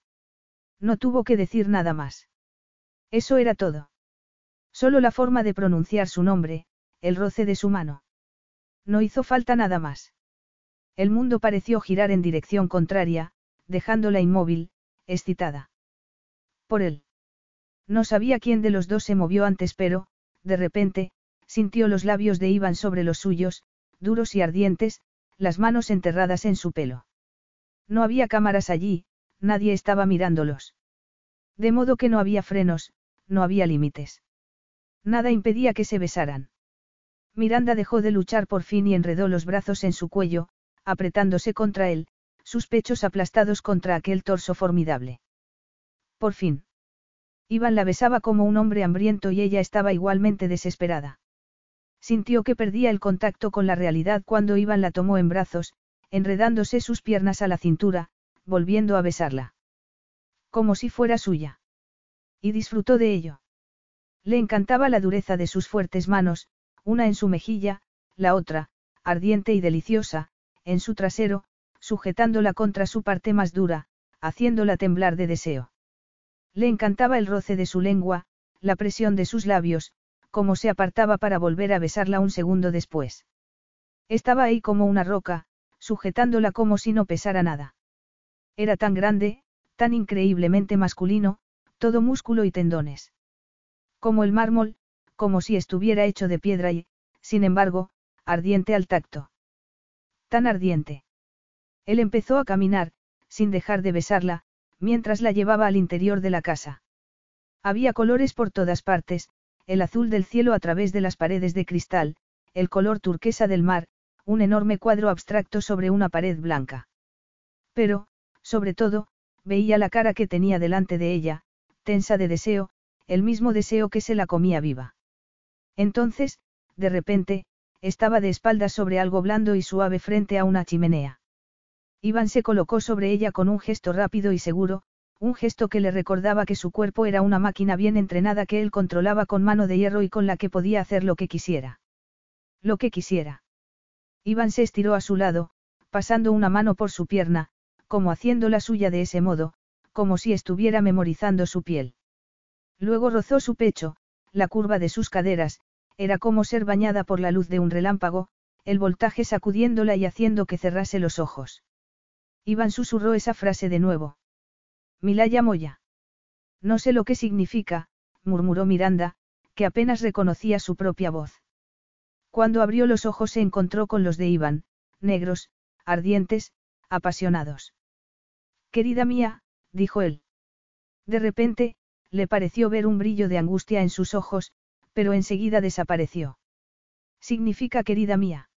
No tuvo que decir nada más. Eso era todo. Solo la forma de pronunciar su nombre, el roce de su mano. No hizo falta nada más. El mundo pareció girar en dirección contraria, dejándola inmóvil, excitada. Por él. No sabía quién de los dos se movió antes, pero, de repente, sintió los labios de Iván sobre los suyos, duros y ardientes, las manos enterradas en su pelo. No había cámaras allí, nadie estaba mirándolos. De modo que no había frenos, no había límites. Nada impedía que se besaran. Miranda dejó de luchar por fin y enredó los brazos en su cuello, apretándose contra él, sus pechos aplastados contra aquel torso formidable. Por fin. Iván la besaba como un hombre hambriento y ella estaba igualmente desesperada. Sintió que perdía el contacto con la realidad cuando Iván la tomó en brazos, enredándose sus piernas a la cintura, volviendo a besarla. Como si fuera suya. Y disfrutó de ello. Le encantaba la dureza de sus fuertes manos, una en su mejilla, la otra, ardiente y deliciosa, en su trasero, sujetándola contra su parte más dura, haciéndola temblar de deseo. Le encantaba el roce de su lengua, la presión de sus labios, como se apartaba para volver a besarla un segundo después. Estaba ahí como una roca, sujetándola como si no pesara nada. Era tan grande, tan increíblemente masculino, todo músculo y tendones. Como el mármol, como si estuviera hecho de piedra y, sin embargo, ardiente al tacto. Tan ardiente. Él empezó a caminar, sin dejar de besarla, mientras la llevaba al interior de la casa. Había colores por todas partes, el azul del cielo a través de las paredes de cristal, el color turquesa del mar, un enorme cuadro abstracto sobre una pared blanca. Pero, sobre todo, veía la cara que tenía delante de ella, tensa de deseo, el mismo deseo que se la comía viva. Entonces, de repente, estaba de espaldas sobre algo blando y suave frente a una chimenea. Iván se colocó sobre ella con un gesto rápido y seguro, un gesto que le recordaba que su cuerpo era una máquina bien entrenada que él controlaba con mano de hierro y con la que podía hacer lo que quisiera. Lo que quisiera. Iván se estiró a su lado, pasando una mano por su pierna, como haciendo la suya de ese modo, como si estuviera memorizando su piel. Luego rozó su pecho, la curva de sus caderas, era como ser bañada por la luz de un relámpago, el voltaje sacudiéndola y haciendo que cerrase los ojos. Iván susurró esa frase de nuevo. Milaya Moya. No sé lo que significa, murmuró Miranda, que apenas reconocía su propia voz. Cuando abrió los ojos se encontró con los de Iván, negros, ardientes, apasionados. Querida mía, dijo él. De repente, le pareció ver un brillo de angustia en sus ojos, pero enseguida desapareció. Significa querida mía.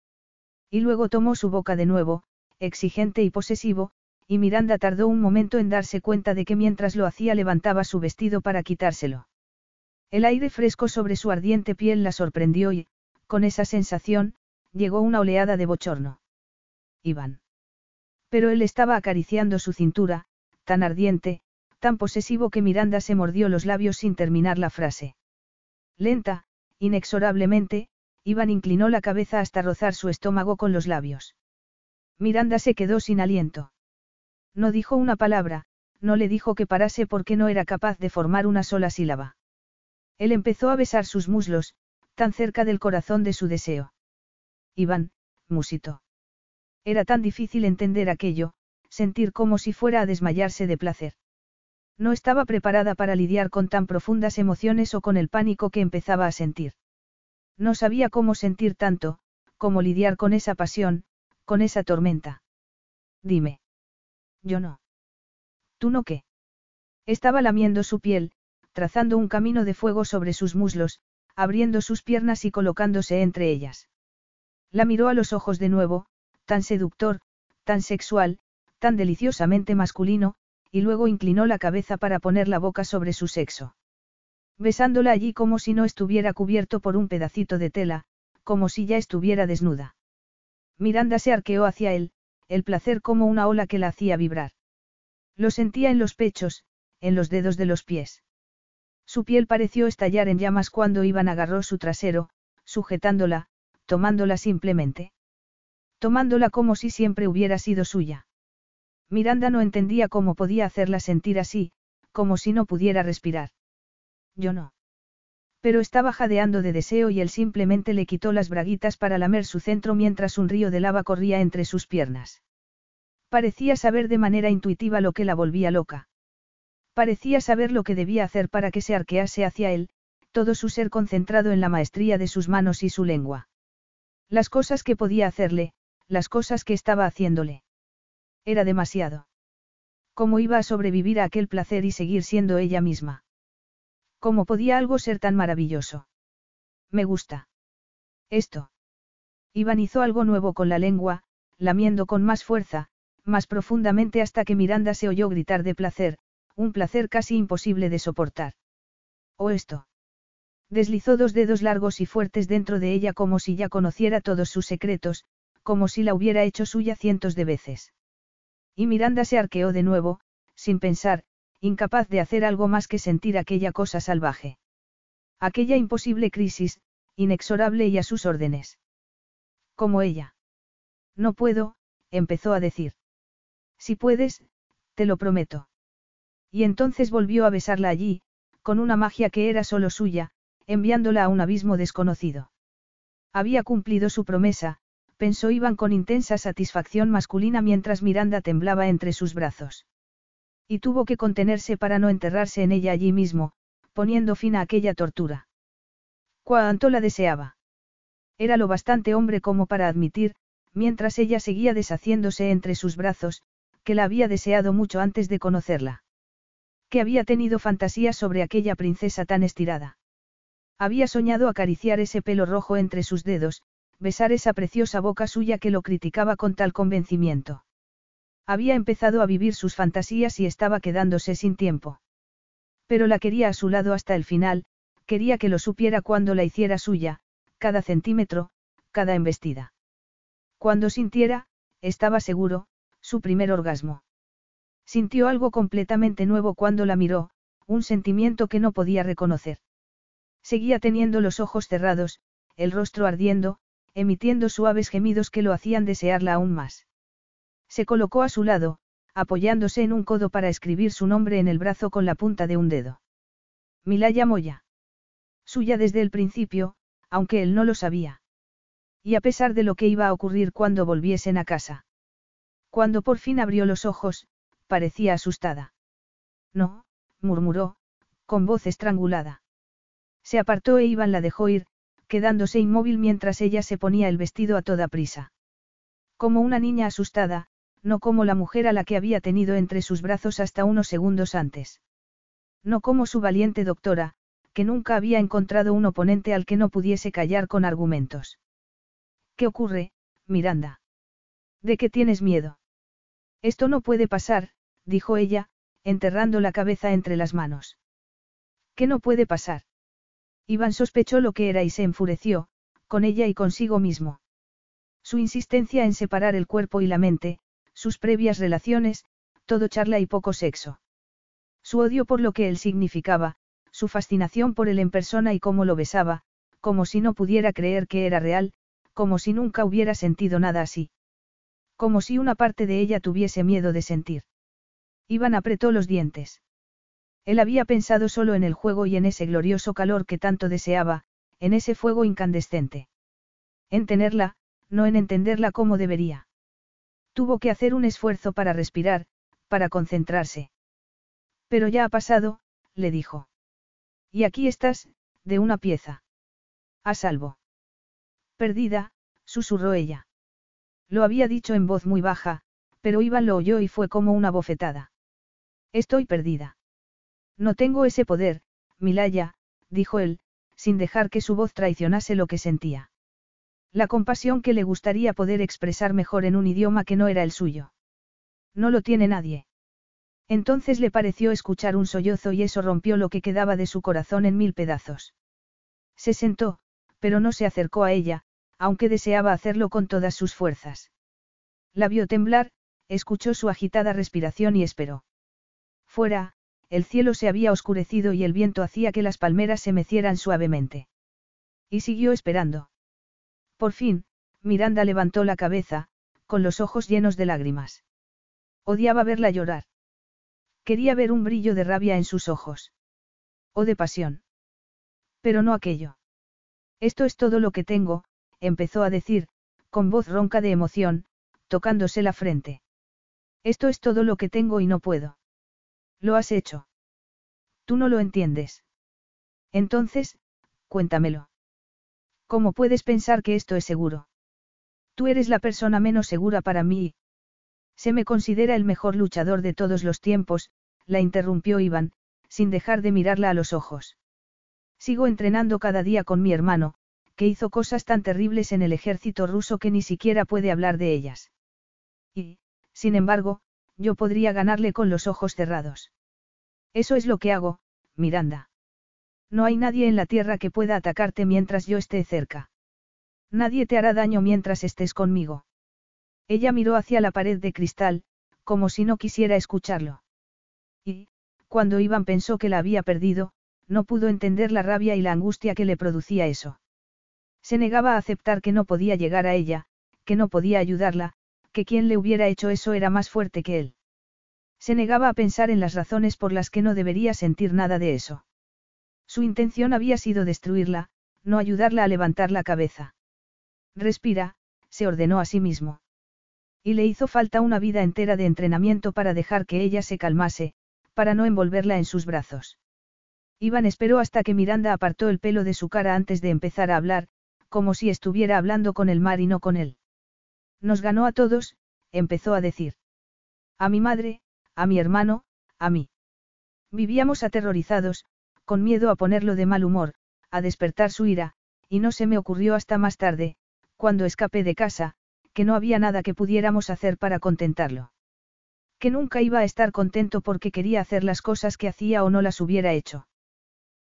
Y luego tomó su boca de nuevo, exigente y posesivo, y Miranda tardó un momento en darse cuenta de que mientras lo hacía levantaba su vestido para quitárselo. El aire fresco sobre su ardiente piel la sorprendió y, con esa sensación, llegó una oleada de bochorno. Iván. Pero él estaba acariciando su cintura, tan ardiente, tan posesivo que Miranda se mordió los labios sin terminar la frase. Lenta, inexorablemente, Iván inclinó la cabeza hasta rozar su estómago con los labios. Miranda se quedó sin aliento. No dijo una palabra, no le dijo que parase porque no era capaz de formar una sola sílaba. Él empezó a besar sus muslos, tan cerca del corazón de su deseo. Iván, musito. Era tan difícil entender aquello, sentir como si fuera a desmayarse de placer. No estaba preparada para lidiar con tan profundas emociones o con el pánico que empezaba a sentir. No sabía cómo sentir tanto, cómo lidiar con esa pasión, con esa tormenta. Dime. Yo no. ¿Tú no qué? Estaba lamiendo su piel, trazando un camino de fuego sobre sus muslos, abriendo sus piernas y colocándose entre ellas. La miró a los ojos de nuevo, tan seductor, tan sexual, tan deliciosamente masculino, y luego inclinó la cabeza para poner la boca sobre su sexo. Besándola allí como si no estuviera cubierto por un pedacito de tela, como si ya estuviera desnuda. Miranda se arqueó hacia él, el placer como una ola que la hacía vibrar. Lo sentía en los pechos, en los dedos de los pies. Su piel pareció estallar en llamas cuando Iván agarró su trasero, sujetándola, tomándola simplemente. Tomándola como si siempre hubiera sido suya. Miranda no entendía cómo podía hacerla sentir así, como si no pudiera respirar. Yo no. Pero estaba jadeando de deseo y él simplemente le quitó las braguitas para lamer su centro mientras un río de lava corría entre sus piernas. Parecía saber de manera intuitiva lo que la volvía loca. Parecía saber lo que debía hacer para que se arquease hacia él, todo su ser concentrado en la maestría de sus manos y su lengua. Las cosas que podía hacerle, las cosas que estaba haciéndole. Era demasiado. ¿Cómo iba a sobrevivir a aquel placer y seguir siendo ella misma? ¿Cómo podía algo ser tan maravilloso? Me gusta. Esto. Iván hizo algo nuevo con la lengua, lamiendo con más fuerza, más profundamente hasta que Miranda se oyó gritar de placer, un placer casi imposible de soportar. ¿O esto? Deslizó dos dedos largos y fuertes dentro de ella como si ya conociera todos sus secretos, como si la hubiera hecho suya cientos de veces. Y Miranda se arqueó de nuevo, sin pensar, incapaz de hacer algo más que sentir aquella cosa salvaje. Aquella imposible crisis, inexorable y a sus órdenes. Como ella. No puedo, empezó a decir. Si puedes, te lo prometo. Y entonces volvió a besarla allí, con una magia que era solo suya, enviándola a un abismo desconocido. Había cumplido su promesa, pensó Iván con intensa satisfacción masculina mientras Miranda temblaba entre sus brazos. Y tuvo que contenerse para no enterrarse en ella allí mismo, poniendo fin a aquella tortura. Cuánto la deseaba. Era lo bastante hombre como para admitir, mientras ella seguía deshaciéndose entre sus brazos, que la había deseado mucho antes de conocerla. Que había tenido fantasías sobre aquella princesa tan estirada. Había soñado acariciar ese pelo rojo entre sus dedos, besar esa preciosa boca suya que lo criticaba con tal convencimiento. Había empezado a vivir sus fantasías y estaba quedándose sin tiempo. Pero la quería a su lado hasta el final, quería que lo supiera cuando la hiciera suya, cada centímetro, cada embestida. Cuando sintiera, estaba seguro, su primer orgasmo. Sintió algo completamente nuevo cuando la miró, un sentimiento que no podía reconocer. Seguía teniendo los ojos cerrados, el rostro ardiendo, emitiendo suaves gemidos que lo hacían desearla aún más. Se colocó a su lado, apoyándose en un codo para escribir su nombre en el brazo con la punta de un dedo. Milaya Moya. Suya desde el principio, aunque él no lo sabía. Y a pesar de lo que iba a ocurrir cuando volviesen a casa. Cuando por fin abrió los ojos, parecía asustada. No, murmuró, con voz estrangulada. Se apartó e Iván la dejó ir, quedándose inmóvil mientras ella se ponía el vestido a toda prisa. Como una niña asustada, no como la mujer a la que había tenido entre sus brazos hasta unos segundos antes. No como su valiente doctora, que nunca había encontrado un oponente al que no pudiese callar con argumentos. ¿Qué ocurre, Miranda? ¿De qué tienes miedo? Esto no puede pasar, dijo ella, enterrando la cabeza entre las manos. ¿Qué no puede pasar? Iván sospechó lo que era y se enfureció, con ella y consigo mismo. Su insistencia en separar el cuerpo y la mente, sus previas relaciones, todo charla y poco sexo. Su odio por lo que él significaba, su fascinación por él en persona y cómo lo besaba, como si no pudiera creer que era real, como si nunca hubiera sentido nada así. Como si una parte de ella tuviese miedo de sentir. Iván apretó los dientes. Él había pensado solo en el juego y en ese glorioso calor que tanto deseaba, en ese fuego incandescente. En tenerla, no en entenderla como debería. Tuvo que hacer un esfuerzo para respirar, para concentrarse. Pero ya ha pasado, le dijo. Y aquí estás, de una pieza. A salvo. Perdida, susurró ella. Lo había dicho en voz muy baja, pero Iván lo oyó y fue como una bofetada. Estoy perdida. No tengo ese poder, Milaya, dijo él, sin dejar que su voz traicionase lo que sentía. La compasión que le gustaría poder expresar mejor en un idioma que no era el suyo. No lo tiene nadie. Entonces le pareció escuchar un sollozo y eso rompió lo que quedaba de su corazón en mil pedazos. Se sentó, pero no se acercó a ella, aunque deseaba hacerlo con todas sus fuerzas. La vio temblar, escuchó su agitada respiración y esperó. Fuera, el cielo se había oscurecido y el viento hacía que las palmeras se mecieran suavemente. Y siguió esperando. Por fin, Miranda levantó la cabeza, con los ojos llenos de lágrimas. Odiaba verla llorar. Quería ver un brillo de rabia en sus ojos. O de pasión. Pero no aquello. Esto es todo lo que tengo, empezó a decir, con voz ronca de emoción, tocándose la frente. Esto es todo lo que tengo y no puedo. Lo has hecho. Tú no lo entiendes. Entonces, cuéntamelo. ¿Cómo puedes pensar que esto es seguro? Tú eres la persona menos segura para mí. Se me considera el mejor luchador de todos los tiempos, la interrumpió Iván, sin dejar de mirarla a los ojos. Sigo entrenando cada día con mi hermano, que hizo cosas tan terribles en el ejército ruso que ni siquiera puede hablar de ellas. Y, sin embargo, yo podría ganarle con los ojos cerrados. Eso es lo que hago, Miranda. No hay nadie en la tierra que pueda atacarte mientras yo esté cerca. Nadie te hará daño mientras estés conmigo. Ella miró hacia la pared de cristal, como si no quisiera escucharlo. Y, cuando Iván pensó que la había perdido, no pudo entender la rabia y la angustia que le producía eso. Se negaba a aceptar que no podía llegar a ella, que no podía ayudarla, que quien le hubiera hecho eso era más fuerte que él. Se negaba a pensar en las razones por las que no debería sentir nada de eso. Su intención había sido destruirla, no ayudarla a levantar la cabeza. Respira, se ordenó a sí mismo. Y le hizo falta una vida entera de entrenamiento para dejar que ella se calmase, para no envolverla en sus brazos. Iván esperó hasta que Miranda apartó el pelo de su cara antes de empezar a hablar, como si estuviera hablando con el mar y no con él. Nos ganó a todos, empezó a decir. A mi madre, a mi hermano, a mí. Vivíamos aterrorizados, con miedo a ponerlo de mal humor, a despertar su ira, y no se me ocurrió hasta más tarde, cuando escapé de casa, que no había nada que pudiéramos hacer para contentarlo. Que nunca iba a estar contento porque quería hacer las cosas que hacía o no las hubiera hecho.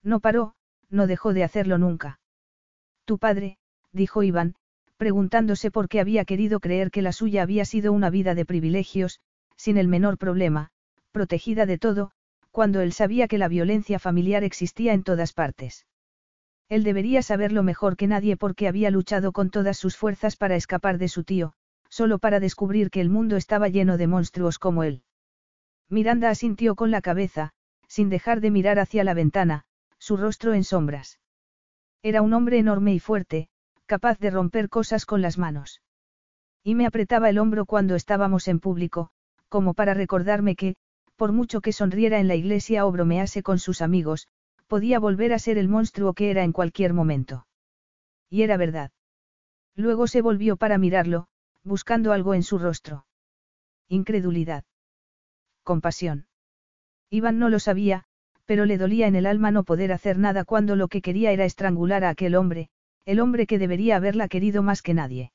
No paró, no dejó de hacerlo nunca. Tu padre, dijo Iván, preguntándose por qué había querido creer que la suya había sido una vida de privilegios, sin el menor problema, protegida de todo, cuando él sabía que la violencia familiar existía en todas partes. Él debería saberlo mejor que nadie porque había luchado con todas sus fuerzas para escapar de su tío, solo para descubrir que el mundo estaba lleno de monstruos como él. Miranda asintió con la cabeza, sin dejar de mirar hacia la ventana, su rostro en sombras. Era un hombre enorme y fuerte, capaz de romper cosas con las manos. Y me apretaba el hombro cuando estábamos en público, como para recordarme que, por mucho que sonriera en la iglesia o bromease con sus amigos, podía volver a ser el monstruo que era en cualquier momento. Y era verdad. Luego se volvió para mirarlo, buscando algo en su rostro. Incredulidad. Compasión. Iván no lo sabía, pero le dolía en el alma no poder hacer nada cuando lo que quería era estrangular a aquel hombre, el hombre que debería haberla querido más que nadie.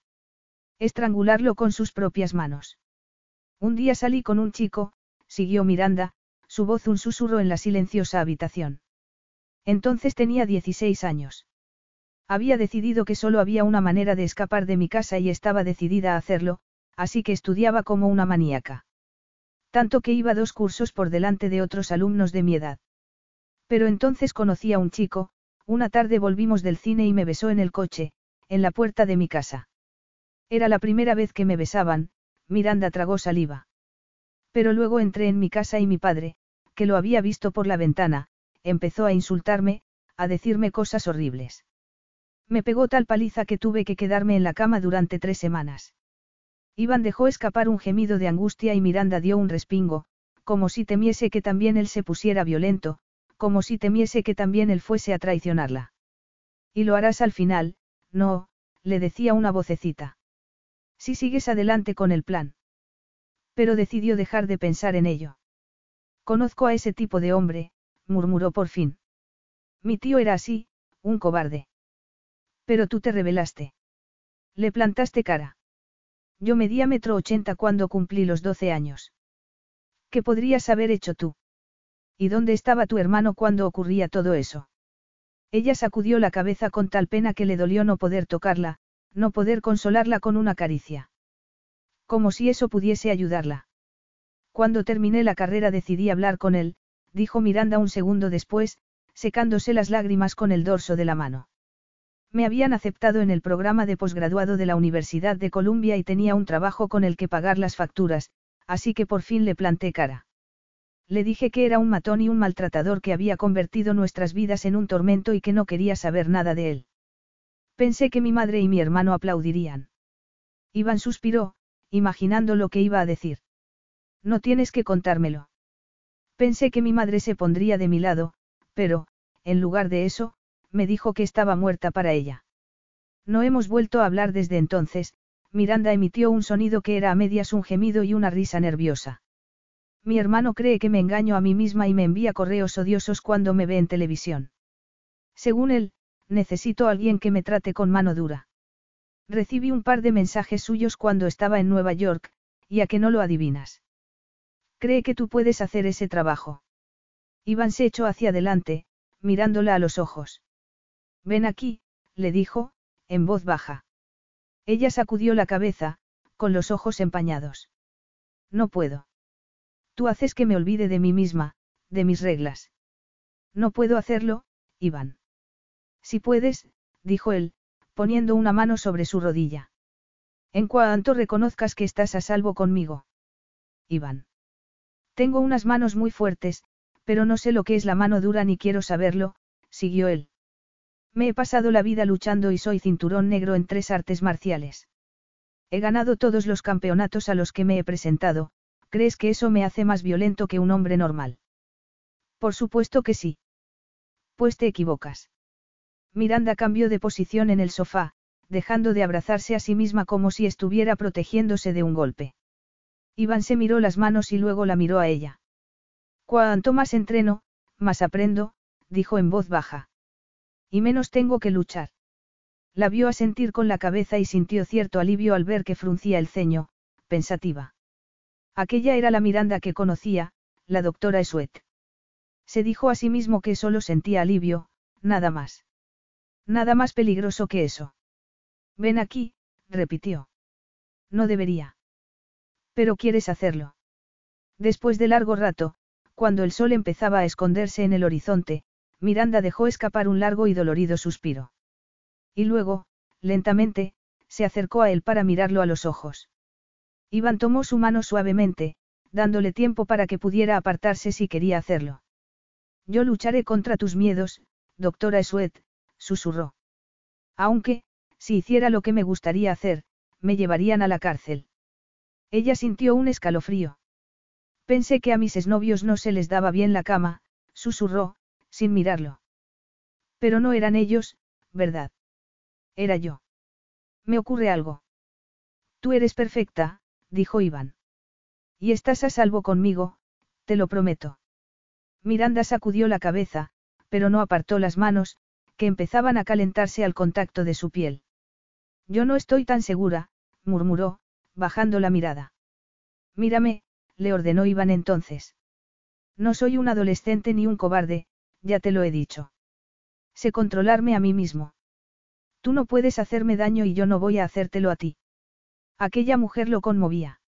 Estrangularlo con sus propias manos. Un día salí con un chico, siguió Miranda, su voz un susurro en la silenciosa habitación. Entonces tenía 16 años. Había decidido que solo había una manera de escapar de mi casa y estaba decidida a hacerlo, así que estudiaba como una maníaca. Tanto que iba dos cursos por delante de otros alumnos de mi edad. Pero entonces conocí a un chico, una tarde volvimos del cine y me besó en el coche, en la puerta de mi casa. Era la primera vez que me besaban, Miranda tragó saliva. Pero luego entré en mi casa y mi padre, que lo había visto por la ventana, empezó a insultarme, a decirme cosas horribles. Me pegó tal paliza que tuve que quedarme en la cama durante tres semanas. Iván dejó escapar un gemido de angustia y Miranda dio un respingo, como si temiese que también él se pusiera violento, como si temiese que también él fuese a traicionarla. Y lo harás al final, no, le decía una vocecita. Si sigues adelante con el plan. Pero decidió dejar de pensar en ello. Conozco a ese tipo de hombre, murmuró por fin. Mi tío era así, un cobarde. Pero tú te rebelaste. Le plantaste cara. Yo medía metro ochenta cuando cumplí los doce años. ¿Qué podrías haber hecho tú? ¿Y dónde estaba tu hermano cuando ocurría todo eso? Ella sacudió la cabeza con tal pena que le dolió no poder tocarla, no poder consolarla con una caricia. Como si eso pudiese ayudarla. Cuando terminé la carrera decidí hablar con él, dijo Miranda un segundo después, secándose las lágrimas con el dorso de la mano. Me habían aceptado en el programa de posgraduado de la Universidad de Columbia y tenía un trabajo con el que pagar las facturas, así que por fin le planté cara. Le dije que era un matón y un maltratador que había convertido nuestras vidas en un tormento y que no quería saber nada de él. Pensé que mi madre y mi hermano aplaudirían. Iván suspiró, imaginando lo que iba a decir. No tienes que contármelo. Pensé que mi madre se pondría de mi lado, pero, en lugar de eso, me dijo que estaba muerta para ella. No hemos vuelto a hablar desde entonces, Miranda emitió un sonido que era a medias un gemido y una risa nerviosa. Mi hermano cree que me engaño a mí misma y me envía correos odiosos cuando me ve en televisión. Según él, necesito a alguien que me trate con mano dura. Recibí un par de mensajes suyos cuando estaba en Nueva York, y a que no lo adivinas. Cree que tú puedes hacer ese trabajo. Iván se echó hacia adelante, mirándola a los ojos. Ven aquí, le dijo, en voz baja. Ella sacudió la cabeza, con los ojos empañados. No puedo. Tú haces que me olvide de mí misma, de mis reglas. No puedo hacerlo, Iván. Si puedes, dijo él, poniendo una mano sobre su rodilla. En cuanto reconozcas que estás a salvo conmigo. Iván. Tengo unas manos muy fuertes, pero no sé lo que es la mano dura ni quiero saberlo, siguió él. Me he pasado la vida luchando y soy cinturón negro en tres artes marciales. He ganado todos los campeonatos a los que me he presentado, ¿Crees que eso me hace más violento que un hombre normal? Por supuesto que sí. Pues te equivocas. Miranda cambió de posición en el sofá, dejando de abrazarse a sí misma como si estuviera protegiéndose de un golpe. Iván se miró las manos y luego la miró a ella. Cuanto más entreno, más aprendo, dijo en voz baja. Y menos tengo que luchar. La vio a sentir con la cabeza y sintió cierto alivio al ver que fruncía el ceño, pensativa. Aquella era la Miranda que conocía, la doctora Esuet. Se dijo a sí mismo que solo sentía alivio, nada más. Nada más peligroso que eso. Ven aquí, repitió. No debería. Pero quieres hacerlo. Después de largo rato, cuando el sol empezaba a esconderse en el horizonte, Miranda dejó escapar un largo y dolorido suspiro. Y luego, lentamente, se acercó a él para mirarlo a los ojos. Iván tomó su mano suavemente, dándole tiempo para que pudiera apartarse si quería hacerlo. Yo lucharé contra tus miedos, doctora Esuet, susurró. Aunque, si hiciera lo que me gustaría hacer, me llevarían a la cárcel. Ella sintió un escalofrío. Pensé que a mis exnovios no se les daba bien la cama, susurró, sin mirarlo. Pero no eran ellos, ¿verdad? Era yo. Me ocurre algo. Tú eres perfecta, dijo Iván. Y estás a salvo conmigo, te lo prometo. Miranda sacudió la cabeza, pero no apartó las manos, que empezaban a calentarse al contacto de su piel. Yo no estoy tan segura, murmuró, bajando la mirada. Mírame, le ordenó Iván entonces. No soy un adolescente ni un cobarde, ya te lo he dicho. Sé controlarme a mí mismo. Tú no puedes hacerme daño y yo no voy a hacértelo a ti. Aquella mujer lo conmovía.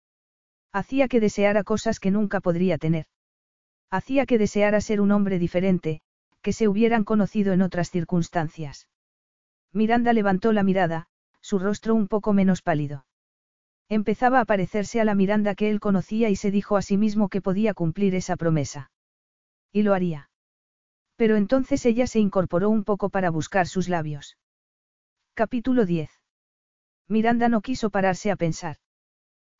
Hacía que deseara cosas que nunca podría tener. Hacía que deseara ser un hombre diferente, que se hubieran conocido en otras circunstancias. Miranda levantó la mirada, su rostro un poco menos pálido. Empezaba a parecerse a la Miranda que él conocía y se dijo a sí mismo que podía cumplir esa promesa. Y lo haría. Pero entonces ella se incorporó un poco para buscar sus labios. Capítulo 10. Miranda no quiso pararse a pensar.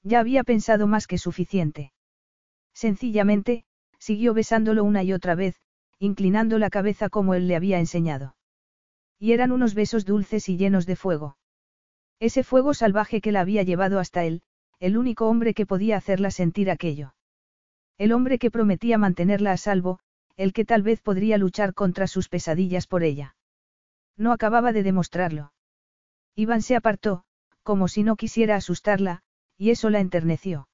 Ya había pensado más que suficiente. Sencillamente, siguió besándolo una y otra vez, inclinando la cabeza como él le había enseñado. Y eran unos besos dulces y llenos de fuego. Ese fuego salvaje que la había llevado hasta él, el único hombre que podía hacerla sentir aquello. El hombre que prometía mantenerla a salvo, el que tal vez podría luchar contra sus pesadillas por ella. No acababa de demostrarlo. Iván se apartó, como si no quisiera asustarla, y eso la enterneció.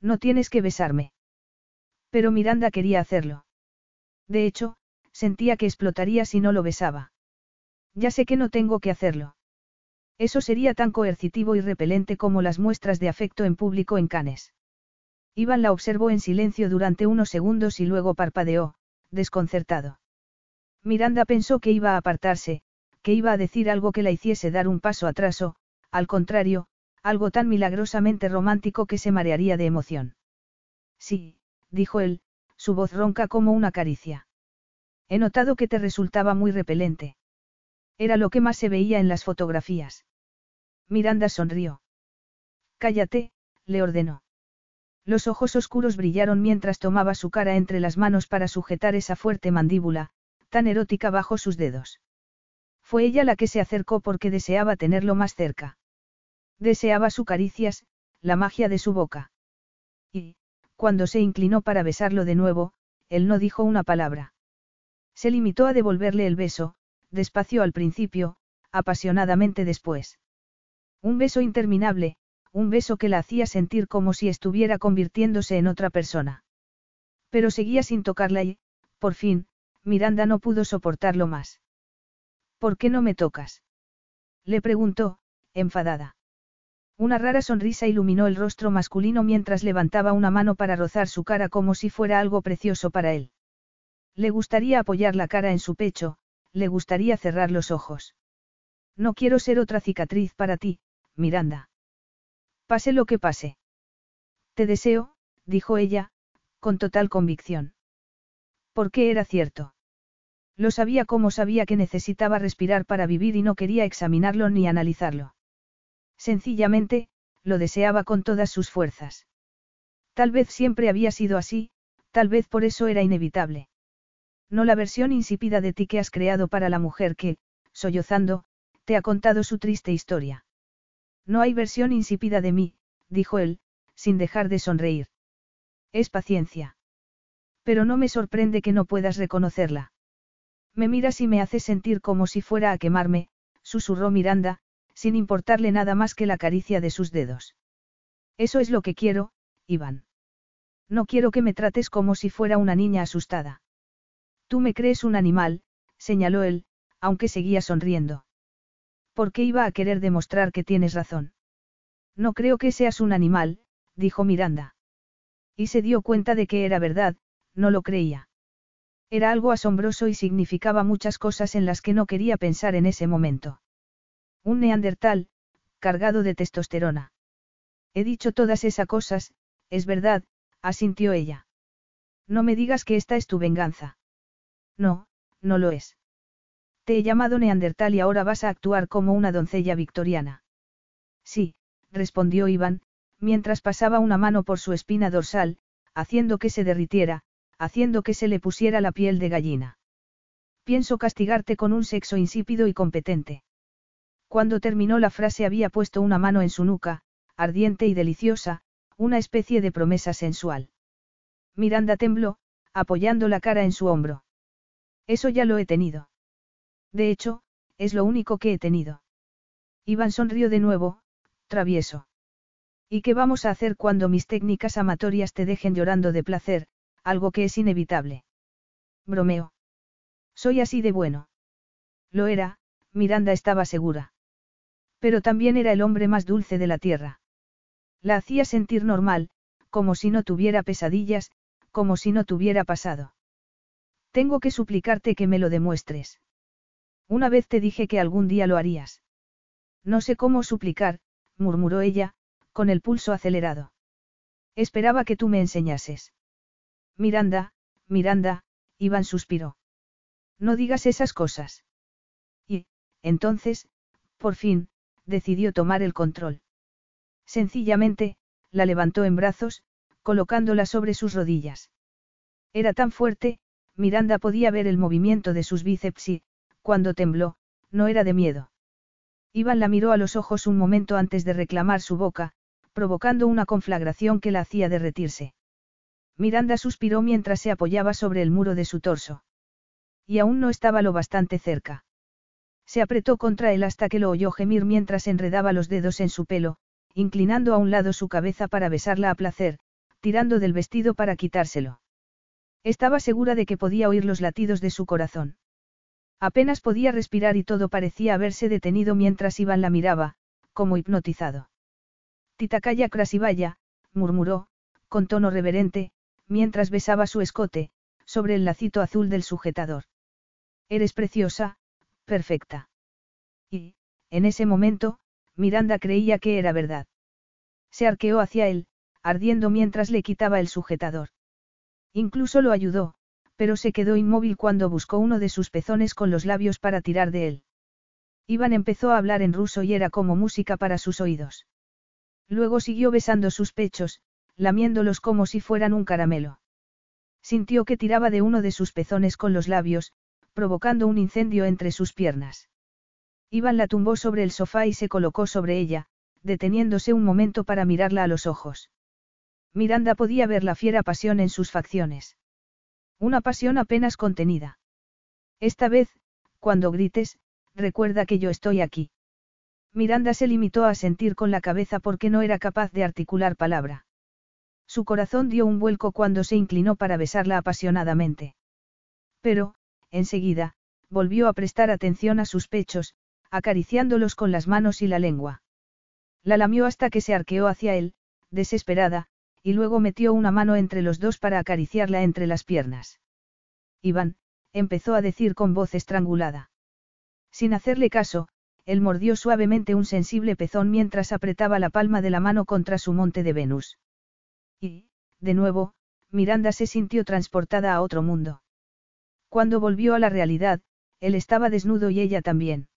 No tienes que besarme. Pero Miranda quería hacerlo. De hecho, sentía que explotaría si no lo besaba. Ya sé que no tengo que hacerlo. Eso sería tan coercitivo y repelente como las muestras de afecto en público en Canes. Iván la observó en silencio durante unos segundos y luego parpadeó, desconcertado. Miranda pensó que iba a apartarse, que iba a decir algo que la hiciese dar un paso atrás al contrario, algo tan milagrosamente romántico que se marearía de emoción. Sí, dijo él, su voz ronca como una caricia. He notado que te resultaba muy repelente. Era lo que más se veía en las fotografías. Miranda sonrió. Cállate, le ordenó. Los ojos oscuros brillaron mientras tomaba su cara entre las manos para sujetar esa fuerte mandíbula, tan erótica bajo sus dedos. Fue ella la que se acercó porque deseaba tenerlo más cerca. Deseaba sus caricias, la magia de su boca. Y, cuando se inclinó para besarlo de nuevo, él no dijo una palabra. Se limitó a devolverle el beso, despacio al principio, apasionadamente después. Un beso interminable, un beso que la hacía sentir como si estuviera convirtiéndose en otra persona. Pero seguía sin tocarla y, por fin, Miranda no pudo soportarlo más. ¿Por qué no me tocas? Le preguntó, enfadada. Una rara sonrisa iluminó el rostro masculino mientras levantaba una mano para rozar su cara como si fuera algo precioso para él. Le gustaría apoyar la cara en su pecho, le gustaría cerrar los ojos. No quiero ser otra cicatriz para ti, Miranda. Pase lo que pase. Te deseo, dijo ella, con total convicción. Porque era cierto. Lo sabía como sabía que necesitaba respirar para vivir y no quería examinarlo ni analizarlo. Sencillamente, lo deseaba con todas sus fuerzas. Tal vez siempre había sido así, tal vez por eso era inevitable. No la versión insípida de ti que has creado para la mujer que, sollozando, te ha contado su triste historia. No hay versión insípida de mí, dijo él, sin dejar de sonreír. Es paciencia. Pero no me sorprende que no puedas reconocerla. Me miras y me haces sentir como si fuera a quemarme, susurró Miranda, sin importarle nada más que la caricia de sus dedos. Eso es lo que quiero, Iván. No quiero que me trates como si fuera una niña asustada. Tú me crees un animal, señaló él, aunque seguía sonriendo. ¿Por qué iba a querer demostrar que tienes razón? No creo que seas un animal, dijo Miranda. Y se dio cuenta de que era verdad, no lo creía. Era algo asombroso y significaba muchas cosas en las que no quería pensar en ese momento. Un neandertal, cargado de testosterona. He dicho todas esas cosas, es verdad, asintió ella. No me digas que esta es tu venganza. No, no lo es. Te he llamado neandertal y ahora vas a actuar como una doncella victoriana. Sí, respondió Iván, mientras pasaba una mano por su espina dorsal, haciendo que se derritiera, haciendo que se le pusiera la piel de gallina. Pienso castigarte con un sexo insípido y competente. Cuando terminó la frase había puesto una mano en su nuca, ardiente y deliciosa, una especie de promesa sensual. Miranda tembló, apoyando la cara en su hombro. Eso ya lo he tenido. De hecho, es lo único que he tenido. Iván sonrió de nuevo, travieso. ¿Y qué vamos a hacer cuando mis técnicas amatorias te dejen llorando de placer, algo que es inevitable. Bromeo. Soy así de bueno. Lo era, Miranda estaba segura. Pero también era el hombre más dulce de la tierra. La hacía sentir normal, como si no tuviera pesadillas, como si no tuviera pasado. Tengo que suplicarte que me lo demuestres. Una vez te dije que algún día lo harías. No sé cómo suplicar, murmuró ella, con el pulso acelerado. Esperaba que tú me enseñases. Miranda, Miranda, Iván suspiró. No digas esas cosas. Y, entonces, por fin, decidió tomar el control. Sencillamente, la levantó en brazos, colocándola sobre sus rodillas. Era tan fuerte, Miranda podía ver el movimiento de sus bíceps y, cuando tembló, no era de miedo. Iván la miró a los ojos un momento antes de reclamar su boca, provocando una conflagración que la hacía derretirse. Miranda suspiró mientras se apoyaba sobre el muro de su torso. Y aún no estaba lo bastante cerca. Se apretó contra él hasta que lo oyó gemir mientras enredaba los dedos en su pelo, inclinando a un lado su cabeza para besarla a placer, tirando del vestido para quitárselo. Estaba segura de que podía oír los latidos de su corazón. Apenas podía respirar y todo parecía haberse detenido mientras Iván la miraba, como hipnotizado. Titakaya Krasivaya, murmuró, con tono reverente, mientras besaba su escote, sobre el lacito azul del sujetador. Eres preciosa, perfecta. Y, en ese momento, Miranda creía que era verdad. Se arqueó hacia él, ardiendo mientras le quitaba el sujetador. Incluso lo ayudó, pero se quedó inmóvil cuando buscó uno de sus pezones con los labios para tirar de él. Iván empezó a hablar en ruso y era como música para sus oídos. Luego siguió besando sus pechos, lamiéndolos como si fueran un caramelo. Sintió que tiraba de uno de sus pezones con los labios, provocando un incendio entre sus piernas. Iván la tumbó sobre el sofá y se colocó sobre ella, deteniéndose un momento para mirarla a los ojos. Miranda podía ver la fiera pasión en sus facciones. Una pasión apenas contenida. Esta vez, cuando grites, recuerda que yo estoy aquí. Miranda se limitó a sentir con la cabeza porque no era capaz de articular palabra. Su corazón dio un vuelco cuando se inclinó para besarla apasionadamente. Pero, enseguida, volvió a prestar atención a sus pechos, acariciándolos con las manos y la lengua. La lamió hasta que se arqueó hacia él, desesperada, y luego metió una mano entre los dos para acariciarla entre las piernas. Iván, empezó a decir con voz estrangulada. Sin hacerle caso, él mordió suavemente un sensible pezón mientras apretaba la palma de la mano contra su monte de Venus. Y, de nuevo, Miranda se sintió transportada a otro mundo. Cuando volvió a la realidad, él estaba desnudo y ella también.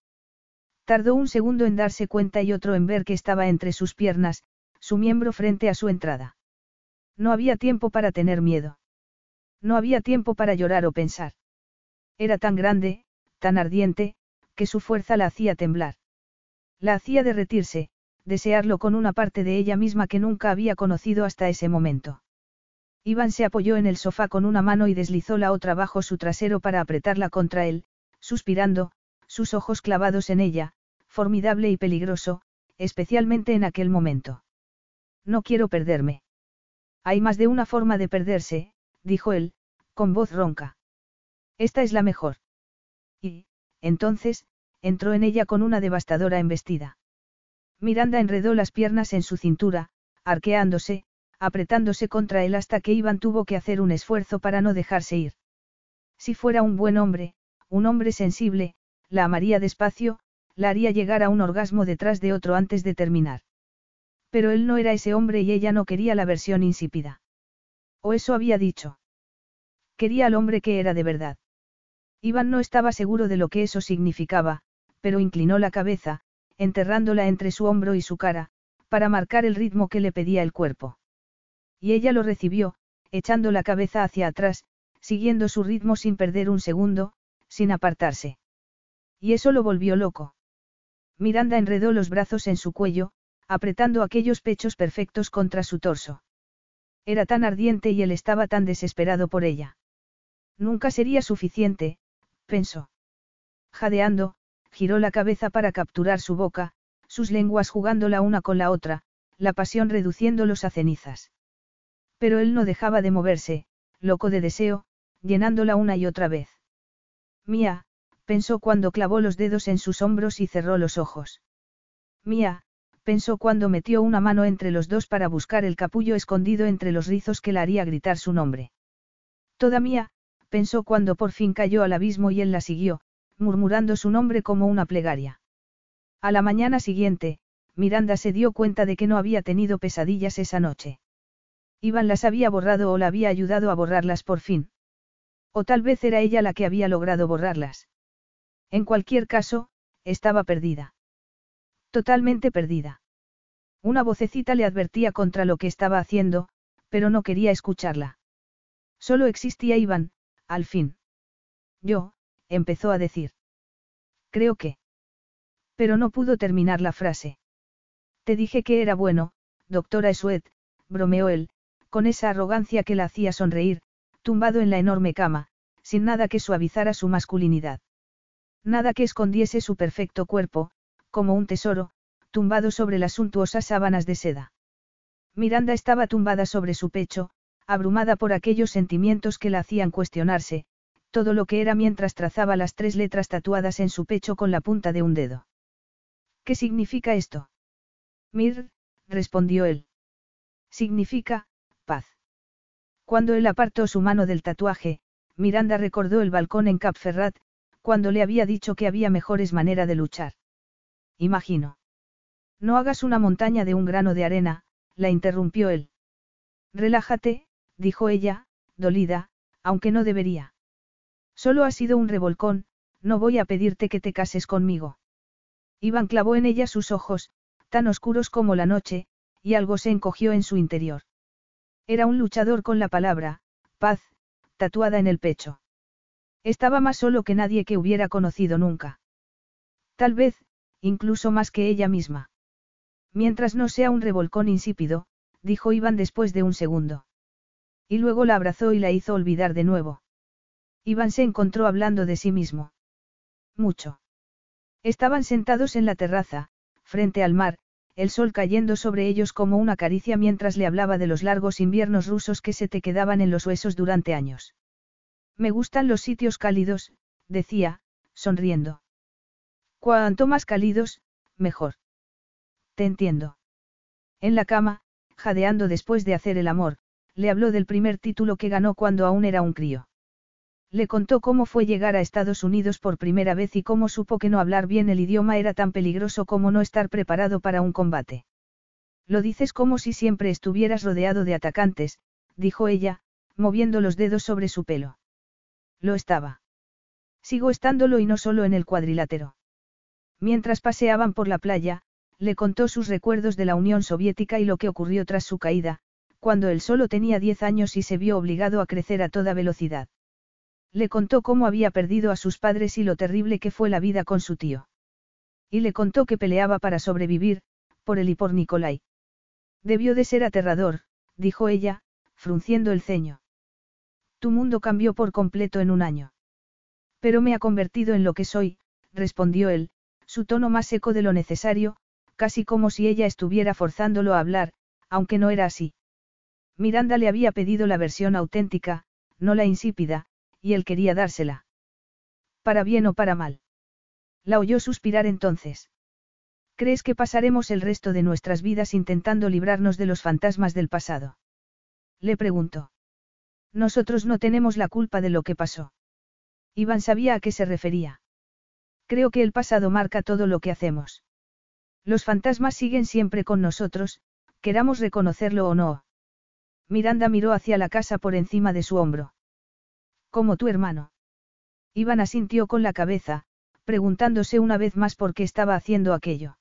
Tardó un segundo en darse cuenta y otro en ver que estaba entre sus piernas, su miembro frente a su entrada. No había tiempo para tener miedo. No había tiempo para llorar o pensar. Era tan grande, tan ardiente, que su fuerza la hacía temblar. La hacía derretirse, desearlo con una parte de ella misma que nunca había conocido hasta ese momento. Iván se apoyó en el sofá con una mano y deslizó la otra bajo su trasero para apretarla contra él, suspirando, sus ojos clavados en ella, formidable y peligroso, especialmente en aquel momento. No quiero perderme. Hay más de una forma de perderse, dijo él, con voz ronca. Esta es la mejor. Y, entonces, entró en ella con una devastadora embestida. Miranda enredó las piernas en su cintura, arqueándose, apretándose contra él hasta que Iván tuvo que hacer un esfuerzo para no dejarse ir. Si fuera un buen hombre, un hombre sensible, la amaría despacio, la haría llegar a un orgasmo detrás de otro antes de terminar. Pero él no era ese hombre y ella no quería la versión insípida. O eso había dicho. Quería al hombre que era de verdad. Iván no estaba seguro de lo que eso significaba, pero inclinó la cabeza, enterrándola entre su hombro y su cara, para marcar el ritmo que le pedía el cuerpo. Y ella lo recibió, echando la cabeza hacia atrás, siguiendo su ritmo sin perder un segundo, sin apartarse. Y eso lo volvió loco. Miranda enredó los brazos en su cuello, apretando aquellos pechos perfectos contra su torso. Era tan ardiente y él estaba tan desesperado por ella. Nunca sería suficiente, pensó. Jadeando, giró la cabeza para capturar su boca, sus lenguas jugando la una con la otra, la pasión reduciéndolos a cenizas. Pero él no dejaba de moverse, loco de deseo, llenándola una y otra vez. Mía, pensó cuando clavó los dedos en sus hombros y cerró los ojos. Mía, pensó cuando metió una mano entre los dos para buscar el capullo escondido entre los rizos que la haría gritar su nombre. Toda mía, pensó cuando por fin cayó al abismo y él la siguió, murmurando su nombre como una plegaria. A la mañana siguiente, Miranda se dio cuenta de que no había tenido pesadillas esa noche. Iván las había borrado o la había ayudado a borrarlas por fin. O tal vez era ella la que había logrado borrarlas. En cualquier caso, estaba perdida. Totalmente perdida. Una vocecita le advertía contra lo que estaba haciendo, pero no quería escucharla. Solo existía Iván, al fin. Yo, empezó a decir. Creo que. Pero no pudo terminar la frase. Te dije que era bueno, doctora Esuet, bromeó él, con esa arrogancia que la hacía sonreír, tumbado en la enorme cama, sin nada que suavizara su masculinidad. Nada que escondiese su perfecto cuerpo, como un tesoro, tumbado sobre las suntuosas sábanas de seda. Miranda estaba tumbada sobre su pecho, abrumada por aquellos sentimientos que la hacían cuestionarse, todo lo que era mientras trazaba las tres letras tatuadas en su pecho con la punta de un dedo. ¿Qué significa esto? Mir, respondió él. Significa, paz. Cuando él apartó su mano del tatuaje, Miranda recordó el balcón en Cap Ferrat, cuando le había dicho que había mejores maneras de luchar. Imagino. No hagas una montaña de un grano de arena, la interrumpió él. Relájate, dijo ella, dolida, aunque no debería. Solo ha sido un revolcón, no voy a pedirte que te cases conmigo. Iván clavó en ella sus ojos, tan oscuros como la noche, y algo se encogió en su interior. Era un luchador con la palabra, paz, tatuada en el pecho. Estaba más solo que nadie que hubiera conocido nunca. Tal vez, incluso más que ella misma. Mientras no sea un revolcón insípido, dijo Iván después de un segundo. Y luego la abrazó y la hizo olvidar de nuevo. Iván se encontró hablando de sí mismo. Mucho. Estaban sentados en la terraza, frente al mar, el sol cayendo sobre ellos como una caricia mientras le hablaba de los largos inviernos rusos que se te quedaban en los huesos durante años. Me gustan los sitios cálidos, decía, sonriendo. Cuanto más cálidos, mejor. Te entiendo. En la cama, jadeando después de hacer el amor, le habló del primer título que ganó cuando aún era un crío. Le contó cómo fue llegar a Estados Unidos por primera vez y cómo supo que no hablar bien el idioma era tan peligroso como no estar preparado para un combate. Lo dices como si siempre estuvieras rodeado de atacantes, dijo ella, moviendo los dedos sobre su pelo. Lo estaba. Sigo estándolo y no solo en el cuadrilátero. Mientras paseaban por la playa, le contó sus recuerdos de la Unión Soviética y lo que ocurrió tras su caída, cuando él solo tenía diez años y se vio obligado a crecer a toda velocidad. Le contó cómo había perdido a sus padres y lo terrible que fue la vida con su tío. Y le contó que peleaba para sobrevivir, por él y por Nikolai. Debió de ser aterrador, dijo ella, frunciendo el ceño. Tu mundo cambió por completo en un año. Pero me ha convertido en lo que soy, respondió él, su tono más seco de lo necesario, casi como si ella estuviera forzándolo a hablar, aunque no era así. Miranda le había pedido la versión auténtica, no la insípida, y él quería dársela. Para bien o para mal. La oyó suspirar entonces. ¿Crees que pasaremos el resto de nuestras vidas intentando librarnos de los fantasmas del pasado? Le preguntó. Nosotros no tenemos la culpa de lo que pasó. Iván sabía a qué se refería. Creo que el pasado marca todo lo que hacemos. Los fantasmas siguen siempre con nosotros, queramos reconocerlo o no. Miranda miró hacia la casa por encima de su hombro. Como tu hermano. Iván asintió con la cabeza, preguntándose una vez más por qué estaba haciendo aquello.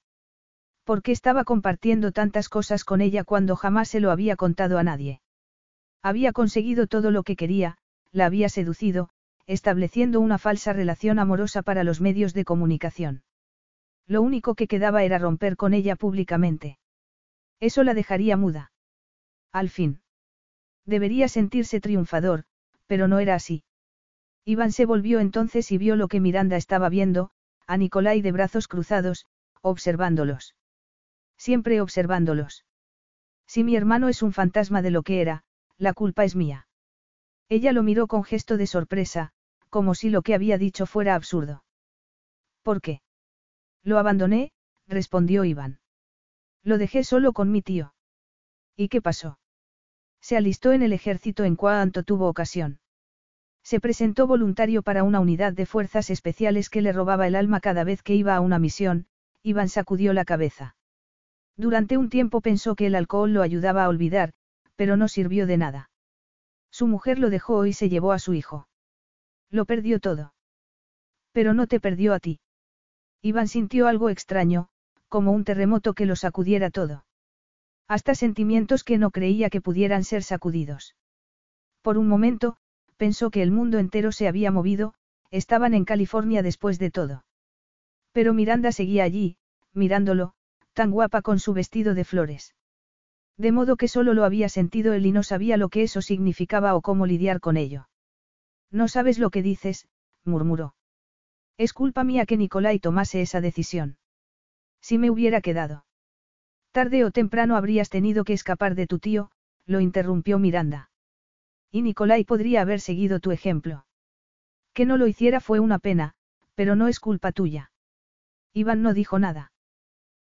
¿Por qué estaba compartiendo tantas cosas con ella cuando jamás se lo había contado a nadie? Había conseguido todo lo que quería, la había seducido, estableciendo una falsa relación amorosa para los medios de comunicación. Lo único que quedaba era romper con ella públicamente. Eso la dejaría muda. Al fin. Debería sentirse triunfador, pero no era así. Iván se volvió entonces y vio lo que Miranda estaba viendo, a Nicolai de brazos cruzados, observándolos. Siempre observándolos. Si mi hermano es un fantasma de lo que era, la culpa es mía. Ella lo miró con gesto de sorpresa, como si lo que había dicho fuera absurdo. ¿Por qué? Lo abandoné, respondió Iván. Lo dejé solo con mi tío. ¿Y qué pasó? Se alistó en el ejército en cuanto tuvo ocasión. Se presentó voluntario para una unidad de fuerzas especiales que le robaba el alma cada vez que iba a una misión, Iván sacudió la cabeza. Durante un tiempo pensó que el alcohol lo ayudaba a olvidar, pero no sirvió de nada. Su mujer lo dejó y se llevó a su hijo. Lo perdió todo. Pero no te perdió a ti. Iván sintió algo extraño, como un terremoto que lo sacudiera todo. Hasta sentimientos que no creía que pudieran ser sacudidos. Por un momento, pensó que el mundo entero se había movido, estaban en California después de todo. Pero Miranda seguía allí, mirándolo, tan guapa con su vestido de flores. De modo que solo lo había sentido él y no sabía lo que eso significaba o cómo lidiar con ello. No sabes lo que dices, murmuró. Es culpa mía que Nicolai tomase esa decisión. Si me hubiera quedado. Tarde o temprano habrías tenido que escapar de tu tío, lo interrumpió Miranda. Y Nicolai podría haber seguido tu ejemplo. Que no lo hiciera fue una pena, pero no es culpa tuya. Iván no dijo nada.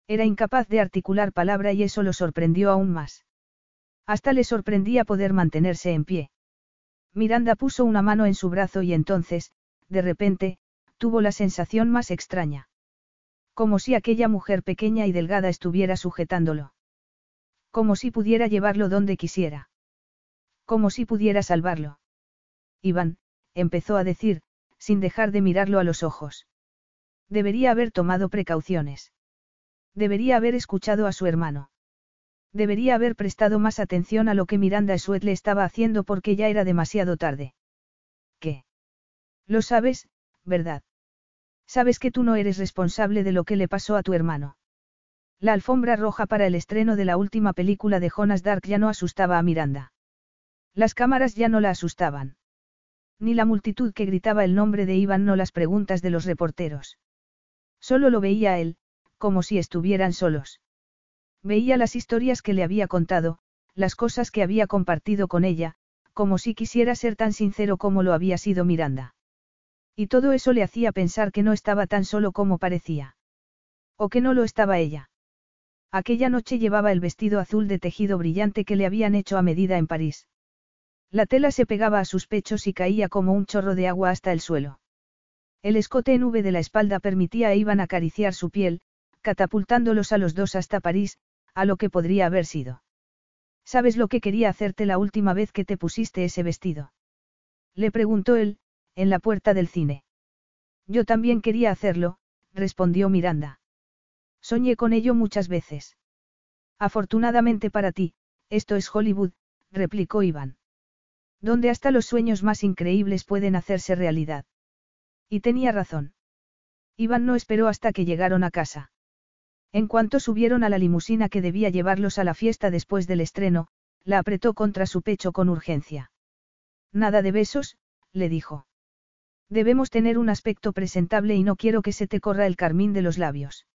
Era incapaz de articular palabra y eso lo sorprendió aún más. Hasta le sorprendía poder mantenerse en pie. Miranda puso una mano en su brazo y entonces, de repente, tuvo la sensación más extraña. Como si aquella mujer pequeña y delgada estuviera sujetándolo. Como si pudiera llevarlo donde quisiera. Como si pudiera salvarlo. Iván, empezó a decir, sin dejar de mirarlo a los ojos. Debería haber tomado precauciones. Debería haber escuchado a su hermano. Debería haber prestado más atención a lo que Miranda Sweet le estaba haciendo porque ya era demasiado tarde. ¿Qué? Lo sabes, ¿verdad? Sabes que tú no eres responsable de lo que le pasó a tu hermano. La alfombra roja para el estreno de la última película de Jonas Dark ya no asustaba a Miranda. Las cámaras ya no la asustaban. Ni la multitud que gritaba el nombre de Iván no las preguntas de los reporteros. Solo lo veía él, como si estuvieran solos. Veía las historias que le había contado, las cosas que había compartido con ella, como si quisiera ser tan sincero como lo había sido Miranda. Y todo eso le hacía pensar que no estaba tan solo como parecía. O que no lo estaba ella. Aquella noche llevaba el vestido azul de tejido brillante que le habían hecho a medida en París. La tela se pegaba a sus pechos y caía como un chorro de agua hasta el suelo. El escote en V de la espalda permitía a Iván acariciar su piel, catapultándolos a los dos hasta París, a lo que podría haber sido. ¿Sabes lo que quería hacerte la última vez que te pusiste ese vestido? Le preguntó él, en la puerta del cine. Yo también quería hacerlo, respondió Miranda. Soñé con ello muchas veces. Afortunadamente para ti, esto es Hollywood, replicó Iván. Donde hasta los sueños más increíbles pueden hacerse realidad. Y tenía razón. Iván no esperó hasta que llegaron a casa. En cuanto subieron a la limusina que debía llevarlos a la fiesta después del estreno, la apretó contra su pecho con urgencia. Nada de besos, le dijo. Debemos tener un aspecto presentable y no quiero que se te corra el carmín de los labios.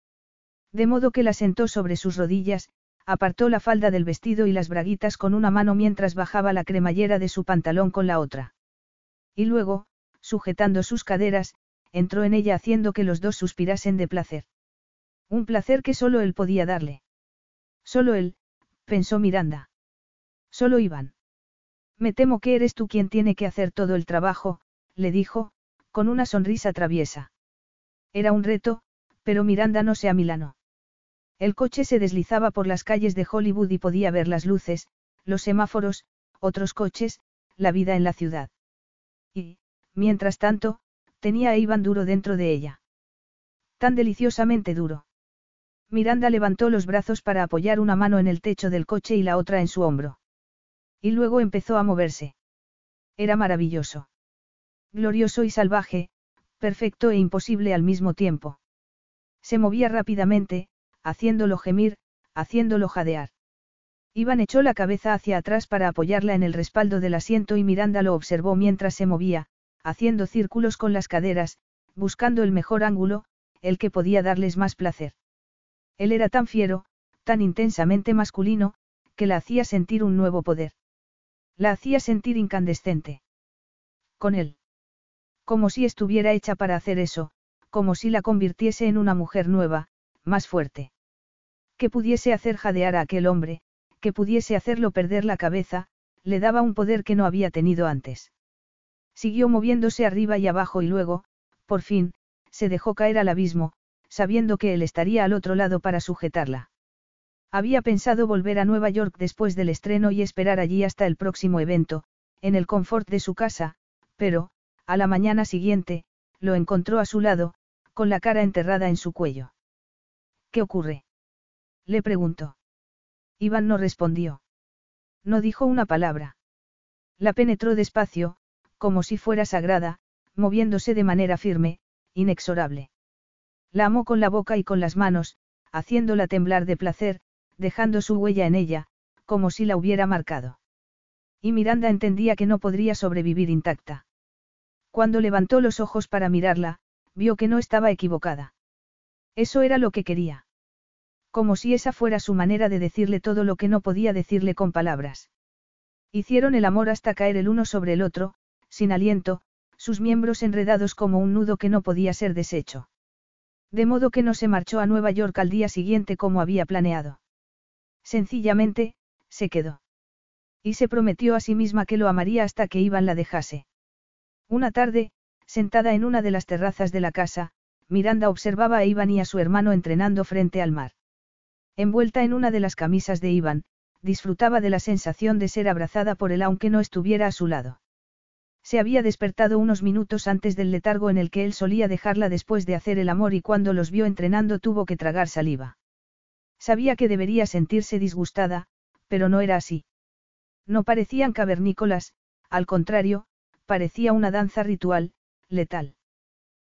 De modo que la sentó sobre sus rodillas, apartó la falda del vestido y las braguitas con una mano mientras bajaba la cremallera de su pantalón con la otra. Y luego, sujetando sus caderas, entró en ella haciendo que los dos suspirasen de placer. Un placer que solo él podía darle. Solo él, pensó Miranda. Solo Iván. Me temo que eres tú quien tiene que hacer todo el trabajo, le dijo, con una sonrisa traviesa. Era un reto, pero Miranda no se amilanó. El coche se deslizaba por las calles de Hollywood y podía ver las luces, los semáforos, otros coches, la vida en la ciudad. Y, mientras tanto, tenía a Iván duro dentro de ella. Tan deliciosamente duro. Miranda levantó los brazos para apoyar una mano en el techo del coche y la otra en su hombro. Y luego empezó a moverse. Era maravilloso. Glorioso y salvaje, perfecto e imposible al mismo tiempo. Se movía rápidamente, haciéndolo gemir, haciéndolo jadear. Iván echó la cabeza hacia atrás para apoyarla en el respaldo del asiento y Miranda lo observó mientras se movía, haciendo círculos con las caderas, buscando el mejor ángulo, el que podía darles más placer. Él era tan fiero, tan intensamente masculino, que la hacía sentir un nuevo poder. La hacía sentir incandescente. Con él. Como si estuviera hecha para hacer eso, como si la convirtiese en una mujer nueva, más fuerte. Que pudiese hacer jadear a aquel hombre, que pudiese hacerlo perder la cabeza, le daba un poder que no había tenido antes. Siguió moviéndose arriba y abajo y luego, por fin, se dejó caer al abismo, sabiendo que él estaría al otro lado para sujetarla. Había pensado volver a Nueva York después del estreno y esperar allí hasta el próximo evento, en el confort de su casa, pero, a la mañana siguiente, lo encontró a su lado, con la cara enterrada en su cuello. ¿Qué ocurre? Le preguntó. Iván no respondió. No dijo una palabra. La penetró despacio, como si fuera sagrada, moviéndose de manera firme, inexorable. La amó con la boca y con las manos, haciéndola temblar de placer, dejando su huella en ella, como si la hubiera marcado. Y Miranda entendía que no podría sobrevivir intacta. Cuando levantó los ojos para mirarla, vio que no estaba equivocada. Eso era lo que quería. Como si esa fuera su manera de decirle todo lo que no podía decirle con palabras. Hicieron el amor hasta caer el uno sobre el otro, sin aliento, sus miembros enredados como un nudo que no podía ser deshecho. De modo que no se marchó a Nueva York al día siguiente como había planeado. Sencillamente, se quedó. Y se prometió a sí misma que lo amaría hasta que Iván la dejase. Una tarde, sentada en una de las terrazas de la casa, Miranda observaba a Iván y a su hermano entrenando frente al mar. Envuelta en una de las camisas de Iván, disfrutaba de la sensación de ser abrazada por él aunque no estuviera a su lado. Se había despertado unos minutos antes del letargo en el que él solía dejarla después de hacer el amor y cuando los vio entrenando tuvo que tragar saliva. Sabía que debería sentirse disgustada, pero no era así. No parecían cavernícolas, al contrario, parecía una danza ritual, letal.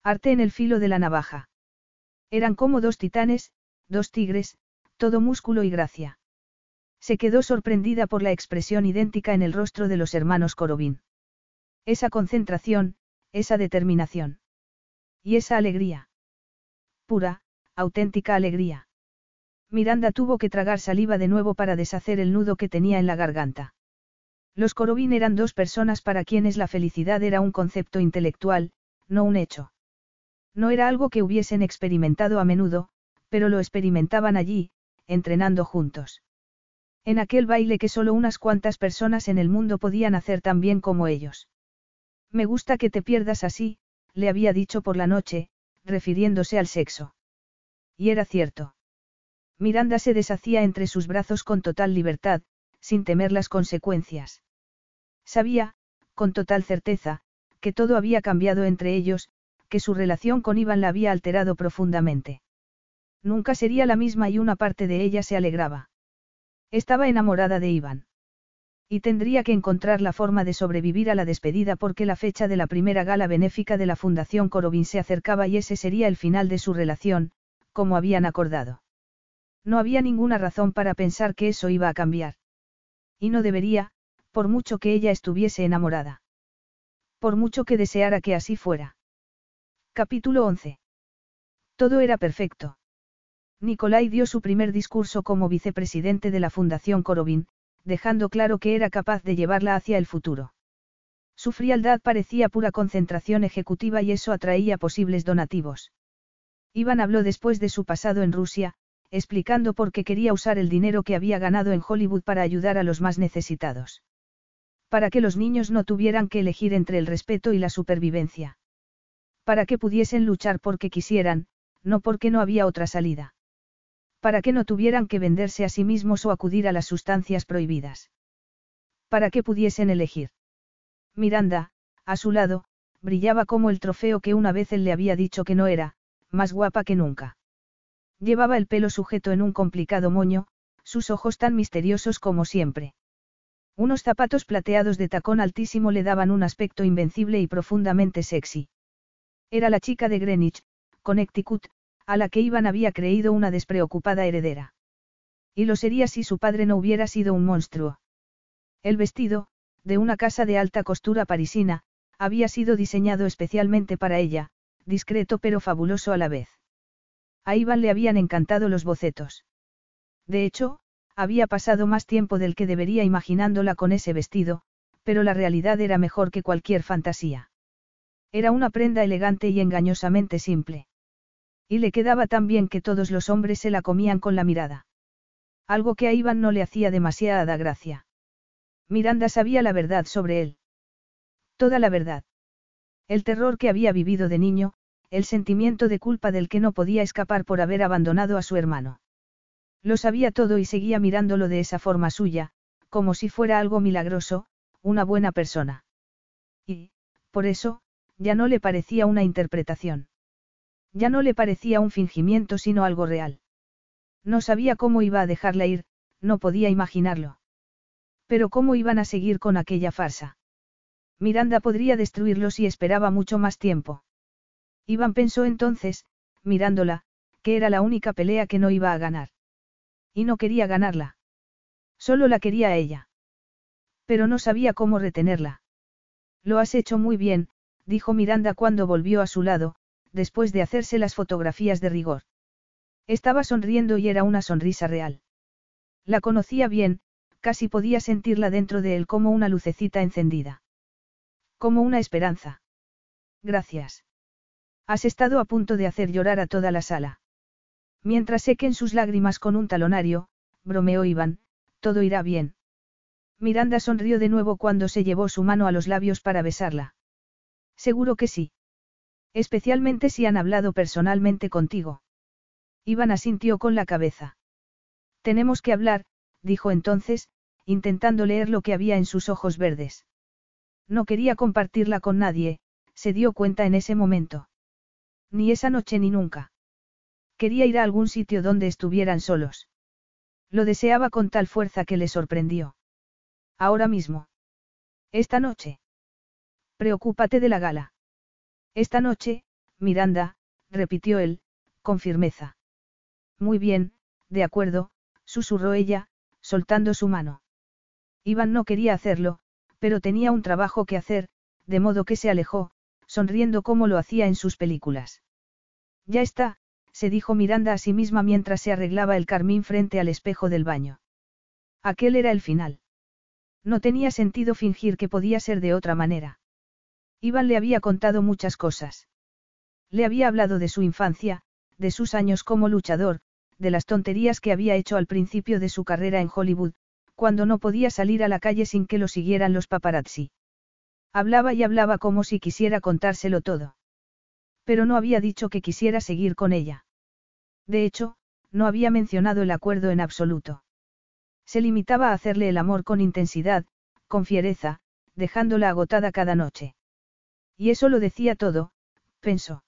Arte en el filo de la navaja. Eran como dos titanes, dos tigres, todo músculo y gracia. Se quedó sorprendida por la expresión idéntica en el rostro de los hermanos Corobín. Esa concentración, esa determinación. Y esa alegría. Pura, auténtica alegría. Miranda tuvo que tragar saliva de nuevo para deshacer el nudo que tenía en la garganta. Los Corobín eran dos personas para quienes la felicidad era un concepto intelectual, no un hecho. No era algo que hubiesen experimentado a menudo, pero lo experimentaban allí, entrenando juntos. En aquel baile que solo unas cuantas personas en el mundo podían hacer tan bien como ellos. Me gusta que te pierdas así, le había dicho por la noche, refiriéndose al sexo. Y era cierto. Miranda se deshacía entre sus brazos con total libertad, sin temer las consecuencias. Sabía, con total certeza, que todo había cambiado entre ellos, que su relación con Iván la había alterado profundamente. Nunca sería la misma y una parte de ella se alegraba. Estaba enamorada de Iván. Y tendría que encontrar la forma de sobrevivir a la despedida porque la fecha de la primera gala benéfica de la Fundación Corobin se acercaba y ese sería el final de su relación, como habían acordado. No había ninguna razón para pensar que eso iba a cambiar. Y no debería, por mucho que ella estuviese enamorada. Por mucho que deseara que así fuera. Capítulo 11. Todo era perfecto. Nicolai dio su primer discurso como vicepresidente de la Fundación Corobin, dejando claro que era capaz de llevarla hacia el futuro. Su frialdad parecía pura concentración ejecutiva y eso atraía posibles donativos. Iván habló después de su pasado en Rusia, explicando por qué quería usar el dinero que había ganado en Hollywood para ayudar a los más necesitados. Para que los niños no tuvieran que elegir entre el respeto y la supervivencia. Para que pudiesen luchar porque quisieran, no porque no había otra salida. Para que no tuvieran que venderse a sí mismos o acudir a las sustancias prohibidas. Para que pudiesen elegir. Miranda, a su lado, brillaba como el trofeo que una vez él le había dicho que no era, más guapa que nunca. Llevaba el pelo sujeto en un complicado moño, sus ojos tan misteriosos como siempre. Unos zapatos plateados de tacón altísimo le daban un aspecto invencible y profundamente sexy. Era la chica de Greenwich, Connecticut, a la que Iván había creído una despreocupada heredera. Y lo sería si su padre no hubiera sido un monstruo. El vestido, de una casa de alta costura parisina, había sido diseñado especialmente para ella, discreto pero fabuloso a la vez. A Iván le habían encantado los bocetos. De hecho, había pasado más tiempo del que debería imaginándola con ese vestido, pero la realidad era mejor que cualquier fantasía. Era una prenda elegante y engañosamente simple. Y le quedaba tan bien que todos los hombres se la comían con la mirada. Algo que a Iván no le hacía demasiada gracia. Miranda sabía la verdad sobre él. Toda la verdad. El terror que había vivido de niño, el sentimiento de culpa del que no podía escapar por haber abandonado a su hermano. Lo sabía todo y seguía mirándolo de esa forma suya, como si fuera algo milagroso, una buena persona. Y, por eso, ya no le parecía una interpretación. Ya no le parecía un fingimiento sino algo real. No sabía cómo iba a dejarla ir, no podía imaginarlo. Pero cómo iban a seguir con aquella farsa. Miranda podría destruirlo si esperaba mucho más tiempo. Iván pensó entonces, mirándola, que era la única pelea que no iba a ganar. Y no quería ganarla. Solo la quería a ella. Pero no sabía cómo retenerla. Lo has hecho muy bien, dijo Miranda cuando volvió a su lado, después de hacerse las fotografías de rigor. Estaba sonriendo y era una sonrisa real. La conocía bien, casi podía sentirla dentro de él como una lucecita encendida. Como una esperanza. Gracias. Has estado a punto de hacer llorar a toda la sala. Mientras sequen sus lágrimas con un talonario, bromeó Iván, todo irá bien. Miranda sonrió de nuevo cuando se llevó su mano a los labios para besarla. Seguro que sí. Especialmente si han hablado personalmente contigo. Iván asintió con la cabeza. Tenemos que hablar, dijo entonces, intentando leer lo que había en sus ojos verdes. No quería compartirla con nadie, se dio cuenta en ese momento. Ni esa noche ni nunca. Quería ir a algún sitio donde estuvieran solos. Lo deseaba con tal fuerza que le sorprendió. Ahora mismo. Esta noche. Preocúpate de la gala. Esta noche, Miranda, repitió él, con firmeza. Muy bien, de acuerdo, susurró ella, soltando su mano. Iván no quería hacerlo, pero tenía un trabajo que hacer, de modo que se alejó, sonriendo como lo hacía en sus películas. Ya está, se dijo Miranda a sí misma mientras se arreglaba el carmín frente al espejo del baño. Aquel era el final. No tenía sentido fingir que podía ser de otra manera. Iván le había contado muchas cosas. Le había hablado de su infancia, de sus años como luchador, de las tonterías que había hecho al principio de su carrera en Hollywood, cuando no podía salir a la calle sin que lo siguieran los paparazzi. Hablaba y hablaba como si quisiera contárselo todo. Pero no había dicho que quisiera seguir con ella. De hecho, no había mencionado el acuerdo en absoluto. Se limitaba a hacerle el amor con intensidad, con fiereza, dejándola agotada cada noche. Y eso lo decía todo, pensó.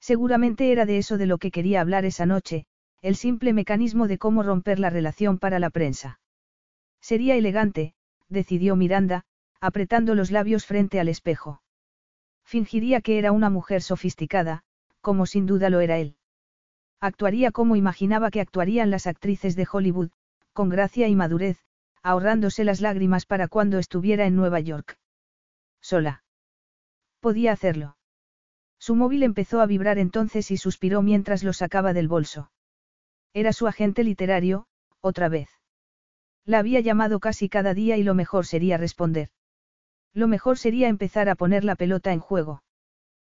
Seguramente era de eso de lo que quería hablar esa noche, el simple mecanismo de cómo romper la relación para la prensa. Sería elegante, decidió Miranda, apretando los labios frente al espejo. Fingiría que era una mujer sofisticada, como sin duda lo era él. Actuaría como imaginaba que actuarían las actrices de Hollywood, con gracia y madurez, ahorrándose las lágrimas para cuando estuviera en Nueva York. Sola. Podía hacerlo. Su móvil empezó a vibrar entonces y suspiró mientras lo sacaba del bolso. Era su agente literario, otra vez. La había llamado casi cada día y lo mejor sería responder. Lo mejor sería empezar a poner la pelota en juego.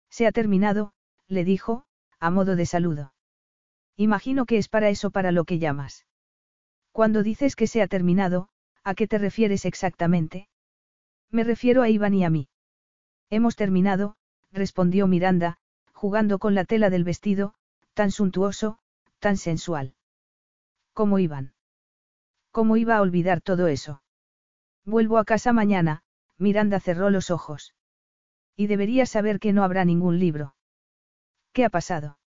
Se ha terminado, le dijo, a modo de saludo. Imagino que es para eso para lo que llamas. Cuando dices que se ha terminado, ¿a qué te refieres exactamente? Me refiero a Iván y a mí. Hemos terminado, respondió Miranda, jugando con la tela del vestido, tan suntuoso, tan sensual. ¿Cómo iban? ¿Cómo iba a olvidar todo eso? Vuelvo a casa mañana, Miranda cerró los ojos. Y deberías saber que no habrá ningún libro. ¿Qué ha pasado?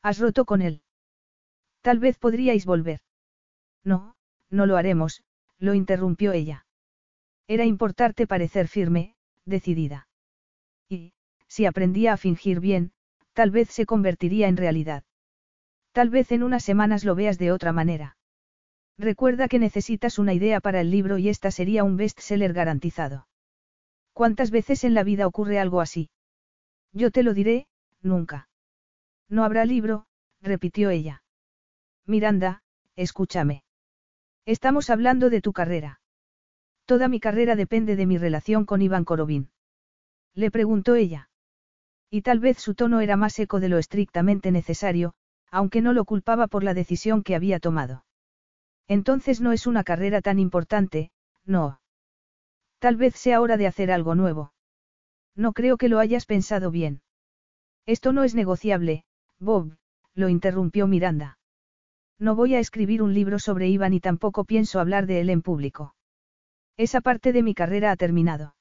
¿Has roto con él? Tal vez podríais volver. No, no lo haremos, lo interrumpió ella. Era importarte parecer firme, decidida. Y, si aprendía a fingir bien, tal vez se convertiría en realidad. Tal vez en unas semanas lo veas de otra manera. Recuerda que necesitas una idea para el libro y esta sería un bestseller garantizado. ¿Cuántas veces en la vida ocurre algo así? Yo te lo diré, nunca. No habrá libro, repitió ella. Miranda, escúchame. Estamos hablando de tu carrera. Toda mi carrera depende de mi relación con Iván Korobin. Le preguntó ella. Y tal vez su tono era más seco de lo estrictamente necesario, aunque no lo culpaba por la decisión que había tomado. Entonces no es una carrera tan importante, no. Tal vez sea hora de hacer algo nuevo. No creo que lo hayas pensado bien. Esto no es negociable, Bob, lo interrumpió Miranda. No voy a escribir un libro sobre Iván y tampoco pienso hablar de él en público. Esa parte de mi carrera ha terminado.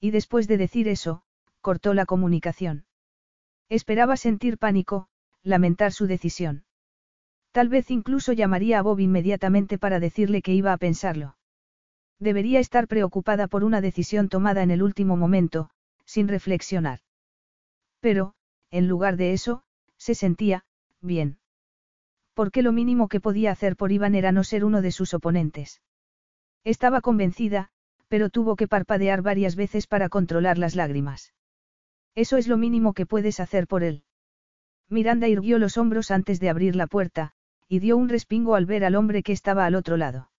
Y después de decir eso, cortó la comunicación. Esperaba sentir pánico, lamentar su decisión. Tal vez incluso llamaría a Bob inmediatamente para decirle que iba a pensarlo. Debería estar preocupada por una decisión tomada en el último momento, sin reflexionar. Pero, en lugar de eso, se sentía, bien. Porque lo mínimo que podía hacer por Iván era no ser uno de sus oponentes. Estaba convencida, pero tuvo que parpadear varias veces para controlar las lágrimas. Eso es lo mínimo que puedes hacer por él. Miranda irguió los hombros antes de abrir la puerta, y dio un respingo al ver al hombre que estaba al otro lado.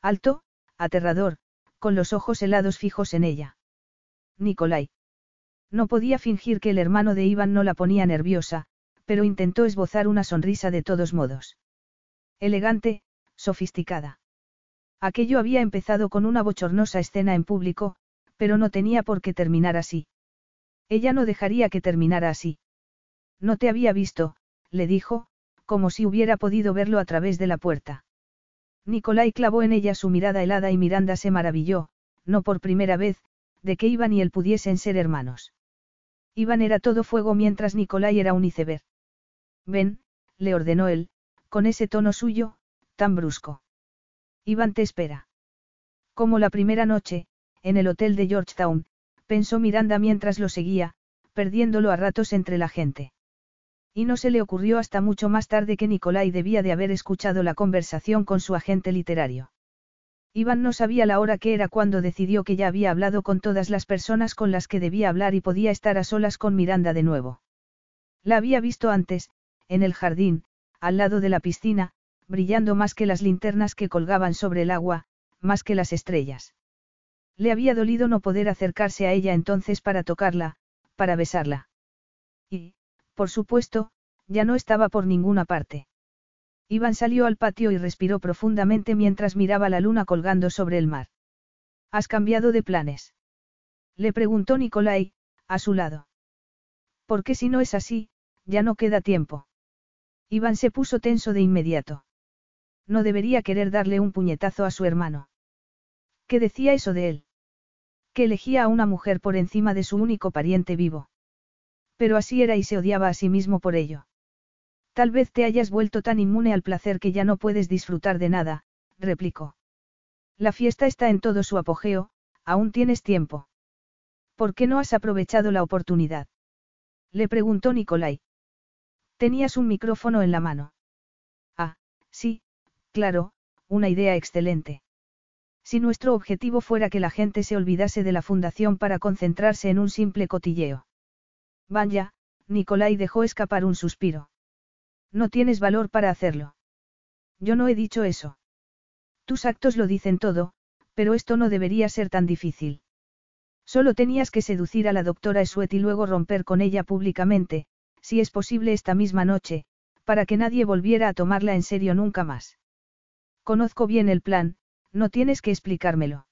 Alto, aterrador, con los ojos helados fijos en ella. Nicolai. No podía fingir que el hermano de Iván no la ponía nerviosa, pero intentó esbozar una sonrisa de todos modos. Elegante, sofisticada. Aquello había empezado con una bochornosa escena en público, pero no tenía por qué terminar así. Ella no dejaría que terminara así. No te había visto, le dijo, como si hubiera podido verlo a través de la puerta. Nicolai clavó en ella su mirada helada y Miranda se maravilló, no por primera vez, de que Iván y él pudiesen ser hermanos. Iván era todo fuego mientras Nicolai era un iceberg. Ven, le ordenó él, con ese tono suyo, tan brusco. Iván te espera. Como la primera noche, en el hotel de Georgetown, pensó Miranda mientras lo seguía, perdiéndolo a ratos entre la gente. Y no se le ocurrió hasta mucho más tarde que Nicolai debía de haber escuchado la conversación con su agente literario. Iván no sabía la hora que era cuando decidió que ya había hablado con todas las personas con las que debía hablar y podía estar a solas con Miranda de nuevo. La había visto antes, en el jardín, al lado de la piscina, brillando más que las linternas que colgaban sobre el agua, más que las estrellas. Le había dolido no poder acercarse a ella entonces para tocarla, para besarla. Y, por supuesto, ya no estaba por ninguna parte. Iván salió al patio y respiró profundamente mientras miraba la luna colgando sobre el mar. ¿Has cambiado de planes? Le preguntó Nicolai, a su lado. Porque si no es así, ya no queda tiempo. Iván se puso tenso de inmediato. No debería querer darle un puñetazo a su hermano. ¿Qué decía eso de él? Que elegía a una mujer por encima de su único pariente vivo. Pero así era y se odiaba a sí mismo por ello. Tal vez te hayas vuelto tan inmune al placer que ya no puedes disfrutar de nada, replicó. La fiesta está en todo su apogeo, aún tienes tiempo. ¿Por qué no has aprovechado la oportunidad? Le preguntó Nicolai. Tenías un micrófono en la mano. Ah, sí, claro, una idea excelente. Si nuestro objetivo fuera que la gente se olvidase de la fundación para concentrarse en un simple cotilleo. Vaya, Nicolai dejó escapar un suspiro. No tienes valor para hacerlo. Yo no he dicho eso. Tus actos lo dicen todo, pero esto no debería ser tan difícil. Solo tenías que seducir a la doctora Sweat y luego romper con ella públicamente, si es posible esta misma noche, para que nadie volviera a tomarla en serio nunca más. Conozco bien el plan, no tienes que explicármelo.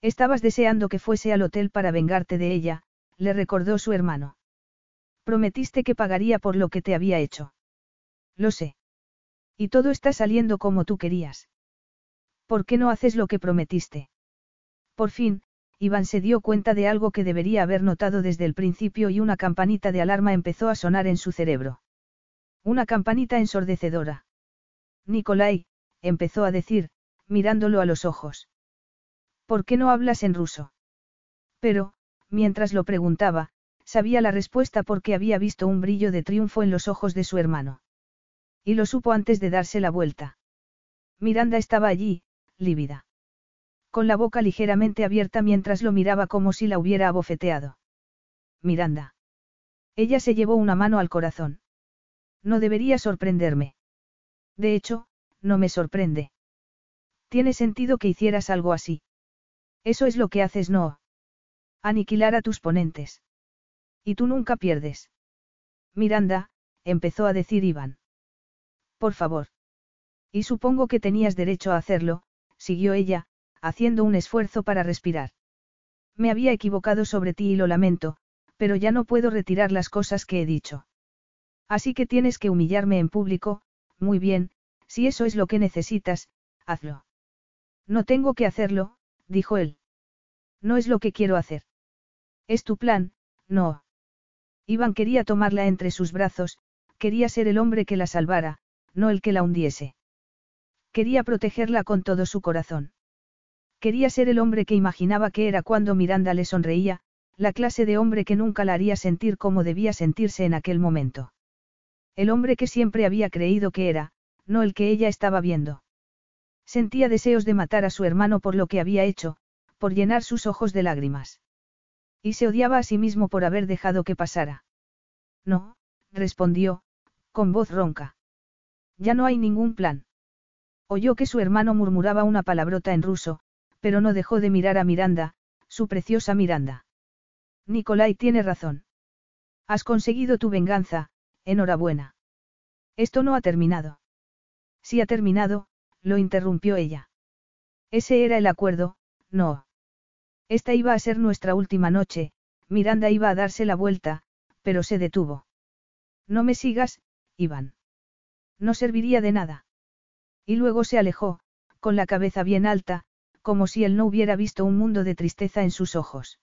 Estabas deseando que fuese al hotel para vengarte de ella, le recordó su hermano. Prometiste que pagaría por lo que te había hecho. Lo sé. Y todo está saliendo como tú querías. ¿Por qué no haces lo que prometiste? Por fin, Iván se dio cuenta de algo que debería haber notado desde el principio y una campanita de alarma empezó a sonar en su cerebro. Una campanita ensordecedora. Nikolai, empezó a decir, mirándolo a los ojos. ¿Por qué no hablas en ruso? Pero, mientras lo preguntaba, sabía la respuesta porque había visto un brillo de triunfo en los ojos de su hermano. Y lo supo antes de darse la vuelta. Miranda estaba allí, lívida. Con la boca ligeramente abierta mientras lo miraba como si la hubiera abofeteado. Miranda. Ella se llevó una mano al corazón. No debería sorprenderme. De hecho, no me sorprende. Tiene sentido que hicieras algo así. Eso es lo que haces, no. Aniquilar a tus ponentes. Y tú nunca pierdes. Miranda, empezó a decir Iván. Por favor. Y supongo que tenías derecho a hacerlo, siguió ella, haciendo un esfuerzo para respirar. Me había equivocado sobre ti y lo lamento, pero ya no puedo retirar las cosas que he dicho. Así que tienes que humillarme en público, muy bien, si eso es lo que necesitas, hazlo. No tengo que hacerlo, dijo él. No es lo que quiero hacer. Es tu plan, no. Iván quería tomarla entre sus brazos, quería ser el hombre que la salvara, no el que la hundiese. Quería protegerla con todo su corazón. Quería ser el hombre que imaginaba que era cuando Miranda le sonreía, la clase de hombre que nunca la haría sentir como debía sentirse en aquel momento. El hombre que siempre había creído que era, no el que ella estaba viendo. Sentía deseos de matar a su hermano por lo que había hecho, por llenar sus ojos de lágrimas. Y se odiaba a sí mismo por haber dejado que pasara. No, respondió, con voz ronca. Ya no hay ningún plan. Oyó que su hermano murmuraba una palabrota en ruso, pero no dejó de mirar a Miranda, su preciosa Miranda. Nicolai tiene razón. Has conseguido tu venganza, enhorabuena. Esto no ha terminado. Si ha terminado, lo interrumpió ella. Ese era el acuerdo, no. Esta iba a ser nuestra última noche, Miranda iba a darse la vuelta, pero se detuvo. No me sigas, Iván. No serviría de nada. Y luego se alejó, con la cabeza bien alta, como si él no hubiera visto un mundo de tristeza en sus ojos.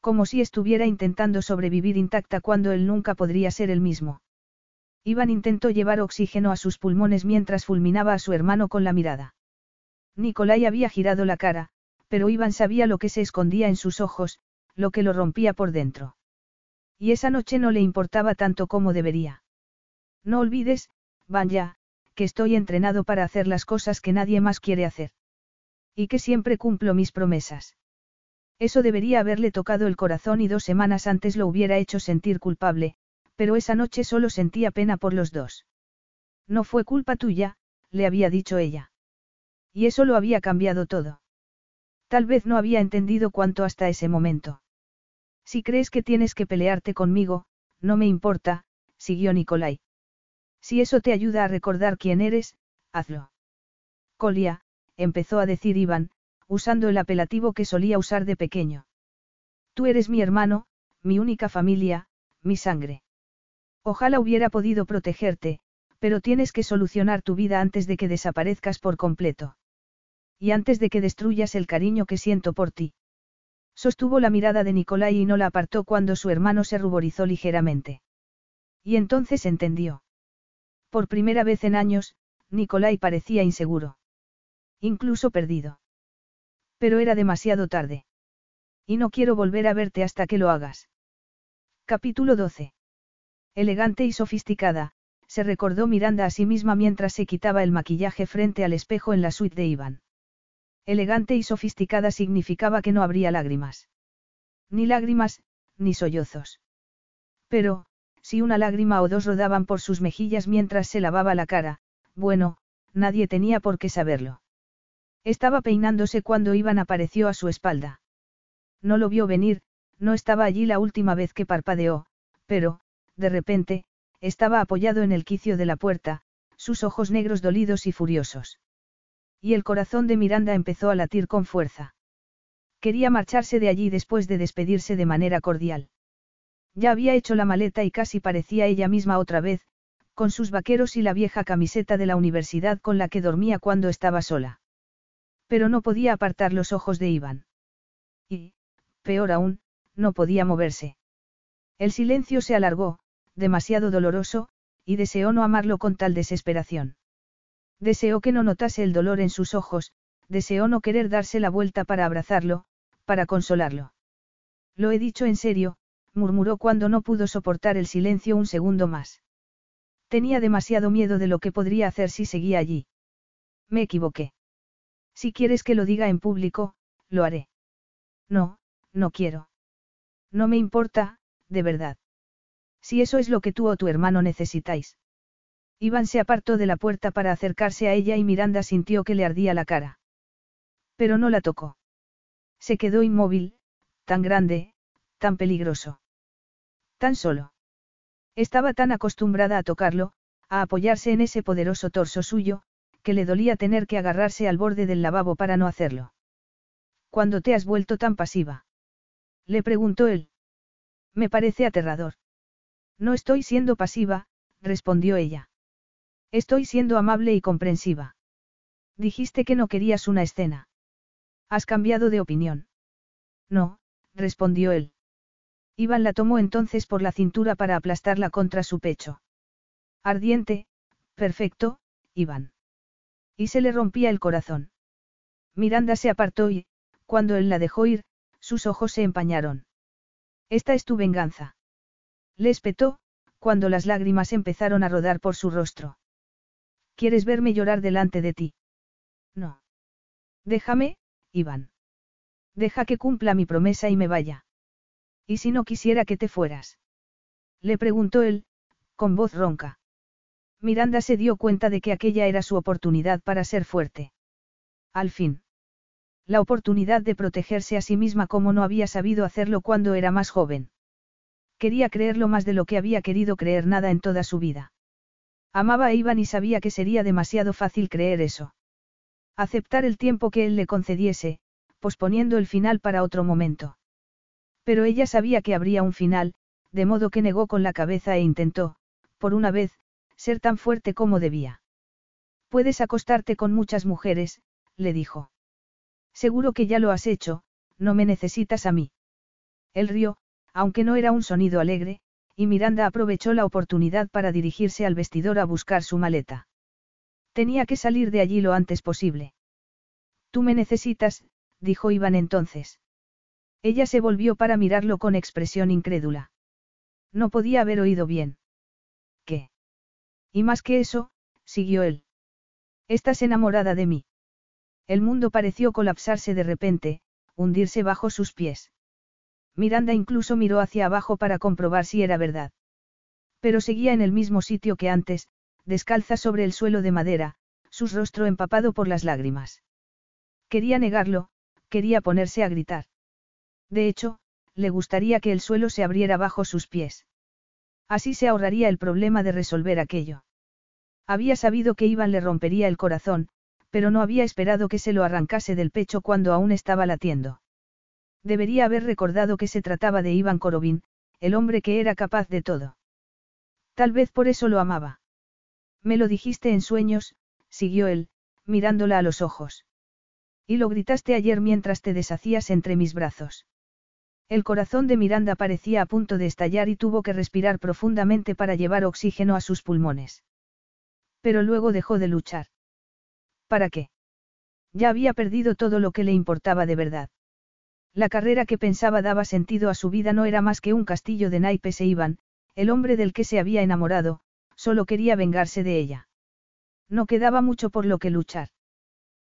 Como si estuviera intentando sobrevivir intacta cuando él nunca podría ser el mismo. Iván intentó llevar oxígeno a sus pulmones mientras fulminaba a su hermano con la mirada. Nicolai había girado la cara, pero Iván sabía lo que se escondía en sus ojos, lo que lo rompía por dentro. Y esa noche no le importaba tanto como debería. No olvides, Vanya, que estoy entrenado para hacer las cosas que nadie más quiere hacer. Y que siempre cumplo mis promesas. Eso debería haberle tocado el corazón y dos semanas antes lo hubiera hecho sentir culpable, pero esa noche solo sentía pena por los dos. No fue culpa tuya, le había dicho ella. Y eso lo había cambiado todo. Tal vez no había entendido cuánto hasta ese momento. Si crees que tienes que pelearte conmigo, no me importa, siguió Nicolai. Si eso te ayuda a recordar quién eres, hazlo. Colia, empezó a decir Iván, usando el apelativo que solía usar de pequeño. Tú eres mi hermano, mi única familia, mi sangre. Ojalá hubiera podido protegerte, pero tienes que solucionar tu vida antes de que desaparezcas por completo. Y antes de que destruyas el cariño que siento por ti. Sostuvo la mirada de Nicolai y no la apartó cuando su hermano se ruborizó ligeramente. Y entonces entendió. Por primera vez en años, Nicolai parecía inseguro. Incluso perdido. Pero era demasiado tarde. Y no quiero volver a verte hasta que lo hagas. Capítulo 12. Elegante y sofisticada, se recordó Miranda a sí misma mientras se quitaba el maquillaje frente al espejo en la suite de Iván. Elegante y sofisticada significaba que no habría lágrimas. Ni lágrimas, ni sollozos. Pero, si una lágrima o dos rodaban por sus mejillas mientras se lavaba la cara, bueno, nadie tenía por qué saberlo. Estaba peinándose cuando Iván apareció a su espalda. No lo vio venir, no estaba allí la última vez que parpadeó, pero, de repente, estaba apoyado en el quicio de la puerta, sus ojos negros dolidos y furiosos. Y el corazón de Miranda empezó a latir con fuerza. Quería marcharse de allí después de despedirse de manera cordial. Ya había hecho la maleta y casi parecía ella misma otra vez, con sus vaqueros y la vieja camiseta de la universidad con la que dormía cuando estaba sola. Pero no podía apartar los ojos de Iván. Y, peor aún, no podía moverse. El silencio se alargó, demasiado doloroso, y deseó no amarlo con tal desesperación. Deseó que no notase el dolor en sus ojos, deseó no querer darse la vuelta para abrazarlo, para consolarlo. Lo he dicho en serio, murmuró cuando no pudo soportar el silencio un segundo más. Tenía demasiado miedo de lo que podría hacer si seguía allí. Me equivoqué. Si quieres que lo diga en público, lo haré. No, no quiero. No me importa, de verdad. Si eso es lo que tú o tu hermano necesitáis. Iván se apartó de la puerta para acercarse a ella y Miranda sintió que le ardía la cara. Pero no la tocó. Se quedó inmóvil, tan grande, tan peligroso. Tan solo. Estaba tan acostumbrada a tocarlo, a apoyarse en ese poderoso torso suyo, que le dolía tener que agarrarse al borde del lavabo para no hacerlo. ¿Cuándo te has vuelto tan pasiva? Le preguntó él. Me parece aterrador. No estoy siendo pasiva, respondió ella. Estoy siendo amable y comprensiva. Dijiste que no querías una escena. ¿Has cambiado de opinión? No, respondió él. Iván la tomó entonces por la cintura para aplastarla contra su pecho. Ardiente, perfecto, Iván. Y se le rompía el corazón. Miranda se apartó y, cuando él la dejó ir, sus ojos se empañaron. Esta es tu venganza. Le espetó, cuando las lágrimas empezaron a rodar por su rostro. ¿Quieres verme llorar delante de ti? No. Déjame, Iván. Deja que cumpla mi promesa y me vaya. ¿Y si no quisiera que te fueras? Le preguntó él, con voz ronca. Miranda se dio cuenta de que aquella era su oportunidad para ser fuerte. Al fin. La oportunidad de protegerse a sí misma como no había sabido hacerlo cuando era más joven. Quería creerlo más de lo que había querido creer nada en toda su vida. Amaba a Iván y sabía que sería demasiado fácil creer eso. Aceptar el tiempo que él le concediese, posponiendo el final para otro momento. Pero ella sabía que habría un final, de modo que negó con la cabeza e intentó, por una vez, ser tan fuerte como debía. Puedes acostarte con muchas mujeres, le dijo. Seguro que ya lo has hecho, no me necesitas a mí. Él rió, aunque no era un sonido alegre, y Miranda aprovechó la oportunidad para dirigirse al vestidor a buscar su maleta. Tenía que salir de allí lo antes posible. Tú me necesitas, dijo Iván entonces. Ella se volvió para mirarlo con expresión incrédula. No podía haber oído bien. ¿Qué? Y más que eso, siguió él. Estás enamorada de mí. El mundo pareció colapsarse de repente, hundirse bajo sus pies. Miranda incluso miró hacia abajo para comprobar si era verdad. Pero seguía en el mismo sitio que antes, descalza sobre el suelo de madera, su rostro empapado por las lágrimas. Quería negarlo, quería ponerse a gritar. De hecho, le gustaría que el suelo se abriera bajo sus pies. Así se ahorraría el problema de resolver aquello. Había sabido que Iván le rompería el corazón, pero no había esperado que se lo arrancase del pecho cuando aún estaba latiendo. Debería haber recordado que se trataba de Iván Korobin, el hombre que era capaz de todo. Tal vez por eso lo amaba. Me lo dijiste en sueños, siguió él, mirándola a los ojos. Y lo gritaste ayer mientras te deshacías entre mis brazos. El corazón de Miranda parecía a punto de estallar y tuvo que respirar profundamente para llevar oxígeno a sus pulmones. Pero luego dejó de luchar. ¿Para qué? Ya había perdido todo lo que le importaba de verdad. La carrera que pensaba daba sentido a su vida no era más que un castillo de naipes e iban, el hombre del que se había enamorado, solo quería vengarse de ella. No quedaba mucho por lo que luchar.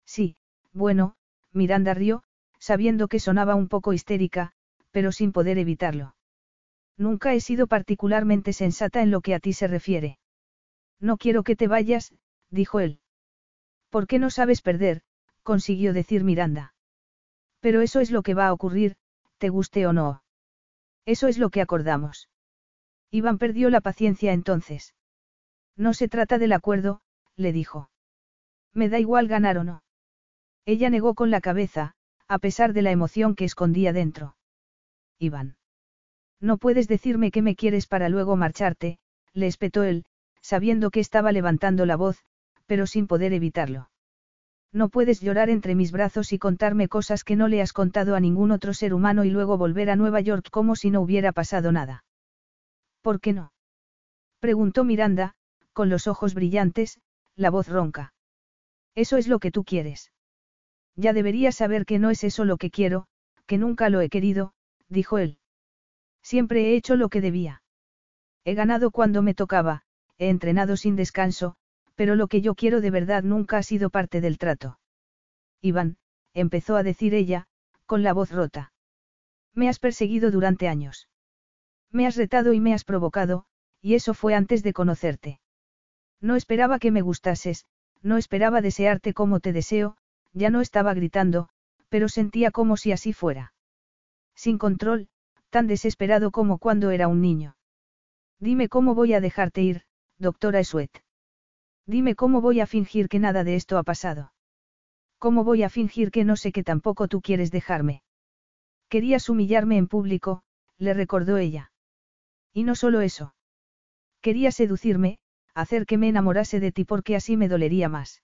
Sí, bueno, Miranda rió, sabiendo que sonaba un poco histérica, pero sin poder evitarlo. Nunca he sido particularmente sensata en lo que a ti se refiere. No quiero que te vayas, dijo él. ¿Por qué no sabes perder? consiguió decir Miranda. Pero eso es lo que va a ocurrir, te guste o no. Eso es lo que acordamos. Iván perdió la paciencia entonces. No se trata del acuerdo, le dijo. Me da igual ganar o no. Ella negó con la cabeza, a pesar de la emoción que escondía dentro. Iván. No puedes decirme que me quieres para luego marcharte, le espetó él, sabiendo que estaba levantando la voz, pero sin poder evitarlo. No puedes llorar entre mis brazos y contarme cosas que no le has contado a ningún otro ser humano y luego volver a Nueva York como si no hubiera pasado nada. ¿Por qué no? Preguntó Miranda, con los ojos brillantes, la voz ronca. Eso es lo que tú quieres. Ya deberías saber que no es eso lo que quiero, que nunca lo he querido, dijo él. Siempre he hecho lo que debía. He ganado cuando me tocaba, he entrenado sin descanso, pero lo que yo quiero de verdad nunca ha sido parte del trato. Iván, empezó a decir ella, con la voz rota. Me has perseguido durante años. Me has retado y me has provocado, y eso fue antes de conocerte. No esperaba que me gustases, no esperaba desearte como te deseo, ya no estaba gritando, pero sentía como si así fuera. Sin control, tan desesperado como cuando era un niño. Dime cómo voy a dejarte ir, doctora Esuet. Dime cómo voy a fingir que nada de esto ha pasado. ¿Cómo voy a fingir que no sé que tampoco tú quieres dejarme? Querías humillarme en público, le recordó ella. Y no solo eso. Quería seducirme, hacer que me enamorase de ti porque así me dolería más.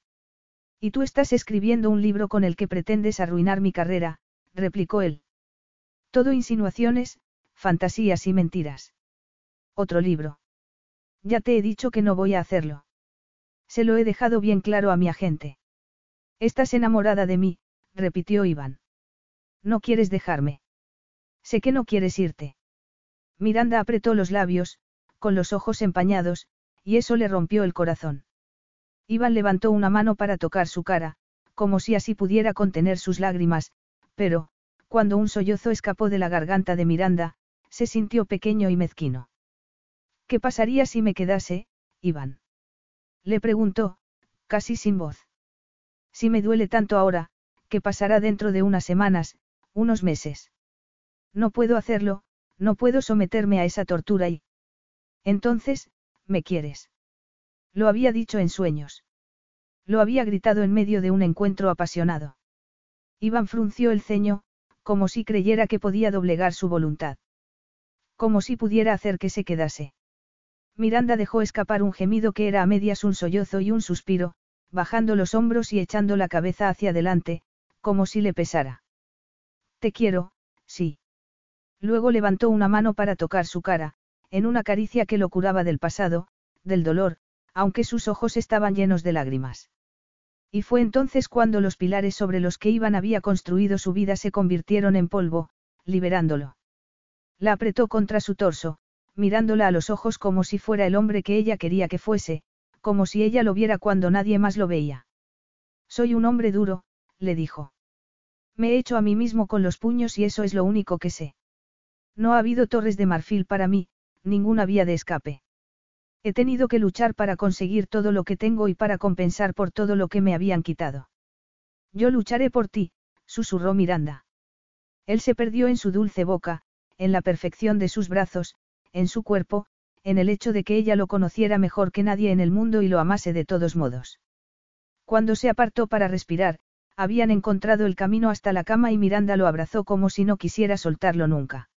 Y tú estás escribiendo un libro con el que pretendes arruinar mi carrera, replicó él. Todo insinuaciones, fantasías y mentiras. Otro libro. Ya te he dicho que no voy a hacerlo. Se lo he dejado bien claro a mi agente. Estás enamorada de mí, repitió Iván. No quieres dejarme. Sé que no quieres irte. Miranda apretó los labios, con los ojos empañados, y eso le rompió el corazón. Iván levantó una mano para tocar su cara, como si así pudiera contener sus lágrimas, pero, cuando un sollozo escapó de la garganta de Miranda, se sintió pequeño y mezquino. ¿Qué pasaría si me quedase, Iván? Le preguntó, casi sin voz. Si me duele tanto ahora, ¿qué pasará dentro de unas semanas, unos meses? No puedo hacerlo, no puedo someterme a esa tortura y... Entonces, ¿me quieres? Lo había dicho en sueños. Lo había gritado en medio de un encuentro apasionado. Iván frunció el ceño, como si creyera que podía doblegar su voluntad. Como si pudiera hacer que se quedase. Miranda dejó escapar un gemido que era a medias un sollozo y un suspiro, bajando los hombros y echando la cabeza hacia adelante, como si le pesara. Te quiero, sí. Luego levantó una mano para tocar su cara, en una caricia que lo curaba del pasado, del dolor, aunque sus ojos estaban llenos de lágrimas. Y fue entonces cuando los pilares sobre los que Iván había construido su vida se convirtieron en polvo, liberándolo. La apretó contra su torso, mirándola a los ojos como si fuera el hombre que ella quería que fuese, como si ella lo viera cuando nadie más lo veía. Soy un hombre duro, le dijo. Me he hecho a mí mismo con los puños y eso es lo único que sé. No ha habido torres de marfil para mí, ninguna vía de escape. He tenido que luchar para conseguir todo lo que tengo y para compensar por todo lo que me habían quitado. Yo lucharé por ti, susurró Miranda. Él se perdió en su dulce boca, en la perfección de sus brazos, en su cuerpo, en el hecho de que ella lo conociera mejor que nadie en el mundo y lo amase de todos modos. Cuando se apartó para respirar, habían encontrado el camino hasta la cama y Miranda lo abrazó como si no quisiera soltarlo nunca.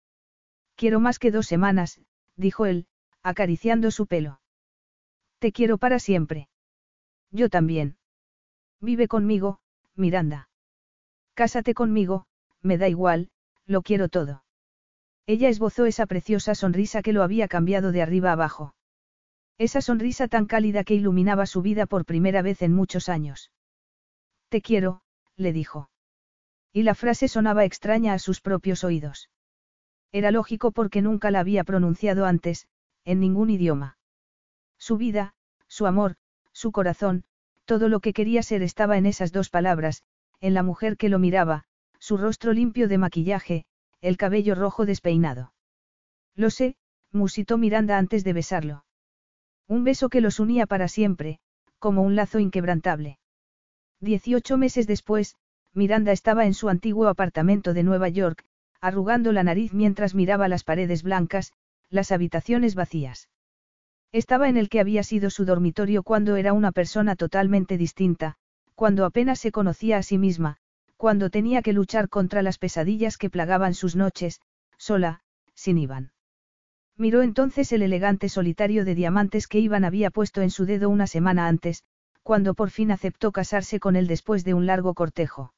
Quiero más que dos semanas, dijo él, acariciando su pelo. Te quiero para siempre. Yo también. Vive conmigo, Miranda. Cásate conmigo, me da igual, lo quiero todo. Ella esbozó esa preciosa sonrisa que lo había cambiado de arriba abajo. Esa sonrisa tan cálida que iluminaba su vida por primera vez en muchos años. Te quiero, le dijo. Y la frase sonaba extraña a sus propios oídos. Era lógico porque nunca la había pronunciado antes, en ningún idioma. Su vida, su amor, su corazón, todo lo que quería ser estaba en esas dos palabras, en la mujer que lo miraba, su rostro limpio de maquillaje, el cabello rojo despeinado. Lo sé, musitó Miranda antes de besarlo. Un beso que los unía para siempre, como un lazo inquebrantable. Dieciocho meses después, Miranda estaba en su antiguo apartamento de Nueva York, arrugando la nariz mientras miraba las paredes blancas, las habitaciones vacías. Estaba en el que había sido su dormitorio cuando era una persona totalmente distinta, cuando apenas se conocía a sí misma, cuando tenía que luchar contra las pesadillas que plagaban sus noches, sola, sin Iván. Miró entonces el elegante solitario de diamantes que Iván había puesto en su dedo una semana antes, cuando por fin aceptó casarse con él después de un largo cortejo.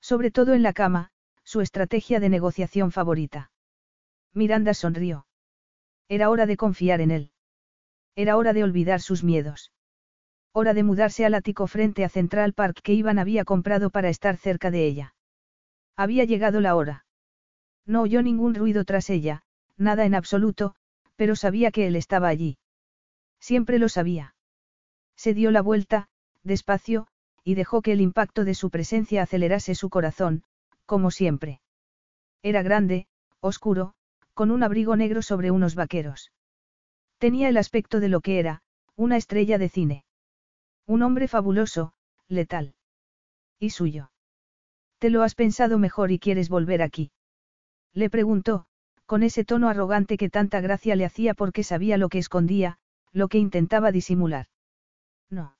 Sobre todo en la cama, su estrategia de negociación favorita. Miranda sonrió. Era hora de confiar en él. Era hora de olvidar sus miedos. Hora de mudarse al ático frente a Central Park que Iván había comprado para estar cerca de ella. Había llegado la hora. No oyó ningún ruido tras ella, nada en absoluto, pero sabía que él estaba allí. Siempre lo sabía. Se dio la vuelta, despacio, y dejó que el impacto de su presencia acelerase su corazón, como siempre. Era grande, oscuro, con un abrigo negro sobre unos vaqueros. Tenía el aspecto de lo que era, una estrella de cine. Un hombre fabuloso, letal. Y suyo. ¿Te lo has pensado mejor y quieres volver aquí? Le preguntó, con ese tono arrogante que tanta gracia le hacía porque sabía lo que escondía, lo que intentaba disimular. No.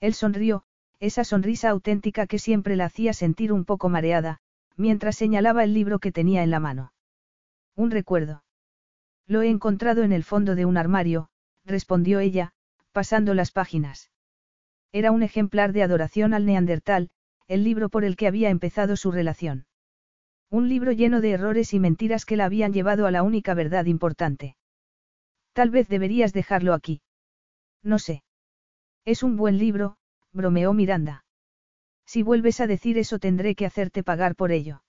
Él sonrió, esa sonrisa auténtica que siempre la hacía sentir un poco mareada, mientras señalaba el libro que tenía en la mano. Un recuerdo. Lo he encontrado en el fondo de un armario, respondió ella, pasando las páginas. Era un ejemplar de adoración al neandertal, el libro por el que había empezado su relación. Un libro lleno de errores y mentiras que la habían llevado a la única verdad importante. Tal vez deberías dejarlo aquí. No sé. Es un buen libro, bromeó Miranda. Si vuelves a decir eso tendré que hacerte pagar por ello.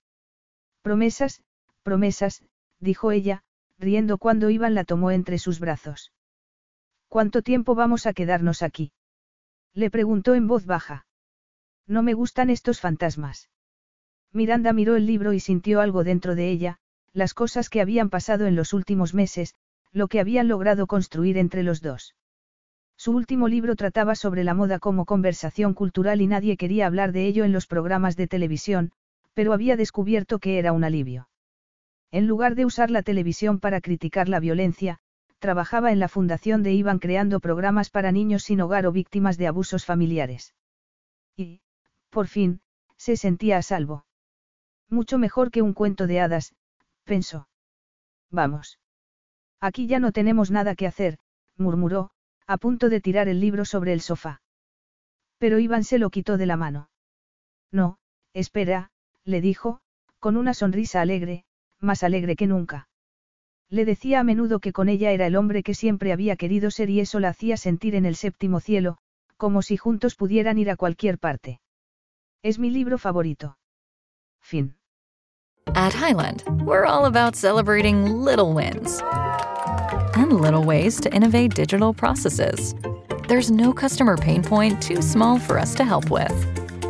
Promesas, promesas, dijo ella, riendo cuando Iván la tomó entre sus brazos. ¿Cuánto tiempo vamos a quedarnos aquí? Le preguntó en voz baja. No me gustan estos fantasmas. Miranda miró el libro y sintió algo dentro de ella, las cosas que habían pasado en los últimos meses, lo que habían logrado construir entre los dos. Su último libro trataba sobre la moda como conversación cultural y nadie quería hablar de ello en los programas de televisión, pero había descubierto que era un alivio. En lugar de usar la televisión para criticar la violencia, trabajaba en la fundación de Iván creando programas para niños sin hogar o víctimas de abusos familiares. Y, por fin, se sentía a salvo. Mucho mejor que un cuento de hadas, pensó. Vamos. Aquí ya no tenemos nada que hacer, murmuró, a punto de tirar el libro sobre el sofá. Pero Iván se lo quitó de la mano. No, espera, le dijo, con una sonrisa alegre, más alegre que nunca. Le decía a menudo que con ella era el hombre que siempre había querido ser y eso la hacía sentir en el séptimo cielo, como si juntos pudieran ir a cualquier parte. Es mi libro favorito. Fin. At Highland, we're all about celebrating little wins and little ways to innovate digital processes. There's no customer pain point too small for us to help with.